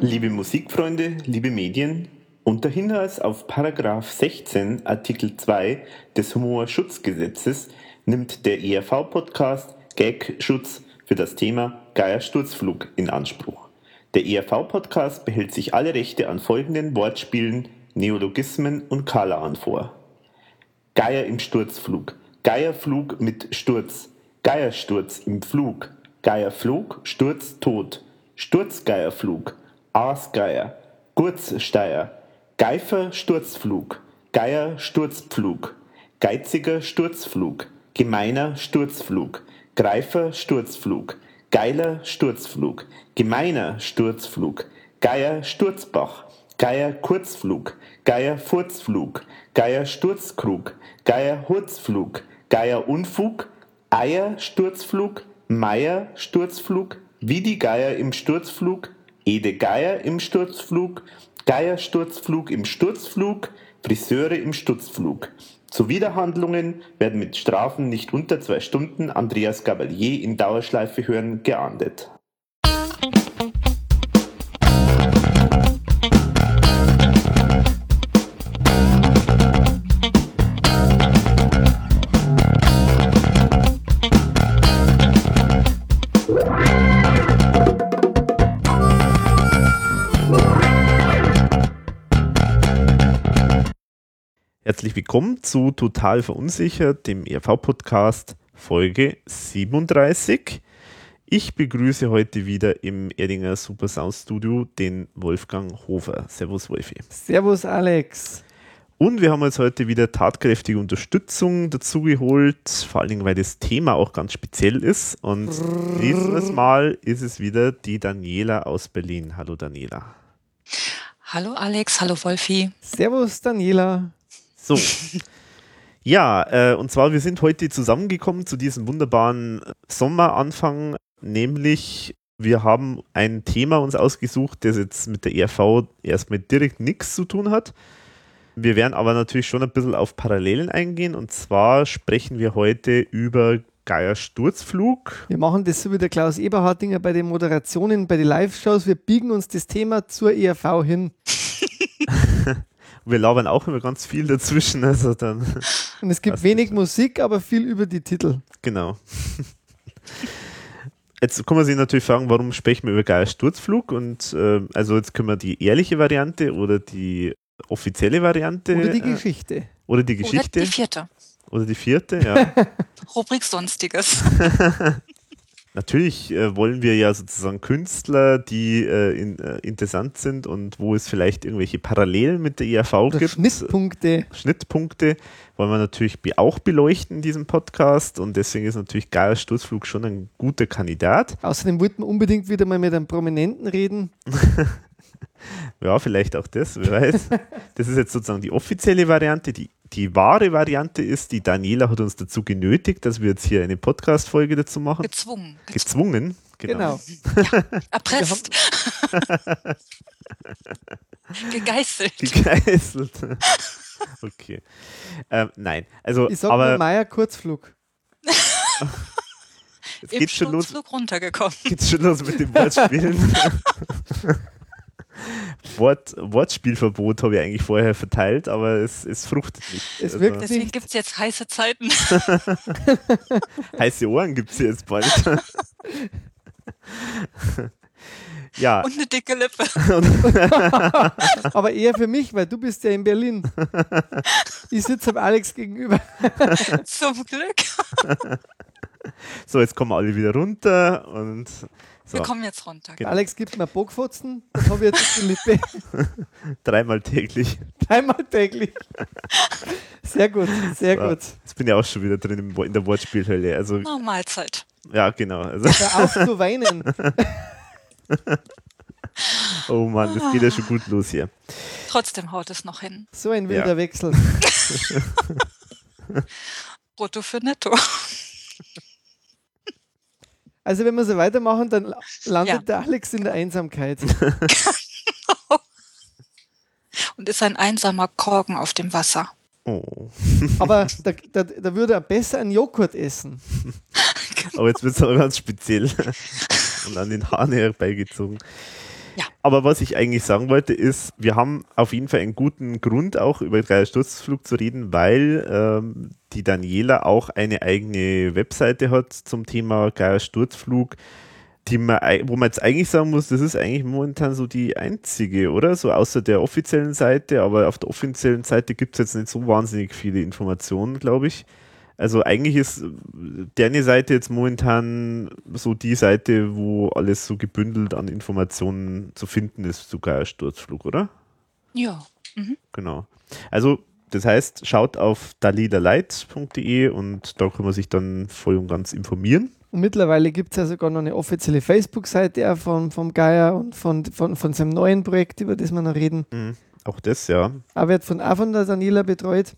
Liebe Musikfreunde, liebe Medien, unter Hinweis auf Paragraph 16 Artikel 2 des Humorschutzgesetzes nimmt der ERV-Podcast Gag-Schutz für das Thema Geiersturzflug in Anspruch. Der ERV-Podcast behält sich alle Rechte an folgenden Wortspielen, Neologismen und Kalaen vor. Geier im Sturzflug, Geierflug mit Sturz, Geiersturz im Flug, Geierflug, Sturz, Tod, Sturzgeierflug, Aasgeier, Gurzsteier, Geifer Sturzflug, Geier Sturzpflug, Geiziger Sturzflug, Gemeiner Sturzflug, Greifer Sturzflug, Geiler Sturzflug, Gemeiner Sturzflug, Geier Sturzbach, Geier Kurzflug, Geier Furzflug, Geier Sturzkrug, Geier Hurzflug, Geier Unfug, Eier Sturzflug, Meier Sturzflug, wie die Geier im Sturzflug, Ede Geier im Sturzflug, Geiersturzflug im Sturzflug, Friseure im Sturzflug. Zuwiderhandlungen werden mit Strafen nicht unter zwei Stunden Andreas Gabalier in Dauerschleife hören geahndet. Herzlich willkommen zu Total Verunsichert, dem ERV-Podcast Folge 37. Ich begrüße heute wieder im Erdinger Super Sound Studio den Wolfgang Hofer. Servus, Wolfi. Servus, Alex. Und wir haben uns heute wieder tatkräftige Unterstützung dazu geholt, vor allen Dingen, weil das Thema auch ganz speziell ist. Und nächstes Mal ist es wieder die Daniela aus Berlin. Hallo, Daniela. Hallo, Alex. Hallo, Wolfi. Servus, Daniela. So. Ja, äh, und zwar, wir sind heute zusammengekommen zu diesem wunderbaren Sommeranfang, nämlich wir haben ein Thema uns ausgesucht, das jetzt mit der ERV erstmal direkt nichts zu tun hat. Wir werden aber natürlich schon ein bisschen auf Parallelen eingehen und zwar sprechen wir heute über Geier Sturzflug. Wir machen das so wie der Klaus Eberhardinger bei den Moderationen, bei den Live-Shows. Wir biegen uns das Thema zur ERV hin. wir labern auch immer ganz viel dazwischen. Also dann Und es gibt wenig Musik, aber viel über die Titel. Genau. Jetzt kann man sich natürlich fragen, warum sprechen wir über Geier Sturzflug? Und äh, also jetzt können wir die ehrliche Variante oder die offizielle Variante. Oder die Geschichte. Äh, oder die Geschichte. Oder die vierte. Oder die vierte, ja. Rubrik Sonstiges. Natürlich äh, wollen wir ja sozusagen Künstler, die äh, in, äh, interessant sind und wo es vielleicht irgendwelche Parallelen mit der IAV Oder gibt. Schnittpunkte. Schnittpunkte wollen wir natürlich auch beleuchten in diesem Podcast und deswegen ist natürlich Geier Sturzflug schon ein guter Kandidat. Außerdem wollten wir unbedingt wieder mal mit einem Prominenten reden. ja, vielleicht auch das, wer weiß. Das ist jetzt sozusagen die offizielle Variante. Die die wahre Variante ist, die Daniela hat uns dazu genötigt, dass wir jetzt hier eine Podcast-Folge dazu machen. Gezwungen. Gezwungen, genau. genau. Ja, erpresst. Gegeißelt. Gegeißelt. Okay. Ähm, nein, also. Ich sag aber, nur Meier Kurzflug. Jetzt Im geht's schon los. runtergekommen. Geht's schon los mit dem Wortspielen. Wort, Wortspielverbot habe ich eigentlich vorher verteilt, aber es, es fruchtet nicht. Es also, Deswegen gibt es jetzt heiße Zeiten. heiße Ohren gibt es jetzt bald. ja. Und eine dicke Lippe. aber eher für mich, weil du bist ja in Berlin. Ich sitze am Alex gegenüber. Zum Glück. So, jetzt kommen alle wieder runter und so. Wir kommen jetzt runter. Genau. Alex gibt mir Bockfotzen, das habe ich jetzt in Lippe. Dreimal täglich. Dreimal täglich. Sehr gut, sehr so. gut. Jetzt bin ich auch schon wieder drin in der Wortspielhölle. Also, oh, Mahlzeit. Ja, genau. Also. Hör auf zu weinen. oh Mann, das geht ja schon gut los hier. Trotzdem haut es noch hin. So ein wilder ja. Wechsel. Brutto für netto. Also wenn wir so weitermachen, dann landet ja. der Alex in der Einsamkeit. Und ist ein einsamer Korken auf dem Wasser. Oh. Aber da, da, da, würde er besser einen Joghurt essen. Aber jetzt wird es aber ganz speziell und an den Haaren herbeigezogen. Ja. Aber was ich eigentlich sagen wollte, ist, wir haben auf jeden Fall einen guten Grund, auch über Geier Sturzflug zu reden, weil ähm, die Daniela auch eine eigene Webseite hat zum Thema Geier Sturzflug die man, wo man jetzt eigentlich sagen muss, das ist eigentlich momentan so die einzige, oder? So außer der offiziellen Seite, aber auf der offiziellen Seite gibt es jetzt nicht so wahnsinnig viele Informationen, glaube ich. Also eigentlich ist deine Seite jetzt momentan so die Seite, wo alles so gebündelt an Informationen zu finden ist, sogar Sturzflug, oder? Ja. Mhm. Genau. Also das heißt, schaut auf dalidalight.de und da kann man sich dann voll und ganz informieren. Und mittlerweile gibt es ja sogar noch eine offizielle Facebook-Seite von, vom Geier und von, von, von seinem neuen Projekt, über das wir noch reden. Mhm, auch das, ja. Aber wird von, auch von der Daniela betreut.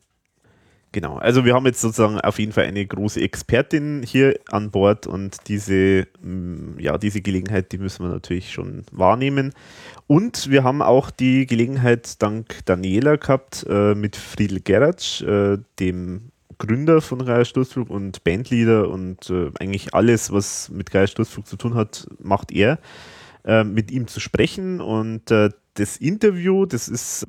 Genau, also wir haben jetzt sozusagen auf jeden Fall eine große Expertin hier an Bord und diese, mm, ja, diese Gelegenheit, die müssen wir natürlich schon wahrnehmen. Und wir haben auch die Gelegenheit dank Daniela gehabt äh, mit Friedel Geratsch, äh, dem Gründer von Geier Sturzflug und Bandleader und äh, eigentlich alles, was mit Geier Sturzflug zu tun hat, macht er, äh, mit ihm zu sprechen. Und äh, das Interview, das ist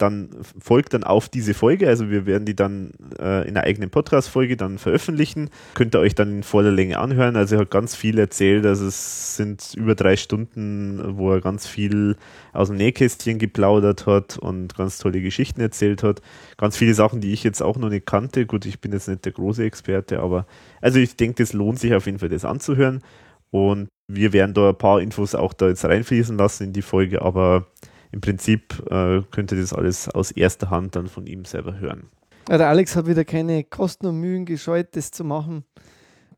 dann folgt dann auf diese Folge. Also wir werden die dann äh, in einer eigenen Podcast-Folge dann veröffentlichen. Könnt ihr euch dann in voller Länge anhören. Also er hat ganz viel erzählt. Also es sind über drei Stunden, wo er ganz viel aus dem Nähkästchen geplaudert hat und ganz tolle Geschichten erzählt hat. Ganz viele Sachen, die ich jetzt auch noch nicht kannte. Gut, ich bin jetzt nicht der große Experte, aber also ich denke, es lohnt sich auf jeden Fall, das anzuhören. Und wir werden da ein paar Infos auch da jetzt reinfließen lassen in die Folge, aber im Prinzip äh, könnt ihr das alles aus erster Hand dann von ihm selber hören. Ja, der Alex hat wieder keine Kosten und Mühen gescheut, das zu machen.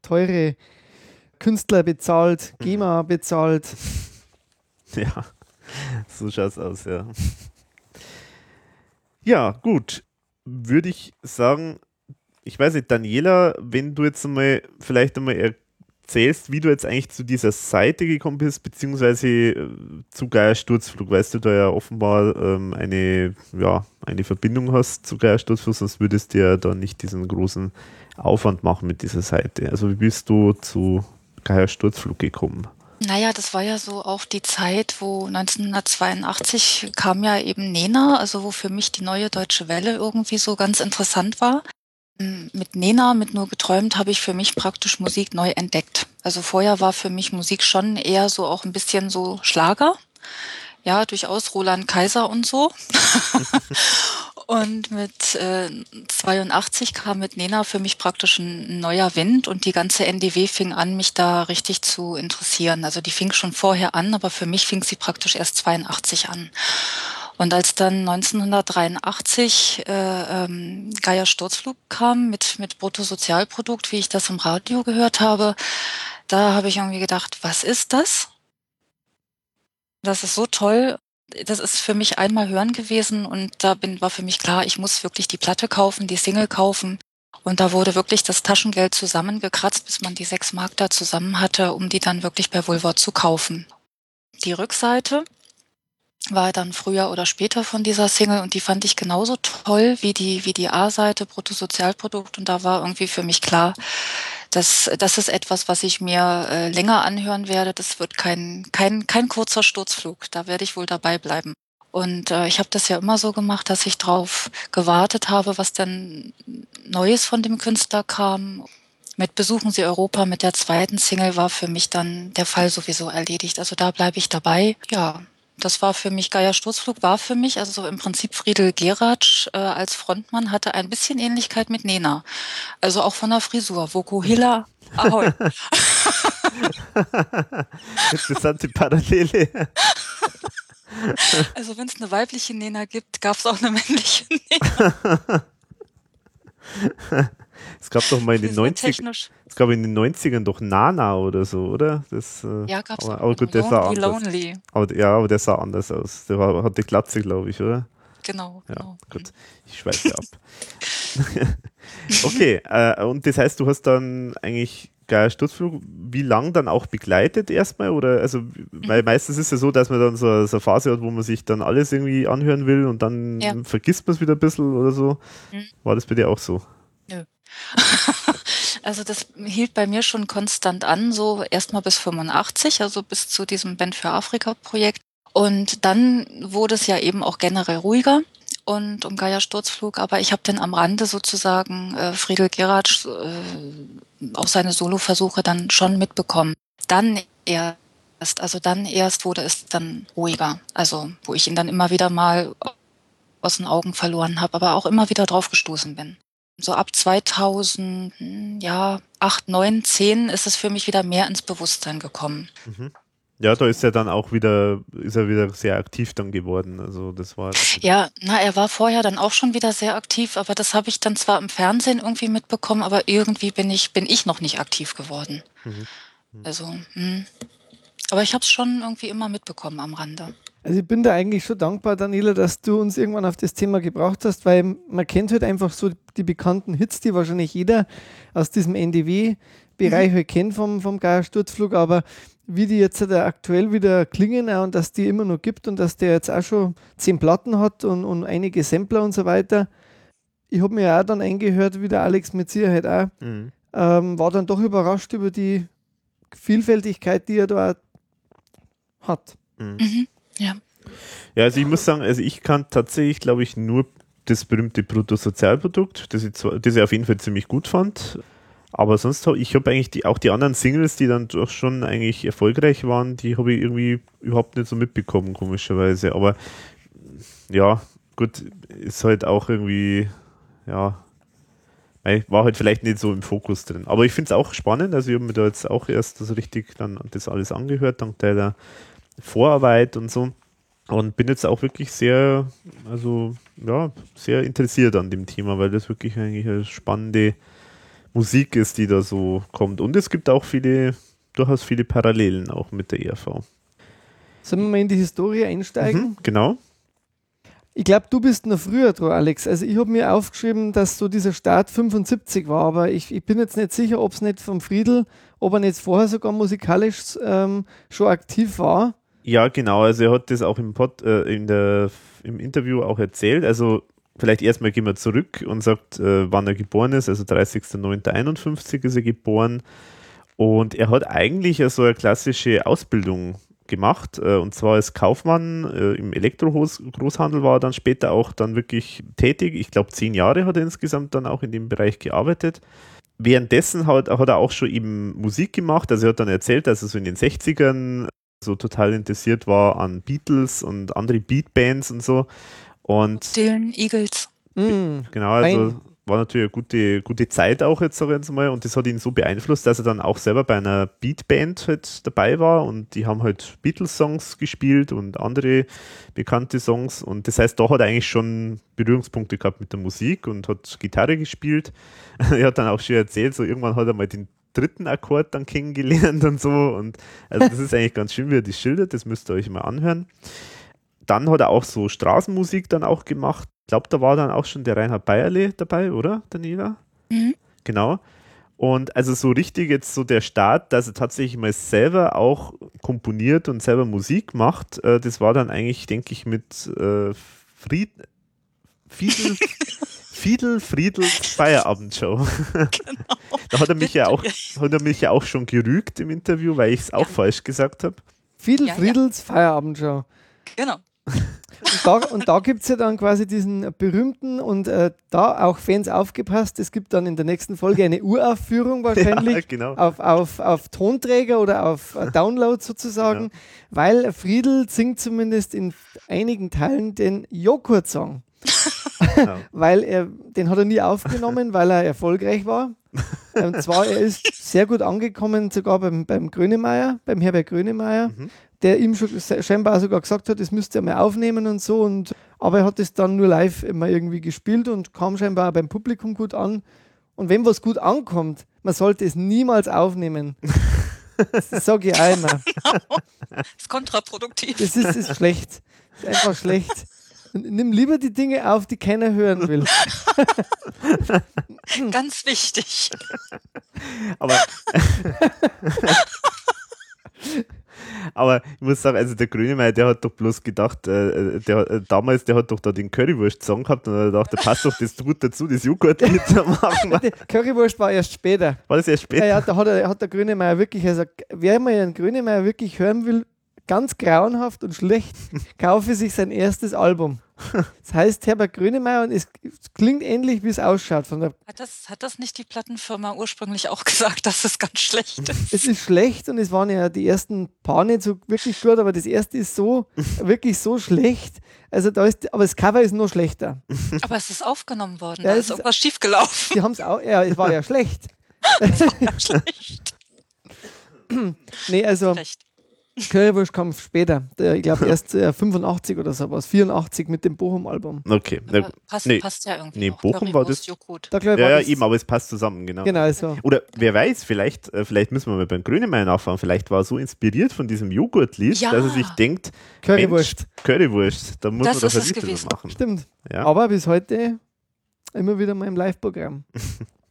Teure Künstler bezahlt. GEMA bezahlt. Ja, so schaut es aus, ja. Ja, gut. Würde ich sagen, ich weiß nicht, Daniela, wenn du jetzt mal vielleicht einmal erzählst, wie du jetzt eigentlich zu dieser Seite gekommen bist, beziehungsweise äh, zu Geier Sturzflug, weißt du da ja offenbar ähm, eine, ja, eine Verbindung hast zu Geier Sturzflug, sonst würdest du ja da nicht diesen großen Aufwand machen mit dieser Seite. Also wie bist du zu Geier Sturzflug gekommen? Naja, das war ja so auch die Zeit, wo 1982 kam ja eben Nena, also wo für mich die neue deutsche Welle irgendwie so ganz interessant war. Mit Nena, mit Nur geträumt, habe ich für mich praktisch Musik neu entdeckt. Also vorher war für mich Musik schon eher so auch ein bisschen so Schlager. Ja, durchaus Roland Kaiser und so. und mit äh, 82 kam mit Nena für mich praktisch ein, neuer Wind und die ganze NDW fing an, mich da richtig zu interessieren. Also die fing schon vorher an, aber für mich fing sie praktisch erst 82 an. Und als dann 1983 äh, ähm, Geier Sturzflug kam mit, mit Bruttosozialprodukt, wie ich das im Radio gehört habe, da habe ich irgendwie gedacht, was ist das? Das ist so toll. Das ist für mich einmal hören gewesen und da bin, war für mich klar, ich muss wirklich die Platte kaufen, die Single kaufen. Und da wurde wirklich das Taschengeld zusammengekratzt, bis man die sechs Mark da zusammen hatte, um die dann wirklich bei Vulva zu kaufen. Die Rückseite war dann früher oder später von dieser Single und die fand ich genauso toll wie die, wie die A-Seite Bruttosozialprodukt und da war irgendwie für mich klar, dass das ist etwas, was ich mir äh, länger anhören werde. Das wird kein, kein, kein kurzer Sturzflug. Da werde ich wohl dabei bleiben. Und äh, ich habe das ja immer so gemacht, dass ich drauf gewartet habe, was denn Neues von dem Künstler kam. Mit Besuchen Sie Europa mit der zweiten Single war für mich dann der Fall sowieso erledigt. Also da bleibe ich dabei. Ja, das war für mich, Geier Sturzflug war für mich, also so im Prinzip Friedel Geratsch äh, als Frontmann hatte ein bisschen Ähnlichkeit mit Nena. Also auch von der Frisur. Vokuhila, ahoi. Interessante Parallele. Also wenn es eine weibliche Nena gibt, gab es auch eine männliche Nena. Es gab doch mal in den 90ern. Es gab in den 90ern doch Nana oder so, oder? Das, äh, ja, gab es aber, aber gut, der sah anders. Lonely. Aber, ja, aber der sah anders aus. Der war, hatte Glatze, glaube ich, oder? Genau. Ja, genau. gut. Ich schweife ab. okay, äh, und das heißt, du hast dann eigentlich Geier Sturzflug, wie lang dann auch begleitet erstmal? Oder also, mhm. weil meistens ist es ja so, dass man dann so, so, eine Phase hat, wo man sich dann alles irgendwie anhören will und dann ja. vergisst man es wieder ein bisschen oder so. Mhm. War das bei dir auch so? Also das hielt bei mir schon konstant an, so erstmal bis 85, also bis zu diesem Band für Afrika Projekt. Und dann wurde es ja eben auch generell ruhiger und um Gaia Sturzflug, aber ich habe dann am Rande sozusagen äh, Friedel Geratsch äh, auch seine Soloversuche dann schon mitbekommen. Dann erst, also dann erst wurde es dann ruhiger, also wo ich ihn dann immer wieder mal aus den Augen verloren habe, aber auch immer wieder drauf gestoßen bin. So ab 2000, hm, ja, 8, 9, 10 ist es für mich wieder mehr ins Bewusstsein gekommen. Mhm. Ja, da ist er dann auch wieder, ist er wieder sehr aktiv dann geworden. Also das war. Ja, na, er war vorher dann auch schon wieder sehr aktiv, aber das habe ich dann zwar im Fernsehen irgendwie mitbekommen, aber irgendwie bin ich, bin ich noch nicht aktiv geworden. Mhm. Mhm. Also, mh. Hm. aber ich habe es schon irgendwie immer mitbekommen am Rande. Also ich bin da eigentlich schon dankbar, Daniela, dass du uns irgendwann auf das Thema gebracht hast, weil man kennt halt einfach so die bekannten Hits, die wahrscheinlich jeder aus diesem NDW-Bereich mhm. halt kennt vom, vom Geier-Sturzflug, aber wie die jetzt halt aktuell wieder klingen und dass die immer noch gibt und dass der jetzt auch schon zehn Platten hat und, und einige Sampler und so weiter. Ich habe mir auch dann eingehört, wie der Alex mit Sicherheit auch, mhm. ähm, war dann doch überrascht über die Vielfältigkeit, die er da hat. Mhm. Ja. Ja, also ich muss sagen, also ich kann tatsächlich, glaube ich, nur das berühmte Bruttosozialprodukt, das ich, zwar, das ich auf jeden Fall ziemlich gut fand. Aber sonst habe ich habe eigentlich die, auch die anderen Singles, die dann doch schon eigentlich erfolgreich waren, die habe ich irgendwie überhaupt nicht so mitbekommen, komischerweise. Aber ja, gut, ist halt auch irgendwie, ja, war halt vielleicht nicht so im Fokus drin. Aber ich finde es auch spannend, also ich habe mir da jetzt auch erst so richtig dann das alles angehört, dank der Vorarbeit und so. Und bin jetzt auch wirklich sehr, also ja, sehr interessiert an dem Thema, weil das wirklich eigentlich eine spannende Musik ist, die da so kommt. Und es gibt auch viele, durchaus viele Parallelen auch mit der ERV. Sollen wir mal in die Historie einsteigen? Mhm, genau. Ich glaube, du bist noch früher dran, Alex. Also ich habe mir aufgeschrieben, dass so dieser Start 75 war, aber ich, ich bin jetzt nicht sicher, ob es nicht vom Friedel, ob er nicht vorher sogar musikalisch ähm, schon aktiv war. Ja, genau. Also er hat das auch im, Pod, äh, in der, im Interview auch erzählt. Also vielleicht erstmal gehen wir zurück und sagt, äh, wann er geboren ist. Also 30.09.51 ist er geboren. Und er hat eigentlich so also eine klassische Ausbildung gemacht. Äh, und zwar als Kaufmann äh, im Elektrogroßhandel war er dann später auch dann wirklich tätig. Ich glaube, zehn Jahre hat er insgesamt dann auch in dem Bereich gearbeitet. Währenddessen hat, hat er auch schon eben Musik gemacht. Also er hat dann erzählt, dass er so in den 60ern so total interessiert war an Beatles und andere Beatbands und so. Und Dylan, Eagles. Mhm. Genau, also war natürlich eine gute, gute Zeit auch jetzt, sag ich jetzt mal. Und das hat ihn so beeinflusst, dass er dann auch selber bei einer Beatband halt dabei war und die haben halt Beatles-Songs gespielt und andere bekannte Songs. Und das heißt, da hat er eigentlich schon Berührungspunkte gehabt mit der Musik und hat Gitarre gespielt. er hat dann auch schon erzählt, so irgendwann hat er mal den dritten Akkord dann kennengelernt und so. Und also das ist eigentlich ganz schön, wie er das schildert. Das müsst ihr euch mal anhören. Dann hat er auch so Straßenmusik dann auch gemacht. Ich glaube, da war dann auch schon der Reinhard Bayerle dabei, oder, Daniela? Mhm. Genau. Und also so richtig jetzt so der Start, dass er tatsächlich mal selber auch komponiert und selber Musik macht, äh, das war dann eigentlich, denke ich, mit äh, Fried, Fiedel, Fiedel Friedels Feierabendshow. Genau. da hat er mich ja auch, hat er mich ja auch schon gerügt im Interview, weil ich es auch ja. falsch gesagt habe. Fiedel ja, Friedels ja. Feierabendshow. Genau. Und da, und da gibt es ja dann quasi diesen berühmten und äh, da auch Fans aufgepasst, es gibt dann in der nächsten Folge eine Uraufführung wahrscheinlich ja, genau. auf, auf, auf Tonträger oder auf Download sozusagen, genau. weil Friedel singt zumindest in einigen Teilen den Joghurt-Song. Weil er, den hat er nie aufgenommen, weil er erfolgreich war. Und zwar, er ist sehr gut angekommen, sogar beim, beim Grönemeyer, beim Herbert Grönemeyer, mhm. der ihm schon scheinbar sogar gesagt hat, das müsste er mal aufnehmen und so. Und, aber er hat es dann nur live immer irgendwie gespielt und kam scheinbar auch beim Publikum gut an. Und wenn was gut ankommt, man sollte es niemals aufnehmen. Das sage ich auch immer. Das ist kontraproduktiv. Das ist, ist schlecht. Das ist einfach schlecht. Nimm lieber die Dinge auf, die keiner hören will. Ganz wichtig. Aber, aber ich muss sagen, also der Grünemeier, der hat doch bloß gedacht, äh, der, äh, damals, der hat doch da den Currywurst-Song gehabt und er dachte, da passt doch das gut dazu, das Joghurt mitzumachen. Currywurst war erst später. War das erst später? Ja, ja da hat, er, hat der Grünemeier wirklich, also wer mal einen Grünemeier wirklich hören will, ganz grauenhaft und schlecht, kaufe sich sein erstes Album. Das heißt Herbert Grönemeyer und es, klingt ähnlich, wie es ausschaut. Von der hat, das, hat das nicht die Plattenfirma ursprünglich auch gesagt, dass es ganz schlecht ist? Es ist schlecht und es waren ja die ersten paar nicht so wirklich gut, aber das erste ist so, wirklich so schlecht. Also da ist, aber das Cover ist noch schlechter. Aber es ist aufgenommen worden, ja, da ist irgendwas schiefgelaufen. Sie haben es auch, ja, es war ja schlecht. es war ja schlecht. nee, also. Schlecht. Currywurst kam später. Der, ich glaube erst äh, 85 oder so was. 84 mit dem Bochum-Album. Okay. Na, passt, nee. passt ja irgendwie. Nee, Bochum war das. Da, ja, ja, eben, aber es passt zusammen, genau. Genau, so. Oder wer weiß, vielleicht, äh, vielleicht müssen wir mal beim Grönemeyer nachfahren. Vielleicht war er so inspiriert von diesem Joghurtlied, ja. dass er sich denkt: Currywurst. Currywurst, da muss das man doch ein Lied machen. Stimmt. Ja. Aber bis heute immer wieder mal im Live-Programm.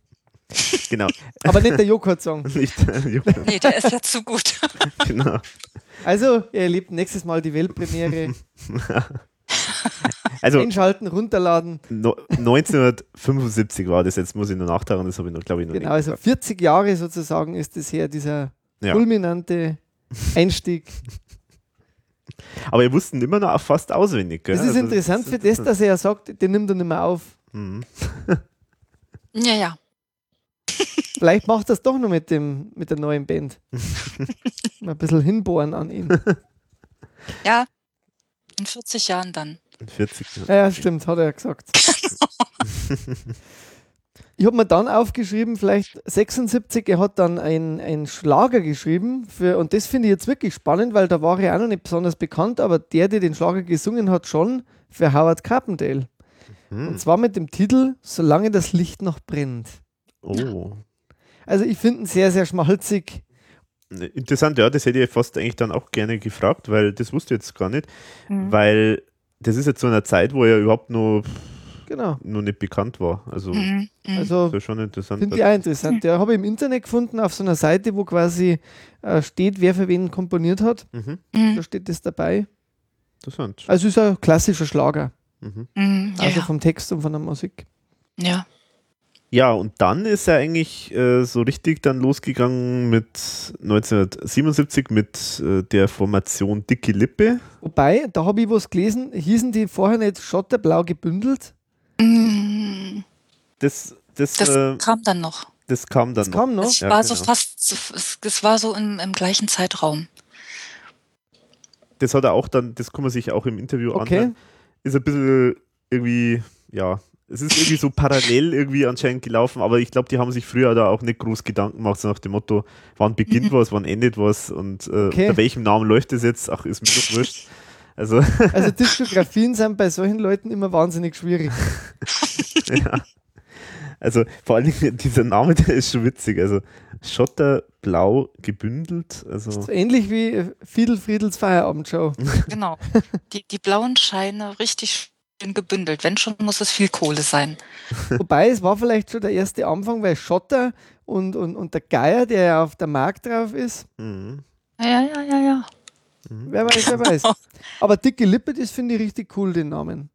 genau. Aber nicht der Joghurt-Song. nicht der Joghurt. Nee, der ist ja zu gut. genau. Also, ihr erlebt nächstes Mal die Weltpremiere. also, Einschalten, runterladen. No, 1975 war das, jetzt muss ich nur nachtragen, das habe ich noch, glaube ich, noch Genau, also 40 Jahre sozusagen ist das her, dieser ja. fulminante Einstieg. Aber ihr wussten immer noch fast auswendig. Gell? Das ist also, interessant das, für das, dass er ja sagt, den nimmt er nicht mehr auf. Mhm. ja, ja. Vielleicht macht das doch noch mit, dem, mit der neuen Band. Mal ein bisschen hinbohren an ihn. Ja, in 40 Jahren dann. In 40 Jahren. Ja, stimmt, hat er ja gesagt. ich habe mir dann aufgeschrieben, vielleicht 76, er hat dann ein, Schlager geschrieben für, und das finde ich jetzt wirklich spannend, weil da war er auch noch nicht besonders bekannt, aber der, der den Schlager gesungen hat, schon für Howard Carpendale. Mhm. Und zwar mit dem Titel Solange das Licht noch brennt. Oh. Also ich finde ihn sehr, sehr schmalzig. Interessant, ja, das hätte ich fast eigentlich dann auch gerne gefragt, weil das wusste ich jetzt gar nicht, mhm. weil das ist jetzt so eine Zeit, wo er überhaupt noch, genau. noch nicht bekannt war. Also, mhm. mhm. also das ist schon interessant. Finde ich auch interessant. Ja, habe ich im Internet gefunden auf so einer Seite, wo quasi äh, steht, wer für wen komponiert hat. Mhm. mhm. Da steht das dabei. Interessant. Also ist ein klassischer Schlager. Mhm. also ja. vom Text und von der Musik. Ja. Ja, und dann ist er eigentlich äh, so richtig dann losgegangen mit 1977 mit äh, der Formation Dicke Lippe. Wobei, da habe ich was gelesen, hießen die vorher nicht Schotterblau gebündelt? Mm. Das, das, das äh, kam dann noch. Das kam dann das kam noch. Das ja, war genau. so fast, das war so im, im, gleichen Zeitraum. Das hat er auch dann, das kann man sich auch im Interview okay. anhören. Ist ein bisschen irgendwie, ja, es ist irgendwie so parallel irgendwie anscheinend gelaufen, aber ich glaube, die haben sich früher da auch nicht groß Gedanken gemacht, so nach dem Motto, wann beginnt mhm. was, wann endet was und äh, okay. unter welchem Namen läuft das jetzt? Ach, ist mir doch wurscht. Also, also Diskografien sind bei solchen Leuten immer wahnsinnig schwierig. ja. Also vor allen Dingen dieser Name, der ist schon witzig. Also Schotterblau gebündelt. Also so ähnlich wie Fiedel Friedels Feierabendshow. Genau. Die, die blauen Scheine richtig gebündelt. Wenn schon, muss es viel Kohle sein. Wobei, es war vielleicht schon der erste Anfang, weil Schotter und, und, und der Geier, der ja auf der Markt drauf ist. Mhm. Ja, ja, ja, ja. Mhm. Wer weiß, wer weiß. Aber Dicke Lippe, das finde ich richtig cool, den Namen.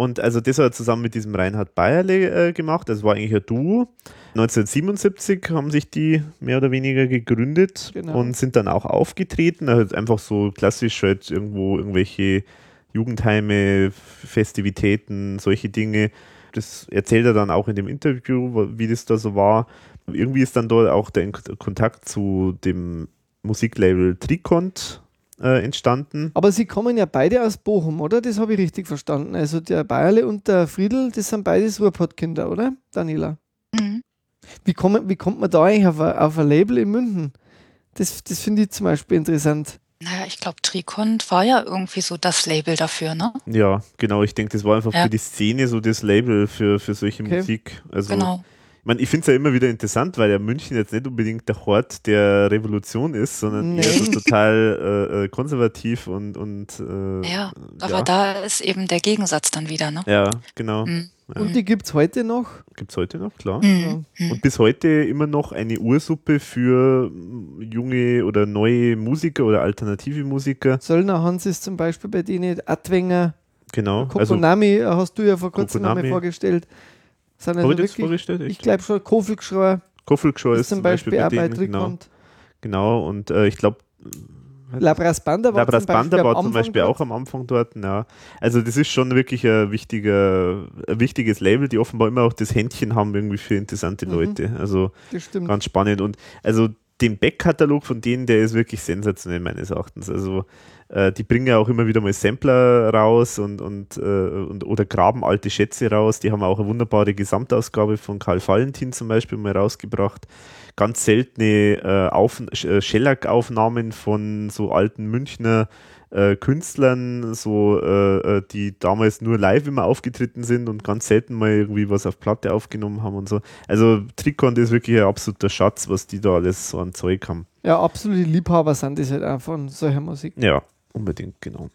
Und also das hat er zusammen mit diesem Reinhard Bayerle äh, gemacht. Das war eigentlich ein Duo. 1977 haben sich die mehr oder weniger gegründet genau. und sind dann auch aufgetreten. Also einfach so klassisch halt irgendwo irgendwelche Jugendheime, Festivitäten, solche Dinge. Das erzählt er dann auch in dem Interview, wie das da so war. Irgendwie ist dann dort auch der Kontakt zu dem Musiklabel Trikont äh, entstanden. Aber sie kommen ja beide aus Bochum, oder? Das habe ich richtig verstanden. Also der Bayerle und der Friedel, das sind beides Ruhrpott-Kinder, oder, Daniela? Mhm. Wie, kommt, wie kommt man da eigentlich auf ein, auf ein Label in München? Das, das finde ich zum Beispiel interessant. Naja, ich glaube, Trikont war ja irgendwie so das Label dafür, ne? Ja, genau. Ich denke, das war einfach ja. für die Szene so das Label für, für solche okay. Musik. Also, genau. Ich meine, ich finde es ja immer wieder interessant, weil ja München jetzt nicht unbedingt der Hort der Revolution ist, sondern nee. eher so total äh, äh, konservativ und. und äh, ja, aber ja. da ist eben der Gegensatz dann wieder, ne? Ja, genau. Mhm. Ja. Und die gibt es heute noch? Gibt es heute noch, klar. Mhm. Und bis heute immer noch eine Ursuppe für junge oder neue Musiker oder alternative Musiker. Söllner Hans ist zum Beispiel bei denen, Adwenger. Genau. Kokonami also, hast du ja vor kurzem nochmal vorgestellt. Sind also wirklich, vorgestellt? Ich glaube schon, Kofelgschreuer. Kofelgschreuer ist zum Beispiel, Beispiel auch bei Trikont. Genau. genau, und äh, ich glaube, Labras Banda war Labras zum Beispiel, Banda war zum Beispiel auch am Anfang dort. Ja. Also das ist schon wirklich ein, wichtiger, ein wichtiges Label, die offenbar immer auch das Händchen haben irgendwie für interessante mhm. Leute. Also ganz spannend. Und also den Backkatalog von denen, der ist wirklich sensationell meines Erachtens. Also äh, die bringen ja auch immer wieder mal Sampler raus und, und, äh, und oder graben alte Schätze raus. Die haben auch eine wunderbare Gesamtausgabe von Karl Valentin zum Beispiel mal rausgebracht. Ganz seltene äh, Auf äh, von so alten Münchner äh, Künstlern, so äh, äh, die damals nur live immer aufgetreten sind und ganz selten mal irgendwie was auf Platte aufgenommen haben und so. Also Trikon ist wirklich ein absoluter Schatz, was die da alles so an Zeug haben. Ja, absolute Liebhaber sind das halt auch von solcher Musik. Ja, unbedingt, genau.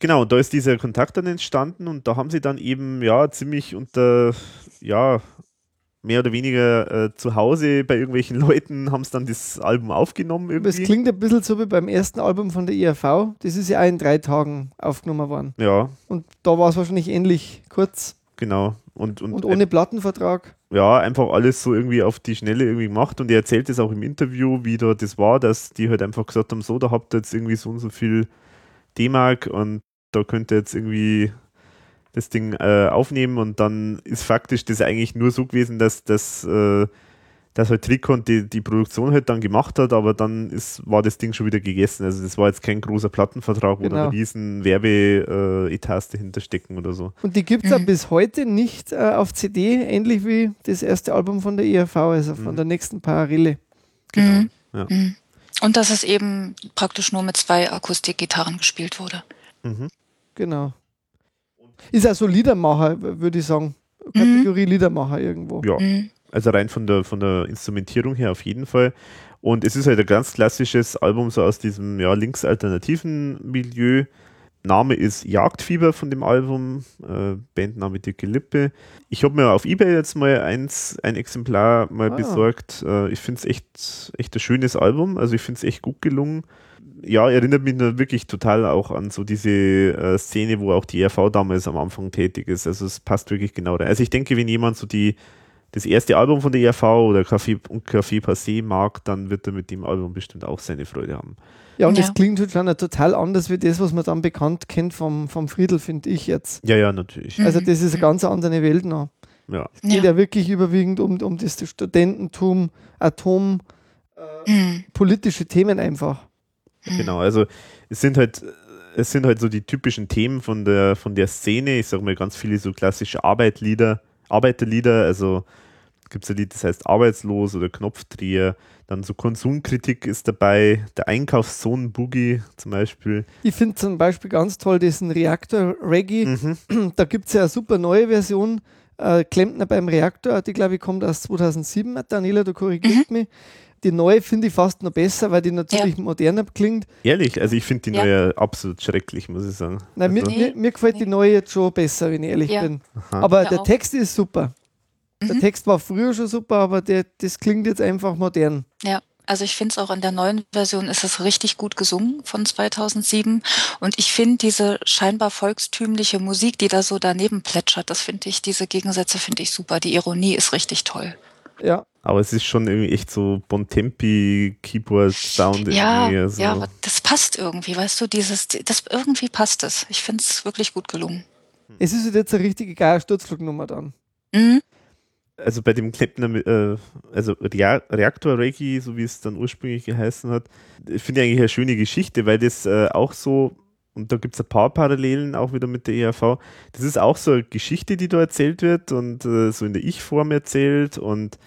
Genau, da ist dieser Kontakt dann entstanden und da haben sie dann eben ja ziemlich unter ja mehr oder weniger äh, zu Hause bei irgendwelchen Leuten haben es dann das Album aufgenommen. Irgendwie. Es klingt ein bisschen so wie beim ersten Album von der IRV. Das ist ja auch in drei Tagen aufgenommen worden. Ja. Und da war es wahrscheinlich ähnlich kurz. Genau. Und, und, und ohne Plattenvertrag. Ja, einfach alles so irgendwie auf die Schnelle irgendwie gemacht. Und er erzählt es auch im Interview, wie da das war, dass die halt einfach gesagt haben: So, da habt ihr jetzt irgendwie so und so viel D-Mark und da könnt ihr jetzt irgendwie das Ding äh, aufnehmen und dann ist faktisch das eigentlich nur so gewesen, dass das äh, dass halt Tricon die, die Produktion halt dann gemacht hat, aber dann ist, war das Ding schon wieder gegessen. Also das war jetzt kein großer Plattenvertrag, wo genau. dann riesen Werbe-Etats äh, dahinter stecken oder so. Und die gibt es mhm. bis heute nicht äh, auf CD, ähnlich wie das erste Album von der ERV, also von mhm. der nächsten Parallele. Genau. Mhm. Ja. Mhm. Und dass es eben praktisch nur mit zwei Akustikgitarren gespielt wurde. Mhm. Genau. Ist also Liedermacher, würde ich sagen. Kategorie mhm. Liedermacher irgendwo. Ja, mhm. also rein von der, von der Instrumentierung her auf jeden Fall. Und es ist halt ein ganz klassisches Album so aus diesem ja, linksalternativen Milieu. Name ist Jagdfieber von dem Album, äh, Bandname Dicke Lippe. Ich habe mir auf Ebay jetzt mal eins, ein Exemplar mal ah. besorgt. Äh, ich finde es echt, echt ein schönes Album. Also ich finde es echt gut gelungen ja, erinnert mich wirklich total auch an so diese äh, Szene, wo auch die RV damals am Anfang tätig ist. Also es passt wirklich genau rein. Also ich denke, wenn jemand so die das erste Album von der ERV oder Café und Café Passé mag, dann wird er mit dem Album bestimmt auch seine Freude haben. Ja, und es ja. klingt halt schon total anders wie das, was man dann bekannt kennt vom, vom Friedel, finde ich jetzt. Ja, ja, natürlich. Also das ist eine ganz andere Welt noch. Ja. Es geht ja. ja wirklich überwiegend um, um das Studententum, Atom, äh, mhm. politische Themen einfach. Genau, also es sind halt es sind halt so die typischen Themen von der von der Szene. Ich sage mal ganz viele so klassische Arbeitlieder, Arbeiterlieder. Also gibt es ein Lied, das heißt Arbeitslos oder Knopfdreher. Dann so Konsumkritik ist dabei, der Einkaufssohn Boogie zum Beispiel. Ich finde zum Beispiel ganz toll diesen Reaktor Reggae. Mhm. Da gibt es ja eine super neue Version. Äh, Klempner beim Reaktor, die glaube ich kommt aus 2007. Daniela, du korrigierst mhm. mich. Die neue finde ich fast noch besser, weil die natürlich ja. moderner klingt. Ehrlich? Also ich finde die ja. neue absolut schrecklich, muss ich sagen. Nein, also. mir, mir, mir, gefällt nee. die neue jetzt schon besser, wenn ich ehrlich ja. bin. Aha. Aber der auch. Text ist super. Mhm. Der Text war früher schon super, aber der, das klingt jetzt einfach modern. Ja. Also ich finde es auch in der neuen Version ist es richtig gut gesungen von 2007 und ich finde diese scheinbar volkstümliche Musik, die da so daneben plätschert, das finde ich, diese Gegensätze finde ich super. Die Ironie ist richtig toll. Ja, aber es ist schon irgendwie echt so Bontempi Keyboard Sound ja, irgendwie. So. Ja, aber das passt irgendwie, weißt du, dieses, das irgendwie passt es. Ich finde es wirklich gut gelungen. Es ist jetzt eine richtige geile Sturzflugnummer dann. Mhm. Also bei dem Kleppner, äh, also Reaktor Reggae, so wie es dann ursprünglich geheißen hat, finde ich eigentlich eine schöne Geschichte, weil das äh, auch so, und da gibt es ein paar Parallelen auch wieder mit der ERV, das ist auch so eine Geschichte, die da erzählt wird und äh, so in der Ich-Form erzählt und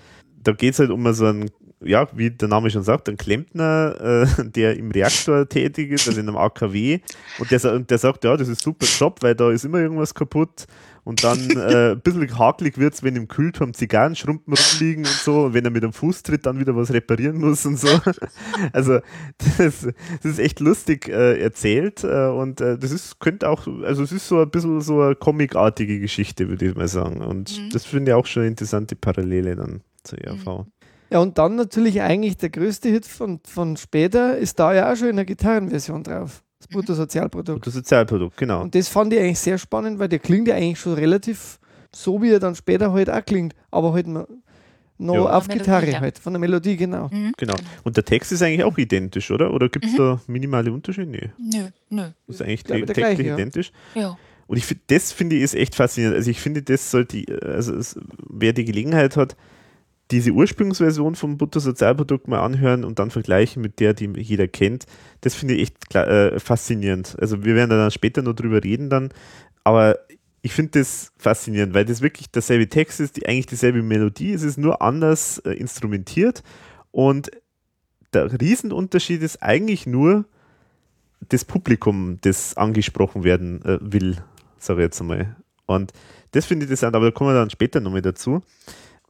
da geht es halt um so einen, ja, wie der Name schon sagt, einen Klempner, äh, der im Reaktor tätig ist, also in einem AKW. Und der, und der sagt, ja, das ist super Job, weil da ist immer irgendwas kaputt. Und dann äh, ein bisschen hakelig wird es, wenn im Kühlturm Zigarrenschrumpen rumliegen und so. Und wenn er mit dem Fuß tritt, dann wieder was reparieren muss und so. Also das, das ist echt lustig äh, erzählt. Äh, und äh, das ist, könnte auch, also es ist so ein bisschen so eine comicartige Geschichte, würde ich mal sagen. Und mhm. das finde ich auch schon eine interessante Parallele dann zur ERV. Mhm. Ja, und dann natürlich eigentlich der größte Hit von, von später ist da ja auch schon in der Gitarrenversion drauf. Das mhm. Bruttosozialprodukt. Bruttosozialprodukt, genau. Und das fand ich eigentlich sehr spannend, weil der klingt ja eigentlich schon relativ so, wie er dann später halt auch klingt, aber halt Nur ja. auf Gitarre Melodie, halt, von der Melodie, genau. Mhm. Genau. Und der Text ist eigentlich auch identisch, oder? Oder gibt es mhm. da minimale Unterschiede? Nee. Nö, nö. Ist eigentlich textlich gleiche, ja. identisch. Ja. Und ich, das finde ich ist echt faszinierend. Also ich finde, das sollte, also es, wer die Gelegenheit hat, diese Ursprungsversion vom Bruttosozialprodukt mal anhören und dann vergleichen mit der, die jeder kennt, das finde ich echt äh, faszinierend. Also wir werden dann später noch drüber reden dann, aber ich finde das faszinierend, weil das wirklich derselbe Text ist, die eigentlich dieselbe Melodie, es ist nur anders äh, instrumentiert. Und der Riesenunterschied ist eigentlich nur das Publikum, das angesprochen werden äh, will, sage ich jetzt einmal. Und das finde ich interessant, aber da kommen wir dann später nochmal dazu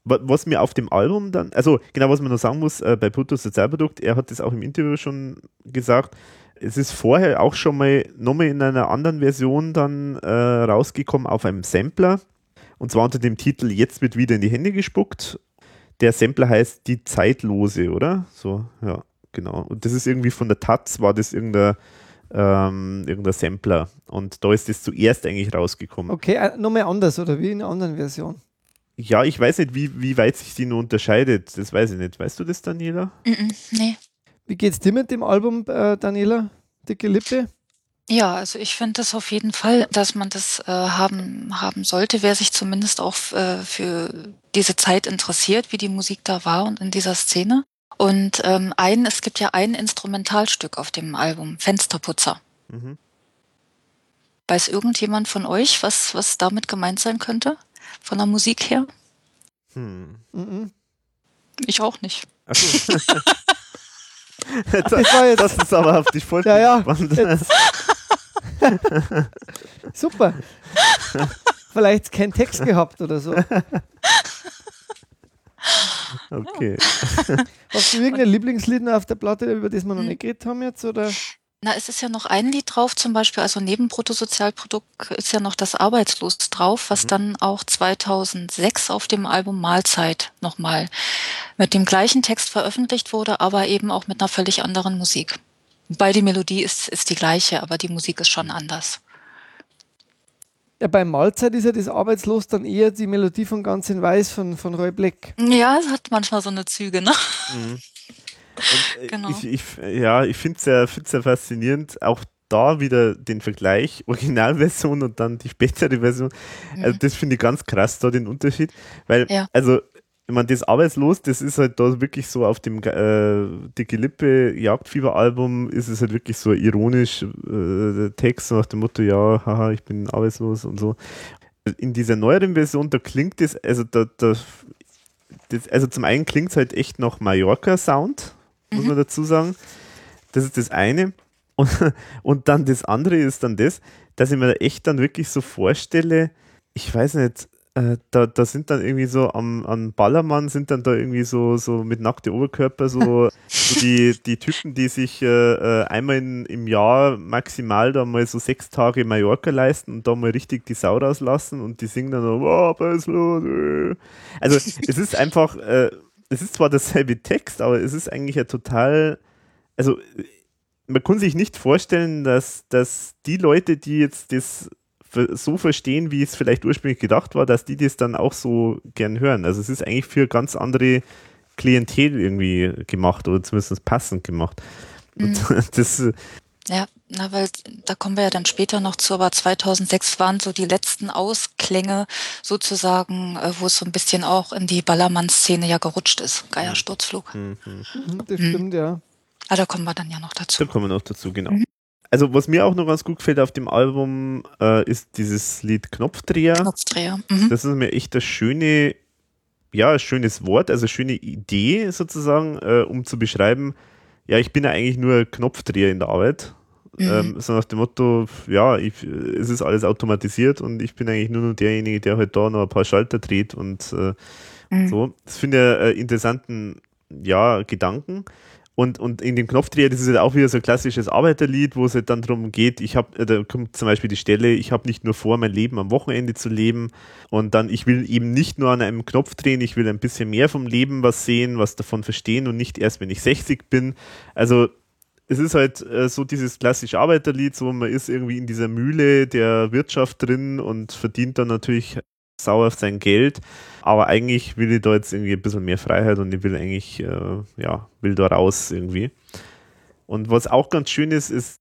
was mir auf dem Album dann, also genau, was man noch sagen muss, äh, bei Brutto Sozialprodukt, er hat das auch im Interview schon gesagt, es ist vorher auch schon mal nochmal in einer anderen Version dann äh, rausgekommen auf einem Sampler und zwar unter dem Titel Jetzt wird wieder in die Hände gespuckt. Der Sampler heißt Die Zeitlose, oder? So, ja, genau. Und das ist irgendwie von der Taz, war das irgendein ähm, irgendein Sampler. Und da ist das zuerst eigentlich rausgekommen. Okay, äh, nochmal anders, oder wie in einer anderen Version? Ja, ich weiß nicht, wie, wie weit sich die nur unterscheidet. Das weiß ich nicht. Weißt du das, Daniela? Mm -mm, nee. Wie geht's dir mit dem Album, äh, Daniela? Dicke Lippe? Ja, also ich finde das auf jeden Fall, dass man das äh, haben, haben sollte, wer sich zumindest auch äh, für diese Zeit interessiert, wie die Musik da war und in dieser Szene. Und ähm, ein, es gibt ja ein Instrumentalstück auf dem Album, Fensterputzer. Mhm. Weiß irgendjemand von euch, was, was damit gemeint sein könnte? Von der Musik her? Hm. Mhm. Ich auch nicht. Ach so. das, das, ist aber auf dich voll ja, ja. Super. Vielleicht kein Text gehabt oder so. Okay. Hast du irgendein Lieblingslied auf der Platte, über das wir noch hm. nicht geredet haben jetzt? Oder? Na, es ist ja noch ein Lied drauf, zum Beispiel, also neben Bruttosozialprodukt ist ja noch das Arbeitslos drauf, was mhm. dann auch 2006 auf dem Album Mahlzeit nochmal mit dem gleichen Text veröffentlicht wurde, aber eben auch mit einer völlig anderen Musik. Wobei die Melodie ist, ist die gleiche, aber die Musik ist schon anders. Ja, bei Mahlzeit ist ja das Arbeitslos dann eher die Melodie von Ganz in Weiß von, von Roy Black. Ja, es hat manchmal so eine Züge, ne? Mhm. Und, äh, genau. Ich, ich, ja, ich finde es sehr, sehr faszinierend, auch da wieder den Vergleich, Originalversion und dann die spätere Version. Mhm. Also das finde ich ganz krass, da den Unterschied. Weil, ja. also, ich meine, das Arbeitslos, das ist halt da wirklich so auf dem äh, Dicke Lippe Jagdfieber-Album ist es halt wirklich so ironisch äh, Text nach dem Motto, ja, haha, ich bin arbeitslos und so. In dieser neueren Version, da klingt es, also da, da das, also zum einen klingt es halt echt nach Mallorca-Sound, muss mhm. man dazu sagen. Das ist das eine. Und, und dann das andere ist dann das, dass ich mir da echt dann wirklich so vorstelle, ich weiß nicht, äh, da, da sind dann irgendwie so am, am Ballermann sind dann da irgendwie so, so mit nacktem Oberkörper so, so die, die Typen, die sich äh, äh, einmal in, im Jahr maximal da mal so sechs Tage Mallorca leisten und da mal richtig die Sau rauslassen und die singen dann so, oh, was ist los? Äh. Also es ist einfach, äh, es ist zwar derselbe Text, aber es ist eigentlich ja total, also man kann sich nicht vorstellen, dass, dass die Leute, die jetzt das so verstehen, wie es vielleicht ursprünglich gedacht war, dass die das dann auch so gern hören. Also es ist eigentlich für ganz andere Klientel irgendwie gemacht oder zumindest passend gemacht. Mhm. das, ja, na, weil da kommen wir ja dann später noch zu, aber 2006 waren so die letzten Ausklänge sozusagen, äh, wo es so ein bisschen auch in die Ballermann-Szene ja gerutscht ist. Geiersturzflug. Mhm. mhm. Das stimmt, ja. Ah, da kommen wir dann ja noch dazu. Da kommen wir noch dazu, genau. Mhm. Also was mir auch noch ganz gut gefällt auf dem Album, äh, ist dieses Lied Knopfdreher. Knopfdreher. Mhm. Das ist mir echt das schöne, ja, schönes Wort, also schöne Idee sozusagen, äh, um zu beschreiben, ja, ich bin ja eigentlich nur Knopfdreher in der Arbeit. Mhm. Ähm, so nach dem Motto, ja, ich, es ist alles automatisiert und ich bin eigentlich nur noch derjenige, der halt da noch ein paar Schalter dreht und äh, mhm. so. Das finde ich äh, interessanten, ja, Gedanken. Und, und in dem Knopfdreher, das ist halt auch wieder so ein klassisches Arbeiterlied, wo es halt dann darum geht, ich habe, äh, da kommt zum Beispiel die Stelle, ich habe nicht nur vor, mein Leben am Wochenende zu leben und dann, ich will eben nicht nur an einem Knopf drehen, ich will ein bisschen mehr vom Leben was sehen, was davon verstehen und nicht erst, wenn ich 60 bin. Also es ist halt äh, so dieses klassische Arbeiterlied, so man ist irgendwie in dieser Mühle der Wirtschaft drin und verdient dann natürlich sauer auf sein Geld, aber eigentlich will ich da jetzt irgendwie ein bisschen mehr Freiheit und ich will eigentlich, äh, ja, will da raus irgendwie. Und was auch ganz schön ist, ist,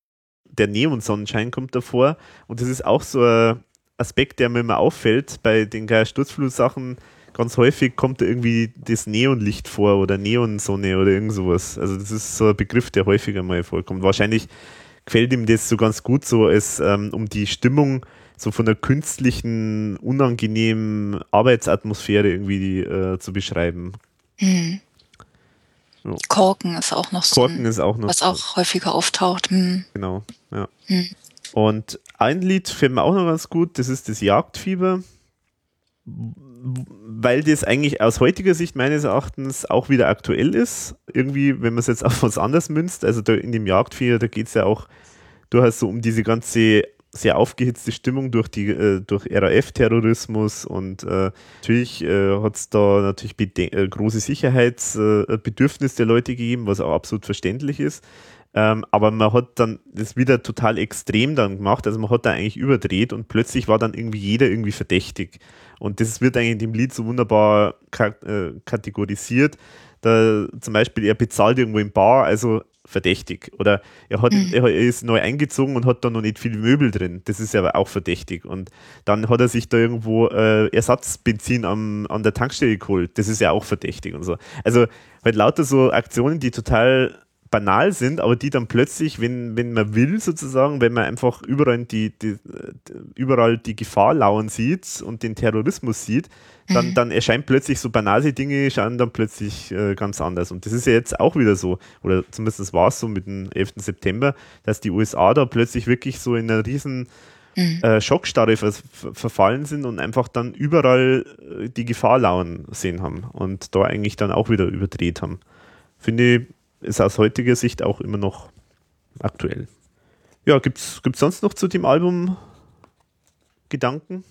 der Neonsonnenschein kommt davor und das ist auch so ein Aspekt, der mir immer auffällt bei den Sturzflut-Sachen. Ganz häufig kommt da irgendwie das Neonlicht vor oder Neonsonne oder irgend sowas. Also das ist so ein Begriff, der häufiger mal vorkommt. Wahrscheinlich gefällt ihm das so ganz gut so, als ähm, um die Stimmung so von der künstlichen, unangenehmen Arbeitsatmosphäre irgendwie äh, zu beschreiben. Mhm. So. Korken ist auch noch so. Korken ein, ist auch noch. Was auch häufiger auftaucht. Mhm. Genau, ja. Mhm. Und ein Lied fällt mir auch noch ganz gut, das ist das Jagdfieber. Weil das eigentlich aus heutiger Sicht meines Erachtens auch wieder aktuell ist. Irgendwie, wenn man es jetzt auf was anderes münzt, also in dem Jagdfieber, da geht es ja auch durchaus so um diese ganze sehr aufgehitzte Stimmung durch die äh, durch RAF-Terrorismus und äh, natürlich äh, hat es da natürlich äh, große Sicherheitsbedürfnisse der Leute gegeben, was auch absolut verständlich ist. Ähm, aber man hat dann das wieder total extrem dann gemacht, also man hat da eigentlich überdreht und plötzlich war dann irgendwie jeder irgendwie verdächtig. Und das wird eigentlich in dem Lied so wunderbar äh, kategorisiert. Da, zum Beispiel, er bezahlt irgendwo im Bar, also verdächtig. Oder er, hat, mhm. er ist neu eingezogen und hat da noch nicht viel Möbel drin. Das ist aber auch verdächtig. Und dann hat er sich da irgendwo äh, Ersatzbenzin am, an der Tankstelle geholt. Das ist ja auch verdächtig und so. Also halt lauter so Aktionen, die total banal sind, aber die dann plötzlich, wenn, wenn man will, sozusagen, wenn man einfach überall die, die, überall die Gefahr lauern sieht und den Terrorismus sieht, dann, mhm. dann erscheint plötzlich so banale Dinge, schauen dann plötzlich äh, ganz anders. Und das ist ja jetzt auch wieder so, oder zumindest war es so mit dem 11. September, dass die USA da plötzlich wirklich so in einer riesen mhm. äh, Schockstarre ver verfallen sind und einfach dann überall äh, die Gefahr lauern sehen haben und da eigentlich dann auch wieder überdreht haben. Finde ich ist aus heutiger Sicht auch immer noch aktuell. Ja, gibt es sonst noch zu dem Album Gedanken?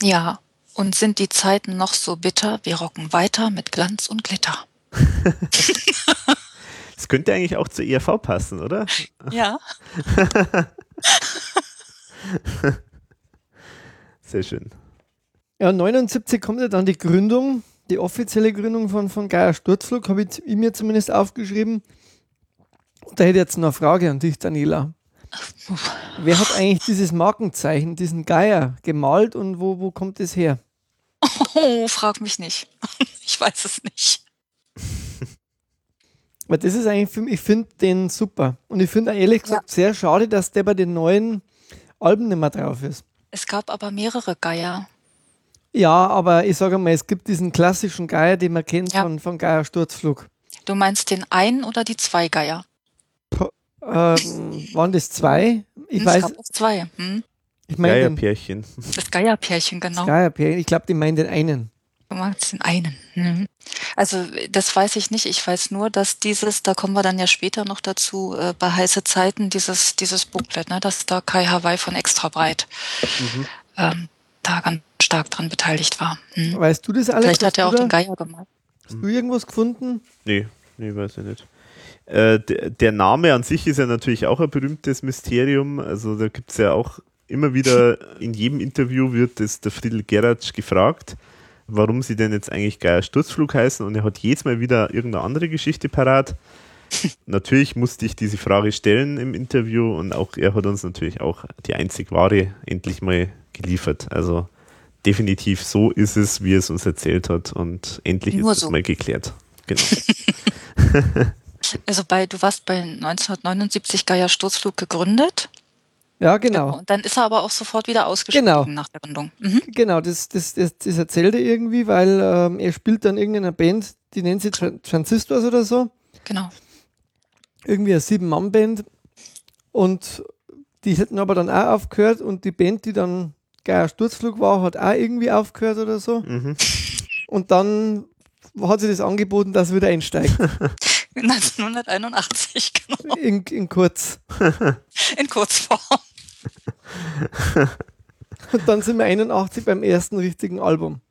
Ja, und sind die Zeiten noch so bitter, wir rocken weiter mit Glanz und Glitter. das könnte eigentlich auch zur ERV passen, oder? Ja. Sehr schön. Ja, 79 kommt ja dann die Gründung die offizielle Gründung von, von Geier Sturzflug habe ich, ich mir zumindest aufgeschrieben. Da hätte ich jetzt noch eine Frage an dich, Daniela. Wer hat eigentlich dieses Markenzeichen, diesen Geier gemalt und wo, wo kommt es her? Oh, frag mich nicht. Ich weiß es nicht. Weil das ist eigentlich für mich, ich finde den super. Und ich finde ehrlich gesagt ja. sehr schade, dass der bei den neuen Alben nicht mehr drauf ist. Es gab aber mehrere Geier. Ja, aber ich sage mal, es gibt diesen klassischen Geier, den man kennt ja. von, von Geier Sturzflug. Du meinst den einen oder die zwei Geier? ähm, waren das zwei? Ich hm, weiß. Ich zwei. Hm? Ich mein Geierpärchen. Das Geierpärchen, genau. Das Geierpärchen. Ich glaube, die meinen den einen. Du meinst den einen. Mhm. Also das weiß ich nicht. Ich weiß nur, dass dieses, da kommen wir dann ja später noch dazu, äh, bei heiße Zeiten, dieses, dieses Booklet, ne, dass da Kai Hawaii von extra breit. Mhm. Ähm, da ganz stark dran beteiligt war. Hm. Weißt du das alles? Vielleicht hat er auch den Geier gemacht. Hast du irgendwas gefunden? Nee, nee, weiß ich nicht. Äh, der, der, Name an sich ist ja natürlich auch ein berühmtes Mysterium. Also da gibt es ja auch immer wieder, in jedem Interview wird das der Friedel Geratsch gefragt, warum sie denn jetzt eigentlich Geier Sturzflug heißen und er hat jedes Mal wieder irgendeine andere Geschichte parat. natürlich musste ich diese Frage stellen im Interview und auch er hat uns natürlich auch die einzig wahre endlich mal geliefert. Also definitiv so ist es, wie es uns erzählt hat und endlich Nur ist so. es mal geklärt. Genau. also bei, du warst bei 1979 Geier Sturzflug gegründet. Ja, genau. Und dann ist er aber auch sofort wieder ausgestiegen genau. nach der Gründung. Mhm. Genau, das, das, das, das erzählt er irgendwie, weil ähm, er spielt dann irgendeiner Band, die nennt sich Transistors oder so. Genau. Irgendwie eine Sieben-Mann-Band. Und die hätten aber dann auch aufgehört und die Band, die dann Geier Sturzflug war, hat auch irgendwie aufgehört oder so. Mhm. Und dann hat sie das angeboten, dass er wieder einsteigt. 1981, genau. In, in kurz. In Kurzform. Und dann sind wir 81 beim ersten richtigen Album.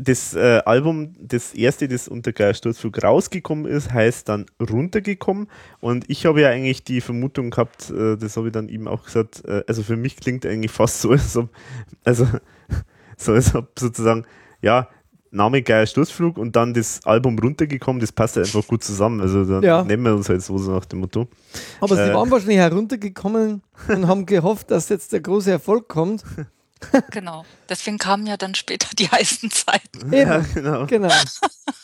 Das äh, Album, das erste, das unter Geiersturzflug rausgekommen ist, heißt dann runtergekommen. Und ich habe ja eigentlich die Vermutung gehabt, äh, das habe ich dann eben auch gesagt, äh, also für mich klingt eigentlich fast so, als ob, also so als ob sozusagen, ja, Name Geier Sturzflug und dann das Album runtergekommen, das passt ja einfach gut zusammen. Also dann ja. nehmen wir uns halt so, so nach dem Motto. Aber äh, sie waren wahrscheinlich heruntergekommen und haben gehofft, dass jetzt der große Erfolg kommt. Genau. Deswegen kamen ja dann später die heißen Zeiten. Ja, genau. genau.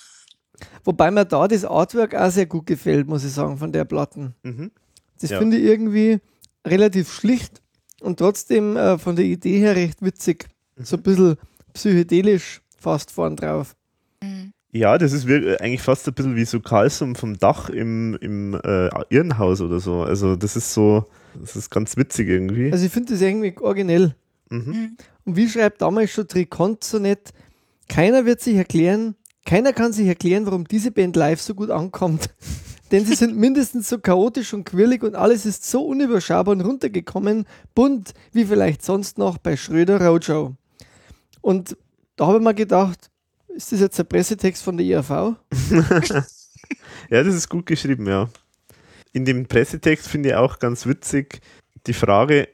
Wobei mir da das Artwork auch sehr gut gefällt, muss ich sagen, von der Platten. Mhm. Das ja. finde ich irgendwie relativ schlicht und trotzdem äh, von der Idee her recht witzig. Mhm. So ein bisschen psychedelisch fast vorn drauf. Mhm. Ja, das ist eigentlich fast ein bisschen wie so Kalsum vom Dach im, im äh, Irrenhaus oder so. Also das ist so, das ist ganz witzig irgendwie. Also ich finde das irgendwie originell. Mhm. mhm. Und wie schreibt damals schon Tricont so nett, keiner wird sich erklären, keiner kann sich erklären, warum diese Band live so gut ankommt. Denn sie sind mindestens so chaotisch und quirlig und alles ist so unüberschaubar und runtergekommen, bunt, wie vielleicht sonst noch bei Schröder Roadshow. Und da habe ich mir gedacht, ist das jetzt der Pressetext von der IAV? ja, das ist gut geschrieben, ja. In dem Pressetext finde ich auch ganz witzig die Frage,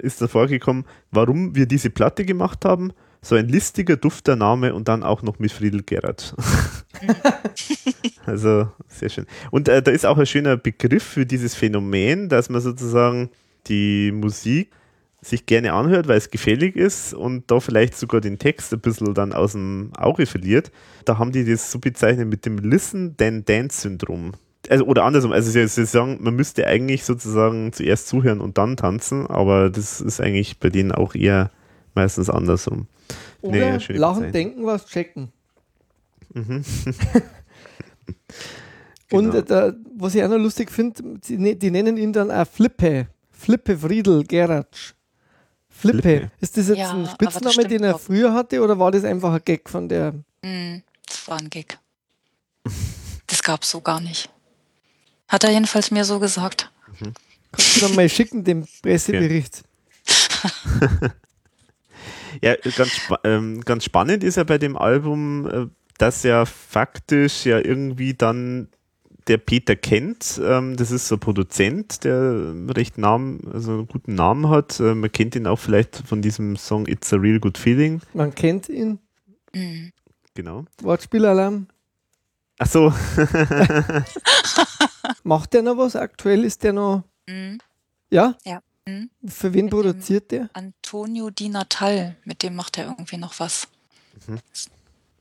ist da vorgekommen, warum wir diese Platte gemacht haben. So ein listiger, dufter Name und dann auch noch mit Friedel Gerard. also sehr schön. Und äh, da ist auch ein schöner Begriff für dieses Phänomen, dass man sozusagen die Musik sich gerne anhört, weil es gefällig ist und da vielleicht sogar den Text ein bisschen dann aus dem Auge verliert. Da haben die das so bezeichnet mit dem Listen then Dance Syndrom also, oder andersrum, also sie, sie, sagen, man müsste eigentlich sozusagen zuerst zuhören und dann tanzen, aber das ist eigentlich bei denen auch eher meistens andersrum. Oder nee, lachen, Zeit. denken, was checken. Mhm. und genau. äh, da, was ich auch noch lustig finde, die, ne-, die, nennen ihn dann auch Flippe. Flippe Friedel Geratsch. Flippe. Flippe. Ist das jetzt ja, ein Spitzname, den er früher hatte, oder war das einfach ein Gag von der? Mm, das war ein Gag. Das gab es so gar nicht. Hat er jedenfalls mir so gesagt. Mhm. Kannst du dann mal schicken, den Pressebericht. ja, ganz, spa ähm, ganz spannend ist ja bei dem Album, äh, dass ja faktisch ja irgendwie dann der Peter kennt, ähm, das ist so ein Produzent, der recht Namen, also einen guten Namen hat. Äh, man kennt ihn auch vielleicht von diesem Song It's a Real Good Feeling. Man kennt ihn. Mhm. Genau. Wortspielalarm. Ach so. Macht der noch was? Aktuell ist der noch. Mhm. Ja? Ja. Mhm. Für wen mit produziert der? Antonio Di Natal, mit dem macht er irgendwie noch was. Mhm.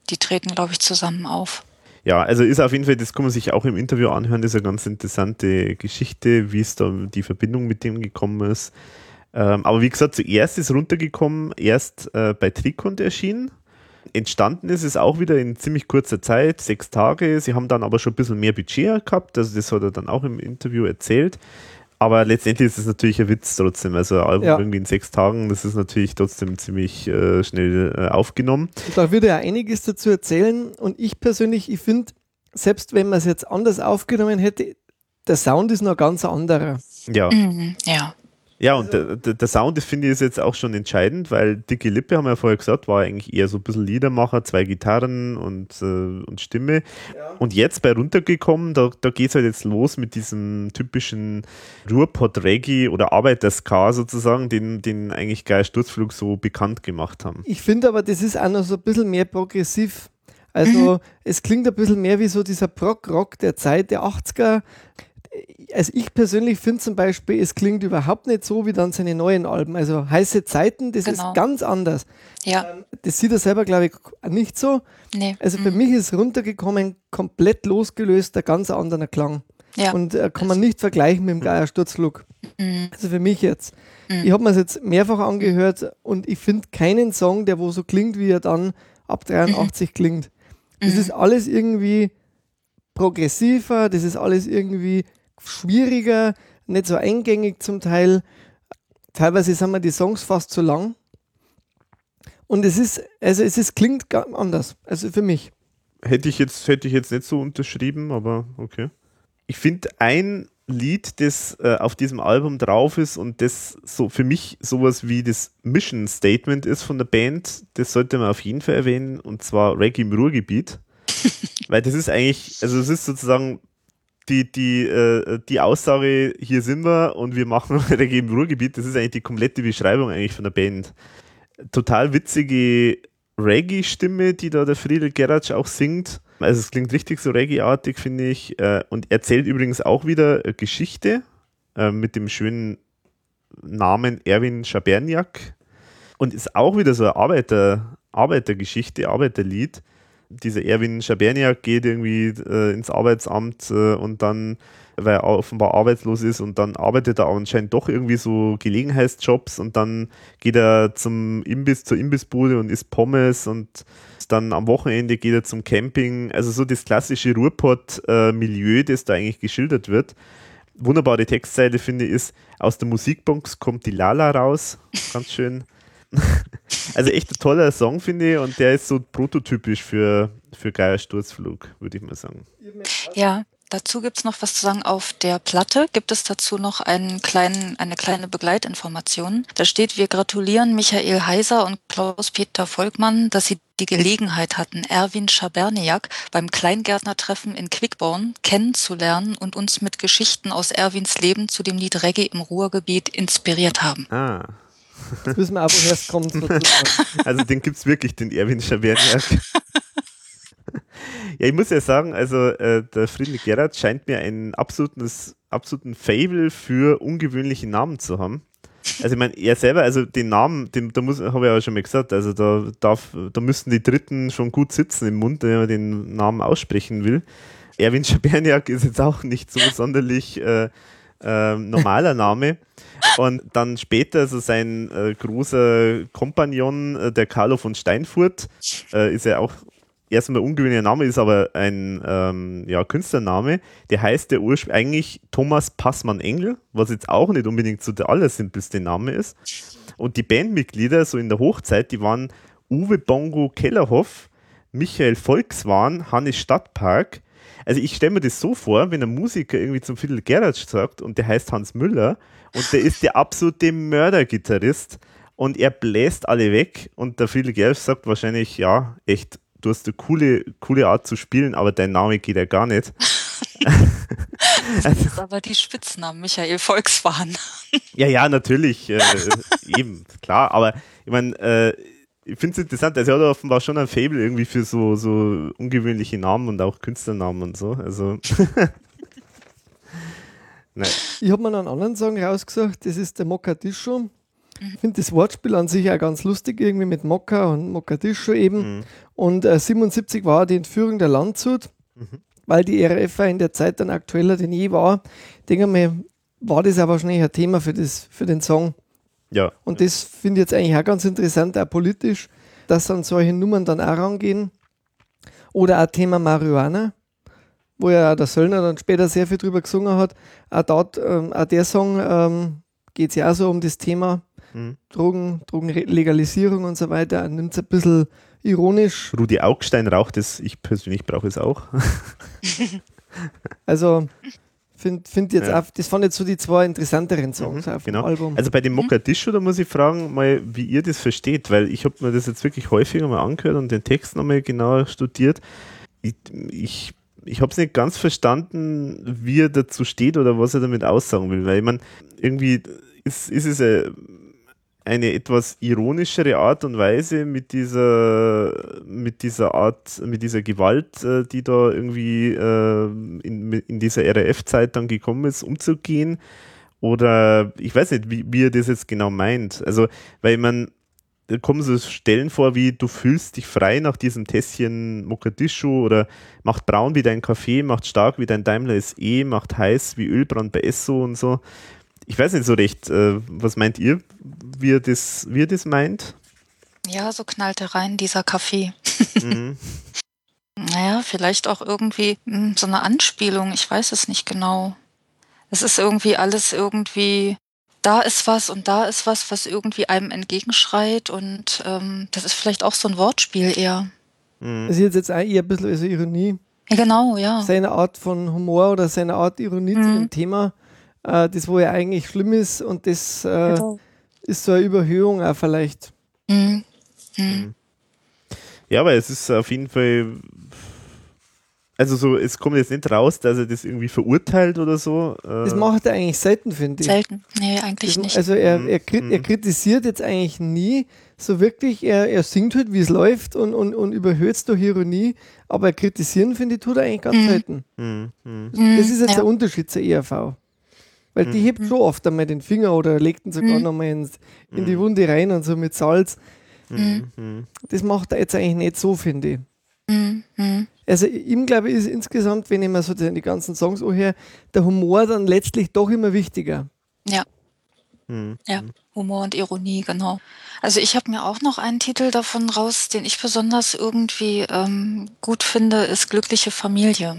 Die treten, glaube ich, zusammen auf. Ja, also ist auf jeden Fall, das kann man sich auch im Interview anhören, das ist eine ganz interessante Geschichte, wie es da die Verbindung mit dem gekommen ist. Ähm, aber wie gesagt, zuerst ist runtergekommen, erst äh, bei Tricont erschienen entstanden ist es auch wieder in ziemlich kurzer Zeit, sechs Tage. Sie haben dann aber schon ein bisschen mehr Budget gehabt, also das hat er dann auch im Interview erzählt. Aber letztendlich ist es natürlich ein Witz trotzdem. Also ein Album ja. irgendwie in sechs Tagen, das ist natürlich trotzdem ziemlich äh, schnell äh, aufgenommen. Da würde er einiges dazu erzählen und ich persönlich, ich finde, selbst wenn man es jetzt anders aufgenommen hätte, der Sound ist noch ganz anderer. Ja. Mhm, ja. Ja, und also, der, der, Sound, das finde ich ist jetzt auch schon entscheidend, weil Dicke Lippe, haben wir ja vorher gesagt, war eigentlich eher so ein bisschen Liedermacher, zwei Gitarren und, äh, und Stimme. Ja. Und jetzt bei runtergekommen, da, da geht es halt jetzt los mit diesem typischen Ruhrpott-Reggae oder Arbeiter-Ska sozusagen, den, den eigentlich Geil Sturzflug so bekannt gemacht haben. Ich finde aber, das ist auch noch so ein bisschen mehr progressiv. Also mhm. es klingt ein bisschen mehr wie so dieser Prog-Rock der Zeit der 80er also ich persönlich finde zum Beispiel, es klingt überhaupt nicht so wie dann seine neuen Alben. Also heiße Zeiten, das genau. ist ganz anders. Ja. Ähm, das sieht er selber, glaube ich, nicht so. Nee. Also für mhm. mich ist runtergekommen, komplett losgelöst, der ganz anderer Klang. Ja. Und äh, kann man nicht vergleichen mit dem Geier Sturzlook. Mhm. Also für mich jetzt. Mhm. Ich habe mir es jetzt mehrfach angehört und ich finde keinen Song, der wo so klingt, wie er dann ab 83 mhm. klingt. Das mhm. ist alles irgendwie progressiver, das ist alles irgendwie schwieriger, nicht so eingängig zum Teil. Teilweise sind mir die Songs fast zu lang. Und es ist, also es ist, klingt anders, also für mich. Hätte ich jetzt, hätte ich jetzt nicht so unterschrieben, aber okay. Ich finde ein Lied, das äh, auf diesem Album drauf ist und das so für mich sowas wie das Mission Statement ist von der Band, das sollte man auf jeden Fall erwähnen und zwar Reggae im Ruhrgebiet. Weil das ist eigentlich, also es ist sozusagen die, die, äh, die Aussage, hier sind wir und wir machen Reggae im Ruhrgebiet, das ist eigentlich die komplette Beschreibung eigentlich von der Band. Total witzige Reggae-Stimme, die da der Friedel Gerratsch auch singt. Also es klingt richtig so Reggae-artig, finde ich. Äh, und erzählt übrigens auch wieder Geschichte äh, mit dem schönen Namen Erwin Schaberniak. Und ist auch wieder so eine Arbeiter, Arbeitergeschichte, Arbeiterlied dieser Erwin Schaberniak geht irgendwie äh, ins Arbeitsamt äh, und dann, weil er offenbar arbeitslos ist und dann arbeitet er anscheinend doch irgendwie so Gelegenheitsjobs und dann geht er zum Imbiss, zur Imbissbude und isst Pommes und dann am Wochenende geht er zum Camping. Also so das klassische Ruhrpott-Milieu, das da eigentlich geschildert wird. Wunderbare Textzeile finde ich ist, aus der Musikbox kommt die Lala raus. Ganz schön. also echt ein toller Song, finde ich, und der ist so prototypisch für, für Geier Sturzflug, würde ich mal sagen. Ja, dazu gibt es noch was zu sagen. Auf der Platte gibt es dazu noch einen kleinen, eine kleine Begleitinformation. Da steht, wir gratulieren Michael Heiser und Klaus-Peter Volkmann, dass sie die Gelegenheit hatten, Erwin Schaberniak beim Kleingärtnertreffen in Quickborn kennenzulernen und uns mit Geschichten aus Erwins Leben zu dem Lied Reggae im Ruhrgebiet inspiriert haben. Ah. Jetzt wissen wir auch, es kommt. also den gibt es wirklich, den Erwin Schaberniak. ja, ich muss ja sagen, also äh, der Friedrich Gerhard scheint mir ein absolutes, absoluten Fable für ungewöhnliche Namen zu haben. Also ich meine, er selber, also den Namen, den, da habe ich ja schon mal gesagt, also da darf, da müssten die Dritten schon gut sitzen im Mund, wenn man den Namen aussprechen will. Erwin Schaberniak ist jetzt auch nicht so sonderlich äh, äh, normaler Name. Und dann später so sein äh, großer Kompagnon, äh, der Carlo von Steinfurt, äh, ist ja auch erstmal ungewöhnlicher Name, ist aber ein ähm, ja, Künstlername. Der heißt der Urspr eigentlich Thomas Passmann Engel, was jetzt auch nicht unbedingt so der allersimpelste Name ist. Und die Bandmitglieder, so in der Hochzeit, die waren Uwe Bongo Kellerhoff, Michael Volkswahn, Hannes Stadtpark, also ich stelle mir das so vor, wenn ein Musiker irgendwie zum Fiddle Gerhard sagt und der heißt Hans Müller und der ist der absolute Mördergitarrist und er bläst alle weg und der Fiddle Gerhard sagt wahrscheinlich, ja, echt, du hast eine coole, coole Art zu spielen, aber dein Name geht ja gar nicht. das ist aber die Spitznamen, Michael Volkswagen. ja, ja, natürlich, äh, eben, klar, aber ich meine, äh, ich finde es interessant, also er hat offenbar schon ein Fable irgendwie für so, so ungewöhnliche Namen und auch Künstlernamen und so. Also. Nein. Ich habe mir einen anderen Song rausgesucht, das ist der Mokkadischo. Mhm. Ich finde das Wortspiel an sich auch ganz lustig, irgendwie mit Mokka und Mokkadischo eben. Mhm. Und äh, 77 war die Entführung der Landshut, mhm. weil die RAF in der Zeit dann aktueller denn je war. Ich denke mal, war das auch wahrscheinlich ein Thema für, das, für den Song. Ja. Und das finde ich jetzt eigentlich auch ganz interessant, auch politisch, dass an solche Nummern dann auch rangehen. Oder auch Thema Marihuana, wo ja der Söllner dann später sehr viel drüber gesungen hat. Auch, dort, ähm, auch der Song ähm, geht es ja auch so um das Thema mhm. Drogen, Drogenlegalisierung und so weiter. Er nimmt es ein bisschen ironisch. Rudi Augstein raucht es, ich persönlich brauche es auch. also Find, find jetzt ja. auch, das fand jetzt so die zwei interessanteren Songs mhm, auf genau. dem Album. Also bei dem Mogadischu, da muss ich fragen, mal, wie ihr das versteht, weil ich habe mir das jetzt wirklich häufiger mal angehört und den Text nochmal genauer studiert. Ich, ich, ich habe es nicht ganz verstanden, wie er dazu steht oder was er damit aussagen will, weil ich meine, irgendwie ist, ist es ein eine etwas ironischere Art und Weise mit dieser, mit dieser Art, mit dieser Gewalt, äh, die da irgendwie äh, in, in dieser RAF-Zeit dann gekommen ist, umzugehen. Oder ich weiß nicht, wie, wie er das jetzt genau meint. Also, weil man, da kommen so Stellen vor, wie du fühlst dich frei nach diesem Tässchen Mogadischu oder macht braun wie dein Kaffee, macht stark wie dein Daimler SE, macht heiß wie Ölbrand bei Esso und so ich weiß nicht so recht, äh, was meint ihr, wie er das, wie er das meint? Ja, so knallte rein dieser Kaffee. Mhm. naja, vielleicht auch irgendwie mh, hm, so eine Anspielung, ich weiß es nicht genau. Es ist irgendwie alles irgendwie, da ist was und da ist was, was irgendwie einem entgegenschreit und ähm, das ist vielleicht auch so ein Wortspiel eher. Mhm. Das ist jetzt, jetzt eher ein bisschen also Ironie. genau, ja. seine Art von Humor oder seine Art Ironie mhm. zu dem Thema, äh, das wo ja eigentlich schlimm ist und das äh, genau. ist so eine Überhöhung auch vielleicht. Mhm. Mhm. Ja, aber es ist auf jeden Fall also so, es kommt jetzt nicht raus, dass er das irgendwie verurteilt oder so. Das macht er eigentlich selten, finde ich. Selten, nee, eigentlich das, nicht. Also er, er, er, er, kritisiert jetzt eigentlich nie so wirklich, er, er singt halt, wie es läuft und, und, und überhöht es durch Ironie, aber kritisieren, finde ich, tut er eigentlich ganz mhm. selten. Mhm. Mhm. Das ist jetzt ja. der Unterschied zur ERV. Weil die mhm. hebt schon oft einmal den Finger oder legt ihn sogar mhm. nochmal in die mhm. Wunde rein und so mit Salz. Das macht er jetzt eigentlich nicht so, finde ich. Mhm. Also ihm glaube ich ist insgesamt, wenn ich mir so die ganzen Songs anhöre, der Humor dann letztlich doch immer wichtiger. Ja. Mhm. Ja, Humor und Ironie, genau. Also ich habe mir auch noch einen Titel davon raus, den ich besonders irgendwie ähm, gut finde, ist Glückliche Familie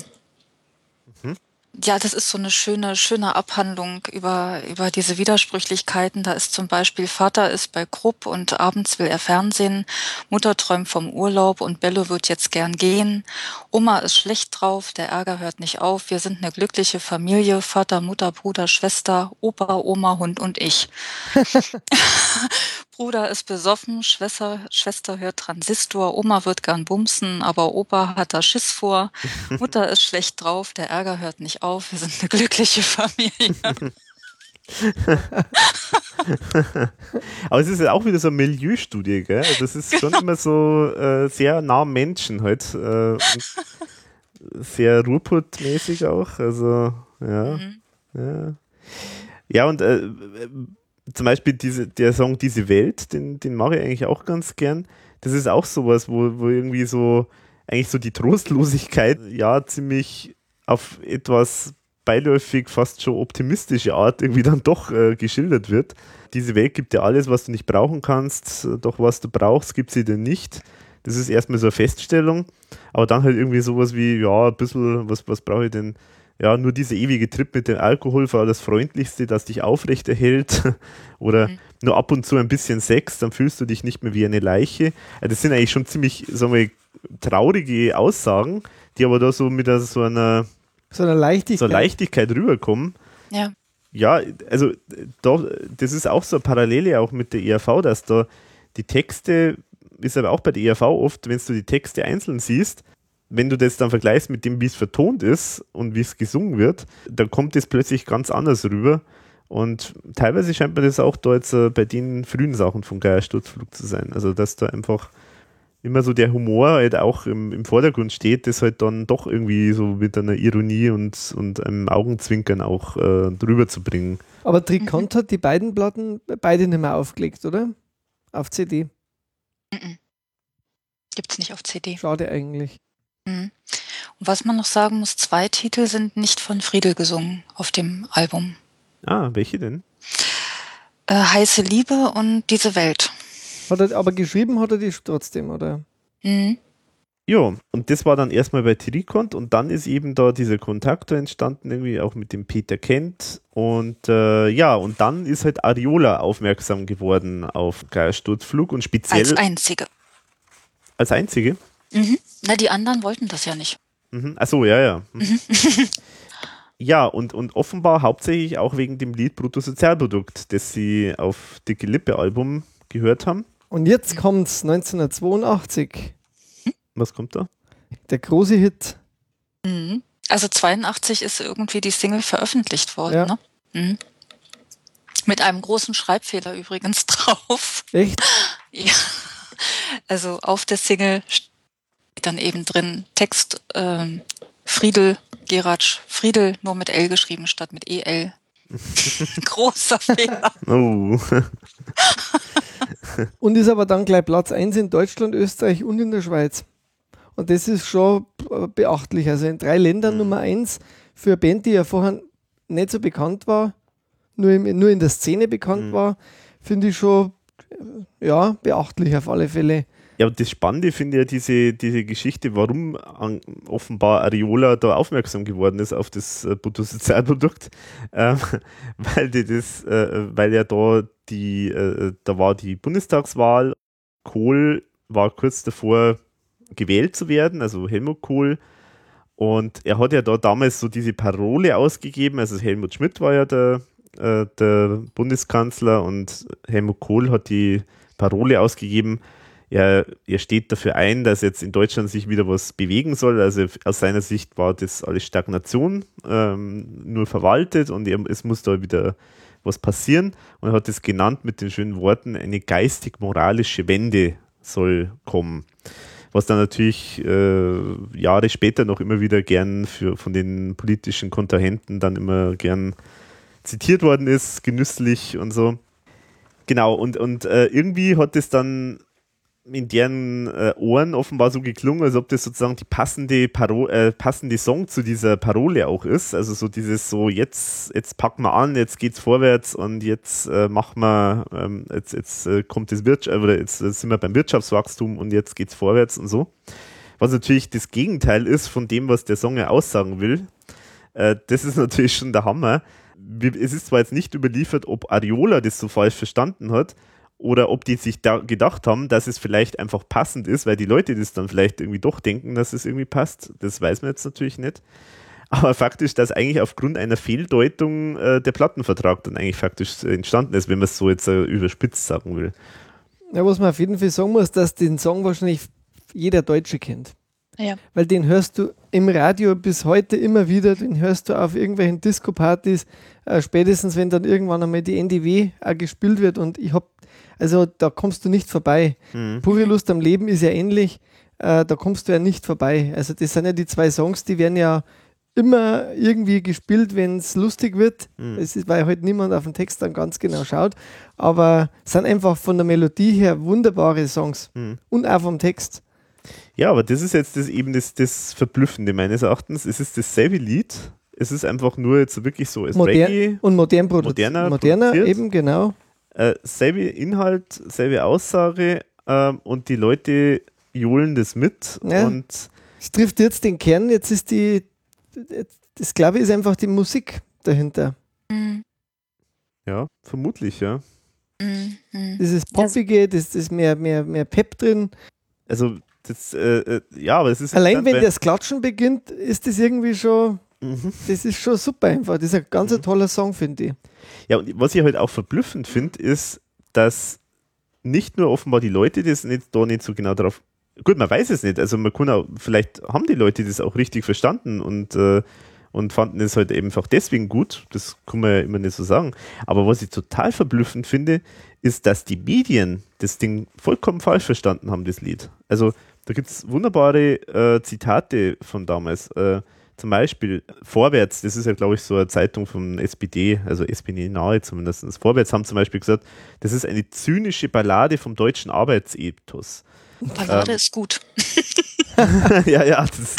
ja, das ist so eine schöne, schöne Abhandlung über, über diese Widersprüchlichkeiten. Da ist zum Beispiel Vater ist bei Krupp und abends will er Fernsehen, Mutter träumt vom Urlaub und Bello wird jetzt gern gehen. Oma ist schlecht drauf, der Ärger hört nicht auf. Wir sind eine glückliche Familie, Vater, Mutter, Bruder, Schwester, Opa, Oma, Hund und ich. Bruder ist besoffen, Schwester, Schwester hört Transistor, Oma wird gern bumsen, aber Opa hat da Schiss vor. Mutter ist schlecht drauf, der Ärger hört nicht auf, wir sind eine glückliche Familie. aber es ist ja auch wieder so eine Milieustudie, gell? Also das ist schon immer so äh, sehr nah am Menschen halt. Äh, sehr Ruhrpott-mäßig auch. Also, ja. Mhm. Ja. Ja, und äh, zum Beispiel diese, der Song Diese Welt, den, den mache ich eigentlich auch ganz gern. Das ist auch sowas, wo, wo irgendwie so, eigentlich so die Trostlosigkeit, ja, ziemlich auf etwas beiläufig, fast schon optimistische Art irgendwie dann doch äh, geschildert wird. Diese Welt gibt dir alles, was du nicht brauchen kannst, doch was du brauchst, gibt sie dir nicht. Das ist erstmal so eine Feststellung, aber dann halt irgendwie sowas wie, ja, ein bisschen, was, was brauche ich denn? ja, nur dieser ewige Trip mit dem Alkohol war das Freundlichste, das dich aufrechterhält. Oder mhm. nur ab und zu ein bisschen Sex, dann fühlst du dich nicht mehr wie eine Leiche. Das sind eigentlich schon ziemlich, sagen wir, traurige Aussagen, die aber da so mit so einer, so einer Leichtigkeit. So Leichtigkeit rüberkommen. Ja. Ja, also da, das ist auch so eine Parallele auch mit der ERV, dass da die Texte, ist aber auch bei der ERV oft, wenn du die Texte einzeln siehst, wenn du das dann vergleichst mit dem, wie es vertont ist und wie es gesungen wird, dann kommt es plötzlich ganz anders rüber. Und teilweise scheint mir das auch da jetzt äh, bei den frühen Sachen von Geiersturzflug zu sein. Also, dass da einfach immer so der Humor halt auch im, im Vordergrund steht, das halt dann doch irgendwie so mit einer Ironie und, und einem Augenzwinkern auch äh, drüber zu bringen. Aber Trikont hat die beiden Platten beide nicht mehr aufgelegt, oder? Auf CD. Gibt es nicht auf CD. Schade eigentlich. Mhm. Und was man noch sagen muss, zwei Titel sind nicht von Friedel gesungen auf dem Album. Ah, welche denn? Äh, Heiße Liebe und Diese Welt. Hat er, aber geschrieben hat er die trotzdem, oder? Mhm. Ja, und das war dann erstmal bei Trikont und dann ist eben da dieser Kontakt entstanden, irgendwie auch mit dem Peter Kent. Und äh, ja, und dann ist halt Ariola aufmerksam geworden auf Geiersturzflug und speziell. Als einzige. Als einzige? Mhm. Na, die anderen wollten das ja nicht. Mhm. Achso, ja, ja. Mhm. ja, und, und offenbar hauptsächlich auch wegen dem Lied Bruttosozialprodukt, das sie auf Dicke Lippe Album gehört haben. Und jetzt kommt's 1982. Was kommt da? Der große Hit. Mhm. Also 82 ist irgendwie die Single veröffentlicht worden, ja. ne? Mhm. Mit einem großen Schreibfehler übrigens drauf. Echt? Ja. Also auf der Single dann eben drin Text ähm, Friedel, Geratsch, Friedel nur mit L geschrieben statt mit EL. Großer Fehler. Oh. und ist aber dann gleich Platz 1 in Deutschland, Österreich und in der Schweiz. Und das ist schon beachtlich. Also in drei Ländern mhm. Nummer 1 für eine Band, die ja vorher nicht so bekannt war, nur, im, nur in der Szene bekannt mhm. war, finde ich schon ja, beachtlich auf alle Fälle. Ja, das Spannende finde ich ja diese, diese Geschichte, warum an, offenbar Ariola da aufmerksam geworden ist auf das äh, Bruttosozialprodukt, äh, weil die das, äh, weil ja da die, äh, da war die Bundestagswahl, Kohl war kurz davor gewählt zu werden, also Helmut Kohl, Und er hat ja da damals so diese Parole ausgegeben, also Helmut Schmidt war ja der, äh, der Bundeskanzler und Helmut Kohl hat die Parole ausgegeben, er, er steht dafür ein, dass jetzt in Deutschland sich wieder was bewegen soll. Also aus seiner Sicht war das alles Stagnation, ähm, nur verwaltet und er, es muss da wieder was passieren. Und er hat es genannt mit den schönen Worten, eine geistig-moralische Wende soll kommen. Was dann natürlich äh, Jahre später noch immer wieder gern für, von den politischen Kontrahenten dann immer gern zitiert worden ist, genüsslich und so. Genau, und, und äh, irgendwie hat es dann in deren äh, Ohren offenbar so geklungen, als ob das sozusagen die passende, Paro äh, passende Song zu dieser Parole auch ist. Also so dieses so, jetzt, jetzt packen wir an, jetzt geht's vorwärts und jetzt äh, machen wir, ähm, jetzt, jetzt äh, kommt das Wirtschaft, oder jetzt äh, sind wir beim Wirtschaftswachstum und jetzt geht's vorwärts und so. Was natürlich das Gegenteil ist von dem, was der Song ja aussagen will. Äh, das ist natürlich schon der Hammer. Es ist zwar jetzt nicht überliefert, ob Ariola das so falsch verstanden hat, oder ob die sich da gedacht haben, dass es vielleicht einfach passend ist, weil die Leute das dann vielleicht irgendwie doch denken, dass es irgendwie passt. Das weiß man jetzt natürlich nicht. Aber faktisch, dass eigentlich aufgrund einer Fehldeutung äh, der Plattenvertrag dann eigentlich faktisch entstanden ist, wenn man es so jetzt äh, überspitzt sagen will. Ja, was man auf jeden Fall sagen muss, dass den Song wahrscheinlich jeder Deutsche kennt. Ja. Weil den hörst du im Radio bis heute immer wieder, den hörst du auf irgendwelchen Disco-Partys, äh, spätestens wenn dann irgendwann einmal die NDW auch gespielt wird und ich habe also da kommst du nicht vorbei. Mhm. Pure Lust am Leben ist ja ähnlich. Äh, da kommst du ja nicht vorbei. Also das sind ja die zwei Songs, die werden ja immer irgendwie gespielt, wenn es lustig wird. Mhm. Es ist, weil halt niemand auf den Text dann ganz genau schaut. Aber es sind einfach von der Melodie her wunderbare Songs. Mhm. Und auch vom Text. Ja, aber das ist jetzt das, eben das, das Verblüffende meines Erachtens. Es ist dasselbe Lied. Es ist einfach nur jetzt wirklich so als Modern, Reggae. Und modern produ moderner, moderner eben, genau. Äh, selbe Inhalt, selbe Aussage äh, und die Leute johlen das mit. Ja. Und es trifft jetzt den Kern, jetzt ist die, das glaube ich ist einfach die Musik dahinter. Mhm. Ja, vermutlich, ja. Mhm. Das ist Poppige, das ist mehr, mehr, mehr Pep drin. Also, das, äh, äh ja, aber es ist. Allein wenn das Klatschen beginnt, ist das irgendwie schon. Mhm. Das ist schon super einfach. Das ist ein ganz mhm. toller Song, finde ich. Ja, und was ich halt auch verblüffend finde, ist, dass nicht nur offenbar die Leute das nicht, da nicht so genau drauf. Gut, man weiß es nicht. Also man kann auch, vielleicht haben die Leute das auch richtig verstanden und, äh, und fanden es halt einfach deswegen gut. Das kann man ja immer nicht so sagen. Aber was ich total verblüffend finde, ist, dass die Medien das Ding vollkommen falsch verstanden haben, das Lied. Also da gibt es wunderbare äh, Zitate von damals. Äh, zum Beispiel Vorwärts, das ist ja, glaube ich, so eine Zeitung von SPD, also SPD nahe zumindest. Vorwärts haben zum Beispiel gesagt, das ist eine zynische Ballade vom deutschen Arbeitsethos. Ballade ähm, ist gut. ja, ja, das,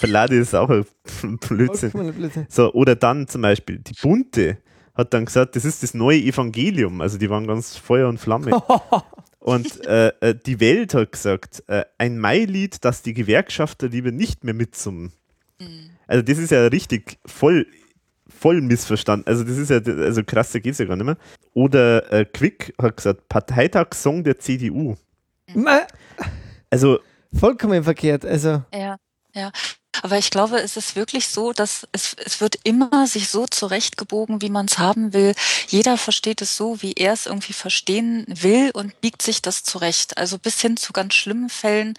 Ballade ist auch ein Blödsinn. So, oder dann zum Beispiel die Bunte hat dann gesagt, das ist das neue Evangelium. Also die waren ganz Feuer und Flamme. Und äh, äh, die Welt hat gesagt, äh, ein Mailied, das die Gewerkschafter lieber nicht mehr mitsummen. Also das ist ja richtig voll, voll missverstanden. Also das ist ja, also krass, da geht es ja gar nicht mehr. Oder äh, Quick hat gesagt, Parteitagssong der CDU. Also vollkommen verkehrt. Also ja, ja. Aber ich glaube, es ist wirklich so, dass es, es wird immer sich so zurechtgebogen, wie man es haben will. Jeder versteht es so, wie er es irgendwie verstehen will und biegt sich das zurecht. Also bis hin zu ganz schlimmen Fällen,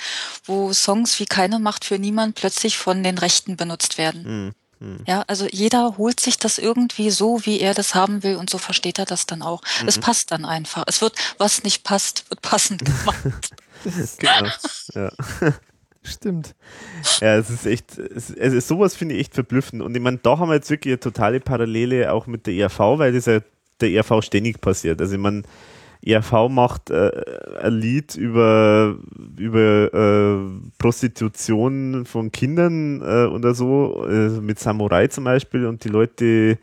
wo Songs wie Keine Macht für niemand plötzlich von den Rechten benutzt werden. Mhm. Ja, also jeder holt sich das irgendwie so, wie er das haben will und so versteht er das dann auch. Mhm. Es passt dann einfach. Es wird, was nicht passt, wird passend gemacht. genau. Ja. Stimmt. Ja, es ist echt, es, also sowas finde ich echt verblüffend. Und ich meine, da haben wir jetzt wirklich eine totale Parallele auch mit der ERV, weil das ja der ERV ständig passiert. Also ich meine, ERV macht äh, ein Lied über, über äh, Prostitution von Kindern äh, oder so, äh, mit Samurai zum Beispiel, und die Leute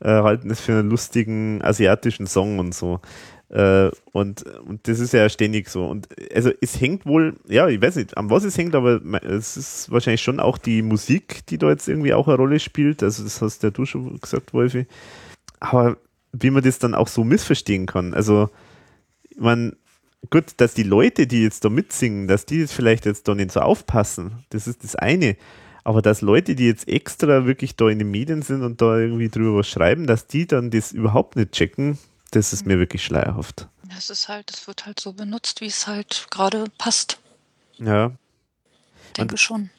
äh, halten es für einen lustigen asiatischen Song und so. Äh, und, und das ist ja ständig so. Und also es hängt wohl, ja, ich weiß nicht, an was es hängt, aber es ist wahrscheinlich schon auch die Musik, die da jetzt irgendwie auch eine Rolle spielt. Also das hast ja du schon gesagt, Wolfi. Aber wie man das dann auch so missverstehen kann. Also, man, gut, dass die Leute, die jetzt da mitsingen, dass die jetzt vielleicht jetzt da nicht so aufpassen, das ist das eine. Aber dass Leute, die jetzt extra wirklich da in den Medien sind und da irgendwie drüber was schreiben, dass die dann das überhaupt nicht checken, das ist mir wirklich schleierhaft. Es ist halt, es wird halt so benutzt, wie es halt gerade passt. Ja. Denke und, schon.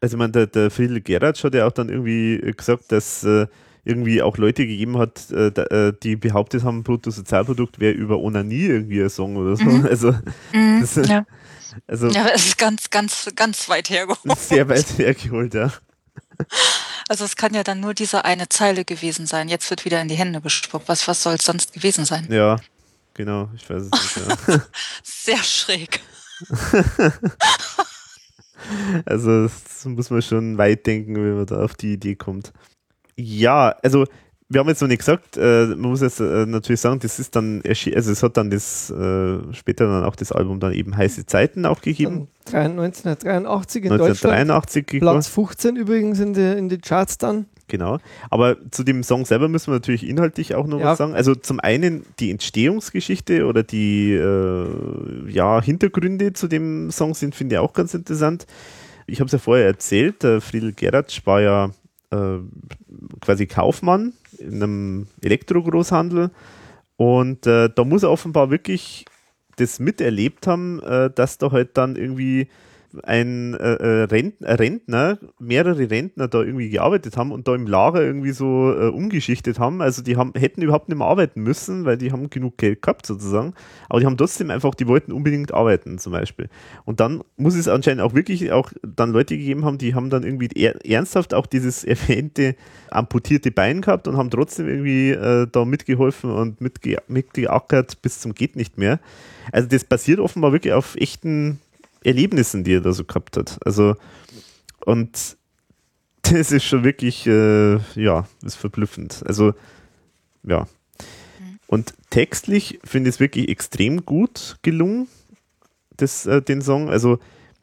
Also meine, der, der Friedel Gerard hat ja auch dann irgendwie gesagt, dass äh, irgendwie auch Leute gegeben hat, äh, äh die behauptet haben, Bruttosozialprodukt wäre über Onanie irgendwie ein Song oder so. Mhm. Also, mhm, das, ja. also ja, es ist ganz, ganz, ganz weit hergeholt. Sehr weit hergeholt, ja. Also es kann ja dann nur diese eine Zeile gewesen sein. Jetzt wird wieder in die Hände gespuckt. Was, was soll es sonst gewesen sein? Ja, genau. Ich weiß es nicht. Ja. Sehr schräg. also das muss man schon weit denken, wenn man da auf die Idee kommt. Ja, also wir haben jetzt noch nicht gesagt, äh, man muss jetzt äh, natürlich sagen, das ist dann, also es hat dann das, äh, später dann auch das Album dann eben Heiße Zeiten auch gegeben. 1983 in 1983 Deutschland. Platz 15 übrigens in die, in die Charts dann. Genau. Aber zu dem Song selber müssen wir natürlich inhaltlich auch noch ja. was sagen. Also zum einen die Entstehungsgeschichte oder die äh, ja, Hintergründe zu dem Song sind, finde ich auch ganz interessant. Ich habe es ja vorher erzählt, Friedel Geratsch war ja äh, quasi Kaufmann in einem Elektrogroßhandel. Und äh, da muss er offenbar wirklich das miterlebt haben, äh, dass da halt dann irgendwie ein äh, äh Rentner, mehrere Rentner da irgendwie gearbeitet haben und da im Lager irgendwie so äh, umgeschichtet haben. Also die haben, hätten überhaupt nicht mehr arbeiten müssen, weil die haben genug Geld gehabt sozusagen. Aber die haben trotzdem einfach, die wollten unbedingt arbeiten zum Beispiel. Und dann muss es anscheinend auch wirklich auch dann Leute gegeben haben, die haben dann irgendwie ernsthaft auch dieses erwähnte amputierte Bein gehabt und haben trotzdem irgendwie äh, da mitgeholfen und mitge mitgeackert bis zum geht nicht mehr. Also das basiert offenbar wirklich auf echten Erlebnissen, die er da so gehabt hat. Also, und das ist schon wirklich, äh, ja, ist verblüffend. Also, ja. Und textlich finde ich es wirklich extrem gut gelungen, das, äh, den Song. Also,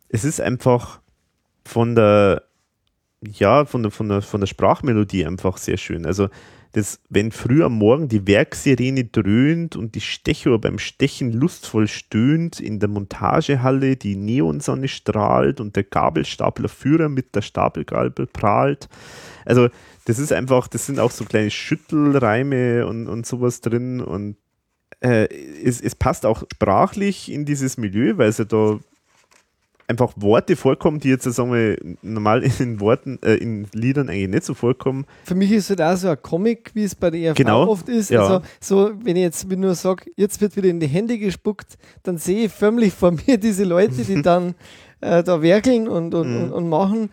es ist einfach von der, ja, von der, von der, von der Sprachmelodie einfach sehr schön. Also, dass wenn früh am Morgen die Werksirene dröhnt und die Stechuhr beim Stechen lustvoll stöhnt, in der Montagehalle die Neonsonne strahlt und der Gabelstaplerführer mit der Stapelgabel prahlt. Also das ist einfach, das sind auch so kleine Schüttelreime und, und sowas drin und äh, es, es passt auch sprachlich in dieses Milieu, weil es ja da einfach Worte vorkommen, die jetzt sagen wir, normal in Worten, äh, in Liedern eigentlich nicht so vorkommen. Für mich ist es halt auch so ein Comic, wie es bei der ERV genau, oft ist. Ja. Also so, wenn ich jetzt nur sage, jetzt wird wieder in die Hände gespuckt, dann sehe ich förmlich vor mir diese Leute, die dann äh, da werkeln und, und, mhm. und, und, machen.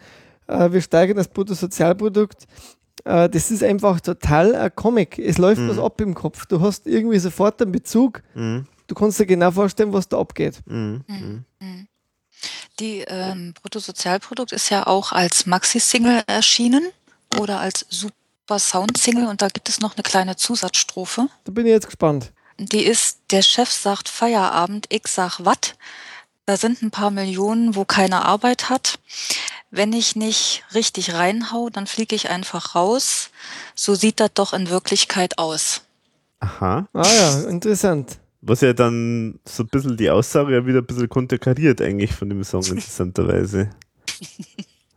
Äh, wir steigern das Bruttosozialprodukt. Äh, das ist einfach total ein Comic. Es läuft mhm. was ab im Kopf. Du hast irgendwie sofort einen Bezug. Mhm. Du kannst dir genau vorstellen, was da abgeht. Mhm. Die ähm, Bruttosozialprodukt ist ja auch als Maxi-Single erschienen oder als Super Sound-Single und da gibt es noch eine kleine Zusatzstrophe. Da bin ich jetzt gespannt. Die ist, der Chef sagt Feierabend, ich sag wat. Da sind ein paar Millionen, wo keine Arbeit hat. Wenn ich nicht richtig reinhau, dann fliege ich einfach raus. So sieht das doch in Wirklichkeit aus. Aha. Ah ja, interessant. Was ja dann so ein bisschen die Aussage ja wieder ein bisschen konterkariert eigentlich von dem Song, interessanterweise.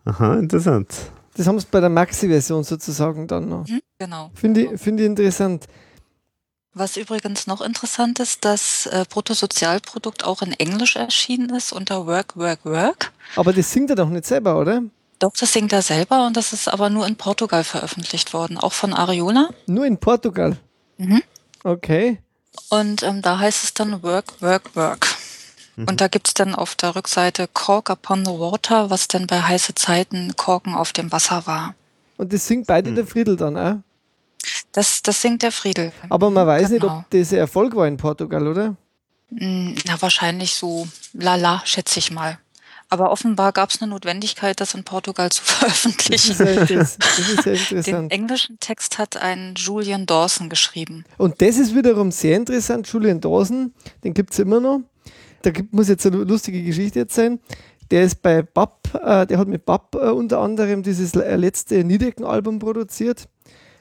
Aha, interessant. Das haben sie bei der Maxi-Version sozusagen dann noch. Mhm, genau. Finde ich, find ich interessant. Was übrigens noch interessant ist, dass äh, Bruttosozialprodukt auch in Englisch erschienen ist unter Work, Work, Work. Aber das singt er doch nicht selber, oder? Doch, das singt er selber und das ist aber nur in Portugal veröffentlicht worden, auch von Ariola. Nur in Portugal? Mhm. Okay. Und ähm, da heißt es dann Work, Work, Work. Mhm. Und da gibt's dann auf der Rückseite Cork upon the Water, was denn bei heiße Zeiten Korken auf dem Wasser war. Und das singt beide mhm. der Friedel dann, äh? Das, das singt der Friedel. Aber man weiß genau. nicht, ob das ein Erfolg war in Portugal, oder? Hm, na, wahrscheinlich so lala, schätze ich mal. Aber offenbar gab es eine Notwendigkeit, das in Portugal zu veröffentlichen. Das ist, das ist sehr interessant. Den englischen Text hat ein Julian Dawson geschrieben. Und das ist wiederum sehr interessant. Julian Dawson, den gibt es immer noch. Da gibt, muss jetzt eine lustige Geschichte jetzt sein. Der ist bei BAP, äh, der hat mit BAP äh, unter anderem dieses letzte Niedecken-Album produziert.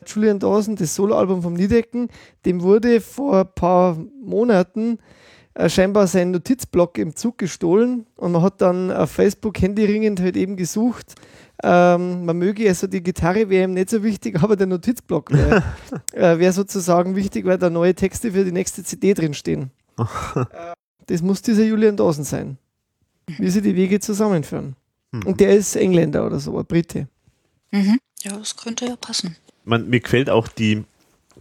Julian Dawson, das Soloalbum vom Niedecken, dem wurde vor ein paar Monaten äh, scheinbar seinen Notizblock im Zug gestohlen und man hat dann auf Facebook händeringend halt eben gesucht. Ähm, man möge also die Gitarre wäre ihm nicht so wichtig, aber der Notizblock wäre äh, wär sozusagen wichtig, weil da neue Texte für die nächste CD drinstehen. äh, das muss dieser Julian Dawson sein. Wie sie die Wege zusammenführen. Mhm. Und der ist Engländer oder so, ein Brite. Mhm. Ja, das könnte ja passen. Man, mir gefällt auch die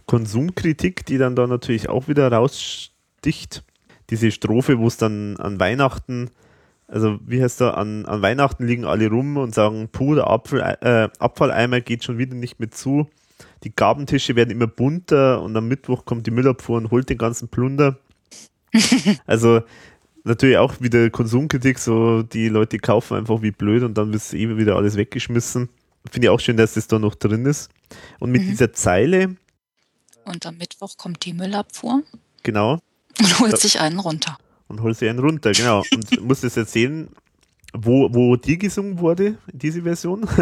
Konsumkritik, die dann da natürlich auch wieder raussticht. Diese Strophe, wo es dann an Weihnachten, also wie heißt da, an, an Weihnachten liegen alle rum und sagen, puh, der Apfel, äh, Abfalleimer geht schon wieder nicht mehr zu. Die Gabentische werden immer bunter und am Mittwoch kommt die Müllabfuhr und holt den ganzen Plunder. also natürlich auch wieder Konsumkritik, so die Leute kaufen einfach wie blöd und dann wird eben wieder alles weggeschmissen. Finde ich auch schön, dass das da noch drin ist. Und mit mhm. dieser Zeile. Und am Mittwoch kommt die Müllabfuhr. Genau. Und holt sich einen runter. Und holt sich einen runter, genau. Und muss das erzählen, wo, wo die gesungen wurde, diese Version?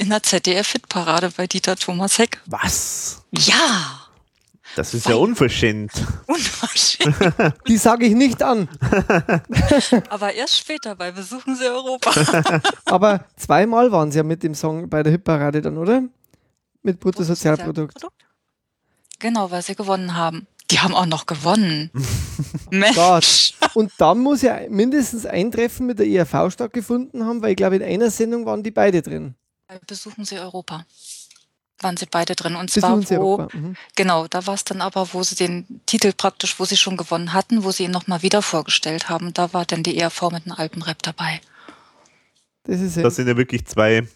In der ZDF-Hitparade bei Dieter Thomas Heck. Was? Ja! Das ist ja unverschämt. Unverschämt. Die sage ich nicht an. Aber erst später bei Besuchen Sie Europa. Aber zweimal waren Sie ja mit dem Song bei der Hitparade dann, oder? Mit Bruttosozialprodukt. Genau, weil Sie gewonnen haben. Die haben auch noch gewonnen. Mensch. Und dann muss ja mindestens ein Treffen mit der IRV stattgefunden haben, weil ich glaube, in einer Sendung waren die beide drin. Besuchen Sie Europa waren sie beide drin. Und zwar, wo, mhm. genau, da war es dann aber, wo sie den Titel praktisch, wo sie schon gewonnen hatten, wo sie ihn nochmal wieder vorgestellt haben. Da war dann die ERV mit einem Alpenrap dabei. Das, ist ja. das sind ja wirklich zwei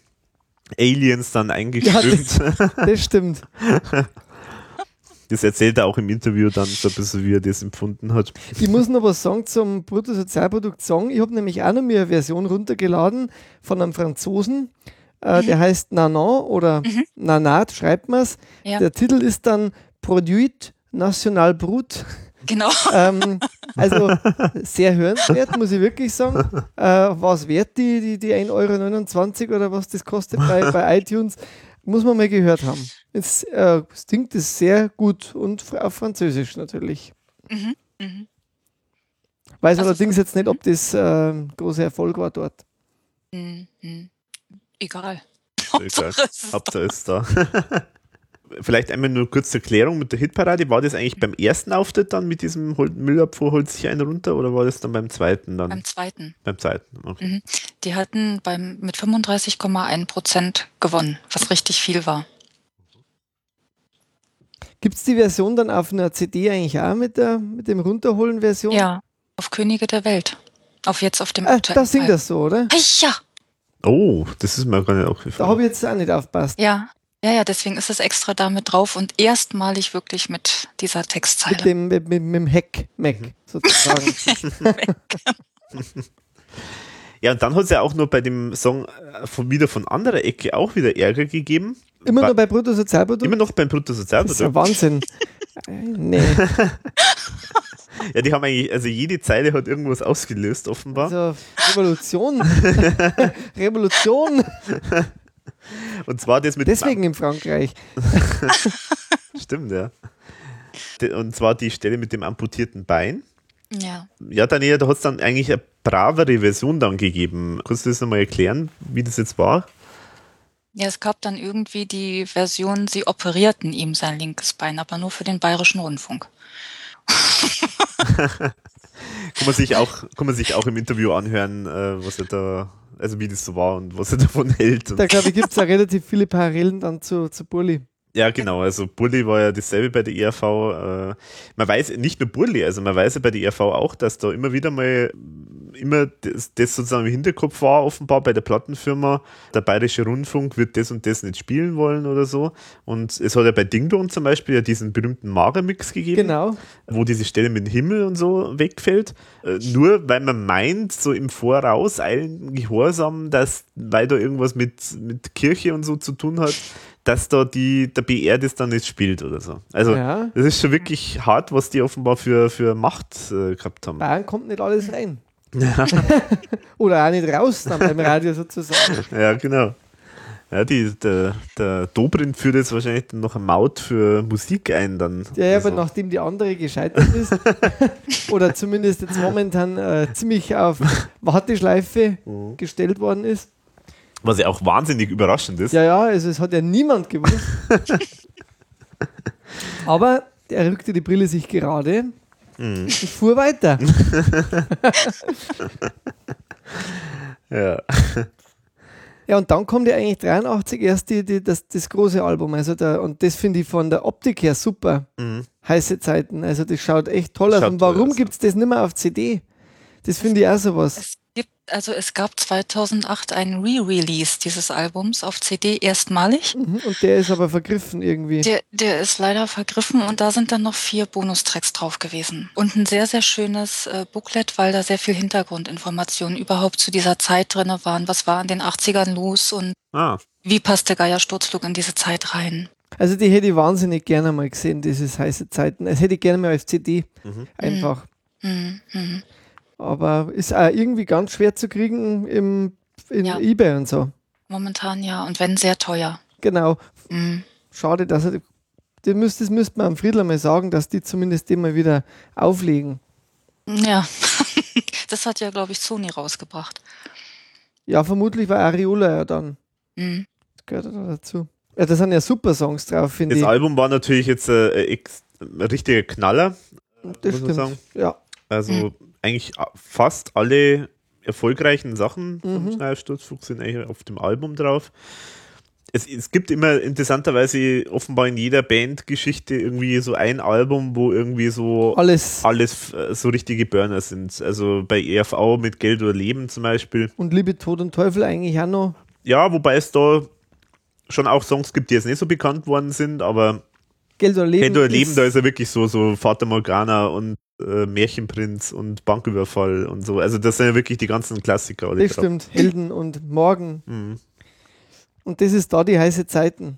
Aliens dann eingeströmt. Ja, das, das stimmt. Das erzählt er auch im Interview dann so ein bisschen, wie er das empfunden hat. Ich muss noch was sagen zum Bruttosozialprodukt-Song. Ich habe nämlich auch noch mir eine Version runtergeladen von einem Franzosen. Äh, mhm. Der heißt Nanan oder mhm. Nanat, schreibt man es. Ja. Der Titel ist dann Produit National Brut. Genau. ähm, also sehr hörenswert, muss ich wirklich sagen. Äh, was wert die, die, die 1,29 Euro oder was das kostet bei, bei iTunes, muss man mal gehört haben. Es äh, klingt es sehr gut und auf Französisch natürlich. Mhm. Mhm. Weiß also allerdings jetzt nicht, ob das äh, großer Erfolg war dort. Mhm. Egal. Hauptsache ist da. Vielleicht einmal nur kurz zur Erklärung mit der Hitparade. War das eigentlich beim ersten Auftritt dann mit diesem Müllabfuhr holt sich einen runter oder war das dann beim zweiten dann? Beim zweiten. Beim zweiten, okay. Mhm. Die hatten beim, mit 35,1 Prozent gewonnen, was richtig viel war. Gibt es die Version dann auf einer CD eigentlich auch mit, der, mit dem Runterholen-Version? Ja, auf Könige der Welt. Auf jetzt auf dem ah, Da singt das so, oder? Ja, Oh, das ist mir gar nicht aufgefallen. Da habe ich jetzt auch nicht aufpasst. Ja, ja, ja, deswegen ist es extra da mit drauf und erstmalig wirklich mit dieser Textzeile. Mit dem, mit, mit, mit dem Heck-Mac mhm. sozusagen. ja, und dann hat es ja auch nur bei dem Song äh, von, wieder von anderer Ecke auch wieder Ärger gegeben. Immer noch bei Bruttosozialprodukt? Immer noch beim Bruttosozialprodukt. Das ist ja Wahnsinn. nee. Ja, die haben eigentlich, also jede Zeile hat irgendwas ausgelöst, offenbar. Also Revolution. Revolution. Und zwar das mit. Deswegen in Frankreich. Stimmt, ja. Und zwar die Stelle mit dem amputierten Bein. Ja. Ja, Daniela, da hat es dann eigentlich eine bravere Version dann gegeben. Kannst du das nochmal erklären, wie das jetzt war? Ja, es gab dann irgendwie die Version, sie operierten ihm sein linkes Bein, aber nur für den Bayerischen Rundfunk kann, man sich auch, kann man sich auch im Interview anhören, äh, was er da, also wie das so war und was er davon hält. Da glaube ich, gibt es ja relativ viele Parallelen dann zu, zu Bulli. Ja, genau. Also Burli war ja dasselbe bei der ERV. Äh, man weiß nicht nur Burli, also man weiß ja bei der ERV auch, dass da immer wieder mal immer das, das, sozusagen im Hinterkopf war, offenbar bei der Plattenfirma, der Bayerische Rundfunk wird das und das nicht spielen wollen oder so. Und es hat ja bei Ding Dong zum Beispiel ja diesen berühmten Mare-Mix gegeben, genau. wo diese Stelle mit dem Himmel und so wegfällt. Äh, nur weil man meint, so im Voraus eilen Gehorsam, dass, weil da irgendwas mit, mit Kirche und so zu tun hat, dass da die, der BR das dann nicht spielt oder so. Also ja. das ist schon wirklich hart, was die offenbar für, für Macht äh, gehabt haben. Bayern kommt nicht alles rein. Oder auch nicht raus dann beim Radio sozusagen. Ja, genau. Ja, die, der, der Dobrindt führt jetzt wahrscheinlich noch eine Maut für Musik ein. Dann ja, ja aber nachdem die andere gescheitert ist, oder zumindest jetzt momentan äh, ziemlich auf Warteschleife mhm. gestellt worden ist. Was ja auch wahnsinnig überraschend ist. Ja, ja, also es hat ja niemand gewusst. aber er rückte die Brille sich gerade mhm. und fuhr weiter. ja. Ja, und dann kommt ja eigentlich 83 erst die, die, das, das große Album. Also der, und das finde ich von der Optik her super. Mhm. Heiße Zeiten. Also das schaut echt toll aus. Und warum gibt es das nicht mehr auf CD? Das finde ich auch sowas gibt, also es gab 2008 einen Re-Release dieses Albums auf CD erstmalig. Mhm, und der ist aber vergriffen irgendwie. Der, der ist leider vergriffen und da sind dann noch vier Bonustracks drauf gewesen. Und ein sehr, sehr schönes äh, Booklet, weil da sehr viel Hintergrundinformationen überhaupt zu dieser Zeit drin waren. Was war in den 80ern los und ah. wie passt der Geiersturzflug in diese Zeit rein? Also die hätte ich wahnsinnig gerne mal gesehen, diese heiße Zeiten. Das hätte ich gerne mal als CD. Mhm. Einfach. Mhm. Mhm. Aber ist auch irgendwie ganz schwer zu kriegen im, in ja. Ebay und so. Momentan ja, und wenn sehr teuer. Genau. Mhm. Schade, dass er. Das müsste, das müsste man am Friedler mal sagen, dass die zumindest den mal wieder auflegen. Ja, das hat ja, glaube ich, Sony rausgebracht. Ja, vermutlich war Ariola ja dann. Mhm. Das gehört ja dazu. Ja, da sind ja super Songs drauf, finde ich. Das Album war natürlich jetzt äh, ein richtiger Knaller. Das stimmt. Ja. Also mhm eigentlich fast alle erfolgreichen Sachen mhm. vom Schneidersturzflug sind eigentlich auf dem Album drauf. Es, es, gibt immer interessanterweise offenbar in jeder Bandgeschichte irgendwie so ein Album, wo irgendwie so alles, alles äh, so richtige Burner sind. Also bei ERV mit Geld oder Leben zum Beispiel. Und Liebe, Tod und Teufel eigentlich auch noch. Ja, wobei es da schon auch Songs gibt, die jetzt nicht so bekannt worden sind, aber Geld oder Leben. Geld oder Leben, da ist er wirklich so, so Vater Morgana und äh, Märchenprinz und Banküberfall und so. Also das sind ja wirklich die ganzen Klassiker. das stimmt, Helden und Morgen. Mhm. Und das ist da die heiße Zeiten.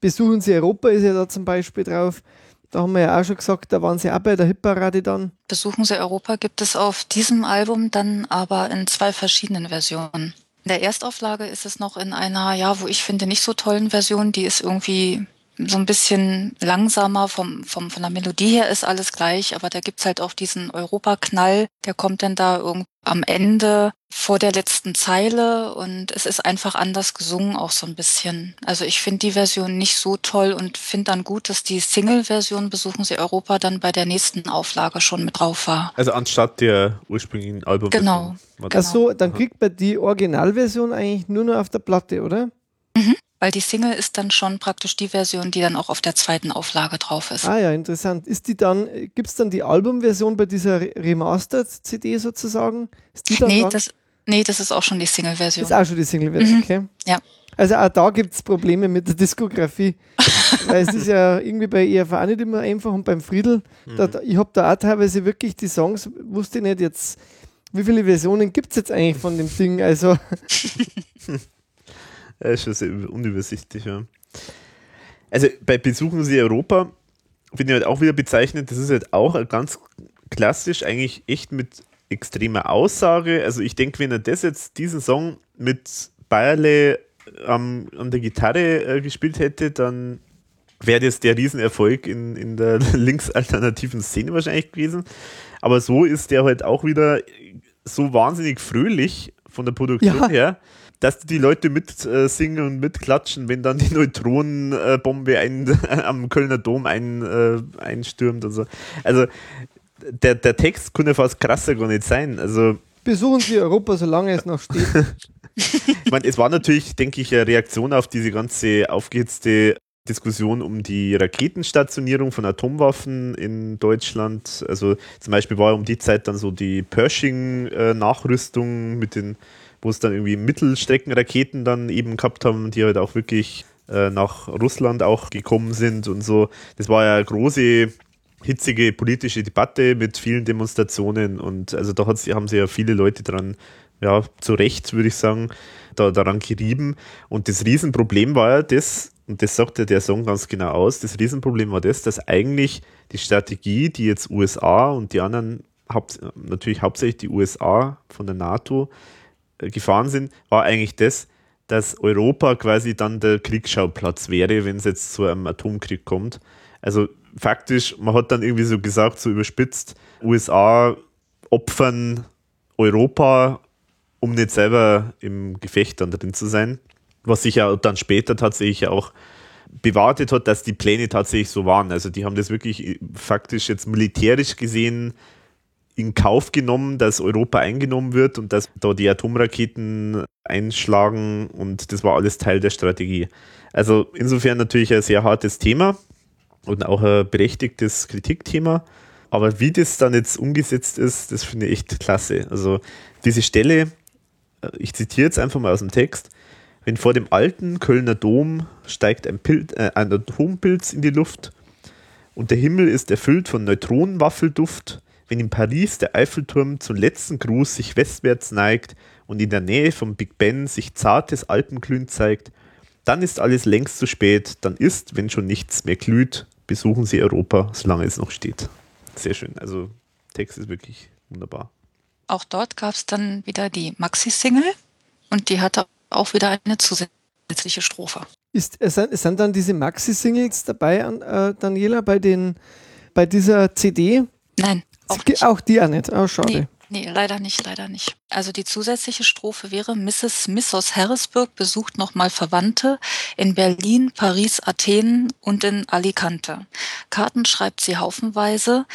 Besuchen Sie Europa ist ja da zum Beispiel drauf. Da haben wir ja auch schon gesagt, da waren Sie auch bei der Hitparade dann. Besuchen Sie Europa gibt es auf diesem Album dann aber in zwei verschiedenen Versionen. In der Erstauflage ist es noch in einer, ja, wo ich finde, nicht so tollen Version. Die ist irgendwie so ein bisschen langsamer vom, vom, von der Melodie her ist alles gleich, aber da gibt's halt auch diesen Europaknall, der kommt dann da irgendwie am Ende vor der letzten Zeile und es ist einfach anders gesungen auch so ein bisschen. Also ich finde die Version nicht so toll und finde dann gut, dass die Single-Version Besuchen Sie Europa dann bei der nächsten Auflage schon mit drauf war. Also anstatt der ursprünglichen Album. Genau. genau. Achso, dann kriegt man die Originalversion eigentlich nur noch auf der Platte, oder? Mhm weil die Single ist dann schon praktisch die Version, die dann auch auf der zweiten Auflage drauf ist. Ah ja, interessant. Ist die dann, gibt es dann die Albumversion bei dieser Remastered-CD sozusagen? Ist die dann nee, das, nee, das ist auch schon die Single-Version. Ist auch schon die Single-Version, mhm. okay. Ja. Also auch da gibt es Probleme mit der Diskografie. weil es ist ja irgendwie bei ERV auch nicht immer einfach und beim Friedel, mhm. da, ich habe da auch teilweise wirklich die Songs, wusste ich nicht jetzt, wie viele Versionen gibt es jetzt eigentlich von dem Ding? Also Ja, ist schon sehr unübersichtlich, ja. Also bei Besuchen Sie Europa finde ich halt auch wieder bezeichnet, das ist halt auch ganz klassisch, eigentlich echt mit extremer Aussage. Also ich denke, wenn er das jetzt, diesen Song mit Bayerle ähm, an der Gitarre äh, gespielt hätte, dann wäre das der Riesenerfolg in, in der linksalternativen Szene wahrscheinlich gewesen. Aber so ist der halt auch wieder so wahnsinnig fröhlich von der Produktion ja. her dass die Leute mitsingen äh, und mitklatschen, wenn dann die Neutronenbombe ein, am Kölner Dom ein, äh, einstürmt und so. Also der, der Text könnte fast krasser gar nicht sein. Also Besuchen Sie Europa, solange es noch steht. ich meine, es war natürlich, denke ich, eine Reaktion auf diese ganze aufgehitzte Diskussion um die Raketenstationierung von Atomwaffen in Deutschland. Also zum Beispiel war um die Zeit dann so die Pershing-Nachrüstung mit den wo es dann irgendwie Mittelstreckenraketen dann eben gehabt haben, die halt auch wirklich äh, nach Russland auch gekommen sind und so. Das war ja eine große, hitzige politische Debatte mit vielen Demonstrationen und also da haben sich ja viele Leute dran, ja, zu Recht würde ich sagen, da, daran gerieben. Und das Riesenproblem war ja das, und das sagt ja der Song ganz genau aus, das Riesenproblem war das, dass eigentlich die Strategie, die jetzt USA und die anderen, natürlich hauptsächlich die USA von der NATO, gefahren sind, war eigentlich das, dass Europa quasi dann der Kriegsschauplatz wäre, wenn es jetzt zu einem Atomkrieg kommt. Also faktisch, man hat dann irgendwie so gesagt, so überspitzt, USA opfern Europa, um nicht selber im Gefecht dann drin zu sein. Was sich ja dann später tatsächlich auch bewahrtet hat, dass die Pläne tatsächlich so waren. Also die haben das wirklich faktisch jetzt militärisch gesehen in Kauf genommen, dass Europa eingenommen wird und dass da die Atomraketen einschlagen und das war alles Teil der Strategie. Also insofern natürlich ein sehr hartes Thema und auch ein berechtigtes Kritikthema. Aber wie das dann jetzt umgesetzt ist, das finde ich echt klasse. Also diese Stelle, äh, ich zitiere jetzt einfach mal aus dem Text, wenn vor dem alten Kölner Dom steigt ein, Pil äh, ein Atompilz in die Luft und der Himmel ist erfüllt von Neutronenwaffelduft, wenn in Paris der Eiffelturm zum letzten Gruß sich westwärts neigt und in der Nähe vom Big Ben sich zartes Alpenglühen zeigt, dann ist alles längst zu spät, dann ist, wenn schon nichts mehr glüht, besuchen Sie Europa, solange es noch steht. Sehr schön, also Text ist wirklich wunderbar. Auch dort gab es dann wieder die Maxi-Single und die hatte auch wieder eine zusätzliche Strophe. Ist, sind dann diese Maxi-Singles dabei, äh, Daniela, bei, den, bei dieser CD? Nein. Auch, auch die auch nicht. Oh, schade. Nee. Nee, leider nicht, leider nicht. Also die zusätzliche Strophe wäre, Mrs. Smith aus Harrisburg besucht nochmal Verwandte in Berlin, Paris, Athen und in Alicante. Karten schreibt sie haufenweise,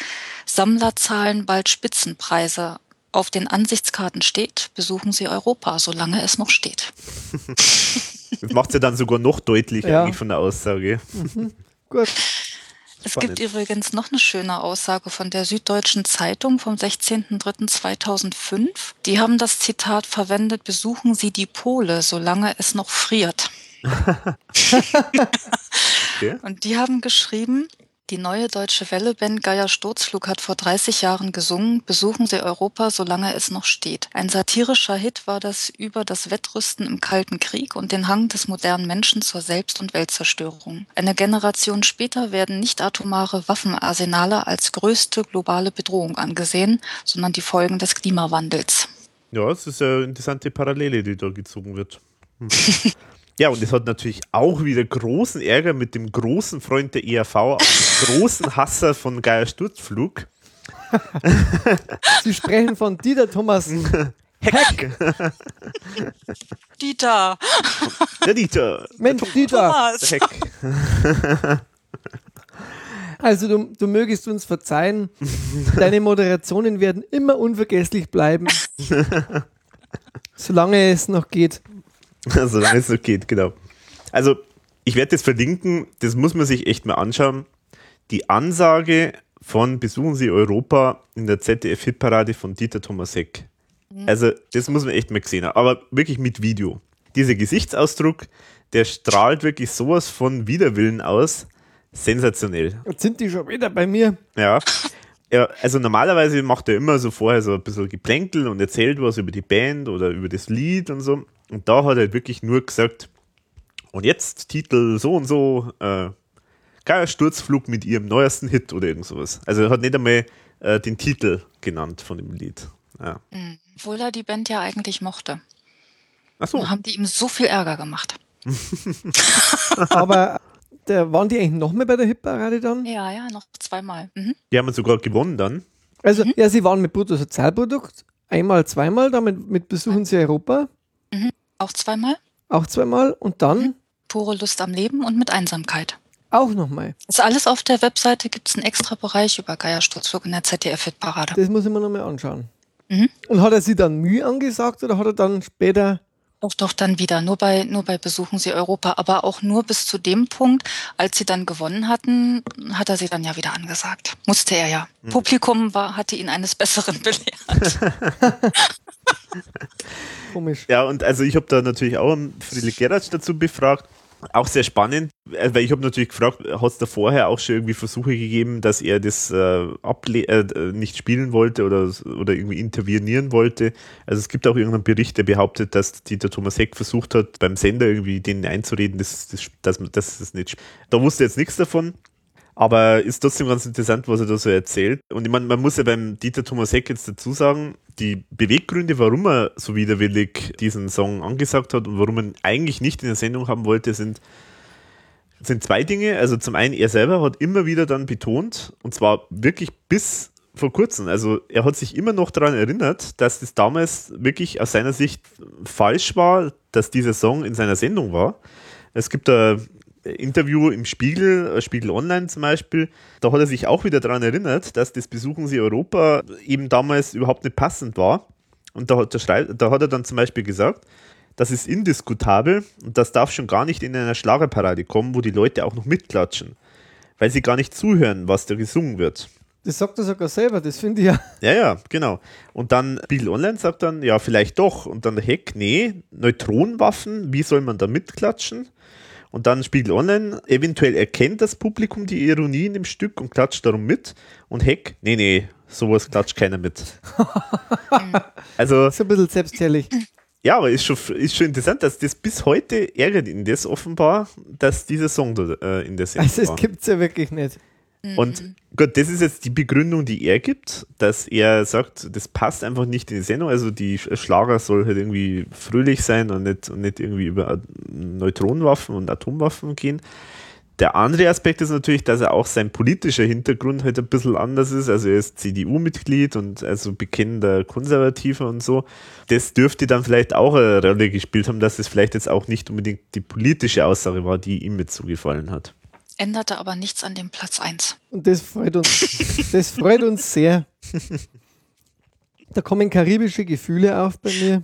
Sammler zahlen bald Spitzenpreise auf den Ansichtskarten steht, besuchen Sie Europa, solange es noch steht. das macht ja dann sogar noch deutlicher ja. von der Aussage. Mhm. Gut. Es gibt übrigens noch eine schöne Aussage von der Süddeutschen Zeitung vom 16.03.2005. Die haben das Zitat verwendet, besuchen Sie die Pole, solange es noch friert. okay. Und die haben geschrieben, die neue deutsche Welleband Geier Sturzflug hat vor 30 Jahren gesungen, besuchen Sie Europa, solange es noch steht. Ein satirischer Hit war das über das Wettrüsten im Kalten Krieg und den Hang des modernen Menschen zur Selbst- und Weltzerstörung. Eine Generation später werden nicht atomare Waffenarsenale als größte globale Bedrohung angesehen, sondern die Folgen des Klimawandels. Ja, es ist eine interessante Parallele, die da gezogen wird. Hm. Ja, und es hat natürlich auch wieder großen Ärger mit dem großen Freund der ERV, großen Hasser von Geier Sturzflug. Sie sprechen von Dieter Thomas Heck. Dieter. Der Dieter. Mensch, der Dieter. Thomas. Heck. Also du, du mögest uns verzeihen, deine Moderationen werden immer unvergesslich bleiben. solange es noch geht. Solange es noch geht, genau. Also, ich werde das verlinken, das muss man sich echt mal anschauen. Die Ansage von Besuchen Sie Europa in der ZDF-Hitparade von Dieter Thomasek. Mhm. Also, das muss man echt mal gesehen haben, aber wirklich mit Video. Dieser Gesichtsausdruck, der strahlt wirklich sowas von Widerwillen aus. Sensationell. Jetzt sind die schon wieder bei mir. Ja. Ja, also normalerweise macht er immer so vorher so ein bisschen Geplänkel und erzählt was über die Band oder über das Lied und so. Und da hat er wirklich nur gesagt, und jetzt Titel so und so, äh, geiler Sturzflug mit ihrem neuesten Hit oder irgend sowas. Also er hat nicht einmal äh, den Titel genannt von dem Lied. Ja. Mhm. Obwohl er die Band ja eigentlich mochte. Ach so. Und haben die ihm so viel Ärger gemacht. Aber der, waren die eigentlich noch mehr bei der Hitparade dann? Ja, ja, noch zweimal. Mhm. Die haben sogar gewonnen dann. Also, mhm. ja, sie waren mit Bruttosozialprodukt einmal, zweimal, damit mit Besuchen sie Europa. Mhm. Auch zweimal? Auch zweimal und dann? Mhm. Pure Lust am Leben und mit Einsamkeit. Auch nochmal. Ist alles auf der Webseite, gibt es einen extra Bereich über Geiersturzflug in der ZDF-Hitparade. Das muss ich mir nochmal anschauen. Mhm. Und hat er sie dann Mühe angesagt oder hat er dann später doch, doch, dann wieder. Nur bei, nur bei Besuchen Sie Europa. Aber auch nur bis zu dem Punkt, als Sie dann gewonnen hatten, hat er sie dann ja wieder angesagt. Musste er ja. Mhm. Publikum war, hatte ihn eines Besseren belehrt. Komisch. Ja, und also ich habe da natürlich auch Friedrich Gerratsch dazu befragt auch sehr spannend, äh, weil ich habe natürlich gefragt, hat es da vorher auch schon irgendwie Versuche gegeben, dass er das äh, äh, nicht spielen wollte oder, oder irgendwie intervenieren wollte. Also es gibt auch irgendeinen Bericht, der behauptet, dass Dieter Thomas Heck versucht hat, beim Sender irgendwie denen einzureden, dass, dass, dass, dass das nicht Da wusste jetzt nichts davon. Aber ist trotzdem ganz interessant, was er da so erzählt. Und ich meine, man muss ja beim Dieter Thomas Heck jetzt dazu sagen, die Beweggründe, warum er so widerwillig diesen Song angesagt hat und warum er eigentlich nicht in der Sendung haben wollte, sind, sind zwei Dinge. Also zum einen, er selber hat immer wieder dann betont, und zwar wirklich bis vor kurzem, also er hat sich immer noch daran erinnert, dass das damals wirklich aus seiner Sicht falsch war, dass dieser Song in seiner Sendung war. Es gibt da Interview im Spiegel, äh, Spiegel Online zum Beispiel, da hat er sich auch wieder daran erinnert, dass das Besuchen Sie Europa eben damals überhaupt nicht passend war. Und da hat, er, da hat er dann zum Beispiel gesagt, das ist indiskutabel und das darf schon gar nicht in einer Schlagerparade kommen, wo die Leute auch noch mitklatschen, weil sie gar nicht zuhören, was da gesungen wird. Das sagt er sogar selber, das finde ich ja. Ja, ja, genau. Und dann Spiegel Online sagt dann, ja, vielleicht doch. Und dann der Heck, nee, Neutronenwaffen, wie soll man da mitklatschen? Und dann Spiegel Online, eventuell erkennt das Publikum die Ironie in dem Stück und klatscht darum mit. Und Heck, nee, nee, sowas klatscht keiner mit. also. Ist ein bisschen selbstherrlich. Ja, aber ist schon, ist schon interessant, dass das bis heute ärgert ihn das offenbar, dass dieser Song da äh, in der Sendung Also, es gibt es ja wirklich nicht. Und mhm. gut, das ist jetzt die Begründung, die er gibt, dass er sagt, das passt einfach nicht in die Sendung. Also die Schlager soll halt irgendwie fröhlich sein und nicht, und nicht irgendwie über Neutronenwaffen und Atomwaffen gehen. Der andere Aspekt ist natürlich, dass er auch sein politischer Hintergrund halt ein bisschen anders ist. Also er ist CDU-Mitglied und also bekennender Konservativer und so. Das dürfte dann vielleicht auch eine Rolle gespielt haben, dass es vielleicht jetzt auch nicht unbedingt die politische Aussage war, die ihm mit zugefallen hat änderte aber nichts an dem Platz 1. Und das freut uns. das freut uns sehr. Da kommen karibische Gefühle auf bei mir.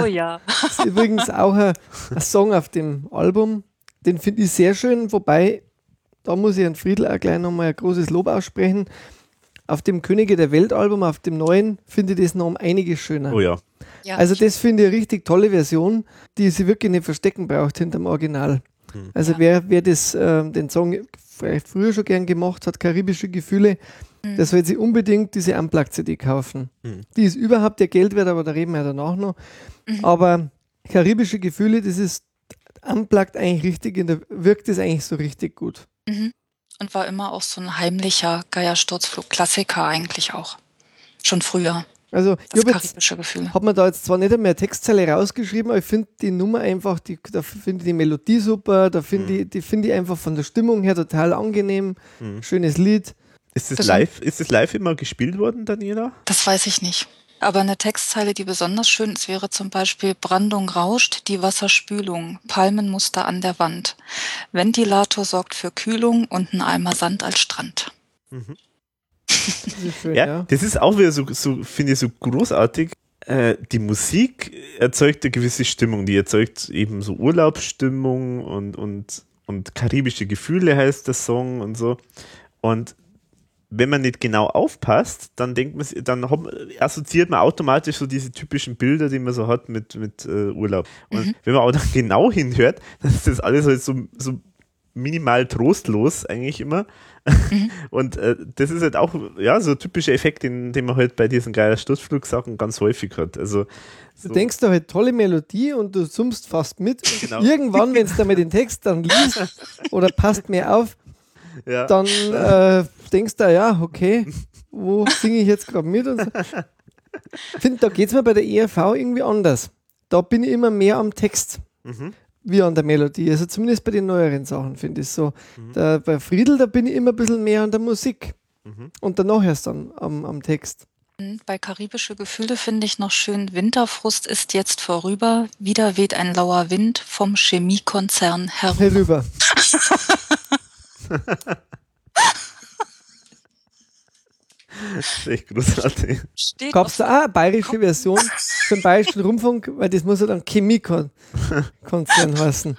Oh ja. Das ist übrigens auch ein, ein Song auf dem Album. Den finde ich sehr schön, wobei, da muss ich an Friedel auch gleich nochmal ein großes Lob aussprechen. Auf dem Könige der Welt Album, auf dem neuen, finde ich das noch um einiges schöner. Oh ja. ja also das finde ich eine richtig tolle Version, die sie wirklich nicht verstecken braucht hinterm Original. Mhm. Also ja. wer, wer das, äh, den Song vielleicht früher schon gern gemacht hat, karibische Gefühle, mhm. der soll sich unbedingt diese Unplugged-CD kaufen. Mhm. Die ist überhaupt der Geld wert, aber da reden wir ja danach noch. Mhm. Aber karibische Gefühle, das ist Unplugged eigentlich richtig, in der, wirkt es eigentlich so richtig gut. Mhm. Und war immer auch so ein heimlicher Geiersturzflug-Klassiker eigentlich auch. Schon früher. Also, das ich karibische Gefühl. Habe mir da jetzt zwar nicht einmal Textzeile rausgeschrieben, aber ich finde die Nummer einfach, die, da finde ich die Melodie super, da finde mhm. ich, die finde ich einfach von der Stimmung her total angenehm. Mhm. Schönes Lied. Ist das, das live, ist das live immer gespielt worden, Daniela? Das weiß ich nicht. Aber eine Textzeile, die besonders schön ist, wäre zum Beispiel Brandung rauscht, die Wasserspülung, Palmenmuster an der Wand. Ventilator sorgt für Kühlung und ein Eimer Sand als Strand. Mhm. Schön, ja, ja, das ist auch wieder so, so finde ich, so großartig. Äh, die Musik erzeugt eine gewisse Stimmung, die erzeugt eben so Urlaubsstimmung und, und, und karibische Gefühle heißt der Song und so. Und wenn man nicht genau aufpasst, dann denkt man, dann assoziiert man automatisch so diese typischen Bilder, die man so hat mit, mit äh, Urlaub. Und mhm. wenn man auch dann genau hinhört, dann ist das alles halt so, so minimal trostlos eigentlich immer. Mhm. Und äh, das ist halt auch ja, so ein typischer Effekt, den, den man halt bei diesen geilen Sturzflugsachen ganz häufig hat. Also, so. Du denkst da halt tolle Melodie und du summst fast mit. Genau. Irgendwann, wenn es dann mit den Text dann liest oder passt mehr auf, ja. dann äh, denkst du, ja, okay, wo singe ich jetzt gerade mit? Und so. Ich finde, da geht es mir bei der ERV irgendwie anders. Da bin ich immer mehr am Text. Mhm wie an der Melodie. Also zumindest bei den neueren Sachen finde ich so. Mhm. Da, bei Friedel, da bin ich immer ein bisschen mehr an der Musik. Mhm. Und danach erst dann am, am Text. Mhm, bei karibische Gefühle finde ich noch schön, Winterfrust ist jetzt vorüber, wieder weht ein lauer Wind vom Chemiekonzern herüber. herüber. echt großartig. Gab es da auch eine bayerische Version zum Bayerischen Rundfunk, weil das muss ja dann Chemiekonzern heißen.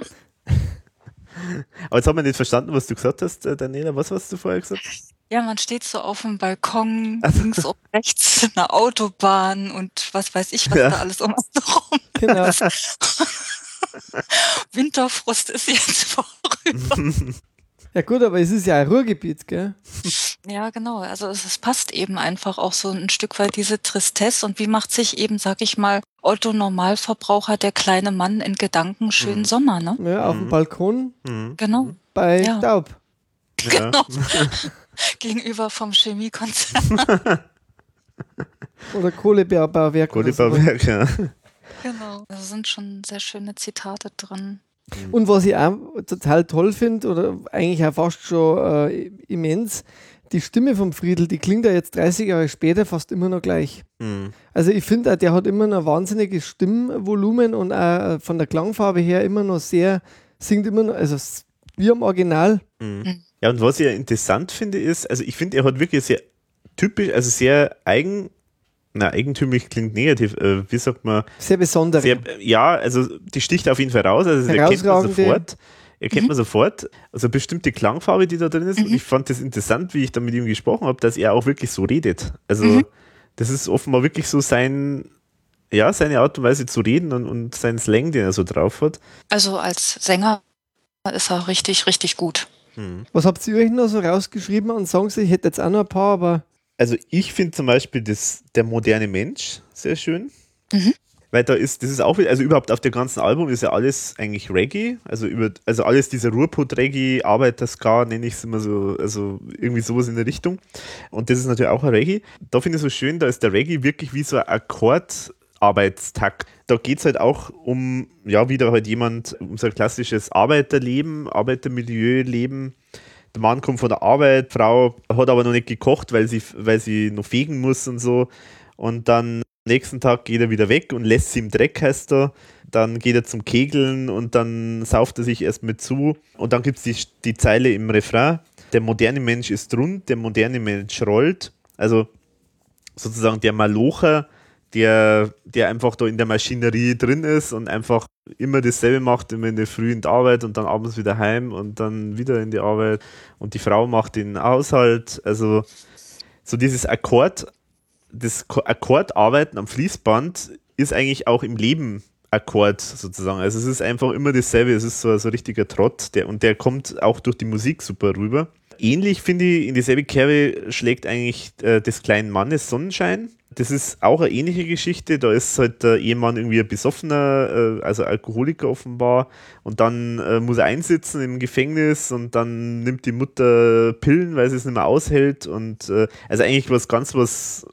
Aber jetzt haben wir nicht verstanden, was du gesagt hast, äh, Daniela. Was hast du vorher gesagt? Ja, man steht so auf dem Balkon, links und rechts eine Autobahn und was weiß ich, was ja. da alles um uns herum genau. ist. Winterfrost ist jetzt vorüber. Ja gut, aber es ist ja ein Ruhrgebiet, gell? Ja, genau. Also es, es, passt eben einfach auch so ein Stück weit diese Tristesse und wie macht sich eben, sag ich mal, Otto Normalverbraucher, der kleine Mann in Gedanken schönen mhm. Sommer, ne? Ja, auf dem mhm. Balkon. Mhm. Genau. Bei ja. Staub. Ja. genau. Gegenüber vom Chemiekonzern. Oder Kohlebauwerk. Kohlebauwerk, so. ja. Genau. Da sind schon sehr schöne Zitate drin. Und was ich auch total toll finde, oder eigentlich auch fast schon äh, immens, die Stimme vom Friedel, die klingt ja jetzt 30 Jahre später fast immer noch gleich. Mhm. Also ich finde, der hat immer noch ein wahnsinniges Stimmvolumen und auch von der Klangfarbe her immer noch sehr, singt immer noch, also wie am Original. Mhm. mhm. Ja, und was ich ja interessant finde, ist, also ich finde, er hat wirklich sehr typisch, also sehr eigen, na, eigentümlich klingt negativ, äh, wie sagt man? Sehr besonders. ja, also die sticht auf jeden Fall raus, also das erkennt man sofort erkennt mhm. man sofort, also bestimmte Klangfarbe, die da drin ist. Mhm. Und ich fand das interessant, wie ich da mit ihm gesprochen habe, dass er auch wirklich so redet. Also mhm. das ist offenbar wirklich so sein, ja, seine Art und Weise zu reden und, und sein Slang, den er so drauf hat. Also als Sänger ist er richtig, richtig gut. Mhm. Was habt ihr euch noch so rausgeschrieben an Songs? Ich hätte jetzt auch noch ein paar, aber. Also ich finde zum Beispiel das, der moderne Mensch sehr schön. Mhm weil da ist, das ist auch, also überhaupt auf dem ganzen Album ist ja alles eigentlich Reggae, also über, also alles dieser Ruhrpott-Reggae, Arbeiter-Ska nenne ich es immer so, also irgendwie sowas in der Richtung. Und das ist natürlich auch ein Reggae. Da finde ich es so schön, da ist der Reggae wirklich wie so ein Akkord, Arbeitstakt. Da geht es halt auch um, ja, wieder halt jemand, um so ein klassisches Arbeiterleben, Arbeitermilieu-Leben. Der Mann kommt von der Arbeit, Frau hat aber noch nicht gekocht, weil sie, weil sie noch fegen muss und so. Und dann nächsten Tag geht er wieder weg und lässt sie im Dreck, heißt er. Dann geht er zum Kegeln und dann sauft er sich erst mit zu. Und dann gibt es die, die Zeile im Refrain: Der moderne Mensch ist rund, der moderne Mensch rollt. Also sozusagen der Malocher, der, der einfach da in der Maschinerie drin ist und einfach immer dasselbe macht, immer in der Früh in die Arbeit und dann abends wieder heim und dann wieder in die Arbeit. Und die Frau macht den Haushalt. Also so dieses Akkord das Akkordarbeiten am Fließband ist eigentlich auch im Leben Akkord sozusagen. Also es ist einfach immer dasselbe, es ist so, so ein richtiger Trott der, und der kommt auch durch die Musik super rüber. Ähnlich finde ich, in dieselbe Kerbe schlägt eigentlich äh, des kleinen Mannes Sonnenschein. Das ist auch eine ähnliche Geschichte. Da ist halt der Ehemann irgendwie ein besoffener, äh, also Alkoholiker offenbar. Und dann äh, muss er einsitzen im Gefängnis und dann nimmt die Mutter Pillen, weil sie es nicht mehr aushält. Und äh, also eigentlich was ganz was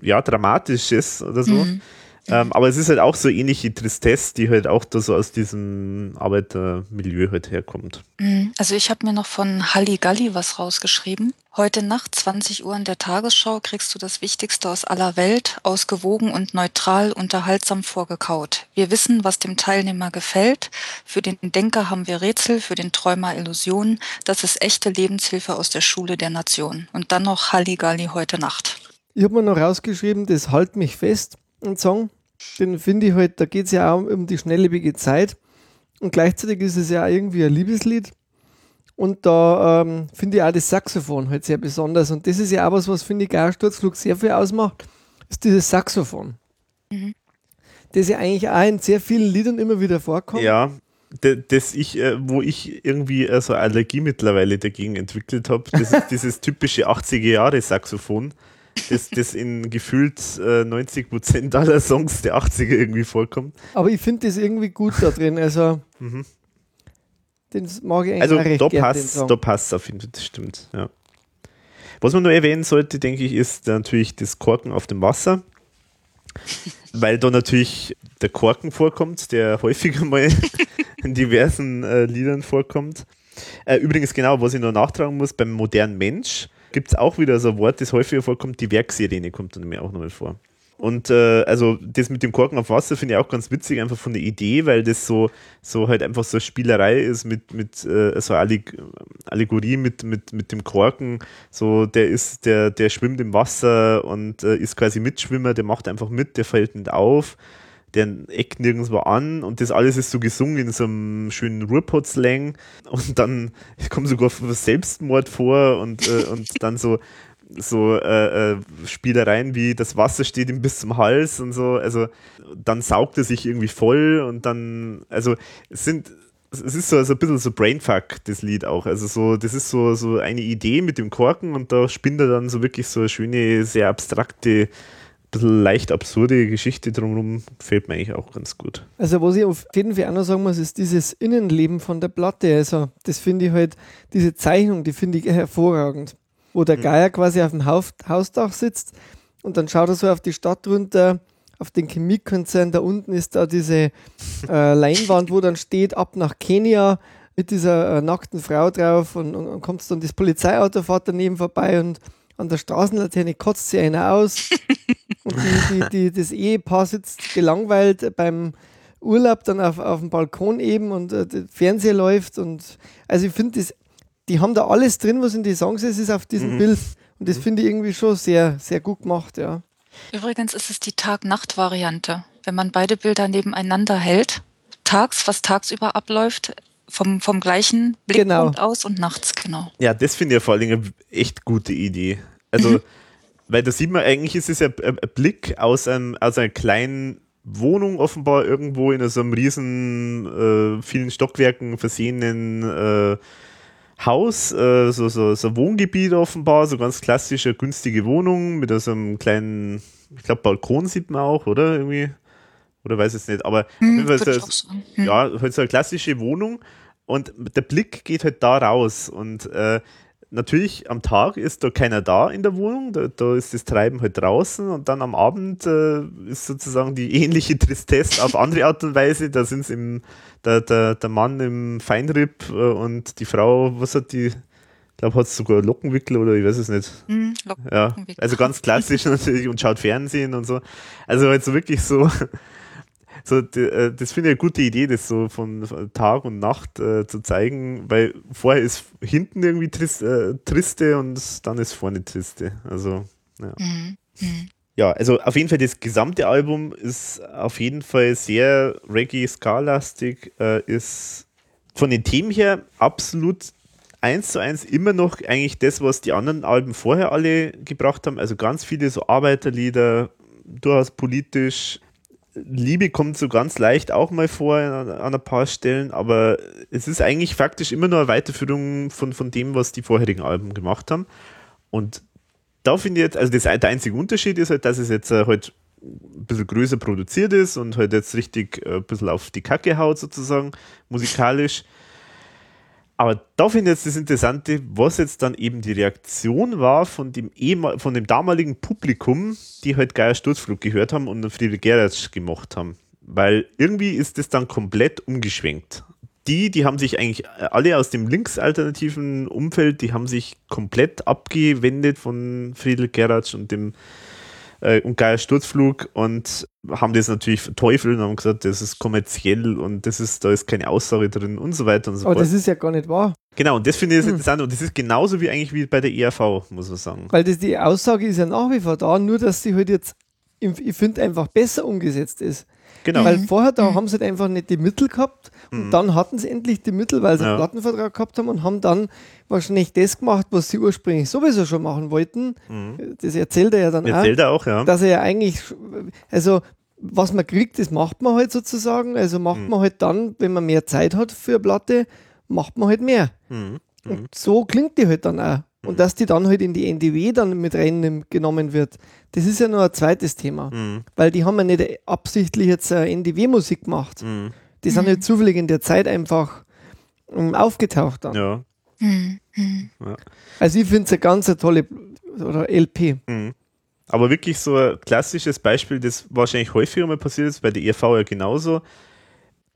ja, Dramatisches oder so. Mhm. Ähm, aber es ist halt auch so ähnliche Tristesse, die halt auch da so aus diesem Arbeitermilieu halt herkommt. Mhm. Also ich habe mir noch von Halligalli was rausgeschrieben. Heute Nacht, 20 Uhr in der Tagesschau, kriegst du das Wichtigste aus aller Welt, ausgewogen und neutral, unterhaltsam vorgekaut. Wir wissen, was dem Teilnehmer gefällt. Für den Denker haben wir Rätsel, für den Träumer Illusionen. Das ist echte Lebenshilfe aus der Schule der Nation. Und dann noch Halligalli heute Nacht. Ich habe mir noch rausgeschrieben, das Halt mich fest, ein Song. Den finde ich halt, da geht es ja auch um die schnelllebige Zeit. Und gleichzeitig ist es ja auch irgendwie ein Liebeslied. Und da ähm, finde ich auch das Saxophon halt sehr besonders. Und das ist ja auch was, was finde ich auch Sturzflug sehr viel ausmacht, ist dieses Saxophon. Mhm. Das ja eigentlich auch in sehr vielen Liedern immer wieder vorkommt. Ja, das ich, äh, wo ich irgendwie äh, so Allergie mittlerweile dagegen entwickelt habe, das ist dieses typische 80er Jahre Saxophon das, das in gefühlt äh, 90 Prozent aller Songs der 80er irgendwie vorkommt. Aber ich finde das irgendwie gut da drin. Also, mhm. den mag ich eigentlich also, recht da passt, da passt auf jeden Fall, das stimmt. Ja. Was man nur erwähnen sollte, denke ich, ist natürlich das Korken auf dem Wasser. weil da natürlich der Korken vorkommt, der häufiger mal in diversen äh, Liedern vorkommt. Äh, übrigens, genau, was ich noch nachtragen muss, beim modernen Mensch gibt es auch wieder so ein Wort, das häufiger vorkommt, die Werksirene kommt dann mir auch nochmal vor. Und äh, also das mit dem Korken auf Wasser finde ich auch ganz witzig, einfach von der Idee, weil das so, so halt einfach so eine Spielerei ist mit, mit äh, so Alleg Allegorie mit, mit, mit dem Korken. So, der ist, der, der schwimmt im Wasser und äh, ist quasi Mitschwimmer, der macht einfach mit, der fällt nicht auf der eckt nirgendwo an und das alles ist so gesungen in so einem schönen Ruhrpott-Slang und dann kommt sogar Selbstmord vor und, äh, und dann so so äh, äh, Spielereien wie das Wasser steht ihm bis zum Hals und so, also dann saugt er sich irgendwie voll und dann, also es sind es ist so, so ein bisschen so Brainfuck, das Lied auch. Also so, das ist so, so eine Idee mit dem Korken und da spinnt er dann so wirklich so eine schöne, sehr abstrakte bisschen leicht absurde Geschichte drumherum gefällt mir eigentlich auch ganz gut. Also was ich auf jeden Fall auch noch sagen muss, ist dieses Innenleben von der Platte. Also das finde ich halt, diese Zeichnung, die finde ich hervorragend. Wo der mhm. Geier quasi auf dem Hausdach sitzt und dann schaut er so auf die Stadt runter, auf den Chemiekonzern, da unten ist da diese äh, Leinwand, wo dann steht, ab nach Kenia mit dieser äh, nackten Frau drauf und, und, und kommt dann das Polizeiauto fährt daneben vorbei und an der Straßenlaterne kotzt sie einer aus. und die, die, die, das Ehepaar sitzt gelangweilt beim Urlaub dann auf, auf dem Balkon eben und äh, der Fernseher läuft. Und also ich finde, die haben da alles drin, was in die Songs ist, ist auf diesem mhm. Bild. Und das mhm. finde ich irgendwie schon sehr, sehr gut gemacht, ja. Übrigens ist es die Tag-Nacht-Variante. Wenn man beide Bilder nebeneinander hält, tags, was tagsüber abläuft, vom, vom gleichen Blickpunkt genau. aus und nachts, genau. Ja, das finde ich vor allem eine echt gute Idee. Also, mhm. weil da sieht man, eigentlich ist es ja ein Blick aus, einem, aus einer kleinen Wohnung offenbar irgendwo in so einem riesen, äh, vielen Stockwerken versehenen äh, Haus, äh, so, so, so Wohngebiet offenbar, so ganz klassische, günstige Wohnung mit so einem kleinen, ich glaube, Balkon sieht man auch, oder? Irgendwie. Oder weiß es nicht, aber hm, das, hm. ja, halt so eine klassische Wohnung und der Blick geht halt da raus und äh, natürlich am Tag ist da keiner da in der Wohnung, da, da ist das Treiben halt draußen und dann am Abend äh, ist sozusagen die ähnliche Tristesse auf andere Art und Weise. Da sind es im der, der, der Mann im Feinripp äh, und die Frau, was hat die? Ich glaube, hat sogar Lockenwickel oder ich weiß es nicht. Mm, ja, also ganz klassisch natürlich und schaut Fernsehen und so. Also halt so wirklich so so, äh, das finde ich eine gute Idee, das so von Tag und Nacht äh, zu zeigen, weil vorher ist hinten irgendwie trist, äh, triste und dann ist vorne triste. Also, ja. Mhm. Mhm. Ja, also auf jeden Fall das gesamte Album ist auf jeden Fall sehr Reggae-Ska-lastig, äh, ist von den Themen her absolut eins zu eins immer noch eigentlich das, was die anderen Alben vorher alle gebracht haben. Also ganz viele so Arbeiterlieder, durchaus politisch, Liebe kommt so ganz leicht auch mal vor an, an, ein paar Stellen, aber es ist eigentlich faktisch immer nur eine Weiterführung von, von dem, was die vorherigen Alben gemacht haben. Und da finde ich jetzt, also das, der einzige Unterschied ist halt, dass es jetzt äh, halt ein bisschen größer produziert ist und halt jetzt richtig äh, ein bisschen auf die Kacke haut sozusagen, musikalisch. Aber da finde ich jetzt das Interessante, was jetzt dann eben die Reaktion war von dem, von dem damaligen Publikum, die halt Geier Sturzflug gehört haben und Friedrich Gerratsch gemacht haben. Weil irgendwie ist das dann komplett umgeschwenkt. Die, die haben sich eigentlich alle aus dem linksalternativen Umfeld, die haben sich komplett abgewendet von Friedrich Gerratsch und dem äh, und Geier Sturzflug und haben das natürlich verteufelt und haben gesagt, das ist kommerziell und das ist, da ist keine Aussage drin und so weiter und so Aber fort. das ist ja gar nicht wahr. Genau, und das finde ich hm. interessant und das ist genauso wie eigentlich wie bei der ERV, muss man sagen. Weil das, die Aussage ist ja nach wie vor da, nur dass sie halt jetzt, ich finde, einfach besser umgesetzt ist. Genau. Weil vorher, da mhm. haben sie halt einfach nicht die Mittel gehabt und mhm. dann hatten sie endlich die Mittel, weil sie ja. einen Plattenvertrag gehabt haben und haben dann wahrscheinlich das gemacht, was sie ursprünglich sowieso schon machen wollten. Mhm. Das erzählt er ja dann erzählt auch, er auch ja. dass er ja eigentlich, also was man kriegt, das macht man halt sozusagen. Also macht mhm. man halt dann, wenn man mehr Zeit hat für eine Platte, macht man halt mehr. Mhm. Und mhm. so klingt die halt dann auch. Und dass die dann halt in die NDW dann mit reingenommen wird, das ist ja nur ein zweites Thema. Mhm. Weil die haben ja nicht absichtlich jetzt NDW-Musik gemacht. Mhm. Die sind mhm. halt zufällig in der Zeit einfach ähm, aufgetaucht dann. Ja. Mhm. ja. Also ich finde es eine ganz eine tolle oder LP. Mhm. Aber wirklich so ein klassisches Beispiel, das wahrscheinlich häufiger mal passiert ist, bei der ERV ja genauso.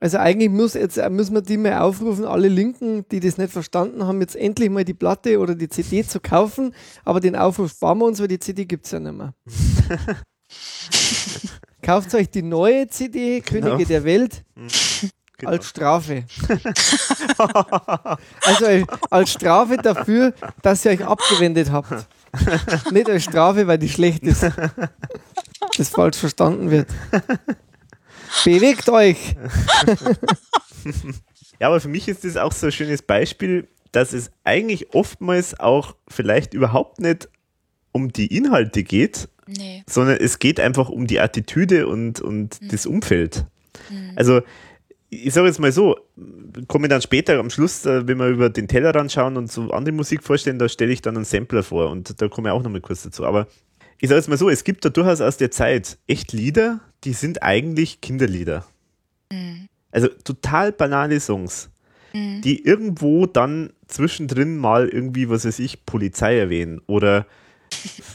Also eigentlich muss jetzt, äh, müssen wir die mal aufrufen, alle Linken, die das nicht verstanden haben, jetzt endlich mal die Platte oder die CD zu kaufen. Aber den Aufruf sparen wir uns, weil die CD gibt es ja nicht mehr. Kauft euch die neue CD, genau. Könige der Welt, mhm. genau. als Strafe. also äh, als Strafe dafür, dass ihr euch abgewendet habt. Nicht als Strafe, weil die schlecht ist. Das falsch verstanden wird. Bewegt euch! ja, aber für mich ist das auch so ein schönes Beispiel, dass es eigentlich oftmals auch vielleicht überhaupt nicht um die Inhalte geht, nee. sondern es geht einfach um die Attitüde und, und mhm. das Umfeld. Mhm. Also ich sage jetzt mal so, komme dann später am Schluss, äh, wenn wir über den Tellerrand schauen und so andere Musik vorstellen, da stelle ich dann einen Sampler vor und da komme ich auch nochmal kurz dazu. Aber ich sage es mal so, es gibt da durchaus aus der Zeit echt Lieder, die sind eigentlich Kinderlieder. Mhm. Also total banale Songs, mhm. die irgendwo dann zwischendrin mal irgendwie, was weiß ich, Polizei erwähnen oder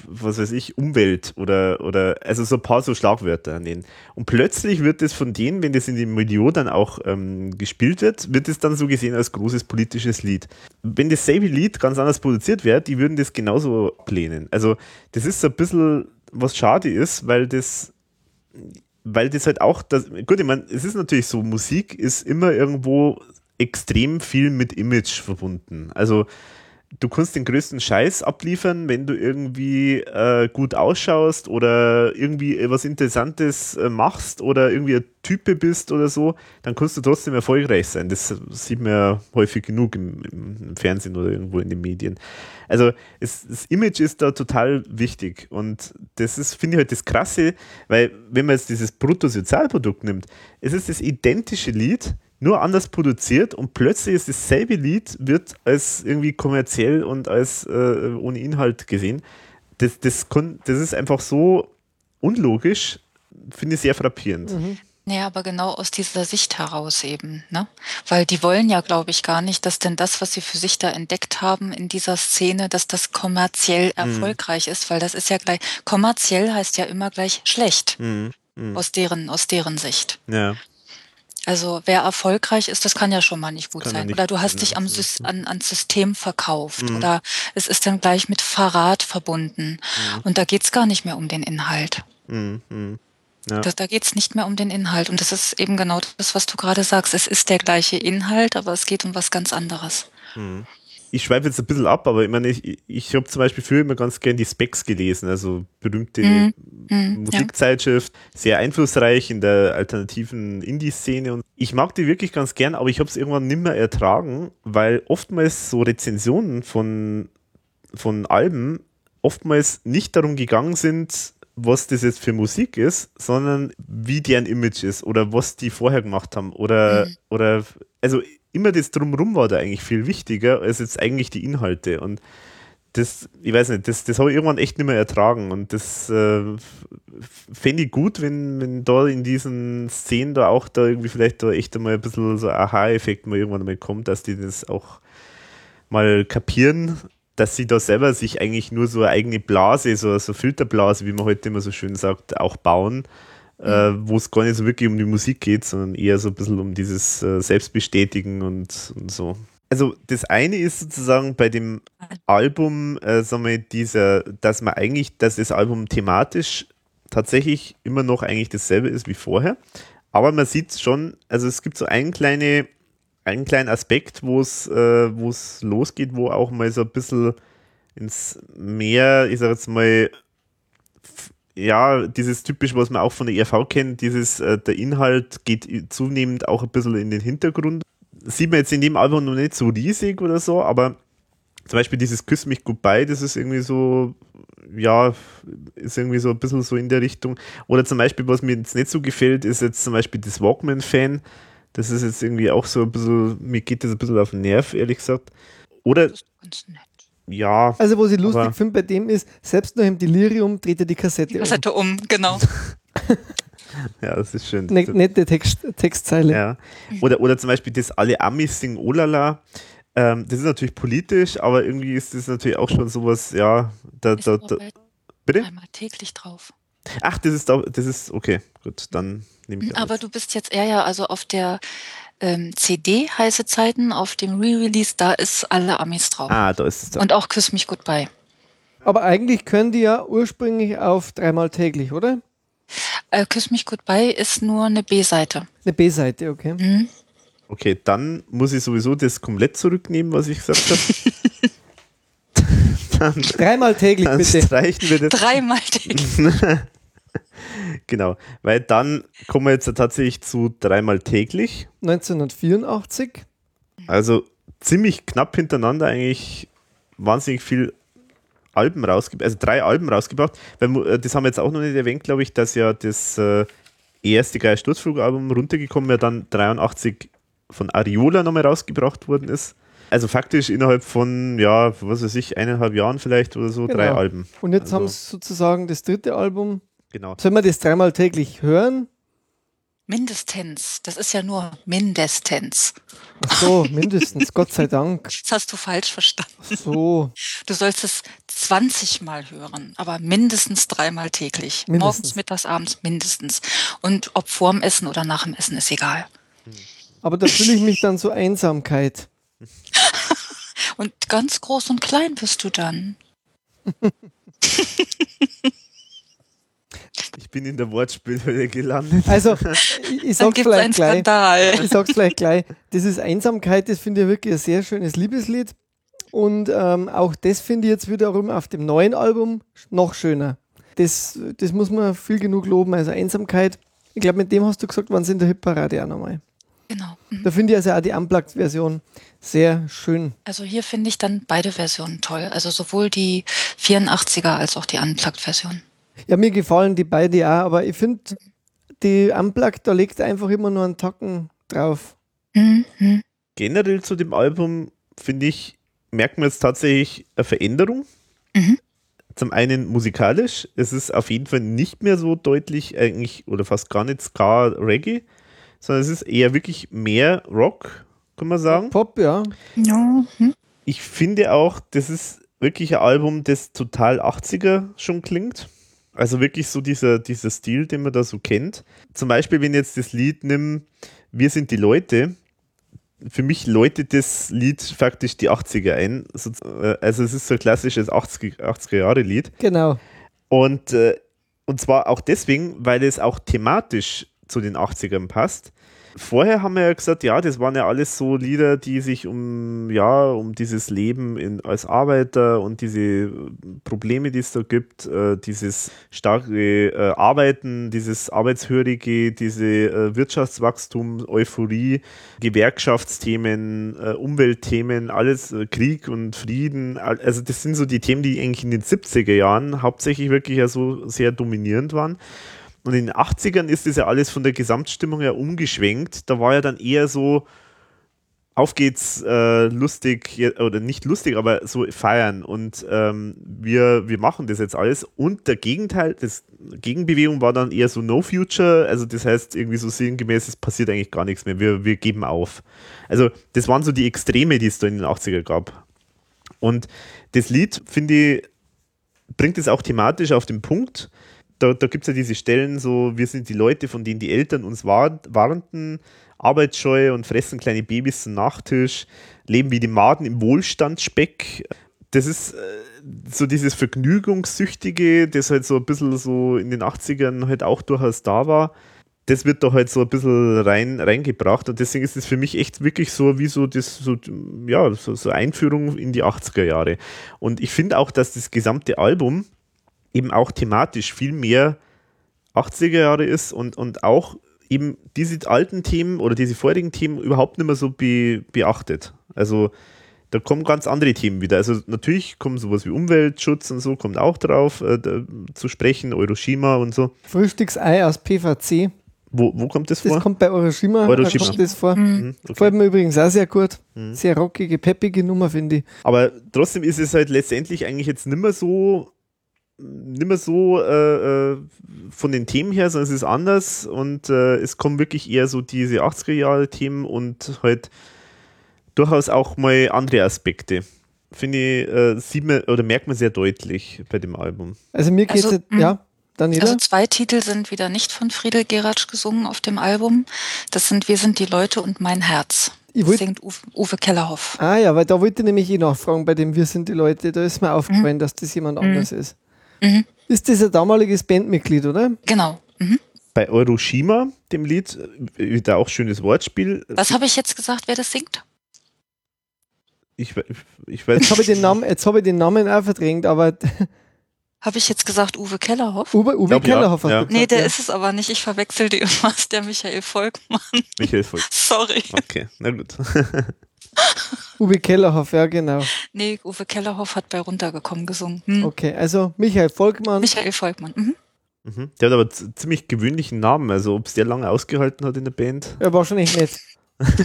was weiß ich, Umwelt oder, oder also so ein paar so Schlagwörter nennen. Und plötzlich wird es von denen, wenn das in dem Milieu dann auch ähm, gespielt wird, wird es dann so gesehen als großes politisches Lied. Wenn dasselbe Lied ganz anders produziert wäre, die würden das genauso ablehnen. Also das ist so ein bisschen, was schade ist, weil das weil das halt auch, das, gut, ich meine, es ist natürlich so, Musik ist immer irgendwo extrem viel mit Image verbunden. Also du kannst den größten Scheiß abliefern, wenn du irgendwie äh, gut ausschaust oder irgendwie was Interessantes äh, machst oder irgendwie ein Type bist oder so, dann kannst du trotzdem erfolgreich sein. Das sieht man ja häufig genug im, im Fernsehen oder irgendwo in den Medien. Also es, das Image ist da total wichtig und das ist, finde ich halt das Krasse, weil wenn man jetzt dieses Bruttosozialprodukt nimmt, es ist das identische Lied, nur anders produziert und plötzlich ist dasselbe Lied, wird als irgendwie kommerziell und als äh, ohne Inhalt gesehen. Das, das, das ist einfach so unlogisch, finde ich sehr frappierend. Mhm. Ja, aber genau aus dieser Sicht heraus eben, ne? Weil die wollen ja, glaube ich, gar nicht, dass denn das, was sie für sich da entdeckt haben in dieser Szene, dass das kommerziell mhm. erfolgreich ist, weil das ist ja gleich, kommerziell heißt ja immer gleich schlecht. Mhm. Mhm. Aus deren, aus deren Sicht. Ja. Also wer erfolgreich ist, das kann ja schon mal nicht gut kann sein. Nicht oder du hast dich am an, ans System verkauft. Mhm. Oder es ist dann gleich mit Verrat verbunden. Mhm. Und da geht's gar nicht mehr um den Inhalt. Mhm. mhm. Ja. Das, da geht's nicht mehr um den Inhalt. Und das ist eben genau das, was du gerade sagst. Es ist der gleiche Inhalt, aber es geht um was ganz anderes. Ich schweife jetzt ein bisschen ab, aber ich meine, ich, ich habe zum Beispiel früher immer ganz gern die Specs gelesen, also berühmte mhm. Mhm, Musikzeitschrift, ja. sehr einflussreich in der alternativen Indie-Szene und ich mag die wirklich ganz gern, aber ich habe es irgendwann nimmer ertragen, weil oftmals so Rezensionen von, von Alben oftmals nicht darum gegangen sind, was das jetzt für Musik ist, sondern wie deren Image ist oder was die vorher gemacht haben oder, mhm. oder also immer das Drumrum war da eigentlich viel wichtiger als jetzt eigentlich die Inhalte. Und das, ich weiß nicht, das, das habe ich irgendwann echt nicht mehr ertragen. Und das äh, fände ich gut, wenn, wenn da in diesen Szenen da auch da irgendwie vielleicht da echt einmal ein bisschen so Aha-Effekt mal irgendwann mal kommt, dass die das auch mal kapieren, dass sie da selber sich eigentlich nur so eine eigene Blase, so, so Filterblase, wie man heute immer so schön sagt, auch bauen äh, wo es gar nicht so wirklich um die Musik geht, sondern eher so ein bisschen um dieses äh, Selbstbestätigen und, und so. Also das eine ist sozusagen bei dem Album, äh, sagen wir, dieser, dass man eigentlich, dass das Album thematisch tatsächlich immer noch eigentlich dasselbe ist wie vorher. Aber man sieht schon, also es gibt so einen, kleine, einen kleinen Aspekt, wo es, äh, wo es losgeht, wo auch mal so ein bisschen ins Meer, ich sag jetzt mal, ja, dieses typisch, was man auch von der ERV kennt, dieses, äh, der Inhalt geht zunehmend auch ein bisschen in den Hintergrund. Sieht man jetzt in dem Album noch nicht so riesig oder so, aber zum Beispiel dieses Küss mich goodbye, das ist irgendwie so, ja, ist irgendwie so ein bisschen so in der Richtung. Oder zum Beispiel, was mir jetzt nicht so gefällt, ist jetzt zum Beispiel das Walkman-Fan. Das ist jetzt irgendwie auch so ein bisschen, mir geht das ein bisschen auf den Nerv, ehrlich gesagt. Oder. Das ist ganz nett ja. Also, was ich lustig finde bei dem ist, selbst noch im Delirium dreht er die Kassette, die Kassette um. um genau. ja, das ist schön. Ne nette Text Textzeile. Ja. Oder, oder zum Beispiel das Alle Amis singen Olala. Ähm, das ist natürlich politisch, aber irgendwie ist das natürlich auch schon sowas, ja, da, da, da. Bitte? Einmal täglich drauf. Ach, das ist, das ist, okay, gut, dann nehme ich Aber du bist jetzt eher ja also auf der ähm, CD heiße Zeiten auf dem Re-Release, da ist alle Amis drauf. Ah, da ist es da. Und auch Küss mich goodbye. Aber eigentlich können die ja ursprünglich auf dreimal täglich, oder? Äh, Küss mich goodbye ist nur eine B-Seite. Eine B-Seite, okay. Mhm. Okay, dann muss ich sowieso das komplett zurücknehmen, was ich gesagt habe. Dreimal täglich, dann bitte. Streichen wir das. Dreimal täglich. genau, weil dann kommen wir jetzt tatsächlich zu dreimal täglich. 1984. Also ziemlich knapp hintereinander eigentlich wahnsinnig viel Alben rausgebracht, also drei Alben rausgebracht. Weil, äh, das haben wir jetzt auch noch nicht erwähnt, glaube ich, dass ja das äh, erste Geier Sturzflug-Album runtergekommen, ja dann 83 von Ariola nochmal rausgebracht worden ist. Also faktisch innerhalb von, ja, was weiß ich, eineinhalb Jahren vielleicht oder so, genau. drei Alben. Und jetzt also, haben sie sozusagen das dritte Album. Genau. Sollen wir das dreimal täglich hören? Mindestens. Das ist ja nur mindestens. Ach so, mindestens. Gott sei Dank. Das hast du falsch verstanden. Ach so. Du sollst es 20 Mal hören, aber mindestens dreimal täglich. Mindestens. Morgens, mittags, abends mindestens. Und ob vorm Essen oder nach dem Essen ist egal. Aber da fühle ich mich dann so Einsamkeit. und ganz groß und klein bist du dann. Ich bin in der Wortspielhölle gelandet. Also, ich, ich sag's vielleicht gleich. Ich sag's vielleicht gleich. Das ist Einsamkeit, das finde ich wirklich ein sehr schönes Liebeslied. Und ähm, auch das finde ich jetzt wiederum auf dem neuen Album noch schöner. Das, das muss man viel genug loben. Also Einsamkeit. Ich glaube, mit dem hast du gesagt, waren sie in der Hitparade auch nochmal. Genau. Mhm. Da finde ich also auch die Unplugged-Version sehr schön. Also hier finde ich dann beide Versionen toll. Also sowohl die 84er als auch die Unplugged-Version. Ja, mir gefallen die beide auch, aber ich finde, die Unplugged, da legt einfach immer nur einen Tacken drauf. Mhm. Generell zu dem Album, finde ich, merkt man jetzt tatsächlich eine Veränderung. Mhm. Zum einen musikalisch, es ist auf jeden Fall nicht mehr so deutlich eigentlich oder fast gar nicht Ska Reggae, sondern es ist eher wirklich mehr Rock, kann man sagen. Pop, ja. ja. Hm. Ich finde auch, das ist wirklich ein Album, das total 80er schon klingt. Also wirklich so dieser, dieser Stil, den man da so kennt. Zum Beispiel, wenn jetzt das Lied nimm, Wir sind die Leute, für mich läutet das Lied faktisch die 80er ein. Äh, also es ist so ein klassisches 80er, 80er Jahre Lied. Genau. Und, äh, und zwar auch deswegen, weil es auch thematisch zu den 80ern passt. Vorher haben wir ja gesagt, ja, das waren ja alles so Lieder, die sich um, ja, um dieses Leben in, als Arbeiter und diese Probleme, die es da gibt, äh, dieses starke äh, Arbeiten, dieses Arbeitshörige, diese äh, Wirtschaftswachstum, Euphorie, Gewerkschaftsthemen, äh, Umweltthemen, alles äh, Krieg und Frieden. Also das sind so die Themen, die eigentlich in den 70er Jahren hauptsächlich wirklich ja so sehr dominierend waren. Und in den 80ern ist das ja alles von der Gesamtstimmung her umgeschwenkt. Da war ja dann eher so, auf geht's äh, lustig, oder nicht lustig, aber so feiern und ähm, wir, wir machen das jetzt alles. Und der Gegenteil, das Gegenbewegung war dann eher so No Future, also das heißt irgendwie so sinngemäß, es passiert eigentlich gar nichts mehr, wir, wir geben auf. Also das waren so die Extreme, die es da in den 80er gab. Und das Lied, finde ich, bringt es auch thematisch auf den Punkt da, da gibt es ja diese Stellen, so, wir sind die Leute, von denen die Eltern uns warnten, arbeitsscheu und fressen kleine Babys zum Nachtisch, leben wie die Maden im Wohlstandsspeck. Das ist äh, so dieses Vergnügungssüchtige, das halt so ein bisschen so in den 80ern halt auch durchaus da war. Das wird da halt so ein bisschen rein, reingebracht und deswegen ist es für mich echt wirklich so wie so das, so, ja, so, so Einführung in die 80er Jahre. Und ich finde auch, dass das gesamte Album eben auch thematisch viel mehr 80er Jahre ist und, und auch eben diese alten Themen oder diese vorherigen Themen überhaupt nicht mehr so be, beachtet. Also da kommen ganz andere Themen wieder. Also natürlich kommen sowas wie Umweltschutz und so, kommt auch drauf äh, zu sprechen, Euroshima und so. Frühstücksei aus PVC. Wo, wo kommt das, das vor? Das kommt bei Euroshima, Euroshima. kommt das vor. Mhm. Okay. Gefällt mir übrigens auch sehr gut. Mhm. Sehr rockige, peppige Nummer, finde ich. Aber trotzdem ist es halt letztendlich eigentlich jetzt nicht mehr so nicht mehr so äh, äh, von den Themen her, sondern es ist anders und äh, es kommen wirklich eher so diese 80er Jahre Themen und halt durchaus auch mal andere Aspekte. Finde ich, äh, sieht man oder merkt man sehr deutlich bei dem Album. Also mir geht es, also, ja, Daniela? Also zwei Titel sind wieder nicht von Friedel Geratsch gesungen auf dem Album. Das sind Wir sind die Leute und Mein Herz. Ich wollt, singt Uwe, Uwe, Kellerhoff. Ah ja, weil da wollte ich nämlich eh nachfragen bei dem Wir sind die Leute. Da ist mir aufgefallen, mhm. dass das jemand mhm. anders ist. Mhm. Ist das ein damaliges Bandmitglied, oder? Genau. Mhm. Bei Euroshima, dem Lied, wieder auch schönes Wortspiel. Was habe ich jetzt gesagt, wer das singt? Ich, ich weiß Jetzt habe ich, den Namen, hab ich den Namen auch verdrängt, aber. Habe ich jetzt gesagt Uwe Kellerhoff? Uwe, Uwe glaub, Kellerhoff ja. hast ja. gesagt, Nee, der ja. ist es aber nicht. Ich verwechsel die immer. der Michael Volkmann. Michael Volkmann. Sorry. Okay, na gut. Uwe Kellerhoff, ja genau. Nee, Uwe Kellerhoff hat bei Runtergekommen gesungen. Hm. Okay, also Michael Volkmann. Michael Volkmann, mhm. Mhm. Der hat aber ziemlich gewöhnlichen Namen, also ob es der lange ausgehalten hat in der Band. Ja, wahrscheinlich nicht.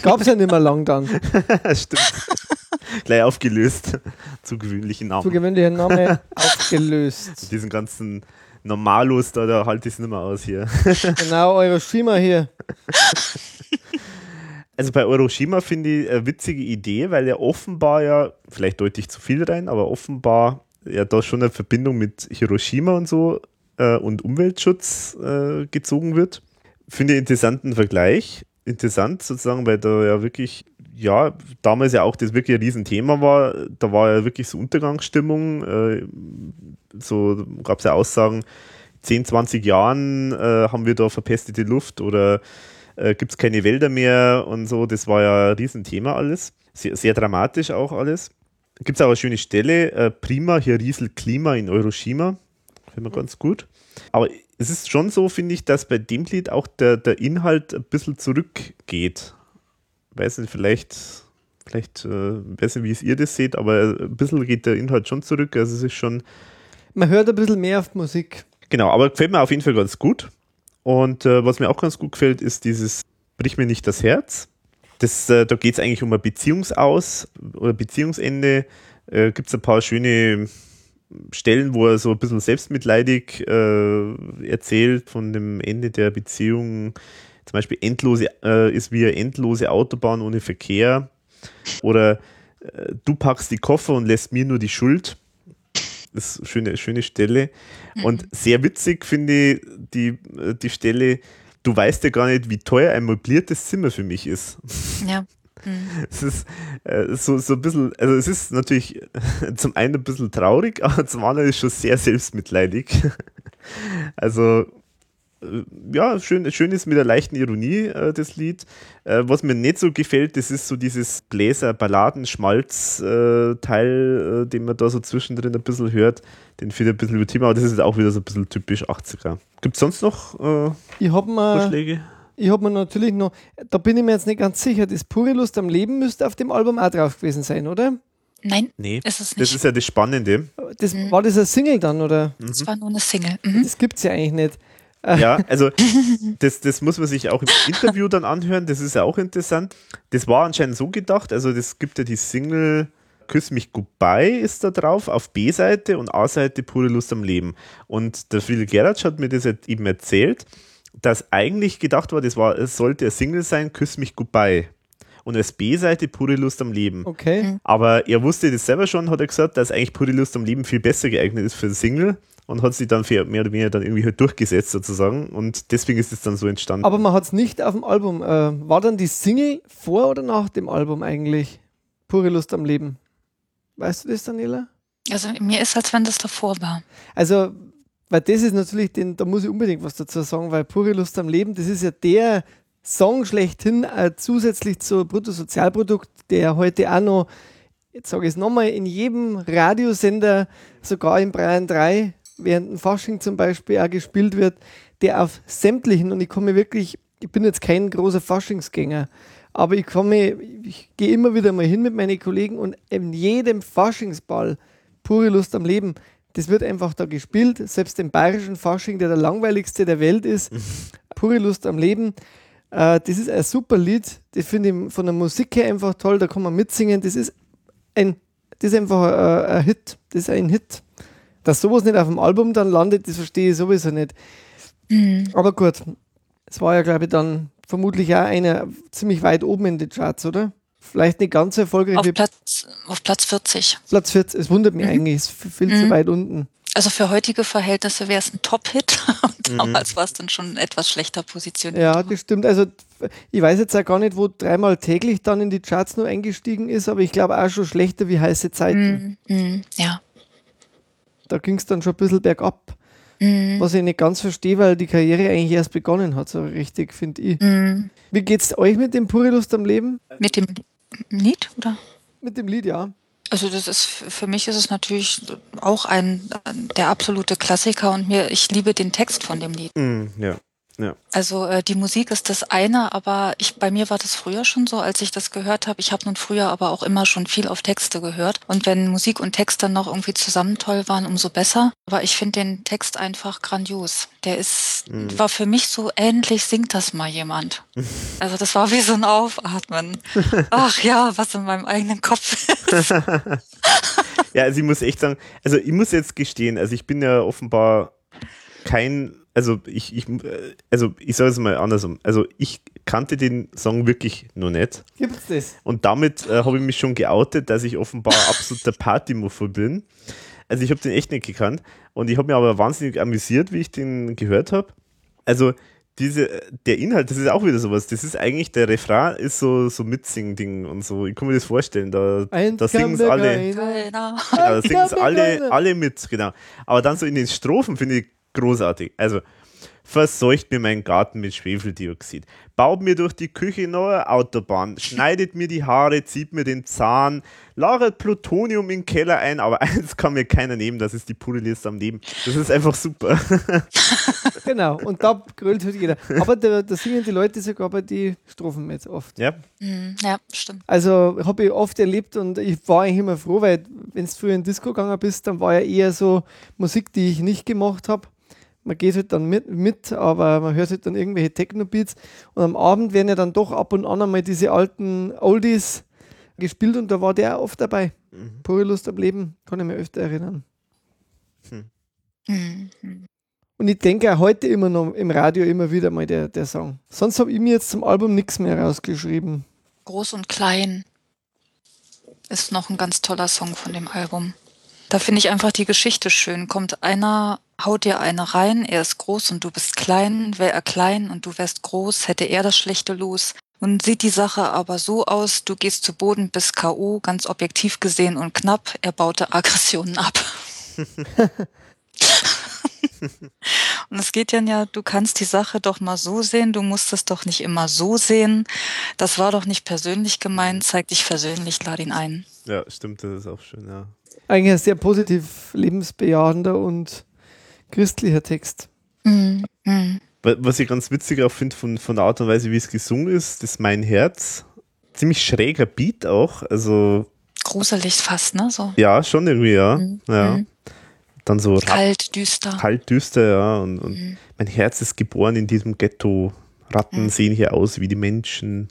Gab es ja nicht mehr lang dann. Stimmt. Gleich aufgelöst. Zu gewöhnlichen Namen. Zu gewöhnlichen Name aufgelöst. Diesen ganzen Normalos, da, da halte ich es nicht mehr aus hier. genau, Euroshima hier. Also bei Euroshima finde ich eine witzige Idee, weil er offenbar ja, vielleicht deute ich zu viel rein, aber offenbar ja da schon eine Verbindung mit Hiroshima und so äh, und Umweltschutz äh, gezogen wird. Finde ich interessanten Vergleich. Interessant sozusagen, weil da ja wirklich, ja, damals ja auch das wirklich ein Riesenthema war. Da war ja wirklich so Untergangsstimmung. Äh, so gab es ja Aussagen, 10, 20 Jahren äh, haben wir da verpestete Luft oder äh, gibt es keine Wälder mehr und so. Das war ja ein Riesenthema alles. Sehr, sehr dramatisch auch alles. Gibt es auch eine schöne Stelle, äh, prima, hier rieselt Klima in Euroshima. Finde ich ganz gut. Aber es ist schon so, finde ich, dass bei dem Lied auch der, der Inhalt ein bisschen zurückgeht. Weiß nicht, vielleicht, vielleicht, äh, weiß nicht, wie es ihr das seht, aber ein bisschen geht der Inhalt schon zurück. Also es ist schon. Man hört ein bisschen mehr auf Musik. Genau, aber gefällt mir auf jeden Fall ganz gut. Und äh, was mir auch ganz gut gefällt, ist dieses Brich mir nicht das Herz. Das, äh, da geht es eigentlich um ein Beziehungsaus oder Beziehungsende. Äh, Gibt es ein paar schöne Stellen, wo er so ein bisschen selbstmitleidig äh, erzählt von dem Ende der Beziehung. Zum Beispiel endlose, äh, ist wie eine endlose Autobahn ohne Verkehr. Oder äh, du packst die Koffer und lässt mir nur die Schuld. Das ist eine schöne, schöne Stelle. Mhm. Und sehr witzig finde ich die, die Stelle, du weißt ja gar nicht, wie teuer ein möbliertes Zimmer für mich ist. Ja. Mhm. Es ist äh, so, so ein bisschen, also es ist natürlich zum einen ein bisschen traurig, aber zum anderen ist schon sehr selbstmitleidig. Also äh, ja, schön, schön ist mit der leichten Ironie äh, das Lied. Äh, was mir nicht so gefällt, das ist so dieses Bläser-Balladen-Schmalz-Teil, äh, den man da so zwischendrin ein bisschen hört. Den finde ich ein bisschen übertrieben, aber das ist auch wieder so ein bisschen typisch 80er. Gibt es sonst noch äh, ich hab mal, Vorschläge? Ich habe mir natürlich noch, da bin ich mir jetzt nicht ganz sicher, das pure Lust am Leben müsste auf dem Album auch drauf gewesen sein, oder? Nein, nee, ist es nicht. das ist ja das Spannende. Das, mhm. War das ein Single dann, oder? Das war nur eine Single. Mhm. Das gibt es ja eigentlich nicht. Ja, also das, das muss man sich auch im Interview dann anhören, das ist ja auch interessant. Das war anscheinend so gedacht, also das gibt ja die Single Küss mich Goodbye ist da drauf, auf B-Seite und A-Seite Pure Lust am Leben. Und der Friedel Gerratsch hat mir das eben erzählt dass eigentlich gedacht war, das war, es sollte ein Single sein, Küss mich goodbye. Und als B-Seite pure Lust am Leben. Okay. Mhm. Aber er wusste das selber schon, hat er gesagt, dass eigentlich pure Lust am Leben viel besser geeignet ist für ein Single und hat sich dann für mehr oder weniger dann irgendwie halt durchgesetzt sozusagen und deswegen ist es dann so entstanden. Aber man hat es nicht auf dem Album. Äh, war dann die Single vor oder nach dem Album eigentlich? Pure Lust am Leben. Weißt du das, Daniela? Also mir ist, als wenn das davor war. Also weil das ist natürlich, den, da muss ich unbedingt was dazu sagen, weil pure Lust am Leben, das ist ja der Song schlechthin, äh, zusätzlich zu Bruttosozialprodukt, der heute auch noch, jetzt sage ich es nochmal, in jedem Radiosender, sogar in Bayern 3, während ein Fasching zum Beispiel auch gespielt wird, der auf sämtlichen, und ich komme wirklich, ich bin jetzt kein großer Faschingsgänger, aber ich komme, ich gehe immer wieder mal hin mit meinen Kollegen und in jedem Faschingsball, pure Lust am Leben, das wird einfach da gespielt, selbst im bayerischen Fasching, der der langweiligste der Welt ist. Pure Lust am Leben. Äh, das ist ein super Lied. Das finde ich von der Musik her einfach toll. Da kann man mitsingen. Das ist ein, das ist einfach ein, ein Hit. Das ist ein Hit. Dass sowas nicht auf dem Album dann landet, das verstehe ich sowieso nicht. Mhm. Aber gut, es war ja, glaube ich, dann vermutlich auch einer ziemlich weit oben in den Charts, oder? vielleicht nicht ganz so erfolgreich. Auf Platz, auf Platz 40. Platz 40, es wundert mich mhm. eigentlich, ist viel mhm. zu weit unten. Also für heutige Verhältnisse wäre es ein Top-Hit. Damals mhm. war es dann schon etwas schlechter positioniert. Ja, das stimmt. Also ich weiß jetzt auch gar nicht, wo dreimal täglich dann in die Charts nur eingestiegen ist, aber ich glaube auch schon schlechter wie heiße Zeiten. Mhm. Mhm. Ja. Da ging es dann schon ein bisschen bergab. Mhm. Was ich nicht ganz verstehe, weil die Karriere eigentlich erst begonnen hat, so richtig, finde ich. Mhm. Wie geht's euch mit dem Pure Lust am Leben? Mit dem Lied, oder? Mit dem Lied, ja. Also das ist für mich ist es natürlich auch ein der absolute Klassiker und mir ich liebe den Text von dem Lied. Mm, ja. Ja. Also äh, die Musik ist das eine, aber ich bei mir war das früher schon so, als ich das gehört habe. Ich habe nun früher aber auch immer schon viel auf Texte gehört. Und wenn Musik und Text dann noch irgendwie zusammen toll waren, umso besser. Aber ich finde den Text einfach grandios. Der ist, mhm. war für mich so, endlich singt das mal jemand. Also das war wie so ein Aufatmen. Ach ja, was in meinem eigenen Kopf ist. ja, also ich muss echt sagen, also ich muss jetzt gestehen, also ich bin ja offenbar kein also ich, ich, also ich sage es mal andersrum. Also ich kannte den Song wirklich noch nicht. Gibt's das? Und damit äh, habe ich mich schon geoutet, dass ich offenbar absoluter Partymuffel bin. Also ich habe den echt nicht gekannt. Und ich habe mich aber wahnsinnig amüsiert, wie ich den gehört habe. Also diese, der Inhalt, das ist auch wieder sowas. Das ist eigentlich, der Refrain ist so, so Mitsing-Ding und so. Ich kann mir das vorstellen. Da, da singen es alle. Genau, da singen es alle, alle mit, genau. Aber dann so in den Strophen finde ich großartig. Also, verseucht mir meinen Garten mit Schwefeldioxid, baut mir durch die Küche neue Autobahn, schneidet mir die Haare, zieht mir den Zahn, lagert Plutonium im Keller ein, aber eins kann mir keiner nehmen, das ist die pure Liste am Leben. Das ist einfach super. genau, und da grölt halt jeder. Aber da, da singen die Leute sogar bei die Strophen jetzt oft. Ja, mhm, ja stimmt. Also habe ich oft erlebt und ich war eigentlich immer froh, weil wenn du früher in Disco gegangen bist, dann war ja eher so Musik, die ich nicht gemacht habe man geht halt dann mit, mit, aber man hört halt dann irgendwelche Techno-Beats und am Abend werden ja dann doch ab und an einmal diese alten Oldies gespielt und da war der oft dabei. Mhm. Pure Lust am Leben, kann ich mir öfter erinnern. Hm. Und ich denke auch heute immer noch im Radio immer wieder mal der, der Song. Sonst habe ich mir jetzt zum Album nichts mehr rausgeschrieben. Groß und klein ist noch ein ganz toller Song von dem Album. Da finde ich einfach die Geschichte schön. Kommt einer Hau dir eine rein, er ist groß und du bist klein, wär er klein und du wärst groß, hätte er das schlechte Los. Nun sieht die Sache aber so aus, du gehst zu Boden bis K.O., ganz objektiv gesehen und knapp, er baute Aggressionen ab. und es geht ja, du kannst die Sache doch mal so sehen, du musst es doch nicht immer so sehen. Das war doch nicht persönlich gemeint, zeig dich versöhnlich, lad ihn ein. Ja, stimmt, das ist auch schön, ja. Eigentlich ein sehr positiv lebensbejahender und christlicher Text. Mhm. Mhm. Was ich ganz witzig auch finde von, von der Art und Weise, wie es gesungen ist, das Mein Herz. Ziemlich schräger Beat auch. Also. Gruselig fast, ne? So. Ja, schon irgendwie, ja. Mhm. ja. Mhm. Dann so. Kalt, düster. Kalt, düster, ja. Und, und mhm. mein Herz ist geboren in diesem Ghetto. Ratten mhm. sehen hier aus wie die Menschen.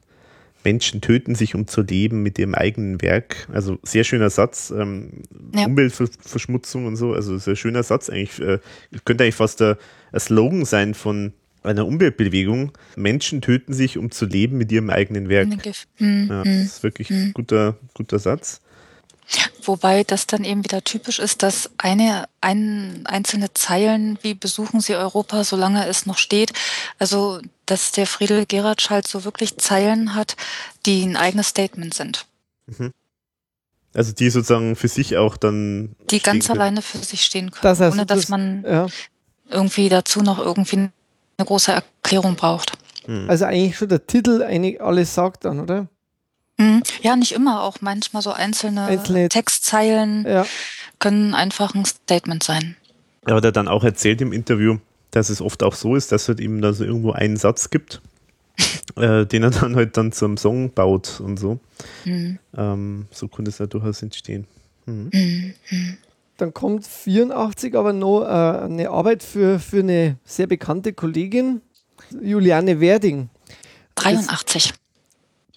Menschen töten sich, um zu leben mit ihrem eigenen Werk. Also sehr schöner Satz. Ähm, ja. Umweltverschmutzung und so. Also sehr schöner Satz eigentlich. Äh, könnte eigentlich fast der, ein Slogan sein von einer Umweltbewegung. Menschen töten sich, um zu leben mit ihrem eigenen Werk. Mhm. Ja, das ist wirklich ein mhm. guter, guter Satz. Wobei das dann eben wieder typisch ist, dass eine ein, einzelne Zeilen wie besuchen Sie Europa, solange es noch steht, also dass der Friedel Geratsch halt so wirklich Zeilen hat, die ein eigenes Statement sind. Mhm. Also die sozusagen für sich auch dann. Die ganz können. alleine für sich stehen können, das heißt, ohne dass das, man ja. irgendwie dazu noch irgendwie eine große Erklärung braucht. Mhm. Also eigentlich schon der Titel eigentlich alles sagt dann, oder? Mhm. Ja, nicht immer, auch manchmal so einzelne, einzelne Textzeilen ja. können einfach ein Statement sein. Ja, hat er dann auch erzählt im Interview, dass es oft auch so ist, dass es ihm da so irgendwo einen Satz gibt, äh, den er dann halt dann zum Song baut und so. Mhm. Ähm, so konnte es ja durchaus entstehen. Mhm. Mhm. Dann kommt 84 aber noch äh, eine Arbeit für, für eine sehr bekannte Kollegin, Juliane Werding. 83.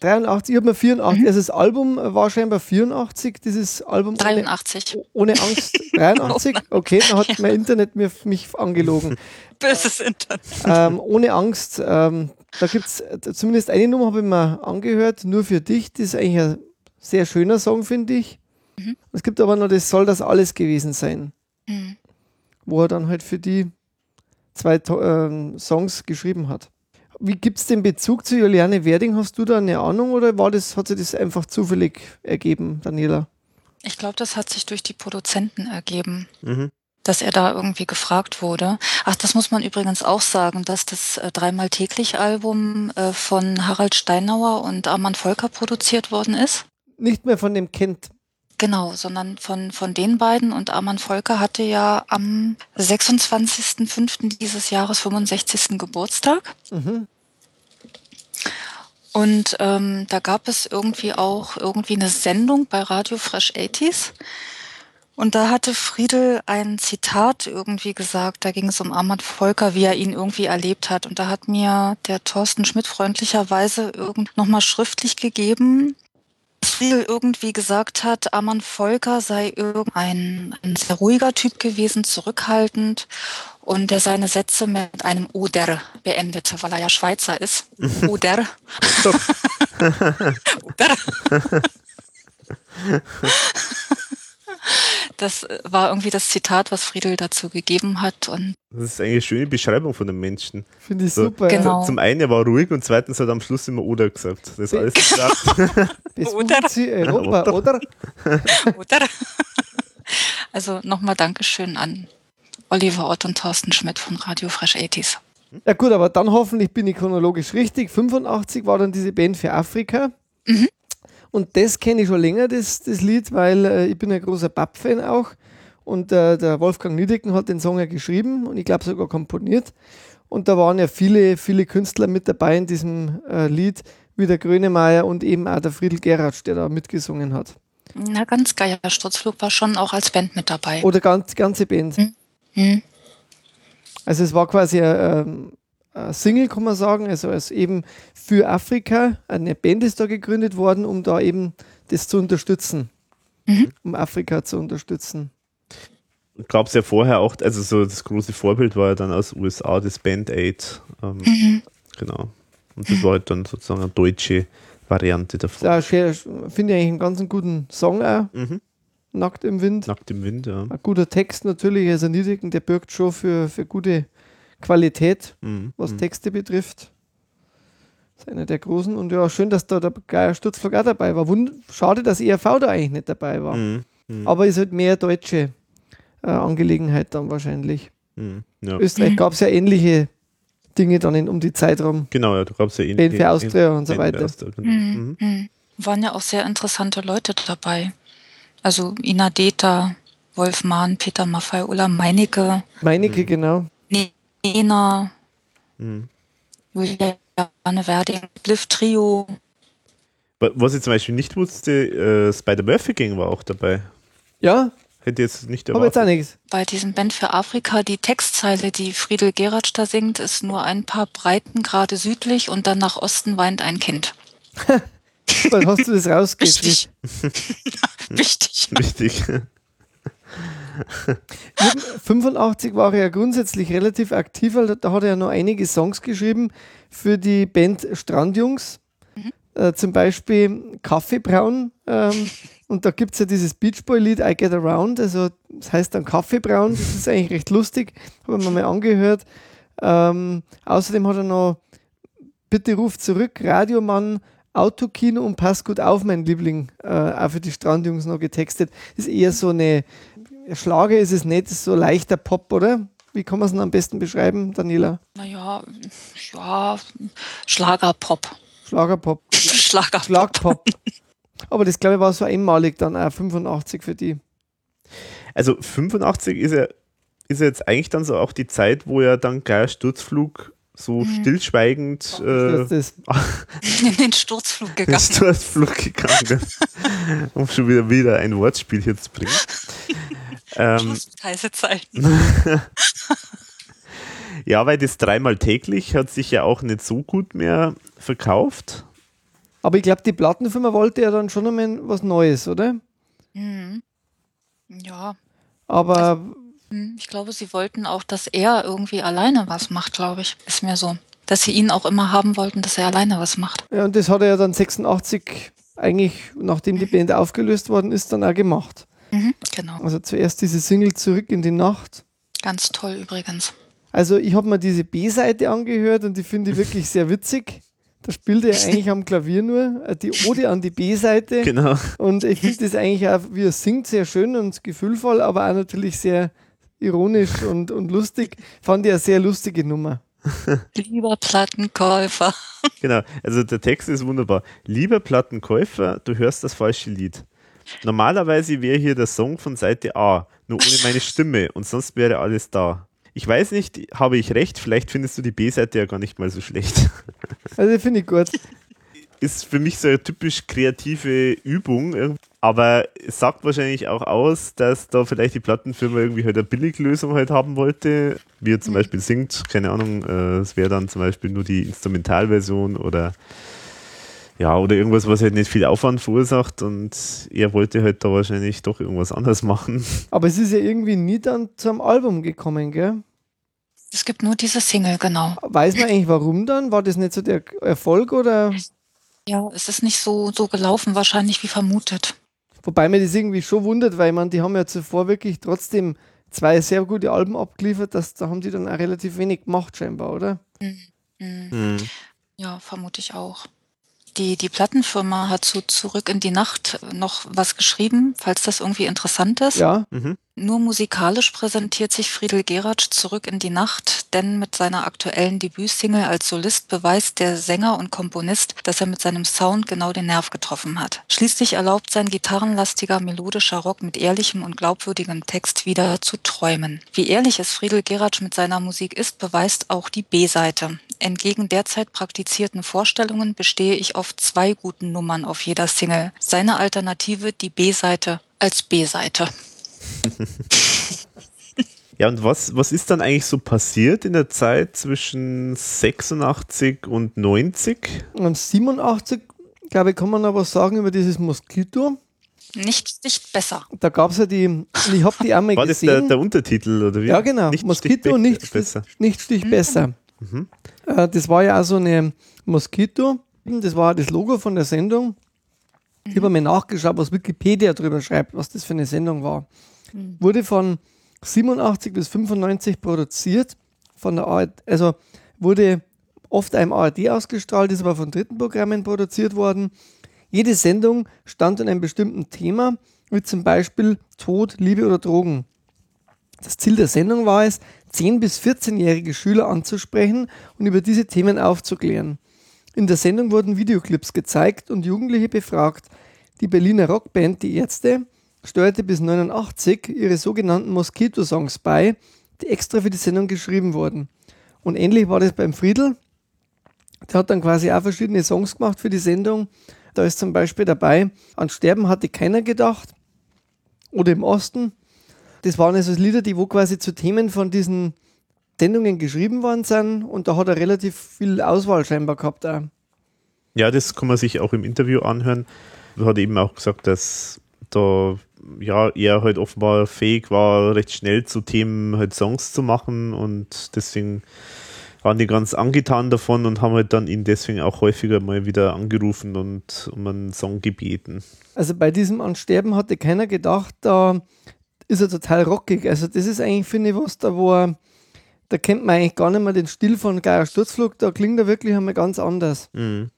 83, ich habe mir 84, mhm. also das Album war scheinbar 84, dieses Album 83. Ohne, ohne Angst. 83? Okay, dann hat ja. mein Internet mir, mich angelogen. Böses Internet. Ähm, ohne Angst, ähm, da gibt es zumindest eine Nummer, habe ich mir angehört, nur für dich. Das ist eigentlich ein sehr schöner Song, finde ich. Mhm. Es gibt aber noch, das soll das alles gewesen sein. Mhm. Wo er dann halt für die zwei äh, Songs geschrieben hat. Wie gibt es den Bezug zu Juliane Werding? Hast du da eine Ahnung oder war das, hat sich das einfach zufällig ergeben, Daniela? Ich glaube, das hat sich durch die Produzenten ergeben. Mhm. Dass er da irgendwie gefragt wurde. Ach, das muss man übrigens auch sagen, dass das äh, dreimal täglich Album äh, von Harald Steinauer und Armand Volker produziert worden ist. Nicht mehr von dem Kind. Genau, sondern von, von den beiden. Und Arman Volker hatte ja am 26.05. dieses Jahres 65. Geburtstag. Mhm. Und ähm, da gab es irgendwie auch irgendwie eine Sendung bei Radio Fresh 80s. Und da hatte Friedel ein Zitat irgendwie gesagt, da ging es um Armand Volker, wie er ihn irgendwie erlebt hat. Und da hat mir der Thorsten Schmidt freundlicherweise irgend nochmal schriftlich gegeben, Friedel irgendwie gesagt hat, Armand Volker sei irgendein ein sehr ruhiger Typ gewesen, zurückhaltend und der seine Sätze mit einem Oder beendete, weil er ja Schweizer ist. Oder. Oder. Das war irgendwie das Zitat, was Friedel dazu gegeben hat. Und das ist eine schöne Beschreibung von einem Menschen. Finde ich so, super. Genau. Zum einen, er war ruhig und zweitens hat er am Schluss immer Oder gesagt. Das ist alles gesagt. oder. Europa, oder? oder. Also nochmal Dankeschön an Oliver Ott und Thorsten Schmidt von Radio Fresh 80s. Ja gut, aber dann hoffentlich bin ich chronologisch richtig. 85 war dann diese Band für Afrika. Mhm. Und das kenne ich schon länger, das, das Lied, weil äh, ich bin ein großer Bab-Fan auch. Und äh, der Wolfgang Niedecken hat den Song ja geschrieben und ich glaube sogar komponiert. Und da waren ja viele, viele Künstler mit dabei in diesem äh, Lied, wie der Grönemeyer und eben auch der Friedel Geratsch, der da mitgesungen hat. Na, ganz geil. Der Sturzflug war schon auch als Band mit dabei. Oder ganz, ganze Band. Hm. Hm. Also es war quasi ein, ein Single, kann man sagen, also als eben für Afrika. Eine Band ist da gegründet worden, um da eben das zu unterstützen, mhm. um Afrika zu unterstützen. Gab es ja vorher auch, also so das große Vorbild war ja dann aus USA das Band Aid. Ähm, mhm. Genau. Und das war halt dann sozusagen eine deutsche Variante davon. Ja, finde ich eigentlich einen ganz guten Song auch. Mhm. Nackt im Wind. Nackt im Wind, ja. Ein guter Text natürlich, also Niedrigen, der birgt schon für, für gute Qualität, mhm. was mhm. Texte betrifft. Das ist einer der großen. Und ja, schön, dass da der Geier Sturzflug auch dabei war. Wund Schade, dass ERV da eigentlich nicht dabei war. Mhm. Mhm. Aber ist halt mehr deutsche äh, Angelegenheit dann wahrscheinlich. Mhm. Ja. Österreich gab es ja ähnliche Dinge dann in, um die Zeit rum. Genau, ja, du gab es ja ähnliche. für Austria und so weiter. Genau. Mhm. Mhm. Waren ja auch sehr interessante Leute dabei. Also Ina Deta, Wolf Mahn, Peter Maffei, Ulla Meinecke. Meinecke, genau. Nena, mhm. Julia Anne Werding, Bliff Trio. Was ich zum Beispiel nicht wusste, äh, Spider-Murphy Gang war auch dabei. Ja. Hätte jetzt nicht erwartet. Aber jetzt auch nichts. Bei diesem Band für Afrika, die Textzeile, die Friedel Geratsch da singt, ist nur ein paar Breitengrade südlich und dann nach Osten weint ein Kind. Dann hast du das rausgekriegt. Wichtig. Wichtig. Wichtig. 85 war er ja grundsätzlich relativ aktiv, weil da hat er ja noch einige Songs geschrieben für die Band Strandjungs. Mhm. Äh, zum Beispiel Kaffeebraun. Ähm, und da gibt es ja dieses Beach Boy-Lied I Get Around. Also das heißt dann Kaffeebraun. Das ist eigentlich recht lustig. Habe ich mir mal angehört. Ähm, außerdem hat er noch Bitte ruf zurück, Radiomann, Autokino und Pass gut auf, mein Liebling, äh, auch für die Strandjungs noch getextet. Das ist eher so eine Schlager ist es nicht, so leichter Pop, oder? Wie kann man es denn am besten beschreiben, Daniela? Naja, ja, Schlagerpop. Schlagerpop. Schlagerpop. Schlagpop. Aber das, glaube ich, war so einmalig dann auch 85 für die. Also 85 ist ja, ist ja jetzt eigentlich dann so auch die Zeit, wo ja dann gleich Sturzflug so mhm. stillschweigend äh, in den Sturzflug gegangen. In den Sturzflug gegangen. um schon wieder, wieder ein Wortspiel hier zu bringen. ähm, ja, weil das dreimal täglich hat sich ja auch nicht so gut mehr verkauft. Aber ich glaube, die Plattenfirma wollte ja dann schon einmal was Neues, oder? Mhm. Ja. Aber also, ich glaube, sie wollten auch, dass er irgendwie alleine was macht, glaube ich. Ist mir so. Dass sie ihn auch immer haben wollten, dass er alleine was macht. Ja, und das hat er ja dann 86 eigentlich, nachdem die Band aufgelöst worden ist, dann auch gemacht. Mhm, genau. Also zuerst diese Single Zurück in die Nacht. Ganz toll übrigens. Also ich habe mir diese B-Seite angehört und die finde ich wirklich sehr witzig. Da spielt er eigentlich am Klavier nur äh, die Ode an die B-Seite. Genau. Und ich finde das eigentlich auch, wie er singt, sehr schön und gefühlvoll, aber auch natürlich sehr ironisch und, und lustig. Fand ich eine sehr lustige Nummer. Lieber Plattenkäufer. Genau, also der Text ist wunderbar. Lieber Plattenkäufer, du hörst das falsche Lied. Normalerweise wäre hier der Song von Seite A, nur ohne meine Stimme und sonst wäre alles da. Ich weiß nicht, habe ich recht? Vielleicht findest du die B-Seite ja gar nicht mal so schlecht. Also finde ich gut. Ist für mich so eine typisch kreative Übung, aber es sagt wahrscheinlich auch aus, dass da vielleicht die Plattenfirma irgendwie halt eine Billiglösung halt haben wollte, wie er zum mhm. Beispiel singt, keine Ahnung, äh, es wäre dann zum Beispiel nur die Instrumentalversion oder ja, oder irgendwas, was halt nicht viel Aufwand verursacht und er wollte halt da wahrscheinlich doch irgendwas anderes machen. Aber es ist ja irgendwie nie dann zum Album gekommen, gell? Es gibt nur diese Single, genau. Weiß man eigentlich warum dann? War das nicht so der Erfolg oder? Ja, es ist nicht so, so gelaufen, wahrscheinlich wie vermutet. Wobei mir das irgendwie schon wundert, weil man, die haben ja zuvor wirklich trotzdem zwei sehr gute Alben abgeliefert, das, da haben die dann auch relativ wenig gemacht, scheinbar, oder? Mhm. Mhm. Ja, vermute ich auch. Die, die Plattenfirma hat zu Zurück in die Nacht noch was geschrieben, falls das irgendwie interessant ist. Ja. Mhm. Nur musikalisch präsentiert sich Friedel Geratsch zurück in die Nacht, denn mit seiner aktuellen Debütsingle als Solist beweist der Sänger und Komponist, dass er mit seinem Sound genau den Nerv getroffen hat. Schließlich erlaubt sein gitarrenlastiger melodischer Rock mit ehrlichem und glaubwürdigem Text wieder zu träumen. Wie ehrlich es Friedel Geratsch mit seiner Musik ist, beweist auch die B-Seite. Entgegen derzeit praktizierten Vorstellungen bestehe ich auf zwei guten Nummern auf jeder Single. Seine Alternative die B-Seite als B-Seite. ja, und was, was ist dann eigentlich so passiert in der Zeit zwischen 86 und 90? Und 87, glaube ich, kann man aber sagen über dieses Moskito. Nicht, nicht besser. Da gab es ja die, ich habe die einmal War gesehen. War das der, der, Untertitel oder wie? Ja, genau. Nicht Moskito, Stich nicht, besser. nicht Stich mhm. besser. Mhm. Äh, das war ja auch so eine Moskito. Das war das Logo von der Sendung. Ich habe mir nachgeschaut, was Wikipedia darüber schreibt, was das für eine Sendung war. Mhm. Wurde von 87 bis 95 produziert, von der ARD, also wurde oft einem ARD ausgestrahlt, ist aber von dritten Programmen produziert worden. Jede Sendung stand an einem bestimmten Thema, wie zum Beispiel Tod, Liebe oder Drogen. Das Ziel der Sendung war es, 10- bis 14-jährige Schüler anzusprechen und über diese Themen aufzuklären. In der Sendung wurden Videoclips gezeigt und Jugendliche befragt. Die Berliner Rockband Die Ärzte steuerte bis 89 ihre sogenannten Moskito-Songs bei, die extra für die Sendung geschrieben wurden. Und ähnlich war das beim Friedel. Der hat dann quasi auch verschiedene Songs gemacht für die Sendung. Da ist zum Beispiel dabei, an Sterben hatte keiner gedacht. Oder im Osten. Das waren also Lieder, die wo quasi zu Themen von diesen Sendungen geschrieben worden sind. Und da hat er relativ viel Auswahl scheinbar gehabt. Auch. Ja, das kann man sich auch im Interview anhören. Er hat eben auch gesagt, dass da ja, er halt offenbar fähig war, recht schnell zu Themen halt Songs zu machen und deswegen waren die ganz angetan davon und haben halt dann ihn deswegen auch häufiger mal wieder angerufen und um einen Song gebeten. Also bei diesem Ansterben hatte keiner gedacht, da ist er total rockig. Also das ist eigentlich, finde ich, was da, wo er, da kennt man eigentlich gar nicht mehr den Stil von Geier Sturzflug, da klingt er wirklich einmal ganz anders. Mhm.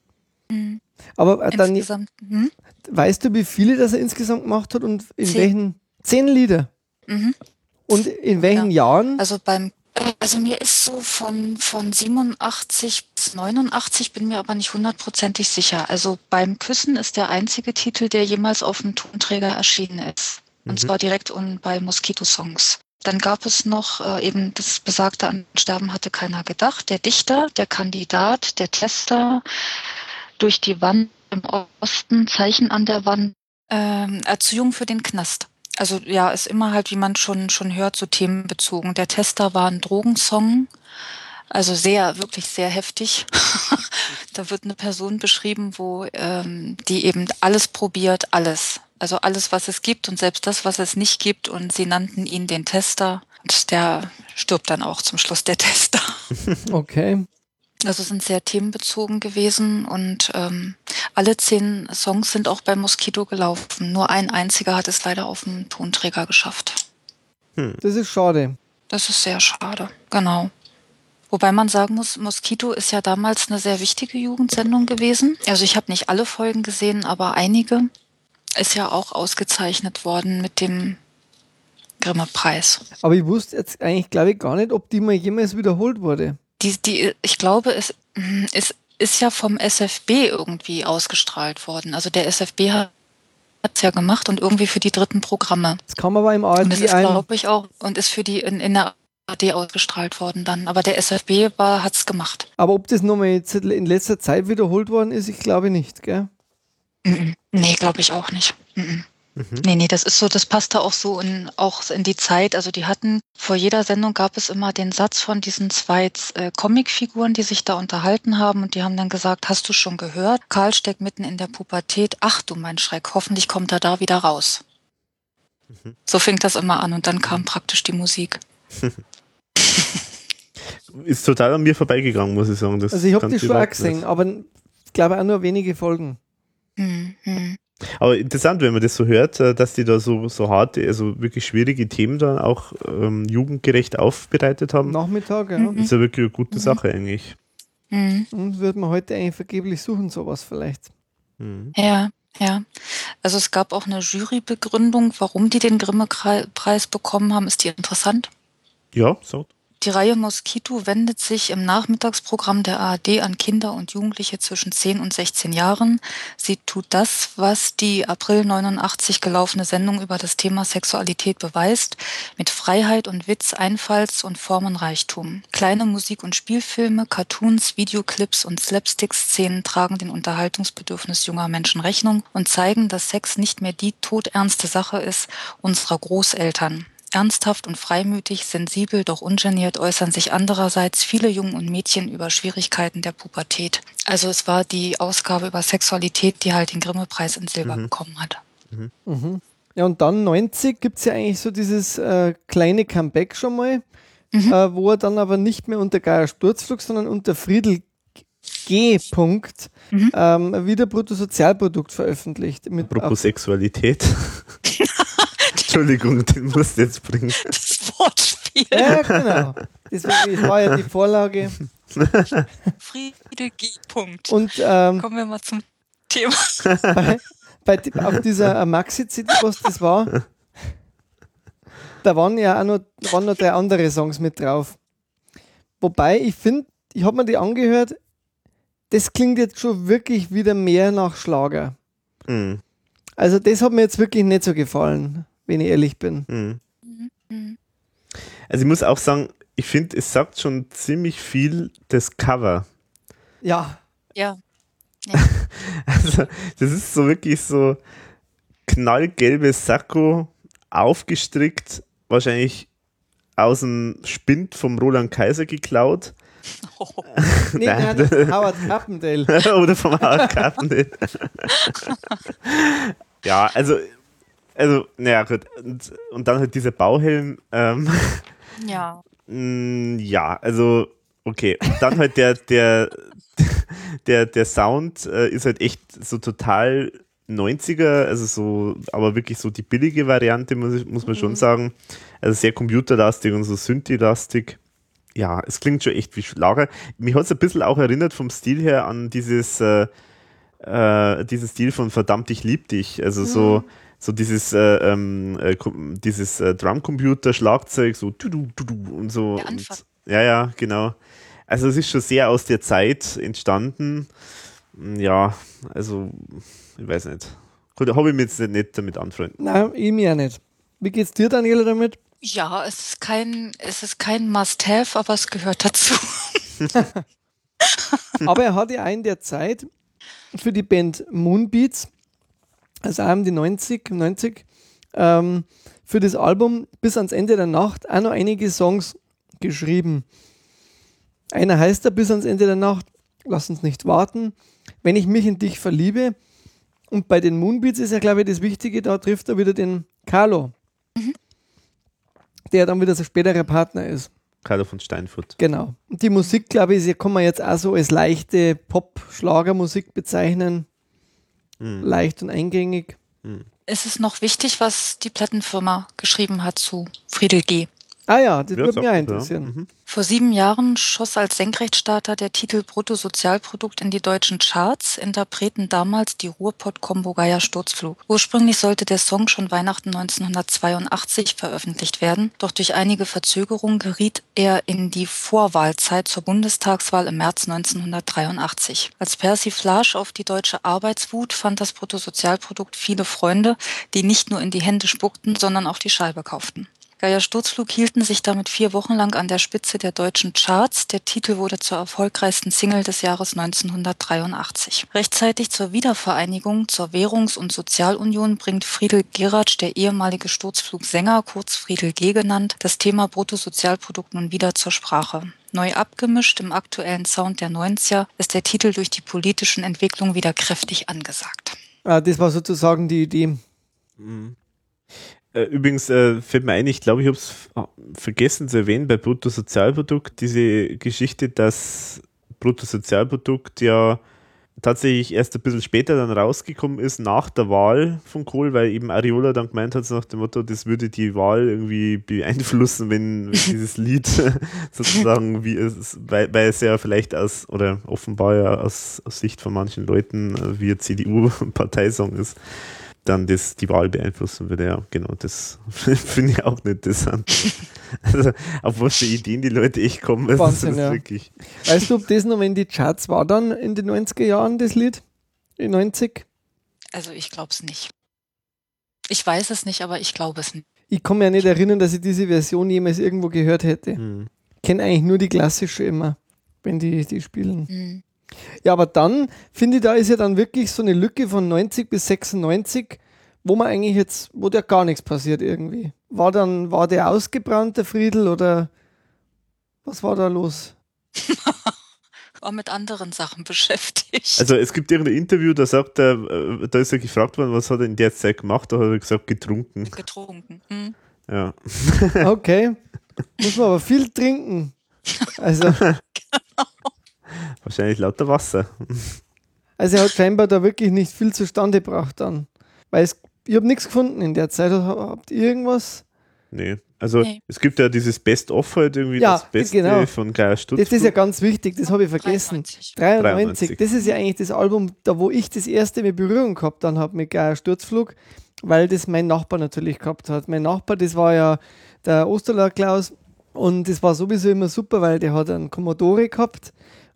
Mhm. Aber äh, dann, hm? Weißt du, wie viele das er insgesamt gemacht hat und in zehn. welchen? Zehn Lieder. Mhm. Und in welchen ja. Jahren? Also beim also mir ist so von, von 87 bis 89, bin mir aber nicht hundertprozentig sicher. Also beim Küssen ist der einzige Titel, der jemals auf dem Tonträger erschienen ist. Und mhm. zwar direkt und bei Mosquito Songs. Dann gab es noch äh, eben das besagte An Sterben hatte keiner gedacht. Der Dichter, der Kandidat, der Tester, durch die Wand im Osten, Zeichen an der Wand. Ähm, Erziehung für den Knast. Also ja, ist immer halt, wie man schon, schon hört, so themenbezogen. Der Tester war ein Drogensong. Also sehr, wirklich sehr heftig. da wird eine Person beschrieben, wo ähm, die eben alles probiert, alles. Also alles, was es gibt und selbst das, was es nicht gibt. Und sie nannten ihn den Tester. Und der stirbt dann auch zum Schluss, der Tester. Okay. Also sind sehr themenbezogen gewesen und ähm, alle zehn Songs sind auch bei Mosquito gelaufen. Nur ein einziger hat es leider auf dem Tonträger geschafft. Hm. Das ist schade. Das ist sehr schade, genau. Wobei man sagen muss, Mosquito ist ja damals eine sehr wichtige Jugendsendung gewesen. Also ich habe nicht alle Folgen gesehen, aber einige. Ist ja auch ausgezeichnet worden mit dem Grimme-Preis. Aber ich wusste jetzt eigentlich, glaube ich, gar nicht, ob die mal jemals wiederholt wurde die, die, ich glaube, es ist, ist ja vom SFB irgendwie ausgestrahlt worden. Also der SFB hat es ja gemacht und irgendwie für die dritten Programme. Das kam aber im ARD Und das ist, glaube ich, auch, und ist für die in, in der ARD ausgestrahlt worden dann. Aber der SFB hat es gemacht. Aber ob das nochmal jetzt in letzter Zeit wiederholt worden ist, ich glaube nicht, gell? Nee, glaube ich auch nicht. Mhm. Nee, nee, das ist so, das passte auch so in, auch in die Zeit. Also die hatten, vor jeder Sendung gab es immer den Satz von diesen zwei äh, Comicfiguren, die sich da unterhalten haben und die haben dann gesagt, hast du schon gehört? Karl steckt mitten in der Pubertät. Ach du mein Schreck, hoffentlich kommt er da wieder raus. Mhm. So fing das immer an und dann kam praktisch die Musik. ist total an mir vorbeigegangen, muss ich sagen. Das also ich habe die schon gesehen, aber ich glaube auch nur wenige Folgen. Mhm. Aber interessant, wenn man das so hört, äh, dass die da so, so harte, also wirklich schwierige Themen dann auch ähm, jugendgerecht aufbereitet haben. Nachmittag, ja. Das ist ja wirklich eine gute mhm. Sache eigentlich. Mhm. Und würde man heute eigentlich vergeblich suchen, sowas vielleicht. Mhm. Ja, ja. Also es gab auch eine Jurybegründung, warum die den Grimme-Preis bekommen haben. Ist die interessant? Ja, so. Die Reihe Moskito wendet sich im Nachmittagsprogramm der ARD an Kinder und Jugendliche zwischen 10 und 16 Jahren. Sie tut das, was die April 89 gelaufene Sendung über das Thema Sexualität beweist, mit Freiheit und Witz, Einfalls- und Formenreichtum. Kleine Musik- und Spielfilme, Cartoons, Videoclips und Slapstick-Szenen tragen den Unterhaltungsbedürfnis junger Menschen Rechnung und zeigen, dass Sex nicht mehr die todernste Sache ist unserer Großeltern. Ernsthaft und freimütig, sensibel, doch ungeniert äußern sich andererseits viele Jungen und Mädchen über Schwierigkeiten der Pubertät. Also es war die Ausgabe über Sexualität, die halt den Grimme-Preis in Silber mhm. bekommen hat. Mhm. Mhm. Ja, und dann 90 gibt es ja eigentlich so dieses äh, kleine Comeback schon mal, mhm. äh, wo er dann aber nicht mehr unter Geier Sturzflug, sondern unter Friedel G. -Punkt, mhm. ähm, wieder Bruttosozialprodukt veröffentlicht. Mit Apropos Sexualität. Entschuldigung, den musst du jetzt bringen. Das Wortspiel. Ja, genau. Das war ja die Vorlage. Friede G. Punkt. Und, ähm, Kommen wir mal zum Thema. Bei, bei, auf dieser Maxi-CD, was das war, da waren ja auch noch, waren noch drei andere Songs mit drauf. Wobei ich finde, ich habe mir die angehört, das klingt jetzt schon wirklich wieder mehr nach Schlager. Mhm. Also das hat mir jetzt wirklich nicht so gefallen wenn ich ehrlich bin. Mhm. Also ich muss auch sagen, ich finde, es sagt schon ziemlich viel das Cover. Ja. Ja. ja. also das ist so wirklich so knallgelbes Sakko, aufgestrickt, wahrscheinlich aus dem Spind vom Roland Kaiser geklaut. Oh. nee, nein, Howard Carpendale. Oder vom Howard Carpendale. ja, also also, naja, gut. Und, und dann halt dieser Bauhelm. Ähm, ja. Mm, ja, also, okay. Und dann halt der, der, der, der Sound äh, ist halt echt so total 90er, also so, aber wirklich so die billige Variante, muss, muss man mhm. schon sagen. Also sehr computerlastig und so Synthi-lastig. Ja, es klingt schon echt wie Schlager. Mich hat es ein bisschen auch erinnert vom Stil her an dieses, äh, äh, diesen Stil von Verdammt, ich lieb dich. Also mhm. so so dieses, äh, ähm, äh, dieses äh, Drumcomputer, Schlagzeug, so du, du, du, du und so. Und, ja, ja, genau. Also es ist schon sehr aus der Zeit entstanden. Ja, also ich weiß nicht. Habe ich mir jetzt nicht damit anfreunden. Nein, ich mir auch nicht. Wie geht's dir, Daniela, damit? Ja, es ist kein, es ist kein Must-Have, aber es gehört dazu. aber er hat ja in der Zeit für die Band Moonbeats also haben die 90, 90 ähm, für das Album bis ans Ende der Nacht auch noch einige Songs geschrieben. Einer heißt da bis ans Ende der Nacht, lass uns nicht warten, wenn ich mich in dich verliebe. Und bei den Moonbeats ist ja, glaube ich, das Wichtige, da trifft er wieder den Carlo, mhm. der dann wieder sein späterer Partner ist. Carlo von Steinfurt. Genau. Und die Musik, glaube ich, kann man jetzt auch so als leichte Pop-Schlagermusik bezeichnen. Hm. leicht und eingängig. Hm. Ist es noch wichtig, was die Plattenfirma geschrieben hat zu Friedel G? Ah ja, das würde mich interessieren. Mhm. Vor sieben Jahren schoss als Senkrechtstarter der Titel Bruttosozialprodukt in die deutschen Charts. Interpreten damals die Ruhrpott-Kombo Geier Sturzflug. Ursprünglich sollte der Song schon Weihnachten 1982 veröffentlicht werden, doch durch einige Verzögerungen geriet er in die Vorwahlzeit zur Bundestagswahl im März 1983. Als Persiflage auf die deutsche Arbeitswut fand das Bruttosozialprodukt viele Freunde, die nicht nur in die Hände spuckten, sondern auch die Scheibe kauften. Geier Sturzflug hielten sich damit vier Wochen lang an der Spitze der deutschen Charts. Der Titel wurde zur erfolgreichsten Single des Jahres 1983. Rechtzeitig zur Wiedervereinigung, zur Währungs- und Sozialunion bringt Friedel Geratsch, der ehemalige Sturzflugsänger, kurz Friedel G. genannt, das Thema Bruttosozialprodukt nun wieder zur Sprache. Neu abgemischt im aktuellen Sound der 90er ist der Titel durch die politischen Entwicklungen wieder kräftig angesagt. Ah, das war sozusagen die Idee. Mhm. Äh, übrigens äh, fällt mir ein, ich glaube, ich habe es ah, vergessen zu erwähnen bei Bruttosozialprodukt, diese Geschichte, dass Bruttosozialprodukt ja tatsächlich erst ein bisschen später dann rausgekommen ist, nach der Wahl von Kohl, weil eben Ariola dann gemeint hat, nach dem Motto, das würde die Wahl irgendwie beeinflussen, wenn, wenn dieses Lied sozusagen, wie es, weil, weil es ja vielleicht aus, oder offenbar ja aus, aus Sicht von manchen Leuten äh, wie CDU-Parteisong ist dann das, die Wahl beeinflussen würde. Ja, genau, das finde ich auch nicht interessant. also, auf was für Ideen die Leute echt kommen, das Wahnsinn, ist ja. wirklich. Weißt du, ob das noch in die Charts war dann in den 90er Jahren, das Lied? In 90? Also, ich glaube es nicht. Ich weiß es nicht, aber ich glaube es nicht. Ich kann mir ja nicht erinnern, dass ich diese Version jemals irgendwo gehört hätte. Hm. Ich kenne eigentlich nur die klassische immer, wenn die, die spielen. Hm. Ja, aber dann finde ich, da ist ja dann wirklich so eine Lücke von 90 bis 96, wo man eigentlich jetzt, wo da gar nichts passiert irgendwie. War dann, war der ausgebrannt, der Friedel, oder was war da los? war mit anderen Sachen beschäftigt. Also es gibt irgendein Interview, da sagt er, äh, da ist er gefragt worden, was hat er in der Zeit gemacht, da hat er gesagt, getrunken. Getrunken. Hm. Ja. Okay. Muss man aber viel trinken. Also. genau. Wahrscheinlich lauter Wasser. Also er hat scheinbar da wirklich nicht viel zustande gebracht dann. Weil es, ich habe nichts gefunden in der Zeit. Habt ihr irgendwas? Nee. Also nee. es gibt ja dieses Best-of halt irgendwie ja, das Beste genau. von Geier Stutzflug. Das ist ja ganz wichtig, das habe ich vergessen. 93. 93. Das ist ja eigentlich das Album, da wo ich das erste Mal Berührung gehabt dann habe mit Geier Sturzflug, weil das mein Nachbar natürlich gehabt hat. Mein Nachbar, das war ja der Osterler Klaus und das war sowieso immer super, weil der hat einen Commodore gehabt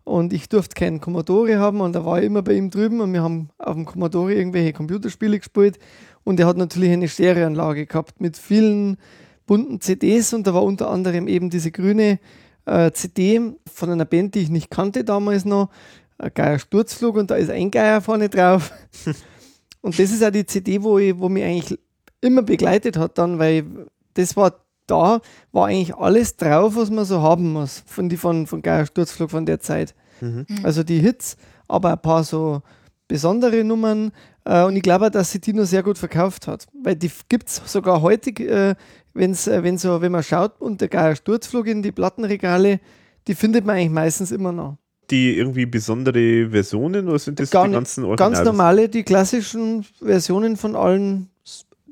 und ich durfte keinen Commodore haben und da war ich immer bei ihm drüben und wir haben auf dem Commodore irgendwelche Computerspiele gespielt und er hat natürlich eine Stereoanlage gehabt mit vielen bunten CDs und da war unter anderem eben diese grüne äh, CD von einer Band, die ich nicht kannte damals noch, ein Geier Sturzflug und da ist ein Geier vorne drauf. und das ist auch die CD, wo, ich, wo mich eigentlich immer begleitet hat dann, weil das war da war eigentlich alles drauf, was man so haben muss, von, die, von, von Geier Sturzflug von der Zeit. Mhm. mhm. Also die Hits, aber ein paar so besondere Nummern. Äh, und ich glaube, dass sie die nur sehr gut verkauft hat. Weil die gibt es sogar heute, äh, wenn's, äh, wenn, so, wenn man schaut unter Geier Sturzflug in die Plattenregale, die findet man eigentlich meistens immer noch. Die irgendwie besondere Versionen oder sind das Gar die ganzen Originals? Ganz normale, die klassischen Versionen von allen,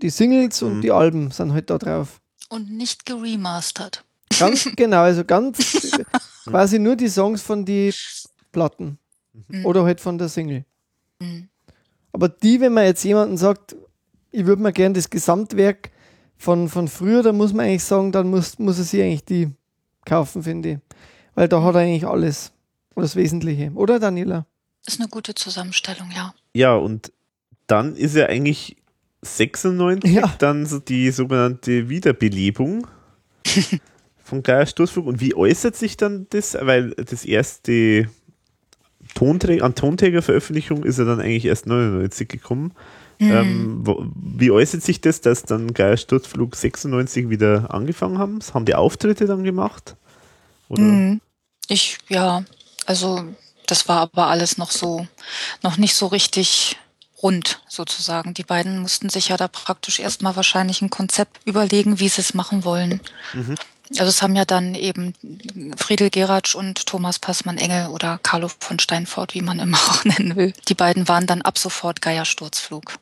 die Singles mhm. und die Alben sind halt da drauf. Und nicht geremastert. Ganz genau, also ganz quasi nur die Songs von die Platten. Mhm. Oder halt von der Single. Mhm. Aber die, wenn man jetzt jemanden sagt, ich würde mir gerne das Gesamtwerk von, von früher, da muss man eigentlich sagen, dann muss, muss er sich eigentlich die kaufen, finde ich. Weil da hat er eigentlich alles. Das Wesentliche. Oder, Daniela? Ist eine gute Zusammenstellung, ja. Ja, und dann ist er eigentlich 96 ja. dann so die sogenannte Wiederbelebung von Geier Stoßflug. Und wie äußert sich dann das? Weil das erste Tonträger, an Tonträgerveröffentlichung ist er dann eigentlich erst 99 gekommen. Mhm. Ähm, wo, wie äußert sich das, dass dann Geier Sturzflug 96 wieder angefangen haben? Haben die Auftritte dann gemacht? Mhm. Ich, ja, also das war aber alles noch so, noch nicht so richtig rund sozusagen. Die beiden mussten sich ja da praktisch erstmal wahrscheinlich ein Konzept überlegen, wie sie es machen wollen. Mhm. Also es haben ja dann eben Friedel Geratsch und Thomas Passmann-Engel oder Carlo von Steinfort, wie man immer auch nennen will. Die beiden waren dann ab sofort Geiersturzflug.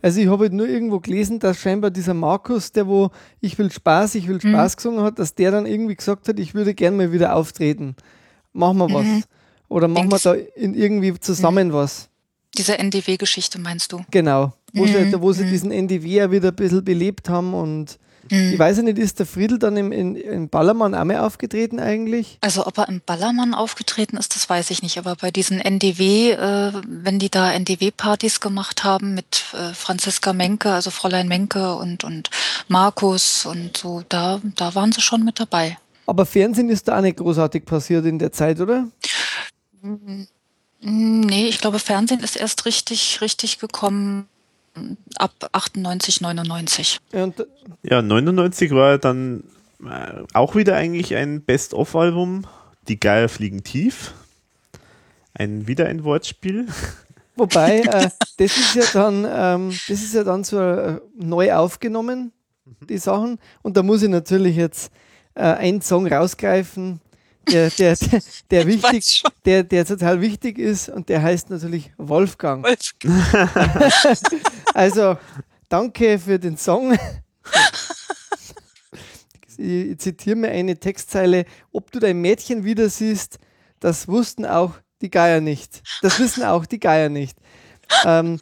Also ich habe halt nur irgendwo gelesen, dass scheinbar dieser Markus, der wo Ich will Spaß, ich will mhm. Spaß mhm. gesungen hat, dass der dann irgendwie gesagt hat, ich würde gerne mal wieder auftreten. Machen wir was. Mhm. Oder machen wir da in irgendwie zusammen mhm. was. Diese NDW-Geschichte meinst du? Genau. Wo, sie, mhm. wo sie mhm. diesen NDW ja wieder ein bisschen belebt haben und ich weiß ja nicht, ist der Friedel dann im, in, im Ballermann auch mal aufgetreten eigentlich? Also ob er im Ballermann aufgetreten ist, das weiß ich nicht. Aber bei diesen NDW, äh, wenn die da NDW-Partys gemacht haben mit äh, Franziska Menke, also Fräulein Menke und, und Markus und so, da, da waren sie schon mit dabei. Aber Fernsehen ist da auch nicht großartig passiert in der Zeit, oder? Nee, ich glaube, Fernsehen ist erst richtig, richtig gekommen ab 98, 99. Ja, ja 99 war dann äh, auch wieder eigentlich ein Best-of-Album. Die Geier fliegen tief. Ein wieder ein Wortspiel. Wobei, äh, das ist ja dann, ähm, das ist ja dann so äh, neu aufgenommen, die Sachen. Und da muss ich natürlich jetzt äh, einen Song rausgreifen, der, der, der, der wichtig, der, der total wichtig ist und der heißt natürlich Wolfgang. Wolfgang. also, danke für den Song. Ich zitiere mir eine Textzeile: Ob du dein Mädchen wieder siehst, das wussten auch die Geier nicht. Das wissen auch die Geier nicht. Ähm,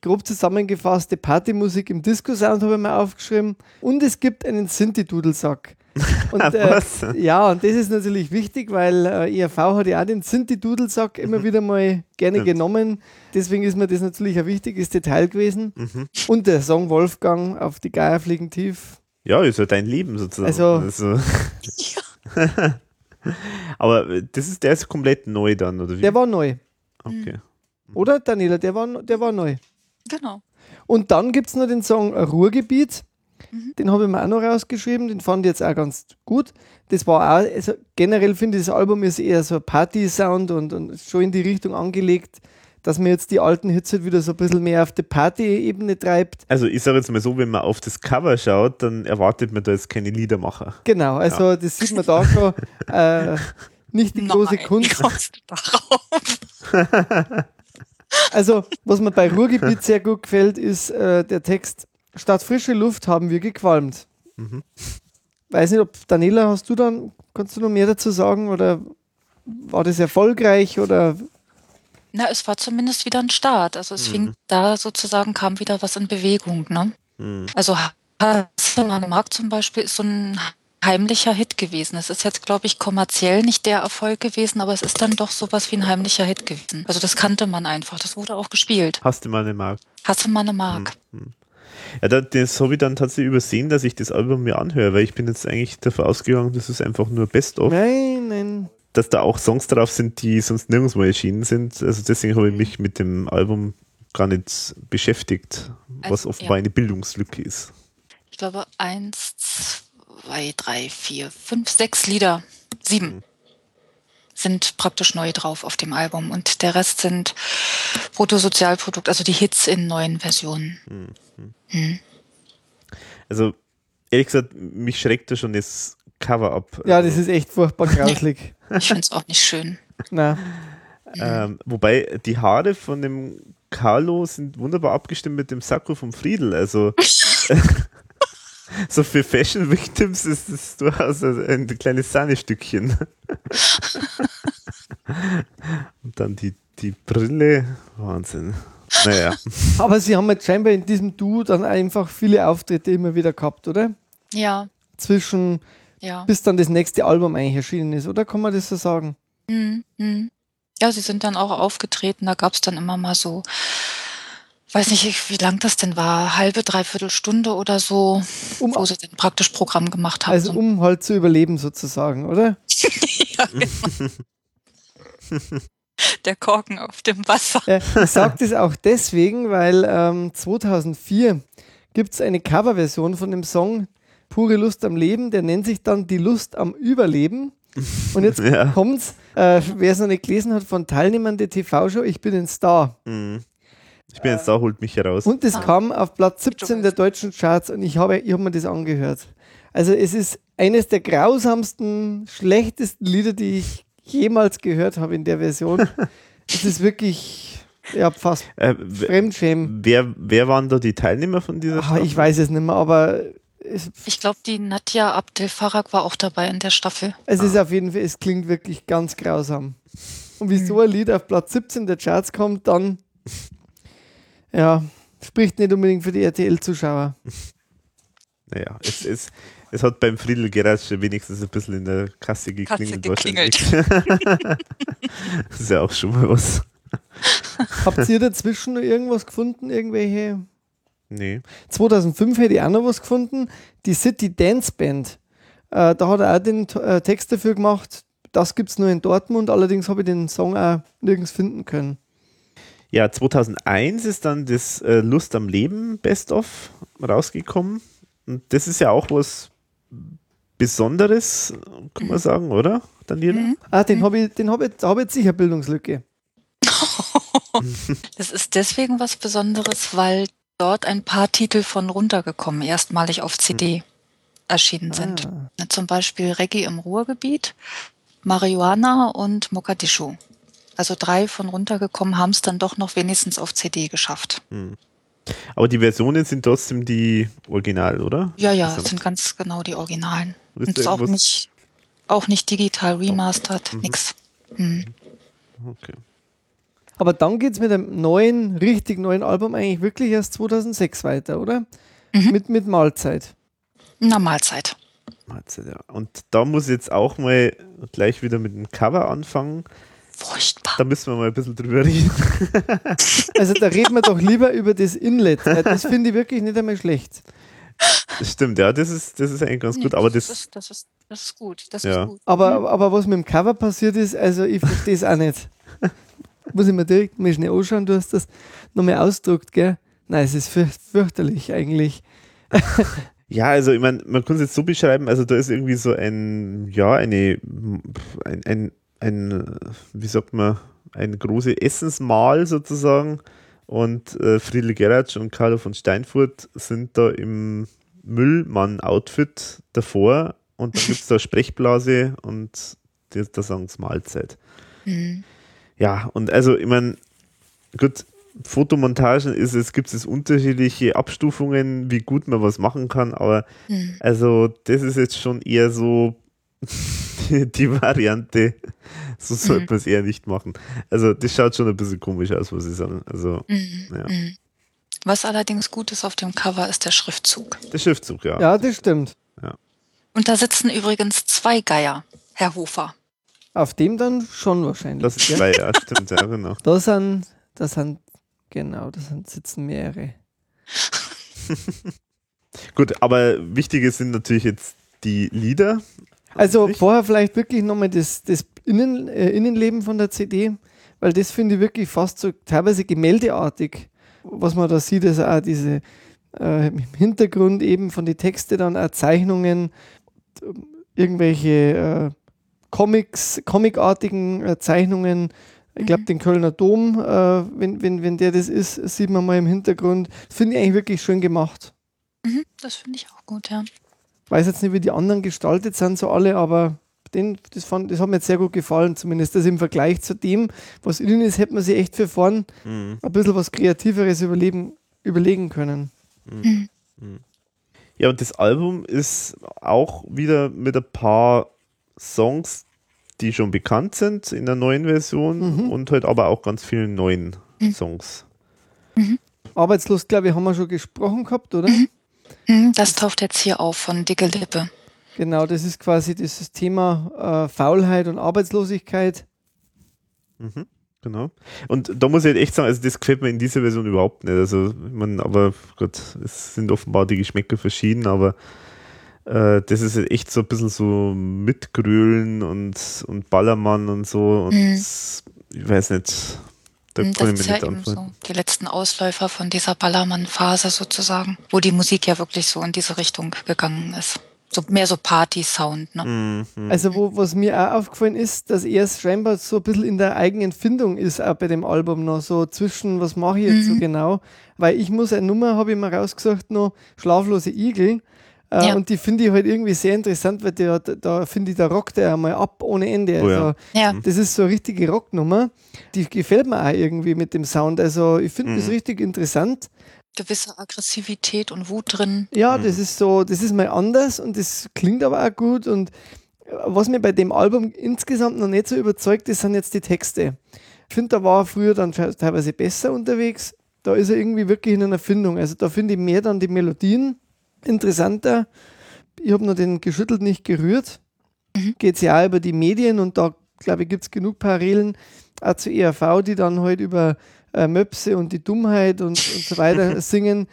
grob zusammengefasste Partymusik im Disco-Sound habe ich mir aufgeschrieben. Und es gibt einen Sinti-Dudelsack. Und, äh, ja, und das ist natürlich wichtig, weil äh, ERV hat ja auch den Sinti-Dudelsack immer mhm. wieder mal gerne Stimmt. genommen. Deswegen ist mir das natürlich ein wichtiges Detail gewesen. Mhm. Und der Song Wolfgang auf die Geier fliegen tief. Ja, ist ja dein Leben sozusagen. Also, also. Aber das ist, der ist komplett neu dann, oder wie? Der war neu. Okay. Oder, Daniela, der war, der war neu. Genau. Und dann gibt es noch den Song Ruhrgebiet. Mhm. Den habe ich mir auch noch rausgeschrieben, den fand ich jetzt auch ganz gut. Das war auch, also generell finde ich, das Album ist eher so Party-Sound und, und schon in die Richtung angelegt, dass man jetzt die alten Hits halt wieder so ein bisschen mehr auf die Party-Ebene treibt. Also ich sage jetzt mal so, wenn man auf das Cover schaut, dann erwartet man da jetzt keine Liedermacher. Genau, also ja. das sieht man da schon. Äh, nicht die große Nein, Kunst. also, was mir bei Ruhrgebiet sehr gut gefällt, ist äh, der Text Statt frische Luft haben wir gequalmt. Mhm. Weiß nicht, ob Daniela, hast du dann, kannst du noch mehr dazu sagen oder war das erfolgreich oder? Na, es war zumindest wieder ein Start. Also es mhm. fing da sozusagen, kam wieder was in Bewegung. Ne? Mhm. Also Hasselmann Markt zum Beispiel ist so ein heimlicher Hit gewesen. Es ist jetzt, glaube ich, kommerziell nicht der Erfolg gewesen, aber es ist dann doch sowas wie ein heimlicher Hit gewesen. Also das kannte man einfach. Das wurde auch gespielt. Hast du mal eine Mark? Hast du mal eine Mark? Mhm. Ja, das habe ich dann tatsächlich übersehen, dass ich das Album mir anhöre, weil ich bin jetzt eigentlich davon ausgegangen, das ist einfach nur Best-of. Nein, nein. Dass da auch Songs drauf sind, die sonst nirgendwo erschienen sind. Also deswegen habe ich mich mit dem Album gar nicht beschäftigt, was also, offenbar ja. eine Bildungslücke ist. Ich glaube, eins, zwei, drei, vier, fünf, sechs Lieder, sieben. Mhm sind praktisch neu drauf auf dem Album und der Rest sind Bruttosozialprodukt, also die Hits in neuen Versionen. Mhm. Hm. Also ehrlich gesagt, mich schreckt da schon das Cover ab. Ja, das ist echt furchtbar grauslig. ich finde es auch nicht schön. Na. Ähm, wobei die Haare von dem Carlo sind wunderbar abgestimmt mit dem Sakko vom Friedel. Also so für Fashion Victims ist es durchaus ein kleines Sahnestückchen. Und dann die, die Brille, Wahnsinn. Naja. Aber sie haben jetzt scheinbar in diesem Duo dann einfach viele Auftritte immer wieder gehabt, oder? Ja. Zwischen, ja. bis dann das nächste Album eigentlich erschienen ist, oder kann man das so sagen? Mhm. mhm. Ja, sie sind dann auch aufgetreten, da gab es dann immer mal so weiß nicht, wie lang das denn war, halbe, dreiviertel Stunde oder so, um, wo sie dann praktisch Programm gemacht haben. Also um halt zu überleben sozusagen, oder? ja, genau. Der Korken auf dem Wasser. Ich sage das auch deswegen, weil ähm, 2004 gibt es eine Coverversion von dem Song Pure Lust am Leben, der nennt sich dann Die Lust am Überleben. Und jetzt ja. kommt's, äh, wer es noch nicht gelesen hat, von Teilnehmern der TV-Show, ich bin ein Star. Mhm. Ich bin jetzt da, holt mich heraus. Und es ah. kam auf Platz 17 der deutschen Charts und ich habe, ich habe mir das angehört. Also es ist eines der grausamsten, schlechtesten Lieder, die ich jemals gehört habe in der Version. es ist wirklich Ja, fast. Äh, Fremdschämen. Wer, wer waren da die Teilnehmer von dieser Staffel? Ich weiß es nicht mehr, aber ich glaube, die Nadja Abdel Farag war auch dabei in der Staffel. Es ah. ist auf jeden Fall, es klingt wirklich ganz grausam. Und wie hm. so ein Lied auf Platz 17 der Charts kommt, dann ja, spricht nicht unbedingt für die RTL-Zuschauer. Naja, es, es, es hat beim Friedel Geratsch wenigstens ein bisschen in der Kasse geklingelt. Kasse geklingelt. das ist ja auch schon mal was. Habt ihr dazwischen noch irgendwas gefunden? Irgendwelche? Nee. 2005 hätte ich auch noch was gefunden. Die City Dance Band. Äh, da hat er auch den äh, Text dafür gemacht. Das gibt es nur in Dortmund, allerdings habe ich den Song auch nirgends finden können. Ja, 2001 ist dann das äh, Lust am Leben Best of rausgekommen. Und das ist ja auch was Besonderes, kann man sagen, oder, Daniela? Mhm. Ah, den habe ich, den hab ich, hab ich jetzt sicher Bildungslücke. das ist deswegen was Besonderes, weil dort ein paar Titel von runtergekommen, erstmalig auf CD mhm. erschienen sind. Ah. Zum Beispiel Reggae im Ruhrgebiet, Marihuana und Mogadischu. Also drei von runtergekommen haben es dann doch noch wenigstens auf CD geschafft. Mhm. Aber die Versionen sind trotzdem die Original, oder? Ja, ja, also, sind ganz genau die Originalen. Und ist auch nicht, auch nicht digital remastered, mhm. nix. Mhm. Okay. Aber dann geht es mit dem neuen, richtig neuen Album eigentlich wirklich erst 2006 weiter, oder? Mhm. Mit, mit Mahlzeit. Na, Mahlzeit. Mahlzeit, ja. Und da muss ich jetzt auch mal gleich wieder mit dem Cover anfangen. Furchtbar. Da müssen wir mal ein bisschen drüber reden. Also da reden wir doch lieber über das Inlet. Das finde ich wirklich nicht einmal schlecht. Stimmt, ja, das ist, das ist eigentlich ganz nee, gut. Aber das, das, ist, das, ist, das ist gut. Das ja. ist gut. Aber, aber was mit dem Cover passiert ist, also ich verstehe es auch nicht. Muss ich mir direkt mal schnell anschauen, du hast das nochmal ausgedruckt, gell? Nein, es ist fürchterlich eigentlich. Ja, also ich meine, man kann es jetzt so beschreiben, also da ist irgendwie so ein, ja, eine, ein, ein ein, wie sagt man, ein großes Essensmahl sozusagen. Und äh, Friedel Geratsch und Carlo von Steinfurt sind da im Müllmann-Outfit davor und dann gibt es da Sprechblase und da sagen es Mahlzeit. Mhm. Ja, und also, ich meine, gut, Fotomontagen ist es, gibt es unterschiedliche Abstufungen, wie gut man was machen kann, aber mhm. also das ist jetzt schon eher so die Variante, so sollte mhm. man es eher nicht machen. Also das schaut schon ein bisschen komisch aus, muss ich sagen. Also, mhm. ja. Mhm. Was allerdings gut ist auf dem Cover, ist der Schriftzug. Der Schriftzug, ja. Ja, das stimmt. Ja. Und da sitzen übrigens zwei Geier, Herr Hofer. Auf dem dann schon wahrscheinlich. Das ist zwei, ja, stimmt, ja, genau. Da sind, da sind, genau, da sind, sitzen mehrere. Gut, aber wichtige sind natürlich jetzt die Lieder. Also vorher vielleicht wirklich nochmal das, das Innen, äh, Innenleben von der CD, weil das finde ich wirklich fast so teilweise gemäldeartig, was man da sieht, also auch diese äh, im Hintergrund eben von den Texten dann auch Zeichnungen, irgendwelche äh, Comics, comicartigen äh, Zeichnungen. Ich glaube, mhm. den Kölner Dom, äh, wenn, wenn, wenn der das ist, sieht man mal im Hintergrund. Das finde ich eigentlich wirklich schön gemacht. Mhm, das finde ich auch gut, ja weiß jetzt nicht, wie die anderen gestaltet sind, so alle, aber den, das, fand, das hat mir jetzt sehr gut gefallen, zumindest das im Vergleich zu dem, was innen ist, hätte man sich echt für vorn mhm. ein bisschen was Kreativeres überleben, überlegen können. Mhm. Mhm. Ja, und das Album ist auch wieder mit ein paar Songs, die schon bekannt sind in der neuen Version mhm. und halt aber auch ganz vielen neuen mhm. Songs. Mhm. Arbeitslos, glaube ich, haben wir schon gesprochen gehabt, oder? Mhm, das taucht jetzt hier auf von Dicke Lippe. Genau, das ist quasi dieses Thema äh, Faulheit und Arbeitslosigkeit. Mhm, genau. Und da muss ich echt sagen, also das gefällt mir in dieser Version überhaupt nicht. Also, ich meine, aber Gott, es sind offenbar die Geschmäcker verschieden, aber äh, das ist echt so ein bisschen so mitgrölen und, und Ballermann und so. Und mhm. ich weiß nicht, da hm, das ist ja eben so die letzten Ausläufer von dieser Ballermann-Phase sozusagen, wo die Musik ja wirklich so in diese Richtung gegangen ist. So mehr so Party-Sound. Ne? Mhm. Also wo, was mir auch aufgefallen ist, dass er scheinbar so ein bisschen in der eigenen Findung ist, auch bei dem Album noch, so zwischen, was mache ich jetzt mhm. so genau, weil ich muss eine Nummer, habe ich mal rausgesucht, noch Schlaflose Igel, Äh, ja. Und die finde ich halt irgendwie sehr interessant, weil der, da finde ich, da rockt er einmal ab ohne Ende. Also, oh ja. Ja. Das ist so eine richtige Rocknummer. Die gefällt mir auch irgendwie mit dem Sound. Also ich finde mhm. das richtig interessant. Gewisse Aggressivität und Wut drin. Ja, mhm. das ist so, das ist mal anders und das klingt aber auch gut. Und äh, was mir bei dem Album insgesamt noch nicht so überzeugt, das sind jetzt die Texte. Ich finde, da war er früher dann teilweise besser unterwegs. Da ist er irgendwie wirklich in einer Findung. Also da finde ich mehr dann die Melodien interessanter. Ich habe noch den geschüttelt nicht gerührt. Mhm. Geht es ja auch über die Medien und da, glaube ich, gibt es genug Parallelen auch zu ERV, die dann halt über äh, Möpse und die Dummheit und, und so weiter singen.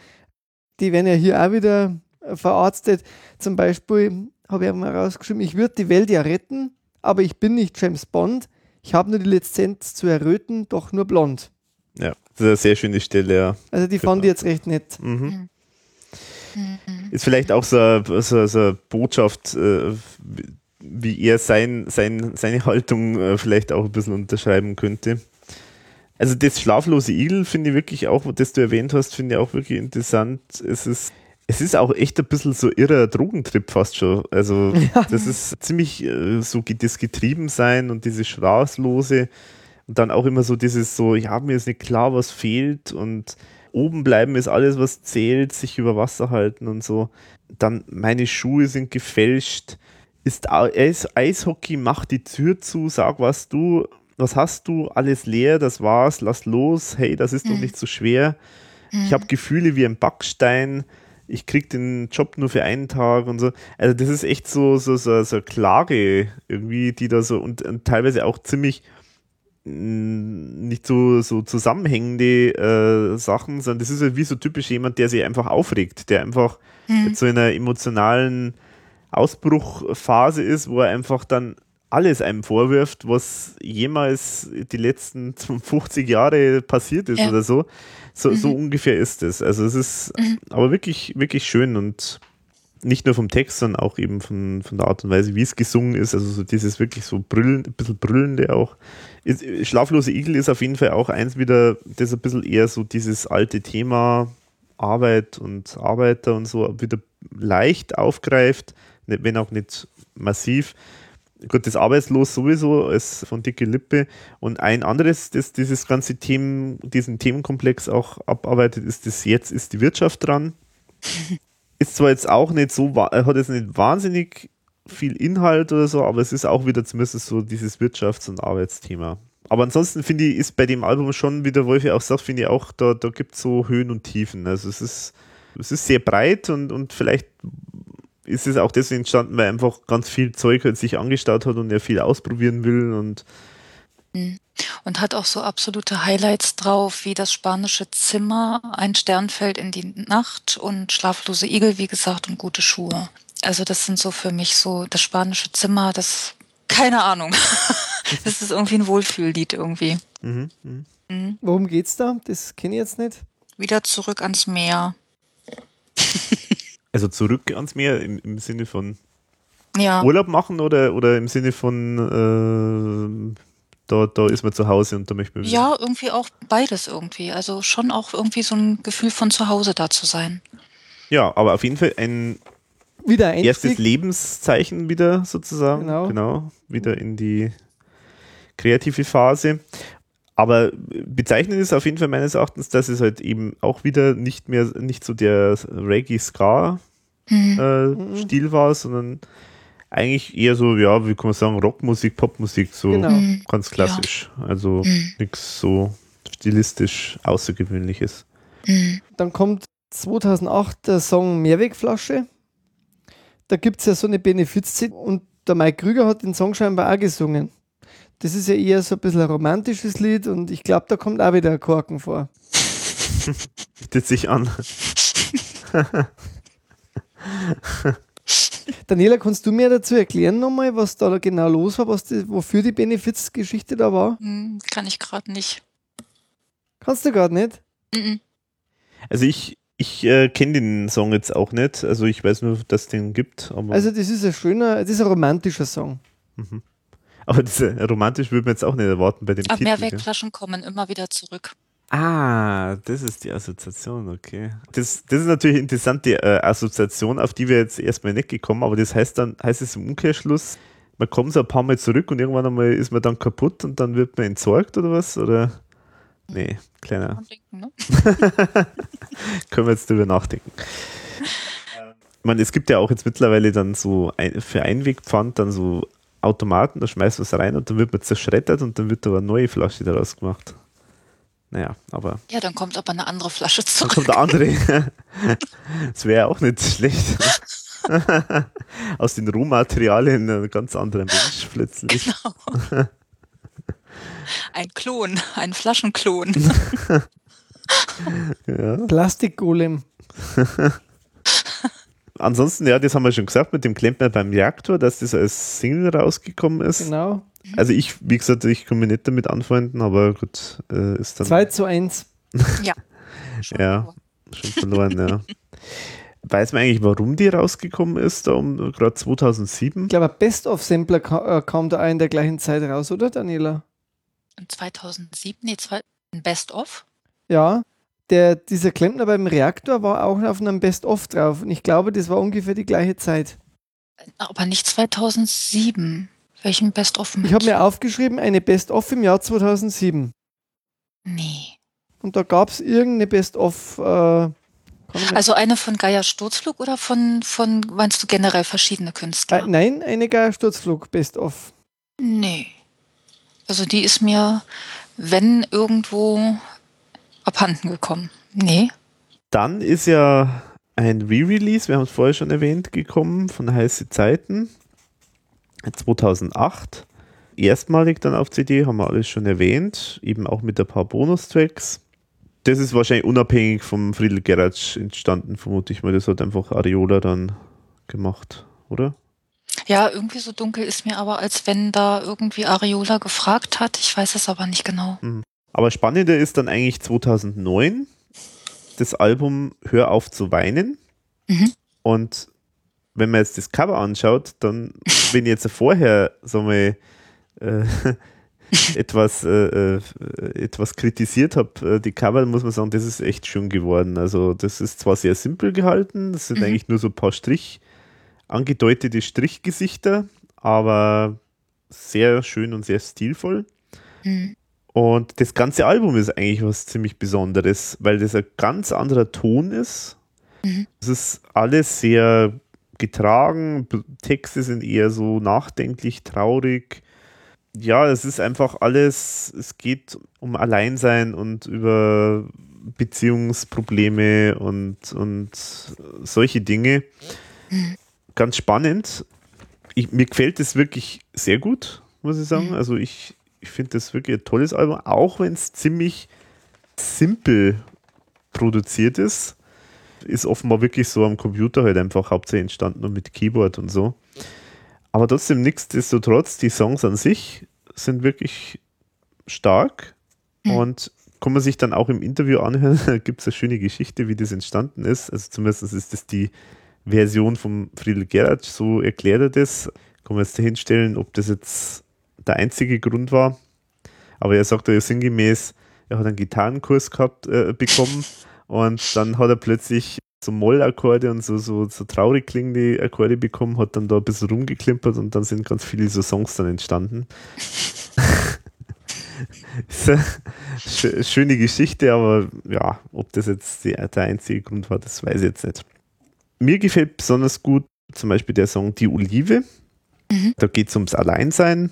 Die werden ja hier auch wieder verarztet. Zum Beispiel habe ich mal rausgeschrieben, ich würde die Welt ja retten, aber ich bin nicht James Bond. Ich habe nur die Lizenz zu erröten, doch nur blond. Ja, das ist eine sehr schöne Stelle, ja. Also die fand ich jetzt recht nett. Mhm. Mhm. Ist vielleicht auch so, so, so eine Botschaft, äh, wie er sein, sein, seine Haltung äh, vielleicht auch ein bisschen unterschreiben könnte. Also das schlaflose Igel finde ich wirklich auch, das du erwähnt hast, finde ich auch wirklich interessant. Es ist, es ist auch echt ein bisschen so irrer Drogentrip fast schon. Also ja. das ist ziemlich äh, so das Getriebensein und dieses Schlaflose und dann auch immer so dieses so, ja, mir ist nicht klar, was fehlt und oben bleiben ist alles, was zählt, sich über Wasser halten und so. Dann meine Schuhe sind gefälscht. Ist Eishockey, mach die Tür zu, sag was du, was hast du, alles leer, das war's, lass los, hey, das ist mhm. doch nicht so schwer. Mhm. Ich habe Gefühle wie ein Backstein, ich krieg den Job nur für einen Tag und so. Also das ist echt so, so, so, so Klage irgendwie, die da so und, und teilweise auch ziemlich nicht so, so zusammenhängende äh, Sachen, sondern das ist halt wie so typisch jemand, der sich einfach aufregt, der einfach mhm. so in einer emotionalen Ausbruchphase ist, wo er einfach dann alles einem vorwirft, was jemals die letzten 50 Jahre passiert ist ja. oder so. So, mhm. so ungefähr ist es. Also es ist mhm. aber wirklich, wirklich schön und nicht nur vom Text, sondern auch eben von, von der Art und Weise, wie es gesungen ist. Also so dieses wirklich so brüllen, ein bisschen brüllende auch. Ist, Schlaflose Igel ist auf jeden Fall auch eins wieder, das ein bisschen eher so dieses alte Thema Arbeit und Arbeiter und so wieder leicht aufgreift, wenn auch nicht massiv. Gut, das Arbeitslos sowieso ist von dicke Lippe. Und ein anderes, das dieses ganze Themen, diesen Themenkomplex auch abarbeitet, ist das Jetzt ist die Wirtschaft dran. ist zwar jetzt auch nicht so, hat jetzt nicht wahnsinnig viel Inhalt oder so, aber es ist auch wieder zumindest so dieses Wirtschafts- und Arbeitsthema. Aber ansonsten finde ich, ist bei dem Album schon, wie der Wolfi auch sagt, finde ich auch, da, da gibt es so Höhen und Tiefen. Also es ist, es ist sehr breit und, und vielleicht ist es auch deswegen entstanden, weil einfach ganz viel Zeug halt sich angestaut hat und er viel ausprobieren will und mhm. Und hat auch so absolute Highlights drauf, wie das spanische Zimmer, ein Sternfeld in die Nacht und schlaflose Igel, wie gesagt, und gute Schuhe. Also das sind so für mich so das spanische Zimmer, das keine Ahnung. das ist irgendwie ein Wohlfühllied irgendwie. Mhm, mh. mhm. Worum geht's da? Das kenne ich jetzt nicht. Wieder zurück ans Meer. also zurück ans Meer im, im Sinne von ja. Urlaub machen oder, oder im Sinne von äh, da, da ist man zu Hause und da möchte man. Ja, irgendwie auch beides irgendwie. Also schon auch irgendwie so ein Gefühl von zu Hause da zu sein. Ja, aber auf jeden Fall ein wieder erstes Lebenszeichen wieder sozusagen. Genau. genau. Wieder in die kreative Phase. Aber bezeichnend ist auf jeden Fall meines Erachtens, dass es halt eben auch wieder nicht mehr, nicht so der Reggae-Ska mhm. äh, mhm. Stil war, sondern eigentlich eher so, ja, wie kann man sagen, Rockmusik, Popmusik, so genau. Mhm. ganz klassisch. Ja. Also mhm. nichts so stilistisch Außergewöhnliches. Mhm. Dann kommt 2008 der Song Mehrwegflasche da gibt es ja so eine Benefizzeit und der Mike Krüger hat den Song scheinbar auch gesungen. Das ist ja eher so ein bisschen ein romantisches Lied und ich glaube, da kommt auch wieder ein Korken vor. Bietet sich an. Daniela, kannst du mir dazu erklären nochmal, was da genau los war, was die, wofür die Benefizgeschichte da war? Hm, kann ich gerade nicht. Kannst du gerade nicht? Mhm. Also ich, ich äh, kenne den Song jetzt auch nicht, also ich weiß nur, dass es den gibt. also das ist ein schöner, das ist ein romantischer Song. Mhm. Aber das, romantisch würde man jetzt auch nicht erwarten bei dem Aber Titel. Mehrwegflaschen kommen immer wieder zurück. Ah, das ist die Assoziation, okay. Das, das ist natürlich eine interessante äh, Assoziation, auf die wir jetzt erstmal nicht gekommen, aber das heißt dann, heißt es im Umkehrschluss, man kommt so ein paar Mal zurück und irgendwann einmal ist man dann kaputt und dann wird man entsorgt oder was? Oder? Nee, kleiner. Ne? Können wir jetzt drüber nachdenken. Ich meine, es gibt ja auch jetzt mittlerweile dann so ein, für Einwegpfand dann so Automaten, da schmeißt man es rein und dann wird man zerschreddert und dann wird aber eine neue Flasche daraus gemacht. Naja, aber. Ja, dann kommt aber eine andere Flasche zurück. Dann kommt eine andere. das wäre auch nicht schlecht. Aus den Rohmaterialien ein ganz anderer Mensch plötzlich. Genau. Ein Klon, ein Flaschenklon. ja. Plastikgolem. Ansonsten, ja, das haben wir schon gesagt mit dem Klempner beim Reaktor, dass das als Single rausgekommen ist. Genau. Also ich, wie gesagt, ich kann mich nicht damit anfreunden, aber gut, äh, ist dann. 2 zu 1. ja. Schon ja, schon verloren, ja. Weiß man eigentlich, warum die rausgekommen ist, da um gerade 2007? Ich glaube, Best-of-Sampler kam, äh, kam da in der gleichen Zeit raus, oder Daniela? 2007, nee, zwei, Best-of? Ja, der, dieser Klempner beim Reaktor war auch auf einem Best-of drauf und ich glaube, das war ungefähr die gleiche Zeit. Aber nicht 2007. Welchen Best-of? Ich habe mir aufgeschrieben, eine Best-of im Jahr 2007. Nee. Und da gab es irgendeine Best-of. Äh, also eine von Geier Sturzflug oder von, von, meinst du generell verschiedene Künstler? Äh, nein, eine Geier Sturzflug Best-of. Nee. Also die ist mir, wenn irgendwo abhanden gekommen. Nee. Dann ist ja ein Re-Release, wir haben es vorher schon erwähnt, gekommen von Heiße Zeiten 2008. Erstmalig dann auf CD, haben wir alles schon erwähnt, eben auch mit ein paar Bonustracks. Das ist wahrscheinlich unabhängig vom Friedel Geratsch entstanden, vermute ich mal. Das hat einfach Ariola dann gemacht, oder? Ja, irgendwie so dunkel ist mir aber, als wenn da irgendwie Ariola gefragt hat. Ich weiß es aber nicht genau. Mhm. Aber spannender ist dann eigentlich 2009 das Album Hör auf zu weinen. Mhm. Und wenn man jetzt das Cover anschaut, dann, wenn ich jetzt vorher, so mal, äh, etwas, äh, äh, etwas kritisiert habe, äh, die Cover, muss man sagen, das ist echt schön geworden. Also, das ist zwar sehr simpel gehalten, das sind mhm. eigentlich nur so ein paar Strich, angedeutete Strichgesichter, aber sehr schön und sehr stilvoll. Mhm. Und das ganze Album ist eigentlich was ziemlich Besonderes, weil das ein ganz anderer Ton ist. Mhm. Es ist alles sehr getragen, Texte sind eher so nachdenklich, traurig. Ja, es ist einfach alles, es geht um Alleinsein und über Beziehungsprobleme und, und solche Dinge. Mhm. Ganz spannend. Ich, mir gefällt es wirklich sehr gut, muss ich sagen. Mhm. Also ich, ich finde das wirklich ein tolles Album, auch wenn es ziemlich simpel produziert ist. Ist offenbar wirklich so am Computer halt einfach hauptsächlich entstanden und mit Keyboard und so. Aber trotzdem, nichtsdestotrotz, die Songs an sich sind wirklich stark mhm. und kann man sich dann auch im Interview anhören. Da gibt es eine schöne Geschichte, wie das entstanden ist. Also zumindest ist das die Version von Friedel Gerard, so erklärt er das. Kann man jetzt dahinstellen, ob das jetzt der einzige Grund war. Aber er sagt ja sinngemäß, er hat einen Gitarrenkurs gehabt, äh, bekommen und dann hat er plötzlich so Mollakkorde und so, so, so traurig klingende Akkorde bekommen, hat dann da ein bisschen rumgeklimpert und dann sind ganz viele so Songs dann entstanden. schöne Geschichte, aber ja, ob das jetzt der einzige Grund war, das weiß ich jetzt nicht. Mir gefällt besonders gut zum Beispiel der Song Die Olive. Mhm. Da geht es ums Alleinsein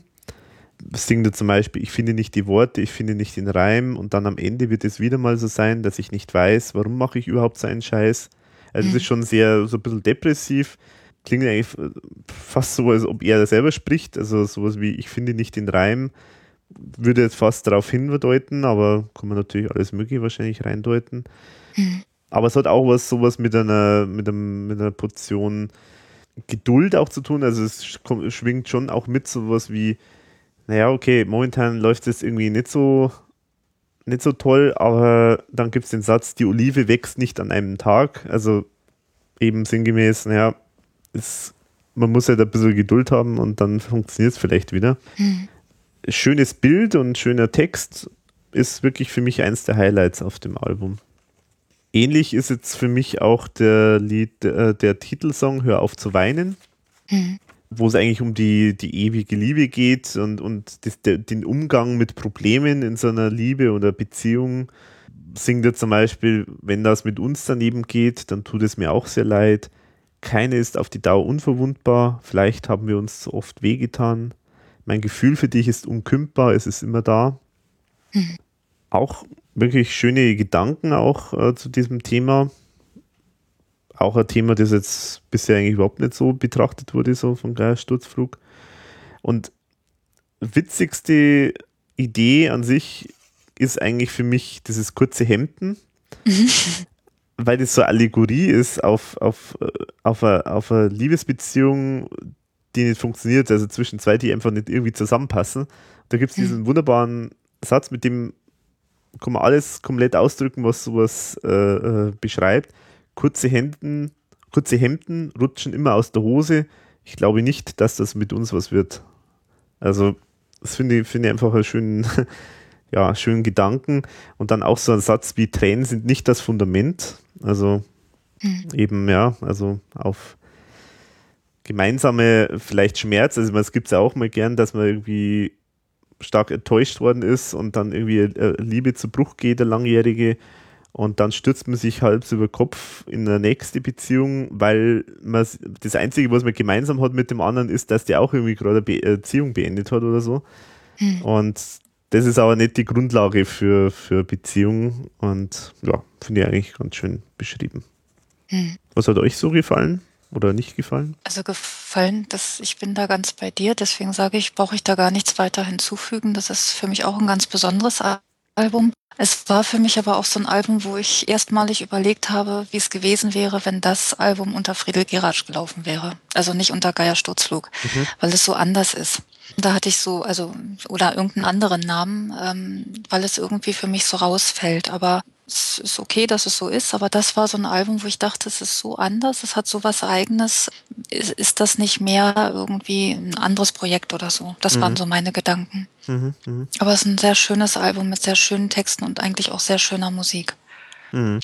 singt er zum Beispiel, ich finde nicht die Worte, ich finde nicht den Reim und dann am Ende wird es wieder mal so sein, dass ich nicht weiß, warum mache ich überhaupt so einen Scheiß. Also es mhm. ist schon sehr, so ein bisschen depressiv. Klingt eigentlich fast so, als ob er selber spricht. Also sowas wie, ich finde nicht den Reim, würde jetzt fast darauf hindeuten, aber kann man natürlich alles Mögliche wahrscheinlich reindeuten. Mhm. Aber es hat auch was, sowas mit einer, mit, einem, mit einer Portion Geduld auch zu tun. Also es schwingt schon auch mit sowas wie, naja, okay, momentan läuft es irgendwie nicht so, nicht so toll, aber dann gibt es den Satz, die Olive wächst nicht an einem Tag. Also eben sinngemäß, naja, es, man muss halt ein bisschen Geduld haben und dann funktioniert es vielleicht wieder. Mhm. Schönes Bild und schöner Text. ist wirklich für mich eins der Highlights auf dem Album. Ähnlich ist jetzt für mich auch der Lied, äh, der Titelsong Hör auf zu weinen, mhm. Wo es eigentlich um die, die ewige Liebe geht und, und das, der, den Umgang mit Problemen in so einer Liebe oder Beziehung. Singt er zum Beispiel, wenn das mit uns daneben geht, dann tut es mir auch sehr leid. Keine ist auf die Dauer unverwundbar. Vielleicht haben wir uns zu oft wehgetan. Mein Gefühl für dich ist unkündbar, es ist immer da. Mhm. Auch wirklich schöne Gedanken auch äh, zu diesem Thema. Auch ein Thema, das jetzt bisher eigentlich überhaupt nicht so betrachtet wurde, so von Geiersturzflug. Und witzigste Idee an sich ist eigentlich für mich dieses kurze Hemden. Weil das so eine Allegorie ist auf, auf, äh, auf, eine, auf eine Liebesbeziehung, die nicht funktioniert, also zwischen zwei, die einfach nicht irgendwie zusammenpassen. Da gibt es diesen mhm. wunderbaren Satz, mit dem kann man alles komplett ausdrücken, was sowas äh, äh, beschreibt. Kurze Hemden, kurze Hemden rutschen immer aus der Hose. Ich glaube nicht, dass das mit uns was wird. Also, das finde ich, find ich einfach einen schönen, ja, schönen Gedanken. Und dann auch so ein Satz wie Tränen sind nicht das Fundament. Also mhm. eben, ja, also auf gemeinsame vielleicht Schmerz. Also es gibt es ja auch mal gern, dass man irgendwie stark enttäuscht worden ist und dann irgendwie äh, Liebe zu Bruch geht, der langjährige. Und dann stürzt man sich halb über Kopf in eine nächste Beziehung, weil man das Einzige, was man gemeinsam hat mit dem anderen, ist, dass der auch irgendwie gerade eine Beziehung beendet hat oder so. Mhm. Und das ist aber nicht die Grundlage für, für Beziehungen und ja, finde ich eigentlich ganz schön beschrieben. Hm. Was hat euch so gefallen oder nicht gefallen? Also gefallen, dass ich bin da ganz bei dir, deswegen sage ich, brauche ich da gar nichts weiter hinzufügen. Das ist für mich auch ein ganz besonderes Album. Es war für mich aber auch so ein Album, wo ich erstmalig überlegt habe, wie es gewesen wäre, wenn das Album unter Friedel Geratsch gelaufen wäre. Also nicht unter Geier Sturzflug, mhm. weil es so anders ist. Da hatte ich so, also, oder irgendeinen anderen Namen, ähm, weil es irgendwie für mich so rausfällt. Aber es ist okay, dass es so ist, aber das war so ein Album, wo ich dachte, es ist so anders, es hat so was Eigenes. Ist, ist das nicht mehr irgendwie ein anderes Projekt oder so? Das mhm. waren so meine Gedanken. Mhm, mh. Aber es ist ein sehr schönes Album mit sehr schönen Texten und eigentlich auch sehr schöner Musik. Mhm.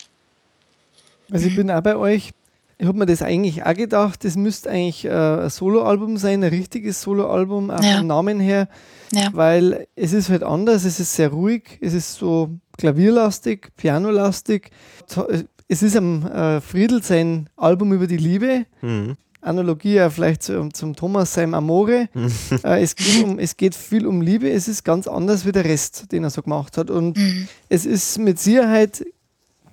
Also ich bin auch bei euch. Ich habe mir das eigentlich auch gedacht, das müsste eigentlich äh, ein Soloalbum sein, ein richtiges Soloalbum, auch ja. vom Namen her. Ja. Weil es ist halt anders, es ist sehr ruhig, es ist so klavierlastig, pianolastig. Es ist am äh, Friedel sein Album über die Liebe. Mhm. Analogie ja vielleicht zum, zum Thomas seinem Amore. äh, es, geht um, es geht viel um Liebe. Es ist ganz anders wie der Rest, den er so gemacht hat. Und mhm. es ist mit Sicherheit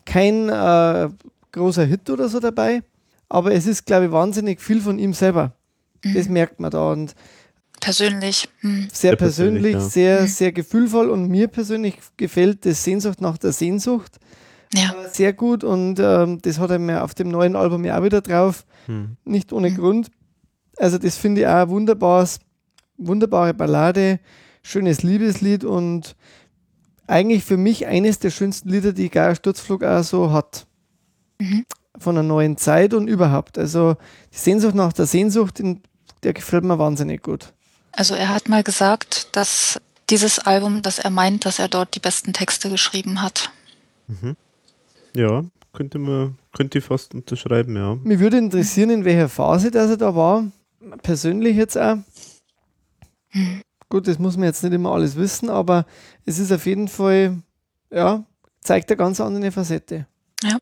kein äh, großer Hit oder so dabei, aber es ist, glaube ich, wahnsinnig viel von ihm selber. Mhm. Das merkt man da. Und persönlich. Hm. Sehr, persönlich, persönlich ja. sehr, hm. sehr gefühlvoll und mir persönlich gefällt das Sehnsucht nach der Sehnsucht ja. Äh, sehr gut und ähm, das hat er mir auf dem neuen Album ja auch wieder drauf. Hm. Nicht ohne hm. Grund. Also das finde ich auch ein wunderbares, wunderbare Ballade, schönes Liebeslied und eigentlich für mich eines der schönsten Lieder, die Geier Sturzflug auch so hat. Mhm. Von einer neuen Zeit und überhaupt. Also die Sehnsucht nach der Sehnsucht, der gefällt mir wahnsinnig gut. Also er hat mal gesagt, dass dieses Album, dass er meint, dass er dort die besten Texte geschrieben hat. Mhm. Ja, könnte man, könnte ich fast unterschreiben, ja. Mich würde interessieren, in welcher Phase dass er da war. Persönlich jetzt auch. Gut, das muss man jetzt nicht immer alles wissen, aber es ist auf jeden Fall, ja, zeigt eine ganz andere Facette. Ja.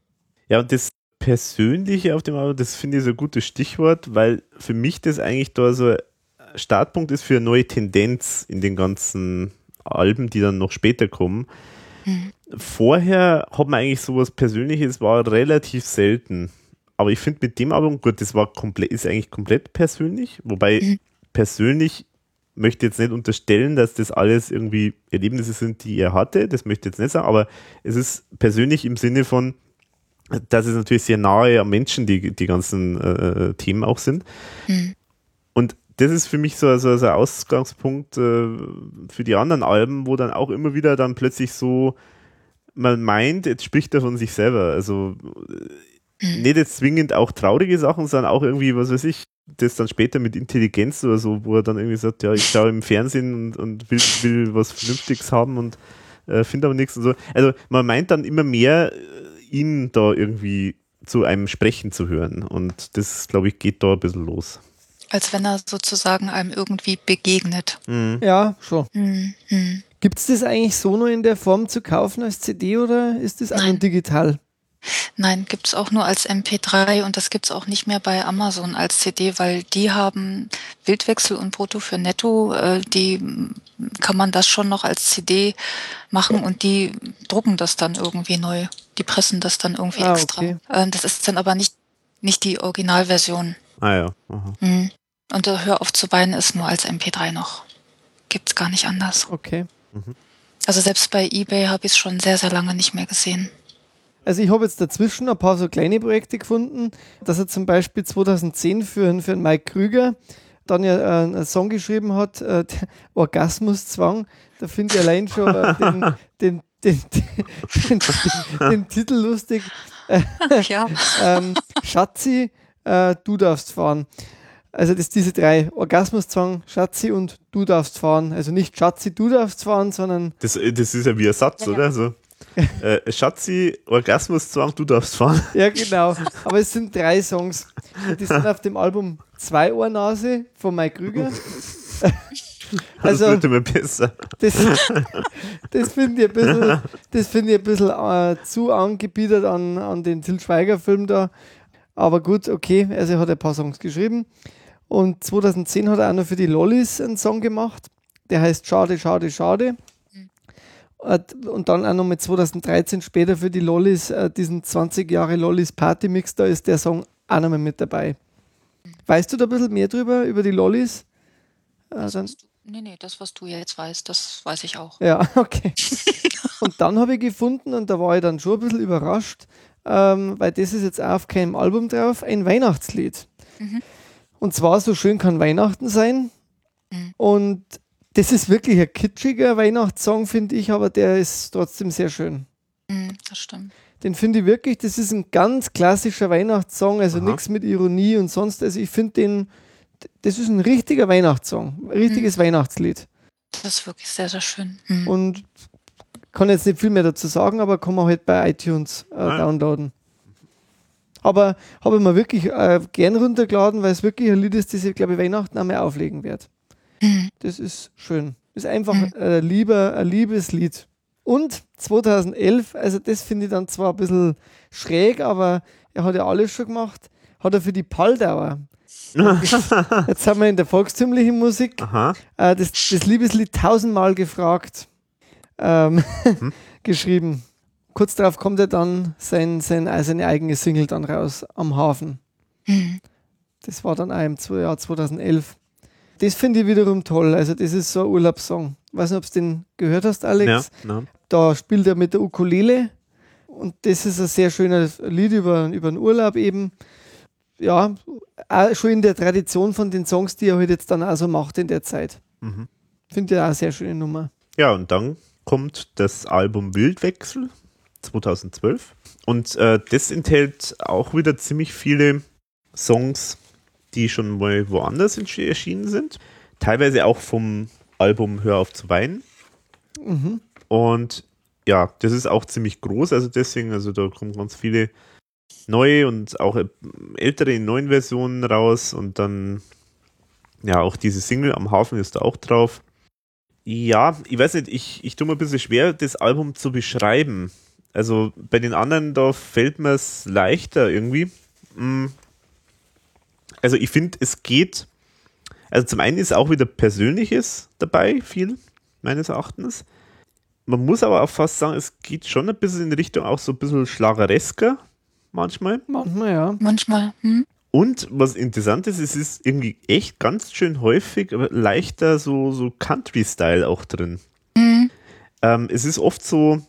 Ja, und das Persönliche auf dem Album, das finde ich so ein gutes Stichwort, weil für mich das eigentlich da so Startpunkt ist für eine neue Tendenz in den ganzen Alben, die dann noch später kommen. Mhm. Vorher hat man eigentlich sowas Persönliches, war relativ selten. Aber ich finde mit dem Album, gut, das war komplett, ist eigentlich komplett persönlich, wobei mhm. persönlich möchte jetzt nicht unterstellen, dass das alles irgendwie Erlebnisse sind, die er hatte. Das möchte ich jetzt nicht sagen, aber es ist persönlich im Sinne von, dass es natürlich sehr nahe am Menschen die, die ganzen äh, Themen auch sind. Mhm. Und das ist für mich so, so, so ein Ausgangspunkt äh, für die anderen Alben, wo dann auch immer wieder dann plötzlich so man meint, jetzt spricht er von sich selber. Also mhm. nicht jetzt zwingend auch traurige Sachen, sondern auch irgendwie, was weiß ich, das dann später mit Intelligenz oder so, wo er dann irgendwie sagt, ja, ich schaue im Fernsehen und, und will, will was Vernünftiges haben und äh, finde aber nichts und so. Also man meint dann immer mehr, äh, ihn da irgendwie zu einem Sprechen zu hören. Und das, glaube ich, geht da ein bisschen los. Als wenn er sozusagen einem irgendwie begegnet. Mhm. Ja, schon. Mhm. Gibt es das eigentlich so nur in der Form zu kaufen als CD oder ist das auch digital? Nein, gibt es auch nur als MP3 und das gibt es auch nicht mehr bei Amazon als CD, weil die haben Bildwechsel und Brutto für Netto, äh, die kann man das schon noch als CD machen und die drucken das dann irgendwie neu. Die pressen das dann irgendwie ah, extra. Okay. Äh, das ist dann aber nicht, nicht die Originalversion. Ah ja. Mhm. Und der Hör auf zu weinen ist nur als MP3 noch. Gibt's gar nicht anders. Okay. Mhm. Also selbst bei eBay habe ich es schon sehr, sehr lange nicht mehr gesehen. Also ich habe jetzt dazwischen ein paar so kleine Projekte gefunden, dass er zum Beispiel 2010 für, für Mike Krüger dann ja äh, einen Song geschrieben hat, äh, Orgasmuszwang. Da finde ich allein schon äh, den, den, den, den, Titel lustig. ja. ähm, Schatzi, äh, du darfst fahren. Also das diese drei, Orgasmuszwang, Schatzi und du darfst fahren. Also nicht Schatzi, du darfst fahren, sondern... Das, das ist ja wie ein Satz, ja, oder? So. äh, Schatzi, Orgasmuszwang, du darfst fahren. Ja, genau. Aber es sind drei Songs. Die sind auf dem Album Zwei Ohrnase von Mike Krüger. Also, das wird immer besser. Das, das finde ich ein bisschen, das find ich ein bisschen äh, zu angebietet an, an den Til Schweiger-Film da. Aber gut, okay, also er hat ein paar Songs geschrieben. Und 2010 hat er auch noch für die Lollis einen Song gemacht. Der heißt Schade, Schade, Schade. Und dann auch noch mit 2013 später für die Lollis, äh, diesen 20 Jahre Lollis Party Mix, da ist der Song auch noch mal mit dabei. Weißt du da ein bisschen mehr drüber, über die Lollis? Das, äh, nee, nee, das, was du jetzt weißt, das weiß ich auch. Ja, okay. und dann habe ich gefunden, und da war ich dann schon ein bisschen überrascht, ähm, weil das ist jetzt auch auf keinem Album drauf, ein Weihnachtslied. Mhm. Und zwar So schön kann Weihnachten sein. Mhm. Und das ist wirklich ein kitschiger Weihnachtssong, finde ich, aber der ist trotzdem sehr schön. Mm, das stimmt. Den finde ich wirklich, das ist ein ganz klassischer Weihnachtssong, also nichts mit Ironie und sonst. Also ich finde den, das ist ein richtiger Weihnachtssong, ein richtiges mhm. Weihnachtslied. Das ist wirklich sehr, sehr schön. Mhm. Und kann jetzt nicht viel mehr dazu sagen, aber kann man halt bei iTunes äh, downloaden. Aber habe ich mir wirklich äh, gern runtergeladen, weil es wirklich ein Lied ist, das ich, glaube ich, Weihnachten einmal auflegen werde. Mhm. Das ist schön. Das ist einfach mhm. ein, lieber, ein liebes Lied. Und 2011, also das finde ich dann zwar ein bisschen schräg, aber er hat ja alles schon gemacht, hat er für die Palldauer. Jetzt haben wir in der volkstümlichen Musik äh, das, das Liebeslied tausendmal gefragt ähm, hm. geschrieben. Kurz darauf kommt er dann sein, sein, äh, seine eigene Single dann raus am Hafen. Mhm. Das war dann auch im Jahr 2011. Das finde ich wiederum toll. Also, das ist so ein Urlaubssong. Ich weiß nicht, ob du den gehört hast, Alex. Ja, da spielt er mit der Ukulele. Und das ist ein sehr schönes Lied über, über den Urlaub eben. Ja, auch schon in der Tradition von den Songs, die er halt jetzt dann auch so macht in der Zeit. Mhm. Finde ich auch eine sehr schöne Nummer. Ja, und dann kommt das Album Wildwechsel 2012. Und äh, das enthält auch wieder ziemlich viele Songs, die schon mal woanders erschienen sind. Teilweise auch vom Album Hör auf zu weinen. Mhm. Und ja, das ist auch ziemlich groß, also deswegen, also da kommen ganz viele neue und auch ältere in neuen Versionen raus und dann ja, auch diese Single am Hafen ist da auch drauf. Ja, ich weiß nicht, ich, ich tue mir ein bisschen schwer, das Album zu beschreiben. Also bei den anderen, da fällt mir es leichter irgendwie. Hm, also ich finde, es geht, also zum einen ist auch wieder Persönliches dabei, viel, meines Erachtens. Man muss aber auch fast sagen, es geht schon ein bisschen in Richtung auch so ein bisschen schlageresker, manchmal. Manchmal, ja. Manchmal. Hm. Und was interessant ist, es ist irgendwie echt ganz schön häufig, aber leichter so, so Country-Style auch drin. Mhm. Ähm, es ist oft so.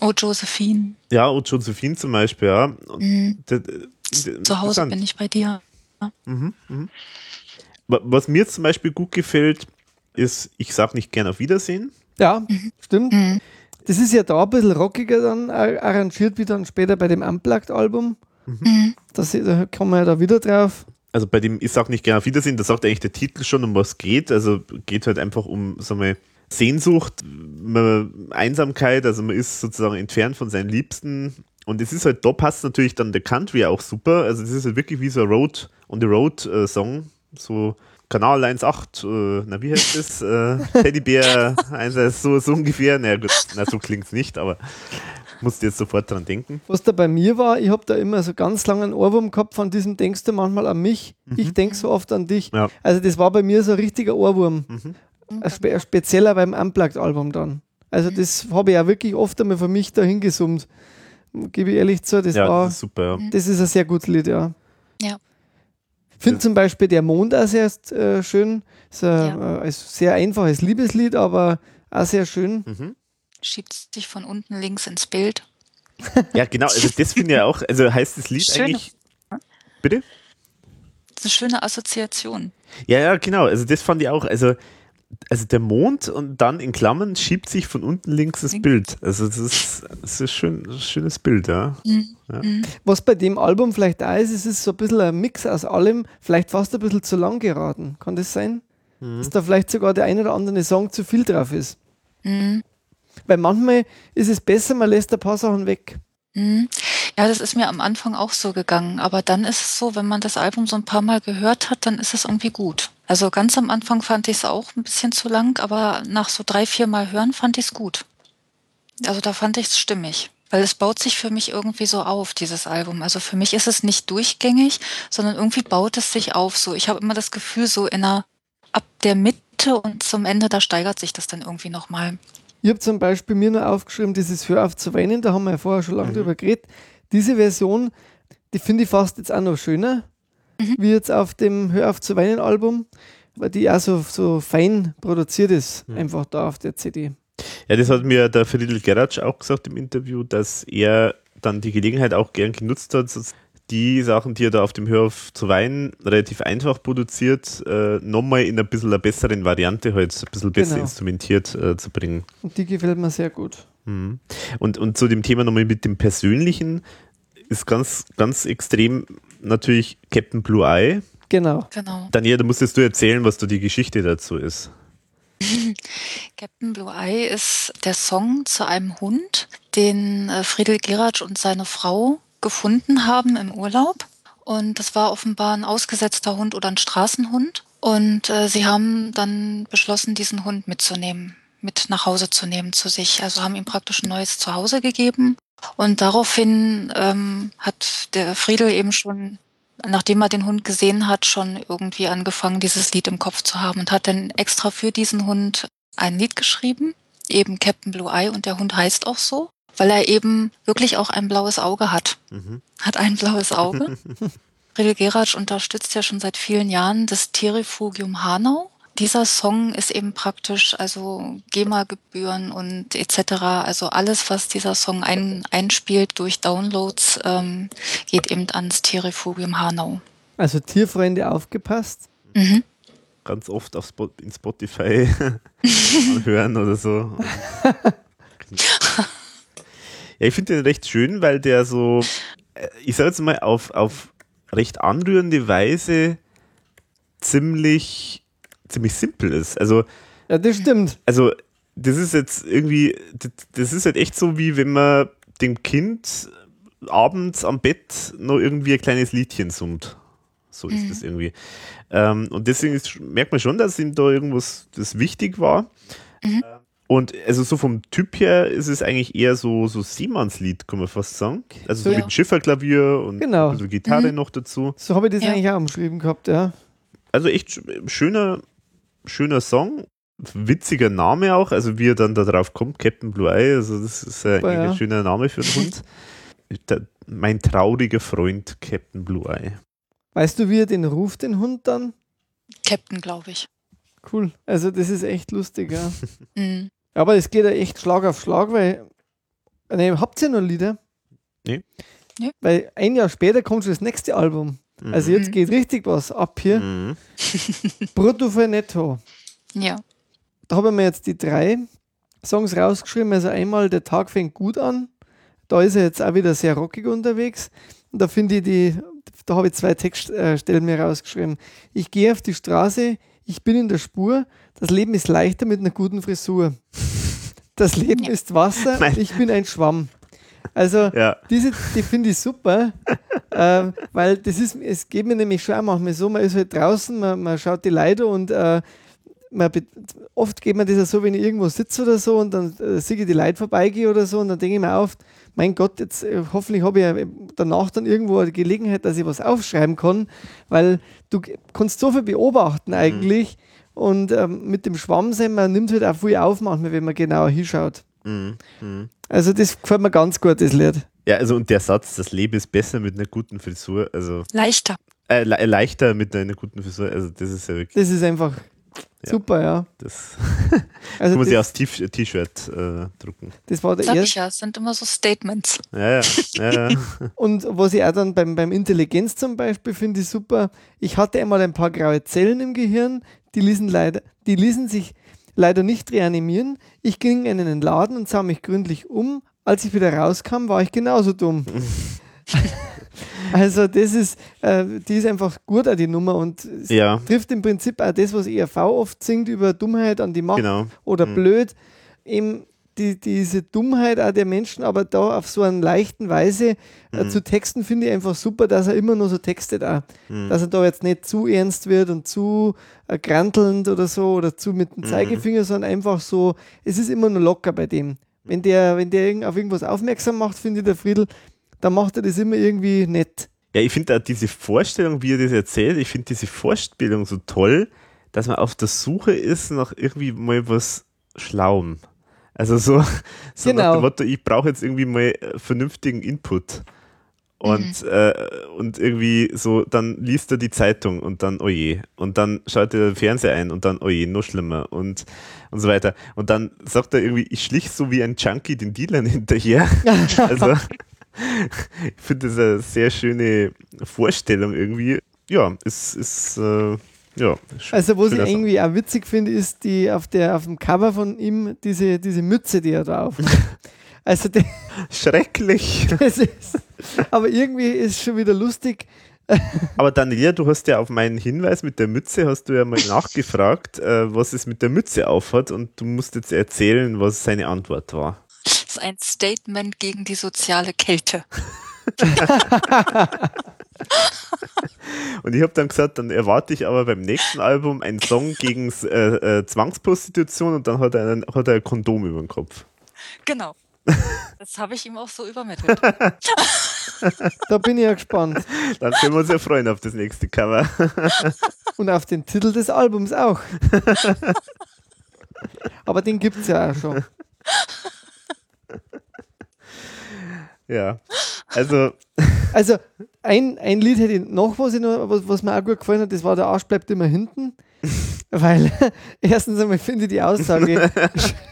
Oh, Josephine. Ja, oh, Josephine zum Beispiel, ja. Mhm. Zu Hause bin ich bei dir. Mhm, mhm. Was mir zum Beispiel gut gefällt, ist, ich sag nicht gern auf Wiedersehen. Ja, mhm. stimmt. Mhm. Das ist ja da ein bisschen rockiger dann arrangiert, wie dann später bei dem Unplugged-Album. Mhm. mhm. Das, da kommen wir ja da wieder drauf. Also bei dem Ich sag nicht gern auf Wiedersehen, da sagt eigentlich der Titel schon, um was geht. Also geht halt einfach um, sagen wir, Sehnsucht, man, Einsamkeit, also man ist sozusagen entfernt von seinen Liebsten. Und es ist halt, da passt natürlich dann der Country auch super. Also das ist halt wirklich wie so ein Road on the Road äh, Song. So Kanal 1.8, äh, na wie heißt das? Äh, Teddybär, so, so ungefähr. Na gut, na so klingt es nicht, aber musste jetzt sofort dran denken. Was da bei mir war, ich habe da immer so ganz langen Ohrwurm gehabt von diesem Denkst du manchmal an mich? Mhm. Ich denke so oft an dich. Ja. Also das war bei mir so ein richtiger Ohrwurm. Mhm. Ein, spe ein spezieller beim Unplugged-Album dann. Also das habe ich auch wirklich oft einmal für mich da hingesummt. Gebe ich ehrlich zu, das ja, war das ist super. Ja. Das ist ein sehr gutes Lied, ja. Ja. Ich finde zum Beispiel der Mond auch sehr äh, schön. Ist ein, ja. äh, sehr einfaches Liebeslied, aber auch sehr schön. Mhm. Schiebt sich von unten links ins Bild. Ja, genau. Also das finde ich auch. Also heißt das Lied schöne, eigentlich. Bitte? Das ist eine schöne Assoziation. Ja, ja, genau. Also das fand ich auch. Also also der Mond und dann in Klammern schiebt sich von unten links das Bild. Also das ist, das ist schön, ein schönes Bild, ja. Mhm. ja. Mhm. Was bei dem Album vielleicht auch ist, ist es so ein bisschen ein Mix aus allem, vielleicht fast ein bisschen zu lang geraten. Kann das sein? Mhm. Dass da vielleicht sogar der ein oder andere Song zu viel drauf ist. Mhm. Weil manchmal ist es besser, man lässt ein paar Sachen weg. Mhm. Ja, das ist mir am Anfang auch so gegangen. Aber dann ist es so, wenn man das Album so ein paar Mal gehört hat, dann ist es irgendwie gut. Also ganz am Anfang fand ich es auch ein bisschen zu lang, aber nach so drei, vier Mal hören fand ich es gut. Also da fand ich es stimmig. Weil es baut sich für mich irgendwie so auf, dieses Album. Also für mich ist es nicht durchgängig, sondern irgendwie baut es sich auf. So, ich habe immer das Gefühl, so in einer, ab der Mitte und zum Ende, da steigert sich das dann irgendwie nochmal. Ich habe zum Beispiel mir nur aufgeschrieben, dieses Hör auf zu weinen, da haben wir ja vorher schon lange mhm. drüber geredet. Diese Version, die finde ich fast jetzt auch noch schöner, mhm. wie jetzt auf dem Hör auf zu weinen Album, weil die auch so, so fein produziert ist, mhm. einfach da auf der CD. Ja, das hat mir der Friedel Geratsch auch gesagt im Interview, dass er dann die Gelegenheit auch gern genutzt hat, die Sachen, die er da auf dem Hör auf zu weinen relativ einfach produziert, äh, nochmal in ein bisschen einer besseren Variante halt, ein bisschen besser genau. instrumentiert äh, zu bringen. Und die gefällt mir sehr gut. Mhm. Und, und zu dem Thema nochmal mit dem Persönlichen ist ganz, ganz extrem natürlich Captain Blue Eye. Genau. genau. Daniela, da musstest du erzählen, was da die Geschichte dazu ist. Captain Blue Eye ist der Song zu einem Hund, den äh, Friedel Geratsch und seine Frau gefunden haben im Urlaub. Und das war offenbar ein ausgesetzter Hund oder ein Straßenhund. Und äh, sie haben dann beschlossen, diesen Hund mitzunehmen, mit nach Hause zu nehmen zu sich. Also haben ihm praktisch ein neues Zuhause gegeben. Und daraufhin ähm, hat der Friedel eben schon, nachdem er den Hund gesehen hat, schon irgendwie angefangen, dieses Lied im Kopf zu haben und hat dann extra für diesen Hund ein Lied geschrieben, eben Captain Blue Eye und der Hund heißt auch so weil er eben wirklich auch ein blaues Auge hat. Mhm. Hat ein blaues Auge. Riedel Geratsch unterstützt ja schon seit vielen Jahren das Terrifugium Hanau. Dieser Song ist eben praktisch, also GEMA-Gebühren und etc., also alles, was dieser Song ein, einspielt durch Downloads, ähm, geht eben ans Terrifugium Hanau. Also Tierfreunde aufgepasst? Mhm. Ganz oft auf Spot, in Spotify hören oder so. Ja, ich finde den recht schön, weil der so, äh, ich sag jetzt mal, auf, auf recht anrührende Weise ziemlich, ziemlich simpel ist. Also, ja, das stimmt. Also, das ist jetzt irgendwie, das ist halt echt so, wie wenn man dem Kind abends am Bett noch irgendwie ein kleines Liedchen summt. So ist mhm. das irgendwie. Ähm, und deswegen ist, merkt man schon, dass ihm da irgendwas das wichtig war. Mhm. Und also so vom Typ her ist es eigentlich eher so, so Seemannslied, kann man fast sagen. Also so, so ja. mit Schifferklavier und genau. also Gitarre mhm. noch dazu. So habe ich das ja. eigentlich auch umschrieben gehabt, ja. Also echt schöner, schöner Song. Witziger Name auch, also wie er dann da drauf kommt, Captain Blue Eye, also das ist ein, oh, ja. ein schöner Name für einen Hund. Der, mein trauriger Freund, Captain Blue Eye. Weißt du, wie er den ruft, den Hund dann? Captain, glaube ich. Cool. Also das ist echt lustig, ja. mhm. Aber es geht ja echt Schlag auf Schlag, weil. Ne, habt ihr noch Lieder? Nee. nee. Weil ein Jahr später kommt schon das nächste Album. Mhm. Also jetzt geht richtig was ab hier. Mhm. Brutto für Netto. Ja. Da haben wir jetzt die drei Songs rausgeschrieben. Also einmal Der Tag fängt gut an. Da ist er jetzt auch wieder sehr rockig unterwegs. Und da finde ich die, da habe ich zwei Textstellen mir rausgeschrieben. Ich gehe auf die Straße, ich bin in der Spur, das Leben ist leichter mit einer guten Frisur. Das Leben ja. ist Wasser, Nein. ich bin ein Schwamm. Also ja. diese, die finde ich super, äh, weil das ist, es geht mir nämlich schon auch manchmal so, man ist halt draußen, man, man schaut die Leute und äh, man, oft geht man das ja so, wenn ich irgendwo sitze oder so und dann äh, sehe ich die Leute vorbeigehen oder so und dann denke ich mir oft, mein Gott, jetzt äh, hoffentlich habe ich ja danach dann irgendwo eine Gelegenheit, dass ich was aufschreiben kann, weil du kannst so viel beobachten eigentlich mhm. und ähm, mit dem Schwamm sein, man nimmt halt auch viel auf manchmal, wenn man genauer hinschaut. Mhm. Mhm. Also das gefällt mir ganz gut, das Lied. Ja, also und der Satz, das Leben ist besser mit einer guten Frisur, also leichter. Äh, le leichter mit einer guten Frisur, also das ist ja wirklich. Das ist einfach ja, Super, ja. Das also kann man sich als T-Shirt äh, drucken. Das war der Sag ich ja, das sind immer so Statements. Ja, ja. ja, ja. Und was ich auch dann beim, beim Intelligenz zum Beispiel finde ich super, ich hatte einmal ein paar graue Zellen im Gehirn, die ließen, leider, die ließen sich leider nicht reanimieren. Ich ging in einen Laden und sah mich gründlich um. Als ich wieder rauskam, war ich genauso dumm. Also das ist, äh, die ist einfach gut, auch die Nummer und ja. trifft im Prinzip auch das, was ERV oft singt über Dummheit an die Macht genau. oder mhm. blöd. Eben die, diese Dummheit auch der Menschen, aber da auf so eine leichten Weise äh, mhm. zu texten, finde ich einfach super, dass er immer nur so textet auch. Mhm. Dass er da jetzt nicht zu ernst wird und zu äh, grantelnd oder so oder zu mit dem mhm. Zeigefinger, sondern einfach so, es ist immer nur locker bei dem. Wenn der, wenn der auf irgendwas aufmerksam macht, finde ich der Friedel, dann macht er das immer irgendwie nett. Ja, ich finde auch diese Vorstellung, wie er das erzählt, ich finde diese Vorstellung so toll, dass man auf der Suche ist nach irgendwie mal was Schlauem. Also so, so genau. nach dem Motto, ich brauche jetzt irgendwie mal vernünftigen Input. Und, mhm. äh, und irgendwie so, dann liest er die Zeitung und dann, oje. Oh und dann schaut er den Fernseher ein und dann, oje, oh noch schlimmer. Und, und so weiter. Und dann sagt er irgendwie, ich schlich so wie ein Junkie den Dealern hinterher. also, ich finde das eine sehr schöne Vorstellung irgendwie. Ja, es ist. Äh, ja, also was ich irgendwie auch witzig finde, ist die auf, der, auf dem Cover von ihm diese, diese Mütze, die er drauf Also die, Schrecklich. Ist, aber irgendwie ist es schon wieder lustig. Aber Daniela, du hast ja auf meinen Hinweis mit der Mütze, hast du ja mal nachgefragt, äh, was es mit der Mütze aufhat und du musst jetzt erzählen, was seine Antwort war ist ein Statement gegen die soziale Kälte. Und ich habe dann gesagt, dann erwarte ich aber beim nächsten Album einen Song gegen äh, äh, Zwangsprostitution und dann hat er, einen, hat er ein Kondom über den Kopf. Genau. Das habe ich ihm auch so übermittelt. Da bin ich ja gespannt. Dann können wir uns ja freuen auf das nächste Cover. Und auf den Titel des Albums auch. Aber den gibt es ja auch schon. Ja. Also. Also, ein, ein Lied hätte ich noch, was, ich noch, was, was mir auch gut gefallen hat, das war Der Arsch bleibt immer hinten. Weil erstens einmal finde ich die Aussage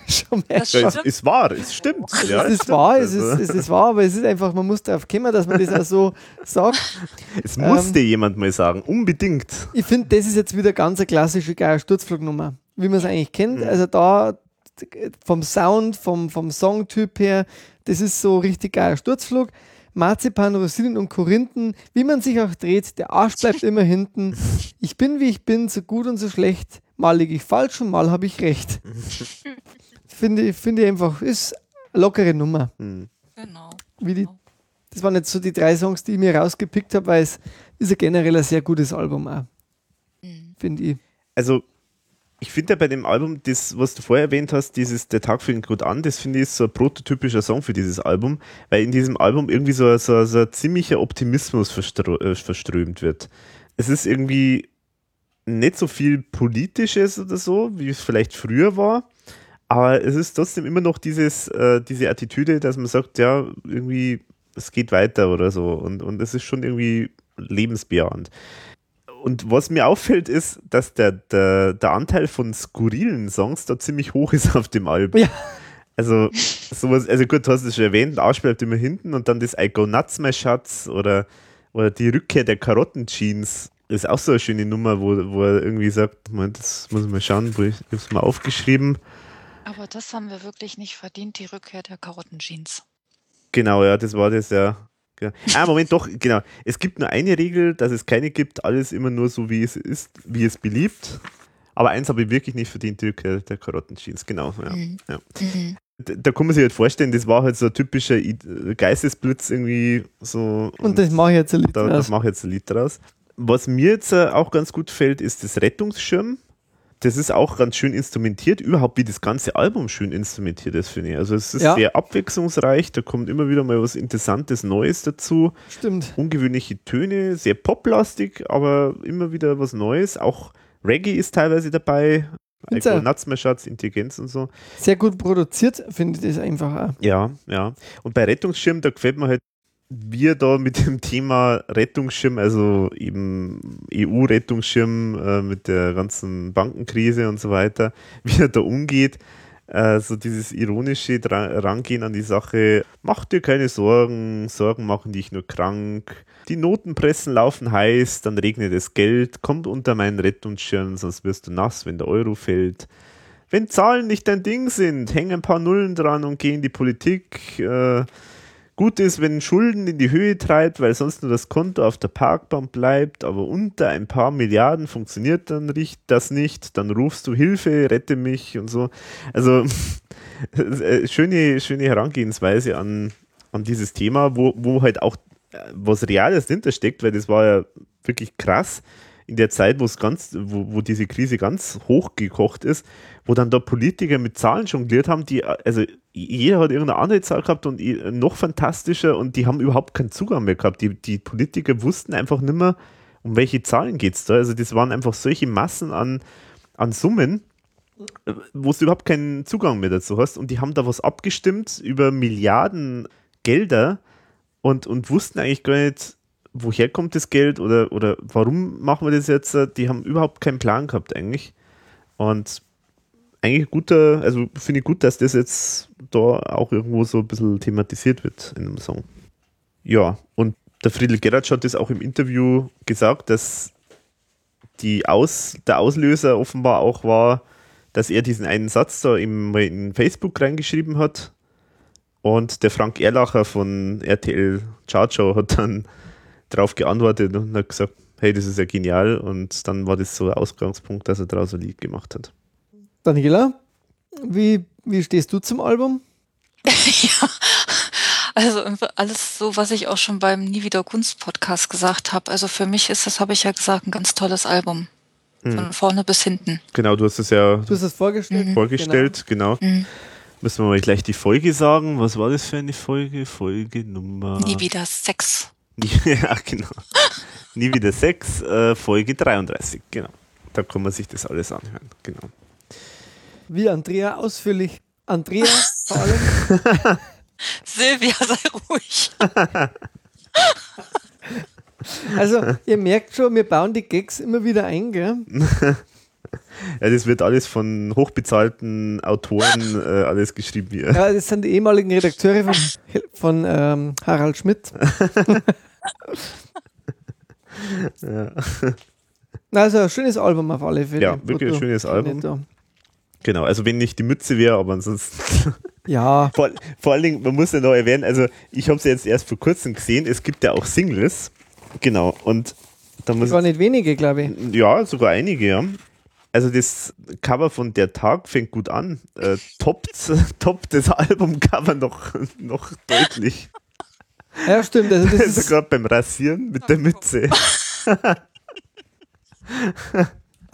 schon mehr ja, es ist wahr, es stimmt. Ja, es, ist stimmt. wahr, es ist, es ist wahr, aber es ist einfach, man muss darauf kommen, dass man das auch so sagt. Es musste ähm, jemand mal sagen, unbedingt. Ich finde, das ist jetzt wieder ganz eine klassische geile Sturzflugnummer, wie man es eigentlich kennt. Mhm. Also da vom Sound, vom, vom Songtyp her, das ist so richtig geiler Sturzflug. Marzipan, Rosinen und Korinthen, wie man sich auch dreht, der Arsch bleibt immer hinten. Ich bin wie ich bin, so gut und so schlecht. Mal liege ich falsch und mal habe ich recht. finde, finde ich einfach, ist eine lockere Nummer. Hm. Genau. Wie die, das waren jetzt so die drei Songs, die ich mir rausgepickt habe, weil es ist ja generell ein sehr gutes Album auch. Mhm. Finde ich. Also ich finde ja bei dem Album, das, was du vorher erwähnt hast, dieses Der Tag fängt gut an, das finde ich so ein prototypischer Song für dieses Album, weil in diesem Album irgendwie so, so, so ein ziemlicher Optimismus äh, verströmt wird. Es ist irgendwie nicht so viel Politisches oder so, wie es vielleicht früher war, aber es ist trotzdem immer noch dieses, äh, diese Attitüde, dass man sagt, ja, irgendwie, es geht weiter oder so und, und es ist schon irgendwie lebensbejahend. Und was mir auffällt, ist, dass der, der, der Anteil von skurrilen Songs da ziemlich hoch ist auf dem Album. Ja. Also, sowas, also gut, du hast es schon erwähnt, Arsch bleibt immer hinten und dann das I Go Nuts, My Schatz oder, oder die Rückkehr der Karottenjeans ist auch so eine schöne Nummer, wo, wo er irgendwie sagt, Moment, das muss ich mal schauen, wo ich, ich es mal aufgeschrieben. Aber das haben wir wirklich nicht verdient, die Rückkehr der Karottenjeans. Genau, ja, das war das ja. Genau. Ah, Moment, doch, genau. Es gibt nur eine Regel, dass es keine gibt, alles immer nur so, wie es ist, wie es beliebt. Aber eins habe ich wirklich nicht verdient, die Rückkehr der Karottenjeans, genau. Ja, mhm. ja. Mhm. Da, da, kann man sich halt vorstellen, das war halt so ein typischer Geistesblitz irgendwie so. Und, und das mache ich jetzt ein Lied da, draus. Das mache ich jetzt ein Lied draus. Was mir jetzt äh, auch ganz gut fällt, ist das Rettungsschirm das ist auch ganz schön instrumentiert, überhaupt wie das ganze Album schön instrumentiert ist, finde ich. Also es ist ja. sehr abwechslungsreich, da kommt immer wieder mal was Interessantes, Neues dazu. Stimmt. Ungewöhnliche Töne, sehr poplastig, aber immer wieder was Neues. Auch Reggae ist teilweise dabei. Natzmerschatz, Intelligenz und so. Sehr gut produziert, finde ich das einfach auch. Ja, ja. Und bei Rettungsschirm, da gefällt mir halt wir da mit dem Thema Rettungsschirm, also eben EU-Rettungsschirm äh, mit der ganzen Bankenkrise und so weiter, wie er da umgeht. Äh, so dieses ironische Rangehen an die Sache, mach dir keine Sorgen, Sorgen machen dich nur krank. Die Notenpressen laufen heiß, dann regnet es Geld, kommt unter meinen Rettungsschirm, sonst wirst du nass, wenn der Euro fällt. Wenn Zahlen nicht dein Ding sind, hängen ein paar Nullen dran und gehen die Politik. Äh, Gut ist, wenn Schulden in die Höhe treibt, weil sonst nur das Konto auf der Parkbank bleibt, aber unter ein paar Milliarden funktioniert dann das nicht, dann rufst du Hilfe, rette mich und so. Also äh, schöne, schöne Herangehensweise an, an dieses Thema, wo, wo halt auch äh, was Reales dahinter steckt, weil das war ja wirklich krass in der Zeit, ganz, wo, wo diese Krise ganz hochgekocht ist, wo dann da Politiker mit Zahlen jongliert haben, die, also jeder hat irgendeine andere Zahl gehabt und noch fantastischer und die haben überhaupt keinen Zugang mehr gehabt. Die, die Politiker wussten einfach nicht mehr, um welche Zahlen geht es da. Also das waren einfach solche Massen an, an Summen, wo du überhaupt keinen Zugang mehr dazu hast und die haben da was abgestimmt über Milliarden Gelder und, und wussten eigentlich gar nicht, woher kommt das Geld oder, oder warum machen wir das jetzt? Die haben überhaupt keinen Plan gehabt eigentlich. Und eigentlich guter, also finde ich gut, dass das jetzt da auch irgendwo so ein bisschen thematisiert wird in einem Song. Ja, und der Friedel Gerratsch hat das auch im Interview gesagt, dass die Aus, der Auslöser offenbar auch war, dass er diesen einen Satz da im, in Facebook reingeschrieben hat. Und der Frank Erlacher von RTL Chartshow hat dann darauf geantwortet und hat gesagt, hey, das ist ja genial. Und dann war das so ein Ausgangspunkt, dass er daraus ein Lied gemacht hat. Daniela, wie, wie stehst du zum Album? ja, also alles so, was ich auch schon beim Nie wieder Kunst Podcast gesagt habe. Also für mich ist das, habe ich ja gesagt, ein ganz tolles Album. Von mhm. vorne bis hinten. Genau, du hast es ja du hast es vorgestellt. Mhm. Vorgestellt, genau. genau. Mhm. Müssen wir mal gleich die Folge sagen. Was war das für eine Folge? Folge Nummer. Nie wieder Sex. ja, genau. Nie wieder Sex, äh, Folge 33, genau. Da kann man sich das alles anhören, genau. Wie Andrea ausführlich. Andrea vor allem. Silvia, sei ruhig. Also, ihr merkt schon, wir bauen die Gags immer wieder ein, gell? Ja, das wird alles von hochbezahlten Autoren äh, alles geschrieben. Ja. ja, das sind die ehemaligen Redakteure von, von ähm, Harald Schmidt. ja. Also ein schönes Album auf alle Fälle. Ja, wirklich ein schönes Album. Genau, also wenn nicht die Mütze wäre, aber ansonsten. Ja. vor, vor allen Dingen, man muss ja noch erwähnen, also ich habe es jetzt erst vor kurzem gesehen, es gibt ja auch Singles. Genau, und da muss. Gar nicht wenige, glaube ich. Ja, sogar einige, ja. Also das Cover von Der Tag fängt gut an. Äh, toppt, toppt das Albumcover noch, noch deutlich. Ja, stimmt. Also das ist gerade beim Rasieren mit der Mütze.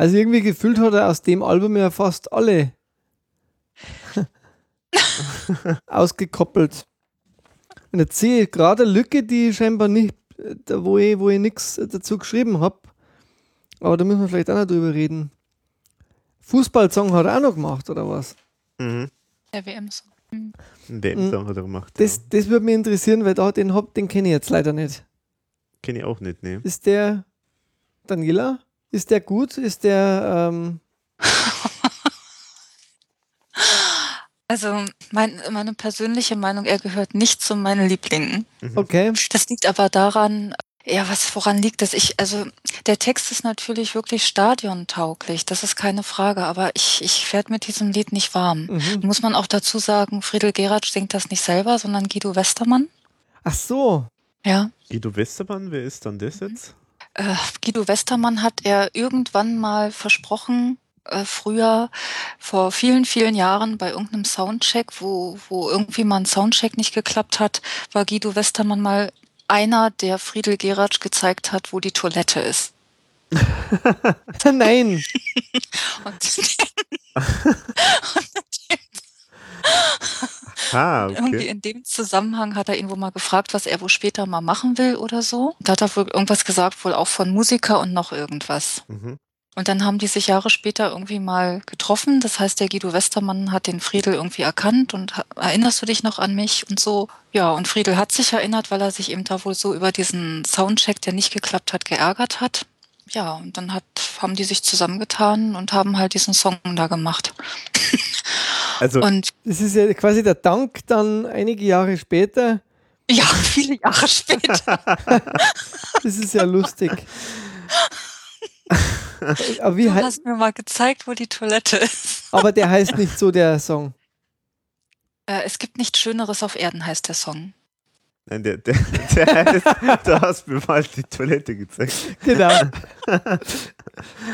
Also irgendwie gefühlt hat er aus dem Album ja fast alle ausgekoppelt. Und jetzt sehe ich gerade eine Lücke, die scheinbar nicht, wo ich, wo ich nichts dazu geschrieben habe. Aber da müssen wir vielleicht auch noch drüber reden. Fußballsong hat er auch noch gemacht, oder was? Mhm. Der WM-Song. Mhm. Ein WM-Song hat er gemacht. Das, ja. das würde mich interessieren, weil da den, den kenne ich jetzt leider nicht. Kenne ich auch nicht, ne. Ist der Daniela? Ist der gut? Ist der. Ähm also mein, meine persönliche Meinung, er gehört nicht zu meinen Lieblingen. Mhm. Okay. Das liegt aber daran, ja, was woran liegt das? Ich, also der Text ist natürlich wirklich stadiontauglich, das ist keine Frage, aber ich, ich werde mit diesem Lied nicht warm. Mhm. Muss man auch dazu sagen, Friedel Geratsch singt das nicht selber, sondern Guido Westermann. Ach so. Ja. Guido Westermann, wer ist dann das jetzt? Äh, Guido Westermann hat er irgendwann mal versprochen, äh, früher vor vielen, vielen Jahren bei irgendeinem Soundcheck, wo, wo irgendwie mal ein Soundcheck nicht geklappt hat, war Guido Westermann mal einer, der Friedel Geratsch gezeigt hat, wo die Toilette ist. Nein. und, ah, okay. Irgendwie in dem Zusammenhang hat er irgendwo mal gefragt, was er wohl später mal machen will oder so. Da hat er wohl irgendwas gesagt, wohl auch von Musiker und noch irgendwas. Mhm. Und dann haben die sich Jahre später irgendwie mal getroffen. Das heißt, der Guido Westermann hat den Friedel irgendwie erkannt und erinnerst du dich noch an mich und so. Ja, und Friedel hat sich erinnert, weil er sich eben da wohl so über diesen Soundcheck, der nicht geklappt hat, geärgert hat. Ja, und dann hat, haben die sich zusammengetan und haben halt diesen Song da gemacht. Also, und das ist ja quasi der Dank dann einige Jahre später. Ja, viele Jahre später. das ist ja lustig. Aber wie du hast mir mal gezeigt, wo die Toilette ist. Aber der heißt nicht so, der Song. Äh, es gibt nichts Schöneres auf Erden, heißt der Song. Nein, der, der, der heißt, du hast mir mal die Toilette gezeigt. Genau.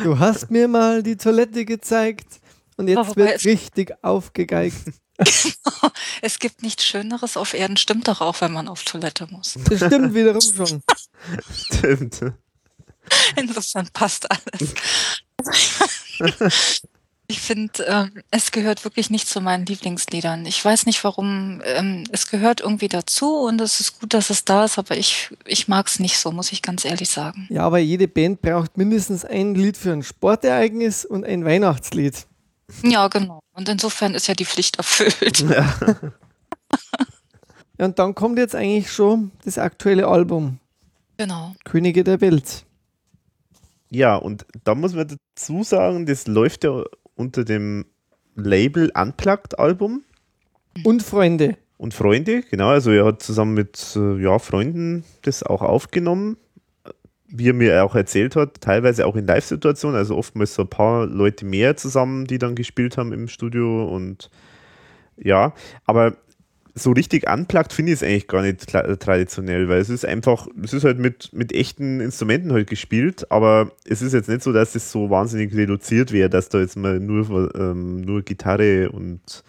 Du hast mir mal die Toilette gezeigt und jetzt wird richtig aufgegeigt. Genau. Es gibt nichts Schöneres auf Erden, stimmt doch auch, wenn man auf Toilette muss. Das stimmt wiederum schon. Stimmt. Insofern passt alles. Ich finde, ähm, es gehört wirklich nicht zu meinen Lieblingsliedern. Ich weiß nicht warum. Ähm, es gehört irgendwie dazu und es ist gut, dass es da ist, aber ich, ich mag es nicht so, muss ich ganz ehrlich sagen. Ja, aber jede Band braucht mindestens ein Lied für ein Sportereignis und ein Weihnachtslied. Ja, genau. Und insofern ist ja die Pflicht erfüllt. Ja. ja, und dann kommt jetzt eigentlich schon das aktuelle Album. Genau. Könige der Welt. Ja, und da muss man dazu sagen, das läuft ja unter dem Label Unplugged Album. Und Freunde. Und Freunde, genau. Also er hat zusammen mit äh, ja, Freunden das auch aufgenommen. Wie er mir auch erzählt hat, teilweise auch in Live-Situationen, also oftmals so ein paar Leute mehr zusammen, die dann gespielt haben im Studio und ja, aber so richtig unplugged finde ich es eigentlich gar nicht traditionell, weil es ist einfach, es ist halt mit, mit echten Instrumenten halt gespielt, aber es ist jetzt nicht so, dass es so wahnsinnig reduziert wäre, dass da jetzt mal nur, ähm, nur Gitarre und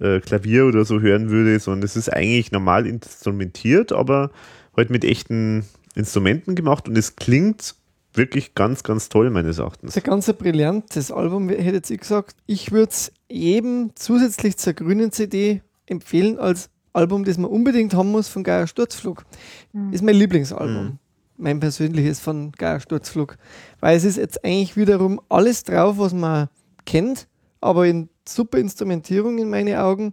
äh, Klavier oder so hören würde, sondern es ist eigentlich normal instrumentiert, aber halt mit echten Instrumenten gemacht und es klingt wirklich ganz, ganz toll, meines Erachtens. Das ist ein ganz brillantes Album, hätte ich gesagt. Ich würde es jedem zusätzlich zur grünen CD empfehlen als Album, das man unbedingt haben muss von Geier Sturzflug. Mhm. Ist mein Lieblingsalbum. Mhm. Mein persönliches von Geier Sturzflug. Weil es ist jetzt eigentlich wiederum alles drauf, was man kennt, aber in super Instrumentierung in meinen Augen.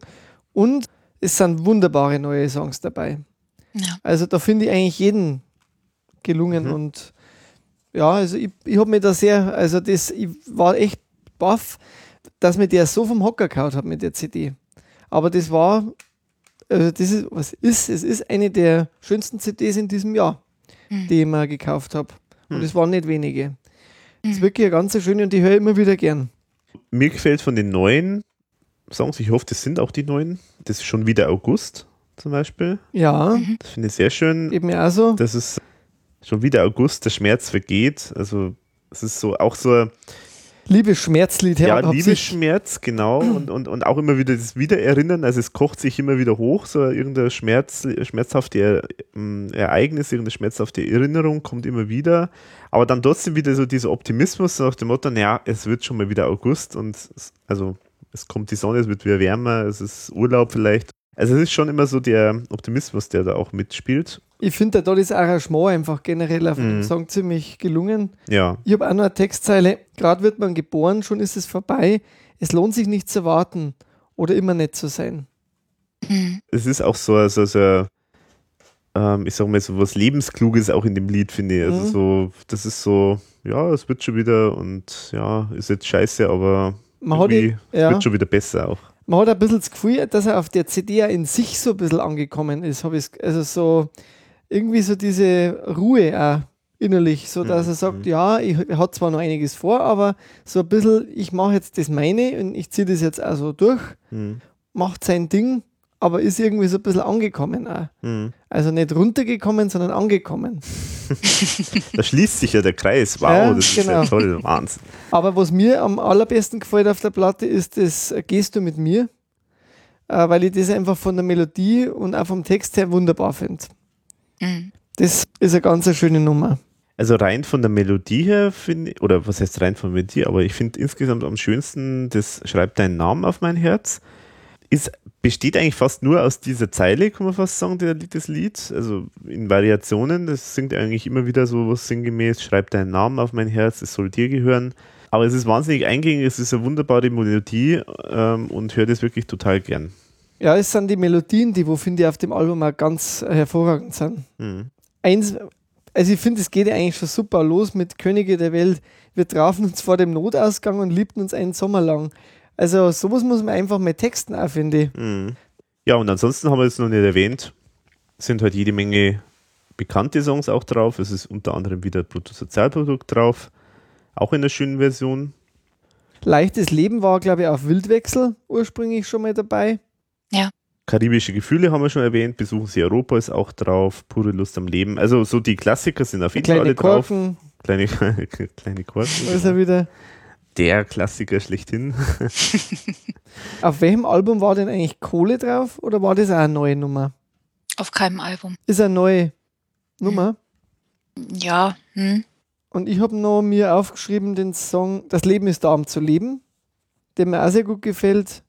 Und es sind wunderbare neue Songs dabei. Ja. Also da finde ich eigentlich jeden gelungen mhm. und ja, also ich, ich habe mir da sehr, also das, ich war echt baff, dass mir der so vom Hocker kaut hat mit der CD. Aber das war, also das ist, was ist, es ist eine der schönsten CDs in diesem Jahr, mhm. die ich mir gekauft habe. Und es mhm. waren nicht wenige. Das ist mhm. wirklich eine ganz schöne und die höre ich immer wieder gern. Mir gefällt von den neuen Songs, ich hoffe, das sind auch die neuen, das ist schon wieder August zum Beispiel. Ja. Mhm. Das finde ich sehr schön. Eben auch so. Das ist schon wieder August, der Schmerz vergeht. Also es ist so auch so Liebesschmerzlied her. Ja, Liebesschmerz, genau. Und, und, und auch immer wieder das Wiedererinnern. Also es kocht sich immer wieder hoch, so irgendein Schmerz, schmerzhafte ähm, Ereignis, irgendeine schmerzhafte Erinnerung kommt immer wieder. Aber dann trotzdem wieder so dieser Optimismus nach dem Motto, naja, es wird schon mal wieder August und es, also es kommt die Sonne, es wird wieder wärmer, es ist Urlaub vielleicht. Also es ist schon immer so der Optimismus, der da auch mitspielt. Ich finde da das Arrangement einfach generell auf dem mm. Song ziemlich gelungen. Ja. Ich habe auch noch eine Textzeile, gerade wird man geboren, schon ist es vorbei. Es lohnt sich nicht zu warten oder immer nett zu sein. Mhm. Es ist auch so, also, so ähm, ich sag mal, so was Lebenskluges auch in dem Lied, finde ich. Also mhm. so, das ist so, ja, es wird schon wieder und ja, ist jetzt scheiße, aber man die, ja. es wird schon wieder besser auch man hat ein bisschen das Gefühl, dass er auf der CD ja in sich so ein bisschen angekommen ist. Hab ich, also so irgendwie so diese Ruhe auch innerlich, so dass mhm. er sagt, ja, ich, er hat zwar noch einiges vor, aber so ein bisschen, ich mache jetzt das meine und ich ziehe das jetzt also durch, mhm. macht sein Ding, aber ist irgendwie so ein bisschen angekommen auch. Mhm. Also nicht runtergekommen, sondern angekommen. da schließt sich ja der Kreis. Wow, ja, das genau. ist ja toll, Wahnsinn. Aber was mir am allerbesten gefällt auf der Platte ist das Gehst du mit mir, äh, weil ich das einfach von der Melodie und auch vom Text her wunderbar finde. Mhm. Das ist eine ganz schöne Nummer. Also rein von der Melodie her finde ich, oder was heißt rein von der Melodie, aber ich finde insgesamt am schönsten, das schreibt deinen Namen auf mein Herz. Ist, besteht eigentlich fast nur aus dieser Zeile, kann man fast sagen, der, das Lied. Also in Variationen, das singt eigentlich immer wieder so was sinngemäß, schreib deinen Namen auf mein Herz, es soll dir gehören. Aber es ist wahnsinnig eingängig, es ist eine wunderbare Melodie ähm, und höre das wirklich total gern. Ja, es sind die Melodien, die, wo finde ich auf dem Album auch ganz hervorragend sind. Mhm. Eins, also ich finde, es geht ja eigentlich schon super los mit Könige der Welt. Wir trafen uns vor dem Notausgang und liebten uns einen Sommer lang. Also sowas muss man einfach mit Texten auch, finde ich. Mhm. Ja, und ansonsten haben wir es noch nicht erwähnt, sind halt jede Menge bekannte Songs auch drauf. Es ist unter anderem wieder Bruttosozialprodukt drauf, auch in der schönen Version. Leichtes Leben war, glaube ich, auf Wildwechsel ursprünglich schon mal dabei. Ja. Karibische Gefühle haben wir schon erwähnt, Besuchen Sie Europa ist auch drauf, Pure Lust am Leben. Also so die Klassiker sind auf jeden Fall alle Korken. drauf. Kleine, kleine Korken. ist er wieder. Der Klassiker schlechthin. auf welchem Album war denn eigentlich Kohle drauf oder war das auch eine neue Nummer? Auf keinem Album. Ist eine neue Nummer? Ja. Hm. Und ich habe noch mir aufgeschrieben den Song Das Leben ist da, um zu leben, der mir auch sehr gut gefällt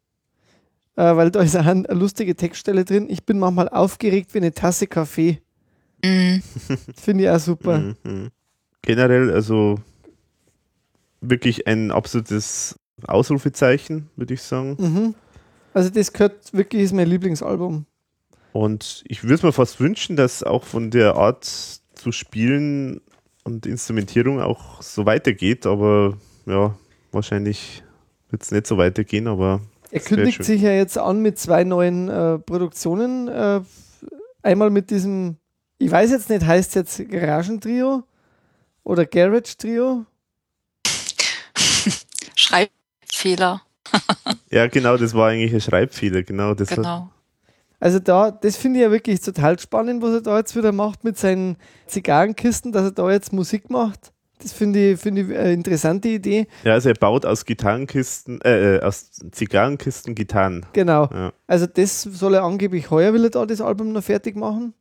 äh, weil da ist eine, eine lustige Textstelle drin. Ich bin manchmal aufgeregt wie eine Tasse Kaffee. Mhm. Finde ich auch super. Mhm, mhm. Generell, also wirklich ein absolutes Ausrufezeichen, würde ich sagen. Mhm. Also das gehört wirklich, ist mein Lieblingsalbum. Und ich würde mir fast wünschen, dass auch von der Art zu spielen und Instrumentierung auch so weitergeht, aber ja, wahrscheinlich wird es nicht so weitergehen, aber er kündigt sich ja jetzt an mit zwei neuen äh, Produktionen. Äh, einmal mit diesem, ich weiß jetzt nicht, heißt jetzt Garagentrio oder Garage Trio? Schreibfehler. ja, genau, das war eigentlich ein Schreibfehler, genau. Das genau. Also da, das finde ich ja wirklich total spannend, was er da jetzt wieder macht mit seinen Zigarrenkisten, dass er da jetzt Musik macht. Das finde ich, find ich eine interessante Idee. Ja, also er baut aus Gitarrenkisten, äh, äh, aus Zigarrenkisten Gitarren. Genau. Ja. Also das soll er angeblich heuer will er da das Album noch fertig machen.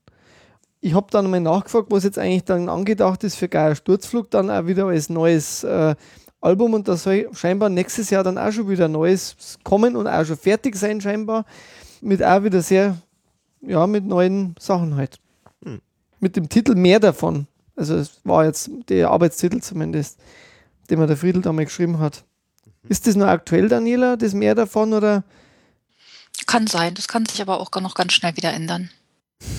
Ich habe dann mal nachgefragt, was jetzt eigentlich dann angedacht ist für Geier Sturzflug, dann auch wieder als neues äh, Album und da soll scheinbar nächstes Jahr dann auch schon wieder neues kommen und auch schon fertig sein scheinbar. Mit auch wieder sehr, ja, mit neuen Sachen halt. Hm. Mit dem Titel Mehr davon. Also es war jetzt der Arbeitstitel zumindest, den man der Friedel da mal geschrieben hat. Mhm. Ist das noch aktuell, Daniela, das mehr davon oder? Kann sein, das kann sich aber auch noch ganz schnell wieder ändern.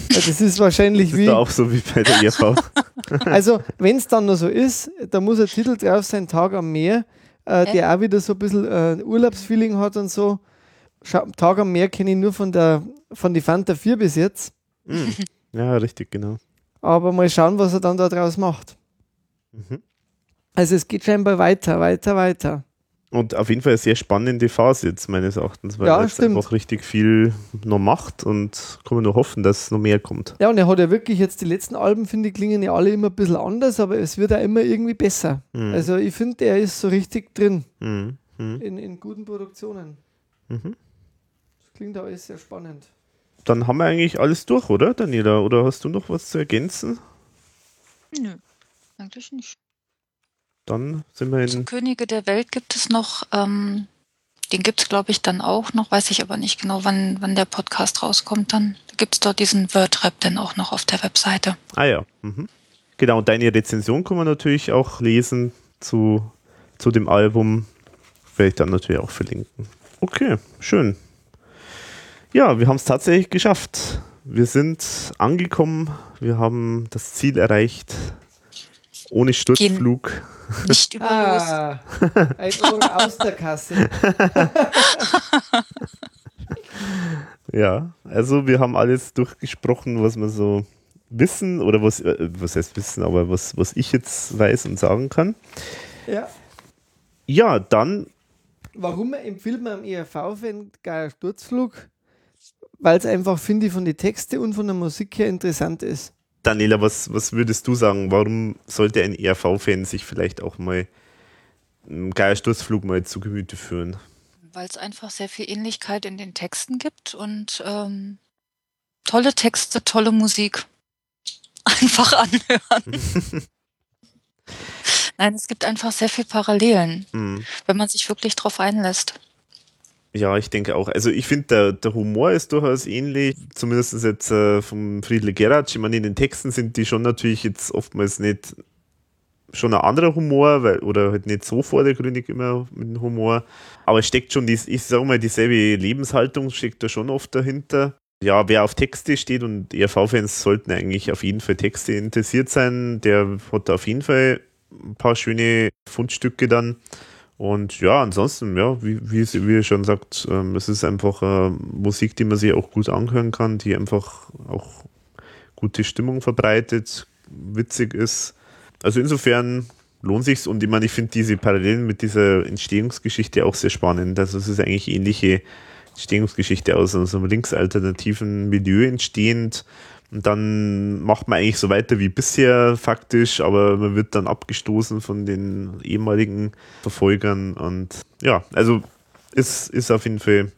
Das ist wahrscheinlich das ist wie. auch so wie bei der EV. also, wenn es dann noch so ist, da muss ein Titel drauf sein, Tag am Meer, äh, der auch wieder so ein bisschen äh, Urlaubsfeeling hat und so. Schau, Tag am Meer kenne ich nur von der von die Fanta 4 bis jetzt. Mhm. Ja, richtig, genau. Aber mal schauen, was er dann daraus macht. Mhm. Also es geht scheinbar weiter, weiter, weiter. Und auf jeden Fall eine sehr spannende Phase jetzt meines Erachtens, weil ja, er jetzt einfach richtig viel noch macht und kann man nur hoffen, dass noch mehr kommt. Ja, und er hat ja wirklich jetzt die letzten Alben, finde ich, klingen ja alle immer ein bisschen anders, aber es wird ja immer irgendwie besser. Mhm. Also ich finde, er ist so richtig drin mhm. mhm. In, in guten Produktionen. Mhm. Das klingt alles sehr spannend dann haben wir eigentlich alles durch, oder, Daniela? Oder hast du noch was zu ergänzen? Nö, eigentlich nicht. Dann sind wir in. Zu Könige der Welt gibt es noch, ähm, den gibt es, glaube ich, dann auch noch, weiß ich aber nicht genau, wann, wann der Podcast rauskommt. Dann gibt es dort diesen Wordrap dann auch noch auf der Webseite. Ah ja. Mhm. Genau, und deine Rezension kann man natürlich auch lesen zu, zu dem Album. Werde ich dann natürlich auch verlinken. Okay, schön. Ja, wir haben es tatsächlich geschafft. Wir sind angekommen, wir haben das Ziel erreicht. Ohne Sturzflug. Nicht über ah, ein Euro aus der Kasse. ja, also wir haben alles durchgesprochen, was wir so wissen oder was, äh, was heißt wissen, aber was, was ich jetzt weiß und sagen kann. Ja. Ja, dann. Warum empfiehlt man am ERV-Fan Geier Sturzflug? weil es einfach, finde ich, von den Texten und von der Musik her interessant ist. Daniela, was, was würdest du sagen? Warum sollte ein ERV-Fan sich vielleicht auch mal einen Geiersturzflug mal zu Gemüte führen? Weil es einfach sehr viel Ähnlichkeit in den Texten gibt und ähm, tolle Texte, tolle Musik. Einfach anhören. Nein, es gibt einfach sehr viel Parallelen, mhm. wenn man sich wirklich drauf einlässt. Ja, ich denke auch. Also ich finde, der, der Humor ist durchaus ähnlich, zumindest jetzt äh, vom Friedle Geratsch. Ich meine, in den Texten sind die schon natürlich jetzt oftmals nicht schon ein anderer Humor, weil, oder halt nicht so vordergründig immer mit dem Humor. Aber es steckt schon, die, ich sage mal, dieselbe Lebenshaltung steckt da schon oft dahinter. Ja, wer auf Texte steht und ERV-Fans sollten eigentlich auf jeden Fall Texte interessiert sein, der hat auf jeden Fall ein paar schöne Fundstücke dann. Und ja, ansonsten, ja, wie, wie, wie ihr schon sagt, ähm, es ist einfach äh, Musik, die man sich auch gut anhören kann, die einfach auch gute Stimmung verbreitet, witzig ist. Also insofern lohnt sich's und ich meine, ich finde diese Parallelen mit dieser Entstehungsgeschichte auch sehr spannend. Also es ist eigentlich ähnliche Entstehungsgeschichte aus so einem linksalternativen Milieu entstehend und dann macht man eigentlich so weiter wie bisher faktisch, aber man wird dann abgestoßen von den ehemaligen Verfolgern. Und ja, also es ist auf jeden Fall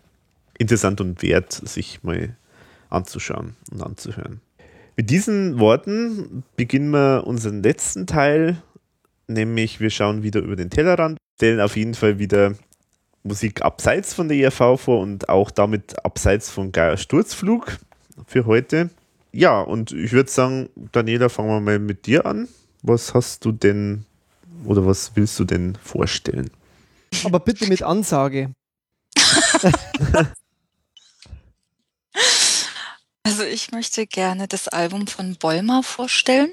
interessant und wert, sich mal anzuschauen und anzuhören. Mit diesen Worten beginnen wir unseren letzten Teil, nämlich wir schauen wieder über den Tellerrand, stellen auf jeden Fall wieder Musik abseits von der ERV vor und auch damit abseits von Geier Sturzflug für heute ja, und ich würde sagen, Daniela, fangen wir mal mit dir an. Was hast du denn oder was willst du denn vorstellen? Aber bitte mit Ansage. also ich möchte gerne das Album von Bolmer vorstellen.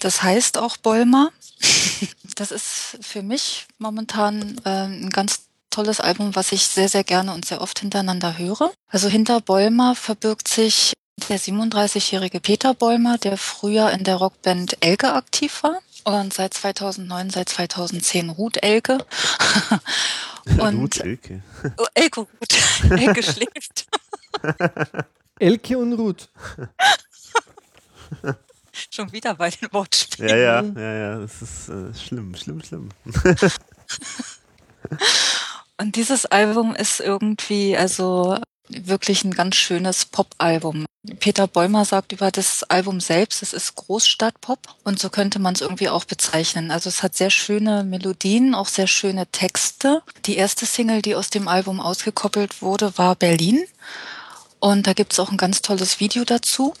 Das heißt auch Bolmer. Das ist für mich momentan äh, ein ganz tolles Album, was ich sehr, sehr gerne und sehr oft hintereinander höre. Also hinter Bolmer verbirgt sich der 37-jährige Peter Bäumer, der früher in der Rockband Elke aktiv war und seit 2009, seit 2010 Ruth Elke. und Ruth Elke. Oh, Elke Ruth. Elke schläft. Elke und Ruth. Schon wieder bei den Wortspielen. Ja, ja, ja, ja, das ist äh, schlimm, schlimm, schlimm. und dieses Album ist irgendwie, also wirklich ein ganz schönes Pop-Album. Peter Bäumer sagt über das Album selbst, es ist Großstadtpop und so könnte man es irgendwie auch bezeichnen. Also es hat sehr schöne Melodien, auch sehr schöne Texte. Die erste Single, die aus dem Album ausgekoppelt wurde, war Berlin und da gibt es auch ein ganz tolles Video dazu.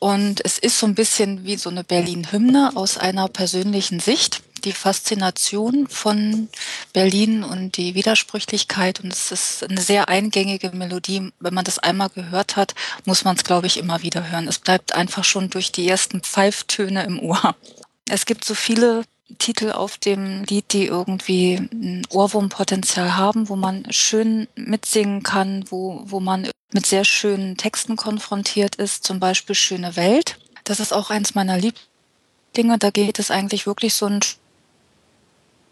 Und es ist so ein bisschen wie so eine Berlin-Hymne aus einer persönlichen Sicht die Faszination von Berlin und die Widersprüchlichkeit. Und es ist eine sehr eingängige Melodie. Wenn man das einmal gehört hat, muss man es, glaube ich, immer wieder hören. Es bleibt einfach schon durch die ersten Pfeiftöne im Ohr. Es gibt so viele Titel auf dem Lied, die irgendwie ein Ohrwurmpotenzial haben, wo man schön mitsingen kann, wo, wo man mit sehr schönen Texten konfrontiert ist, zum Beispiel Schöne Welt. Das ist auch eins meiner Lieblings. Da geht es eigentlich wirklich so ein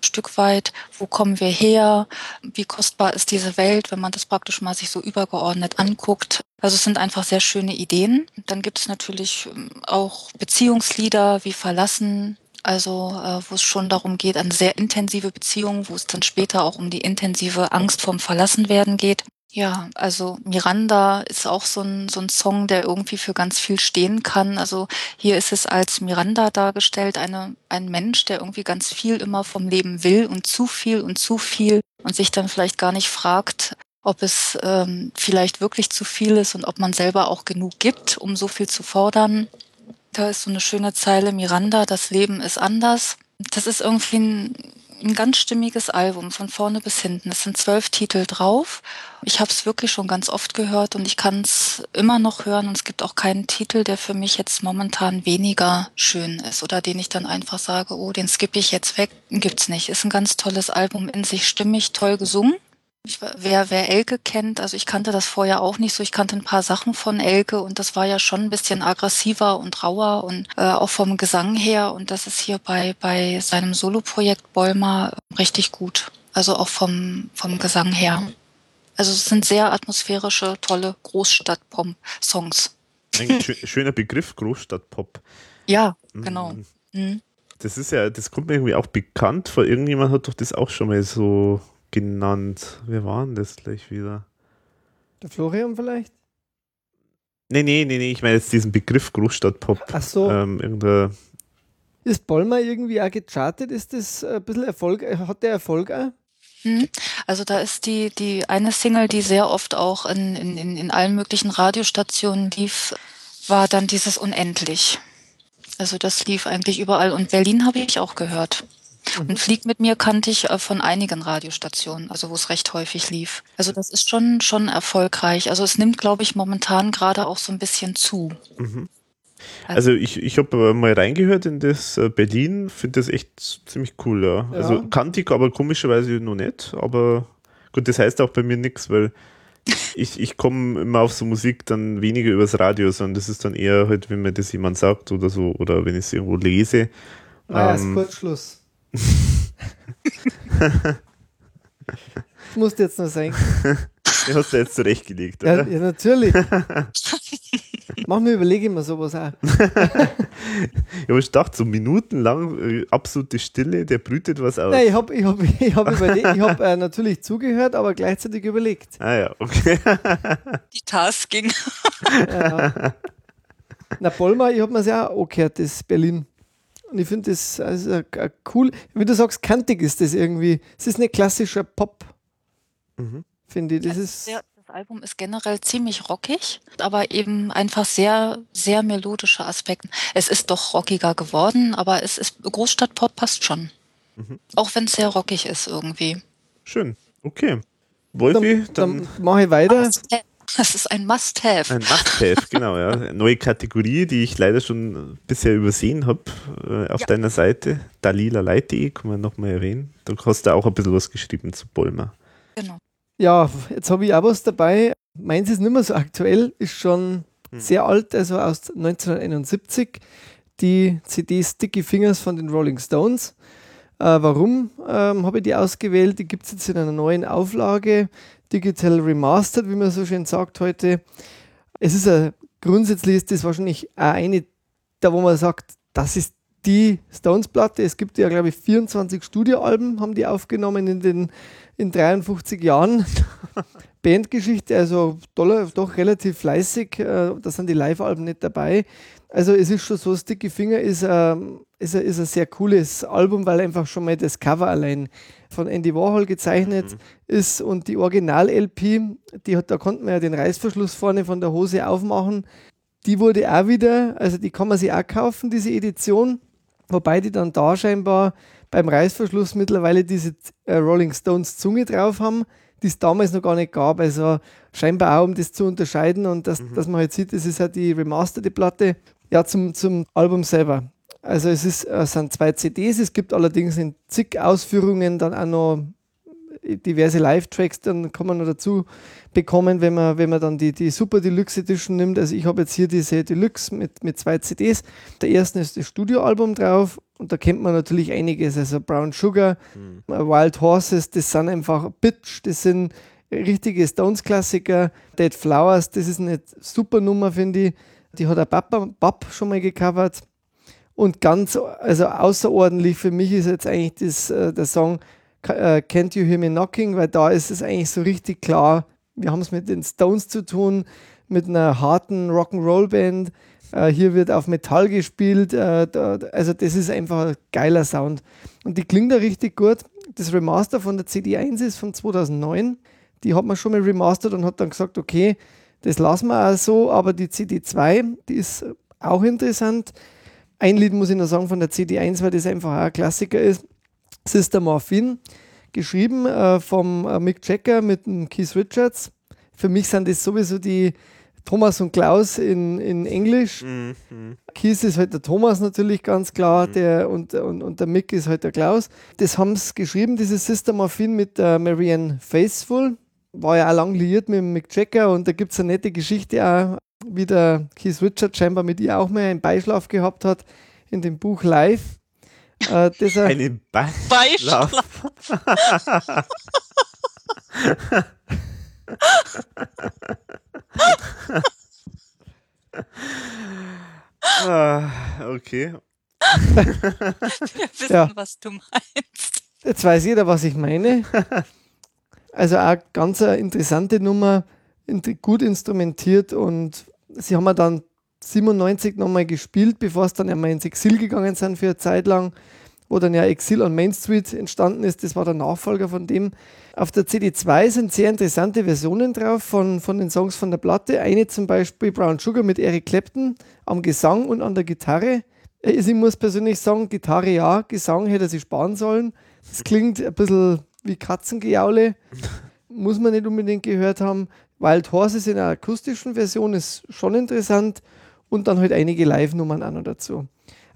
Stück weit, wo kommen wir her, wie kostbar ist diese Welt, wenn man das praktisch mal sich so übergeordnet anguckt. Also es sind einfach sehr schöne Ideen. Dann gibt es natürlich ähm, auch Beziehungslieder wie Verlassen, also äh, wo es schon darum geht, eine sehr intensive Beziehung, wo es dann später auch um die intensive Angst vorm Verlassenwerden geht. Ja, also Miranda ist auch so ein, so ein Song, der irgendwie für ganz viel stehen kann. Also hier ist es als Miranda dargestellt, eine, ein Mensch, der irgendwie ganz viel immer vom Leben will und zu viel und zu viel und sich dann vielleicht gar nicht fragt, ob es ähm, vielleicht wirklich zu viel ist und ob man selber auch genug gibt, um so viel zu fordern. Da ist so eine schöne Zeile, Miranda, das Leben ist anders. Das ist irgendwie ein ein ganz stimmiges Album von vorne bis hinten. Es sind zwölf Titel drauf. Ich habe es wirklich schon ganz oft gehört und ich kann es immer noch hören. Und es gibt auch keinen Titel, der für mich jetzt momentan weniger schön ist oder den ich dann einfach sage, oh, den skippe ich jetzt weg. Gibt's nicht. Ist ein ganz tolles Album in sich stimmig, toll gesungen. Ich, wer, wer Elke kennt, also ich kannte das vorher auch nicht so. Ich kannte ein paar Sachen von Elke und das war ja schon ein bisschen aggressiver und rauer und äh, auch vom Gesang her. Und das ist hier bei, bei seinem Soloprojekt Bolmer richtig gut. Also auch vom, vom Gesang her. Also es sind sehr atmosphärische, tolle Großstadt-Pop-Songs. Ein schöner Begriff, Großstadt-Pop. Ja, genau. Mhm. mhm. Das ist ja, das kommt mir irgendwie auch bekannt vor. Irgendjemand hat doch das auch schon mal so genannt. Wer war denn das gleich wieder? Der Florian vielleicht? Nee, nee, nee, nee, ich meine jetzt diesen Begriff Großstadtpop. Ach so. Ähm, ist Bollmer irgendwie auch gechartet? Ist das ein bisschen Erfolg? Hat der Erfolg auch? Hm. Also da ist die, die eine Single, die sehr oft auch in, in, in allen möglichen Radiostationen lief, war dann dieses Unendlich. Also das lief eigentlich überall und Berlin habe ich auch gehört. Mhm. Und Flieg mit mir kannte ich äh, von einigen Radiostationen, also wo es recht häufig lief. Also das ist schon, schon erfolgreich. Also es nimmt, glaube ich, momentan gerade auch so ein bisschen zu. Mhm. Also, ich, ich habe mal reingehört in das äh, Berlin, finde das echt ziemlich cool, ja. ja. Also kannte ich aber komischerweise noch nicht, aber gut, das heißt auch bei mir nichts, weil ich, ich komme immer auf so Musik dann weniger übers Radio, sondern das ist dann eher halt, wenn mir das jemand sagt oder so, oder wenn ich es irgendwo lese. Ah, ähm, ist Kurzschluss. Muss jetzt noch sein. Den hast du jetzt zurechtgelegt, oder? Ja, ja natürlich. Manchmal überlege ich mir sowas auch. ich habe gedacht, so minutenlang äh, absolute Stille, der brütet was aus. Nein, ich habe ich hab, ich hab ich hab, äh, natürlich zugehört, aber gleichzeitig überlegt. Ah ja, okay. Die Tasking. ja. Na, Bollmer, ich habe mir das ja auch angehört, das Berlin. Und ich finde das also, cool, wie du sagst, kantig ist das irgendwie. Es ist nicht klassischer Pop, mhm. finde ich. Das ist sehr, das Album ist generell ziemlich rockig, aber eben einfach sehr, sehr melodische Aspekte. Es ist doch rockiger geworden, aber es ist Großstadtpop passt schon. Mhm. Auch wenn es sehr rockig ist irgendwie. Schön. Okay. Wolfi, dann, dann, dann mache ich weiter. Das ist ein Must-Have. Ein Must-Have, genau, ja. Neue Kategorie, die ich leider schon bisher übersehen habe äh, auf ja. deiner Seite. dalila.de, kann man nochmal erwähnen. Da hast du auch ein bisschen was geschrieben zu Bolmer. Genau. Ja, jetzt habe ich auch was dabei. Meins ist nicht mehr so aktuell, ist schon hm. sehr alt, also aus 1971. Die CD Sticky Fingers von den Rolling Stones. Äh, warum ähm, habe ich die ausgewählt? Die gibt es jetzt in einer neuen Auflage, digital remastered, wie man so schön sagt heute. Es ist ein, grundsätzlich ist das wahrscheinlich eine, da wo man sagt, das ist die Stones-Platte. Es gibt ja, glaube ich, 24 Studioalben, haben die aufgenommen in den in 53 Jahren Bandgeschichte, also doch relativ fleißig. Äh, da sind die Live-Alben nicht dabei. Also es ist schon so, Sticky Finger ist, ähm, ist, ist ein sehr cooles Album, weil einfach schon mal das Cover allein von Andy Warhol gezeichnet mhm. ist und die Original-LP, die hat, da konnte man ja den Reißverschluss vorne von der Hose aufmachen. Die wurde auch wieder, also die kann man sich auch kaufen, diese Edition, wobei die dann da scheinbar beim Reißverschluss mittlerweile diese äh, Rolling Stones Zunge drauf haben, die es damals noch gar nicht gab. Also scheinbar auch, um das zu unterscheiden und dass, mhm. dass man halt sieht, das ist halt die remasterte Platte. Ja, zum, zum Album selber. Also es ist, es sind zwei CDs, es gibt allerdings in zig Ausführungen dann auch noch diverse Live-Tracks, dann kann man noch dazu bekommen, wenn man, wenn man dann die, die Super Deluxe Edition nimmt. Also ich habe jetzt hier diese Deluxe mit, mit zwei CDs. Der erste ist das Studioalbum drauf und da kennt man natürlich einiges, also Brown Sugar, mhm. Wild Horses, das sind einfach Bitch, das sind richtige Stones-Klassiker. Dead Flowers, das ist eine super Nummer, finde ich. Die hat der Papa Bab schon mal gecovert. Und ganz, also außerordentlich für mich ist jetzt eigentlich das, äh, der Song äh, Can't You Hear Me Knocking, weil da ist es eigentlich so richtig klar, wir haben es mit den Stones zu tun, mit einer harten Rock'n'Roll-Band äh, hier wird auf Metall gespielt. Äh, da, also das ist einfach ein geiler Sound. Und die klingt da richtig gut. Das Remaster von der CD1 ist von 2009. Die hat man schon mal remastert und hat dann gesagt, okay, das lassen wir auch so, aber die CD2, die ist auch interessant. Ein Lied muss ich noch sagen von der CD1, weil das einfach auch ein Klassiker ist. Sister Morphine, geschrieben äh, vom äh, Mick Jagger mit dem Keith Richards. Für mich sind das sowieso die Thomas und Klaus in, in Englisch. Mhm. Kies ist halt der Thomas natürlich ganz klar, mhm. der, und, und, und der Mick ist halt der Klaus. Das haben sie geschrieben, dieses Sister Morphine mit der Marianne Faithful. War ja auch lang liiert mit Mick Jagger und da gibt es eine nette Geschichte auch, wie der Keith Richard Chamber mit ihr auch mehr einen Beischlaf gehabt hat in dem Buch Live. Äh, dass er einen Beischlaf. Beischlaf. ah, okay. Wir wissen, ja. was du meinst. Jetzt weiß jeder, was ich meine. Also auch ganz eine interessante Nummer, gut instrumentiert und sie haben ja dann 97 nochmal gespielt, bevor es dann einmal ins Exil gegangen sind für eine Zeit lang, wo dann ja Exil on Main Street entstanden ist. Das war der Nachfolger von dem. Auf der CD2 sind sehr interessante Versionen drauf von, von den Songs von der Platte. Eine zum Beispiel Brown Sugar mit Eric Clapton am Gesang und an der Gitarre. Also ich muss persönlich sagen, Gitarre ja, Gesang hätte sie sparen sollen. Das klingt ein bisschen wie Katzengejaule. Muss man nicht unbedingt gehört haben. Wild Horses in einer akustischen Version ist schon interessant und dann halt einige Live-Nummern auch noch dazu.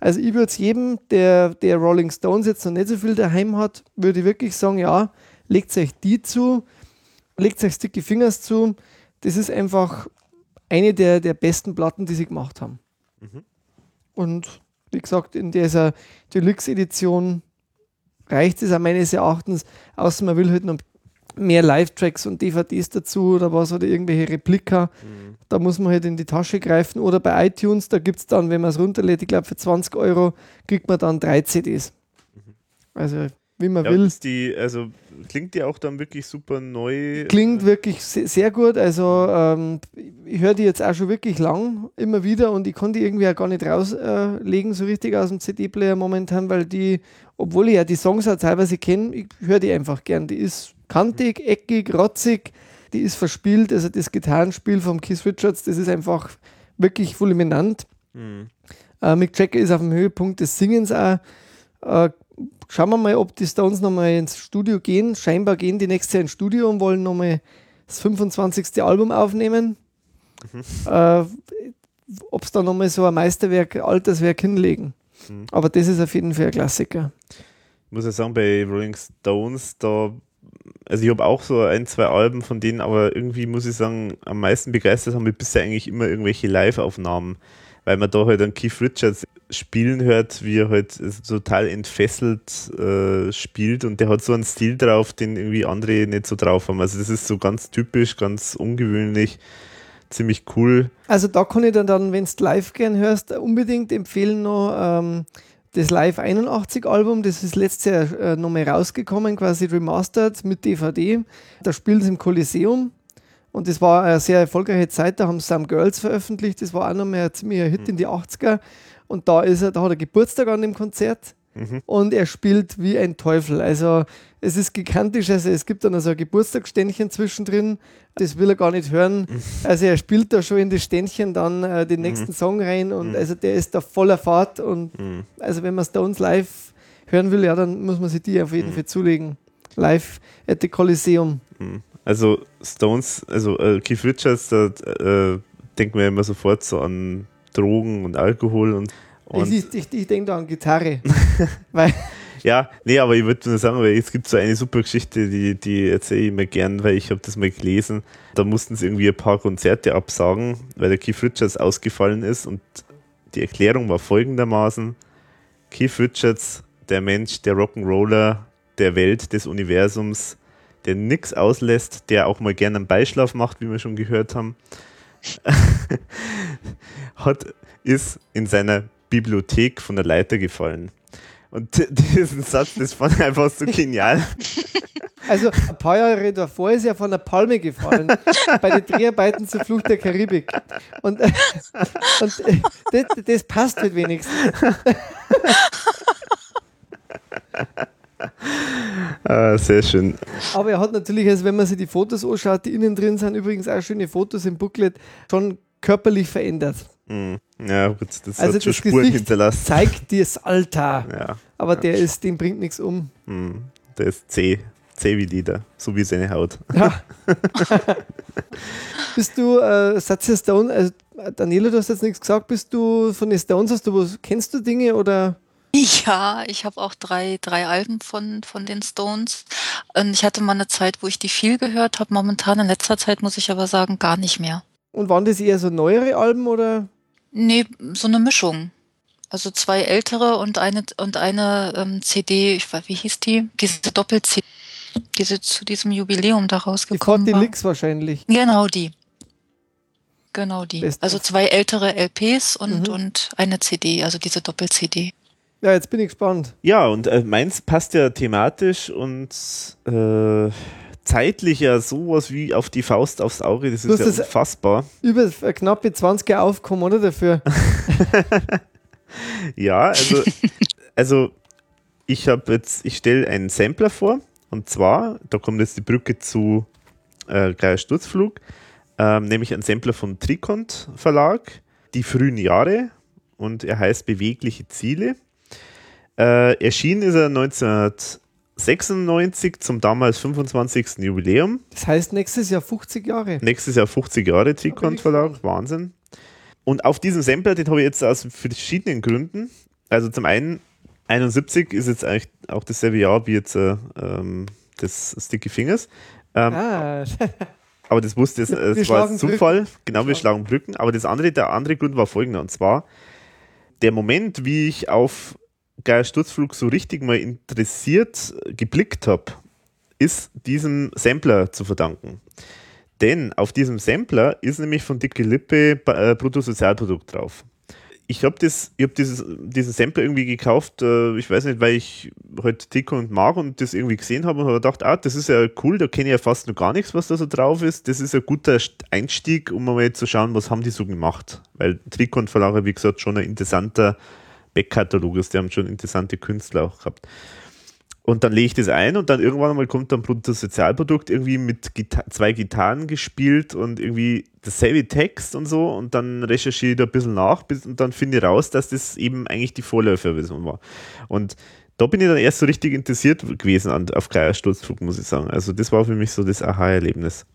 Also ich würde es jedem, der, der Rolling Stones jetzt noch nicht so viel daheim hat, würde ich wirklich sagen, ja, legt euch die zu, legt euch Sticky Fingers zu. Das ist einfach eine der, der besten Platten, die sie gemacht haben. Mhm. Und wie gesagt, in dieser Deluxe-Edition reicht es auch meines Erachtens, außer man will halt noch mehr Live-Tracks und DVDs dazu oder was oder irgendwelche Replika. Mhm. Da muss man halt in die Tasche greifen. Oder bei iTunes, da gibt es dann, wenn man es runterlädt, ich glaube für 20 Euro, kriegt man dann drei CDs. Mhm. Also wie man ja, will. Die, also klingt die auch dann wirklich super neu? Klingt wirklich sehr gut. Also ähm, ich höre die jetzt auch schon wirklich lang, immer wieder und ich kann die irgendwie auch gar nicht rauslegen, äh, so richtig aus dem CD-Player momentan, weil die, obwohl ich ja die Songs auch teilweise kenne, ich höre die einfach gern. Die ist kantig, eckig, rotzig, die ist verspielt. Also das Gitarrenspiel von Keith Richards, das ist einfach wirklich fulminant. Mhm. Äh, Mick Jagger ist auf dem Höhepunkt des Singens auch. Äh, schauen wir mal, ob die Stones nochmal ins Studio gehen. Scheinbar gehen die nächstes Jahr ins Studio und wollen nochmal das 25. Album aufnehmen. Mhm. Äh, ob es da nochmal so ein Meisterwerk, Alterswerk hinlegen. Mhm. Aber das ist auf jeden Fall ein Klassiker. Ich muss ja sagen, bei Rolling Stones, da also ich habe auch so ein, zwei Alben von denen, aber irgendwie muss ich sagen, am meisten begeistert haben mich bisher eigentlich immer irgendwelche Live-Aufnahmen, weil man da halt an Keith Richards spielen hört, wie er halt total entfesselt äh, spielt und der hat so einen Stil drauf, den irgendwie andere nicht so drauf haben. Also das ist so ganz typisch, ganz ungewöhnlich, ziemlich cool. Also da kann ich dann, dann wenn du live gern hörst, unbedingt empfehlen noch ähm, das Live 81 Album, das ist letztes Jahr äh, nochmal rausgekommen, quasi remastered mit DVD. Da spielen sie im Kolosseum. Und das war eine sehr erfolgreiche Zeit, da haben Some Girls veröffentlicht, das war auch nochmal ein ziemlicher Hit mhm. in die 80er und da ist er, da hat er Geburtstag an dem Konzert mhm. und er spielt wie ein Teufel. Also es ist gigantisch, also es gibt dann also ein Geburtstagsständchen zwischendrin, das will er gar nicht hören. Mhm. Also er spielt da schon in das Ständchen dann äh, den nächsten mhm. Song rein und mhm. also der ist da voller Fahrt und mhm. also wenn man Stones live hören will, ja, dann muss man sich die auf jeden mhm. Fall zulegen. Live at the Coliseum. Mhm. Also Stones, also äh, Keith Richards, da äh, denken wir immer sofort so an Drogen und Alkohol und. Und ich, ich, ich denke da an Gitarre. weil ja, nee, aber ich würde nur sagen, weil es gibt so eine super Geschichte, die, die erzähle ich mir gern, weil ich habe das mal gelesen. Da mussten sie irgendwie ein paar Konzerte absagen, weil der Keith Richards ausgefallen ist und die Erklärung war folgendermaßen: Keith Richards, der Mensch, der Rock'n'Roller der Welt, des Universums, der nichts auslässt, der auch mal gerne einen Beischlaf macht, wie wir schon gehört haben, hat, ist in seiner Bibliothek von der Leiter gefallen. Und diesen Satz, das fand ich einfach so genial. Also ein paar Jahre davor ist er von der Palme gefallen, bei den Dreharbeiten zur Flucht der Karibik. Und, und äh, das, das, passt halt wenigstens. Ah, sehr schön. Aber er hat natürlich, also wenn man sich die Fotos anschaut, die innen drin sind, übrigens auch schöne Fotos im Booklet, schon körperlich verändert. Mhm. Ja, gut, das also hat schon Spuren Gesicht hinterlassen. Zeigt dir das Alter. Ja. Aber ja. der ist, dem bringt nichts um. Mhm. Der ist zäh. Zäh wie Lieder, so wie seine Haut. Ja. bist du, äh, Satya Stone, also Daniela, du hast jetzt nichts gesagt, bist du von den Stones, hast du was, kennst du Dinge oder? Ja, ich habe auch drei, drei Alben von, von den Stones. Und ich hatte mal eine Zeit, wo ich die viel gehört habe. Momentan in letzter Zeit muss ich aber sagen, gar nicht mehr. Und waren das eher so neuere Alben oder? Nee, so eine Mischung. Also zwei ältere und eine und eine ähm, CD, ich weiß, wie hieß die? Diese Doppel-CD, diese zu diesem Jubiläum da rausgekommen die Forty wahrscheinlich. Genau die. Genau die. Best also zwei ältere LPs und, mhm. und eine CD, also diese Doppel-CD. Ja, jetzt bin ich gespannt. Ja, und äh, meins passt ja thematisch und äh, zeitlich ja sowas wie auf die Faust aufs Auge. Das ist ja das unfassbar. Über knappe 20 Aufkommen, oder dafür? ja, also, also ich habe jetzt, ich stelle einen Sampler vor und zwar, da kommt jetzt die Brücke zu äh, Geier Sturzflug, ähm, nämlich ein Sampler von Trikont Verlag, die frühen Jahre und er heißt Bewegliche Ziele. Äh, erschienen ist er 1996 zum damals 25. Jubiläum. Das heißt nächstes Jahr 50 Jahre. Nächstes Jahr 50 Jahre Trikont Verlag, Wahnsinn. Und auf diesem Sampler, den habe ich jetzt aus verschiedenen Gründen. Also zum einen, 71 ist jetzt eigentlich auch dasselbe Jahr wie jetzt äh, ähm, das Sticky Fingers. Ähm, ah. aber das wusste es, es war Zufall. Brücken. Genau, wir schlagen Brücken. Aber das andere, der andere Grund war folgender. Und zwar der Moment, wie ich auf Geier Sturzflug so richtig mal interessiert geblickt habe, ist diesem Sampler zu verdanken. Denn auf diesem Sampler ist nämlich von Dicke Lippe äh, Bruttosozialprodukt drauf. Ich habe das, hab diesen Sampler irgendwie gekauft, äh, ich weiß nicht, weil ich heute Tico und mag und das irgendwie gesehen habe und habe gedacht, ah, das ist ja cool, da kenne ich ja fast noch gar nichts, was da so drauf ist. Das ist ein guter Einstieg, um mal zu schauen, was haben die so gemacht. Weil Trikot und Verlage, wie gesagt, schon ein interessanter Backkatalog ist, die haben schon interessante Künstler auch gehabt. Und dann lege ich das ein und dann irgendwann mal kommt dann Bruttosozialprodukt irgendwie mit Gita zwei Gitarren gespielt und irgendwie dasselbe Text und so und dann recherchiere ich da ein bisschen nach und dann finde ich raus, dass das eben eigentlich die Vorläuferversion war. Und da bin ich dann erst so richtig interessiert gewesen an, auf Geiersturzflug, muss ich sagen. Also das war für mich so das Aha-Erlebnis.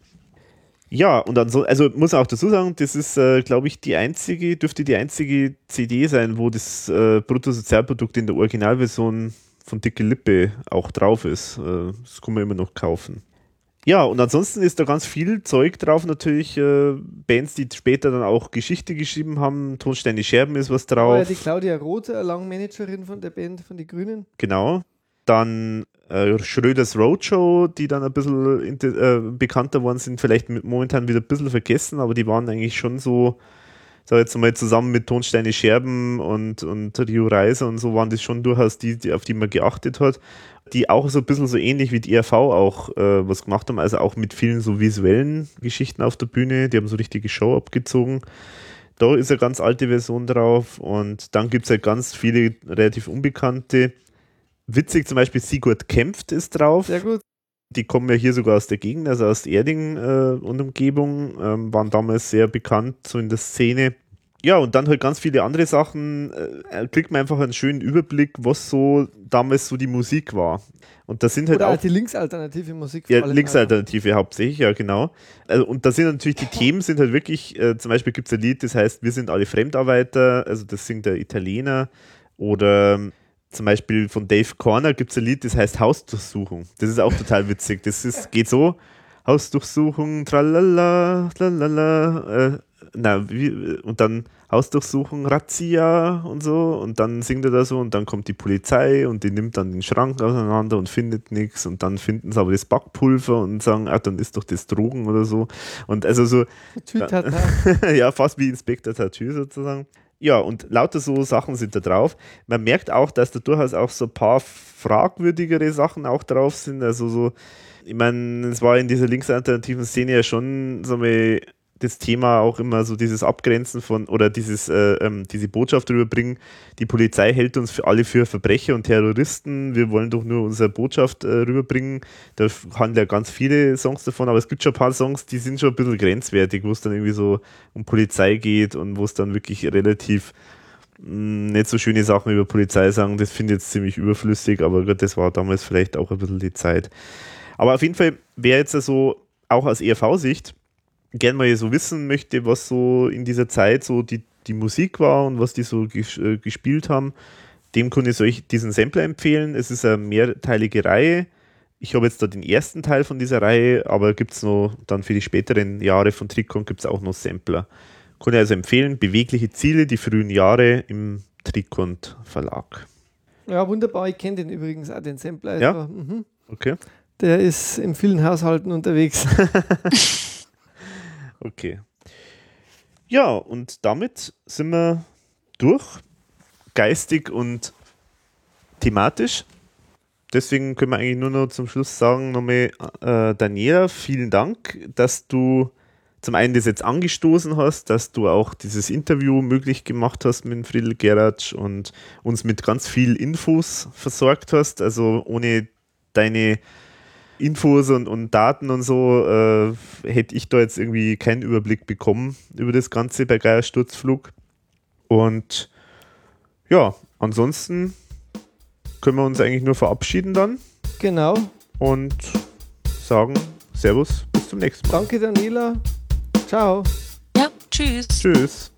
Ja, und dann so, also muss auch dazu sagen, das ist, äh, glaube ich, die einzige, dürfte die einzige CD sein, wo das äh, Bruttosozialprodukt in der Originalversion von Dicke Lippe auch drauf ist. Äh, das kann man immer noch kaufen. Ja, und ansonsten ist da ganz viel Zeug drauf, natürlich äh, Bands, die später dann auch Geschichte geschrieben haben. Tonsteine Scherben ist was drauf. Ja, die Claudia Roth, Langmanagerin von der Band, von den Grünen. Genau. Dann äh, Schröders Roadshow, die dann ein bisschen äh, bekannter worden sind, vielleicht momentan wieder ein bisschen vergessen, aber die waren eigentlich schon so sag jetzt mal, zusammen mit Tonsteine Scherben und, und Rio Reiser und so waren das schon durchaus die, die, auf die man geachtet hat, die auch so ein bisschen so ähnlich wie die RV auch äh, was gemacht haben, also auch mit vielen so visuellen Geschichten auf der Bühne, die haben so richtige Show abgezogen. Da ist eine ganz alte Version drauf und dann gibt es halt ganz viele relativ unbekannte. Witzig zum Beispiel Sigurd kämpft ist drauf. Sehr gut. Die kommen ja hier sogar aus der Gegend, also aus Erding äh, und Umgebung, ähm, waren damals sehr bekannt so in der Szene. Ja, und dann halt ganz viele andere Sachen. Äh, kriegt man einfach einen schönen Überblick, was so damals so die Musik war. Und da sind halt Oder auch die linksalternative Musik. Ja, linksalternative hauptsächlich, ja genau. Also, und da sind natürlich die Themen sind halt wirklich, äh, zum Beispiel gibt es ein Lied, das heißt, wir sind alle Fremdarbeiter, also das singt der Italiener. Oder zum Beispiel von Dave Corner gibt es ein Lied, das heißt Hausdurchsuchung. Das ist auch total witzig. Das ist, geht so: Hausdurchsuchung, tralala, tralala, äh, na, wie, und dann Hausdurchsuchung, Razzia und so. Und dann singt er da so und dann kommt die Polizei und die nimmt dann den Schrank auseinander und findet nichts. Und dann finden sie aber das Backpulver und sagen, ah, dann ist doch das Drogen oder so. Und also so. ja, fast wie Inspektor Tattoo sozusagen. Ja, und lauter so Sachen sind da drauf. Man merkt auch, dass da durchaus auch so ein paar fragwürdigere Sachen auch drauf sind. Also so, ich meine, es war in dieser linksalternativen Szene ja schon so eine das Thema auch immer so dieses Abgrenzen von oder dieses, äh, ähm, diese Botschaft rüberbringen, die Polizei hält uns für alle für Verbrecher und Terroristen, wir wollen doch nur unsere Botschaft äh, rüberbringen. Da handeln ja ganz viele Songs davon, aber es gibt schon ein paar Songs, die sind schon ein bisschen grenzwertig, wo es dann irgendwie so um Polizei geht und wo es dann wirklich relativ mh, mm, nicht so schöne Sachen über Polizei sagen, das finde ich jetzt ziemlich überflüssig, aber Gott, das war damals vielleicht auch ein bisschen die Zeit. Aber auf jeden Fall wäre jetzt also auch aus ERV-Sicht gerne mal so wissen möchte, was so in dieser Zeit so die, die Musik war und was die so ges äh, gespielt haben, dem kann ich euch diesen Sampler empfehlen. Es ist eine mehrteilige Reihe. Ich habe jetzt da den ersten Teil von dieser Reihe, aber gibt es noch dann für die späteren Jahre von Tricon gibt es auch noch Sampler. Kann ich also empfehlen, bewegliche Ziele, die frühen Jahre im Trikont Verlag. Ja, wunderbar. Ich kenne den übrigens auch, den Sampler. Also, ja? Mhm. Okay. Der ist in vielen Haushalten unterwegs. Okay. Ja, und damit sind wir durch. Geistig und thematisch. Deswegen können wir eigentlich nur noch zum Schluss sagen, nochmal, äh, Daniela, vielen Dank, dass du zum einen das jetzt angestoßen hast, dass du auch dieses Interview möglich gemacht hast mit Friedel Geratsch und uns mit ganz viel Infos versorgt hast. Also ohne deine Infos und, und Daten und so äh, hätte ich da jetzt irgendwie keinen Überblick bekommen über das Ganze bei Geier Sturzflug. Und ja, ansonsten können wir uns eigentlich nur verabschieden dann. Genau. Und sagen Servus, bis zum nächsten Mal. Danke, Daniela. Ciao. Ja, tschüss. Tschüss.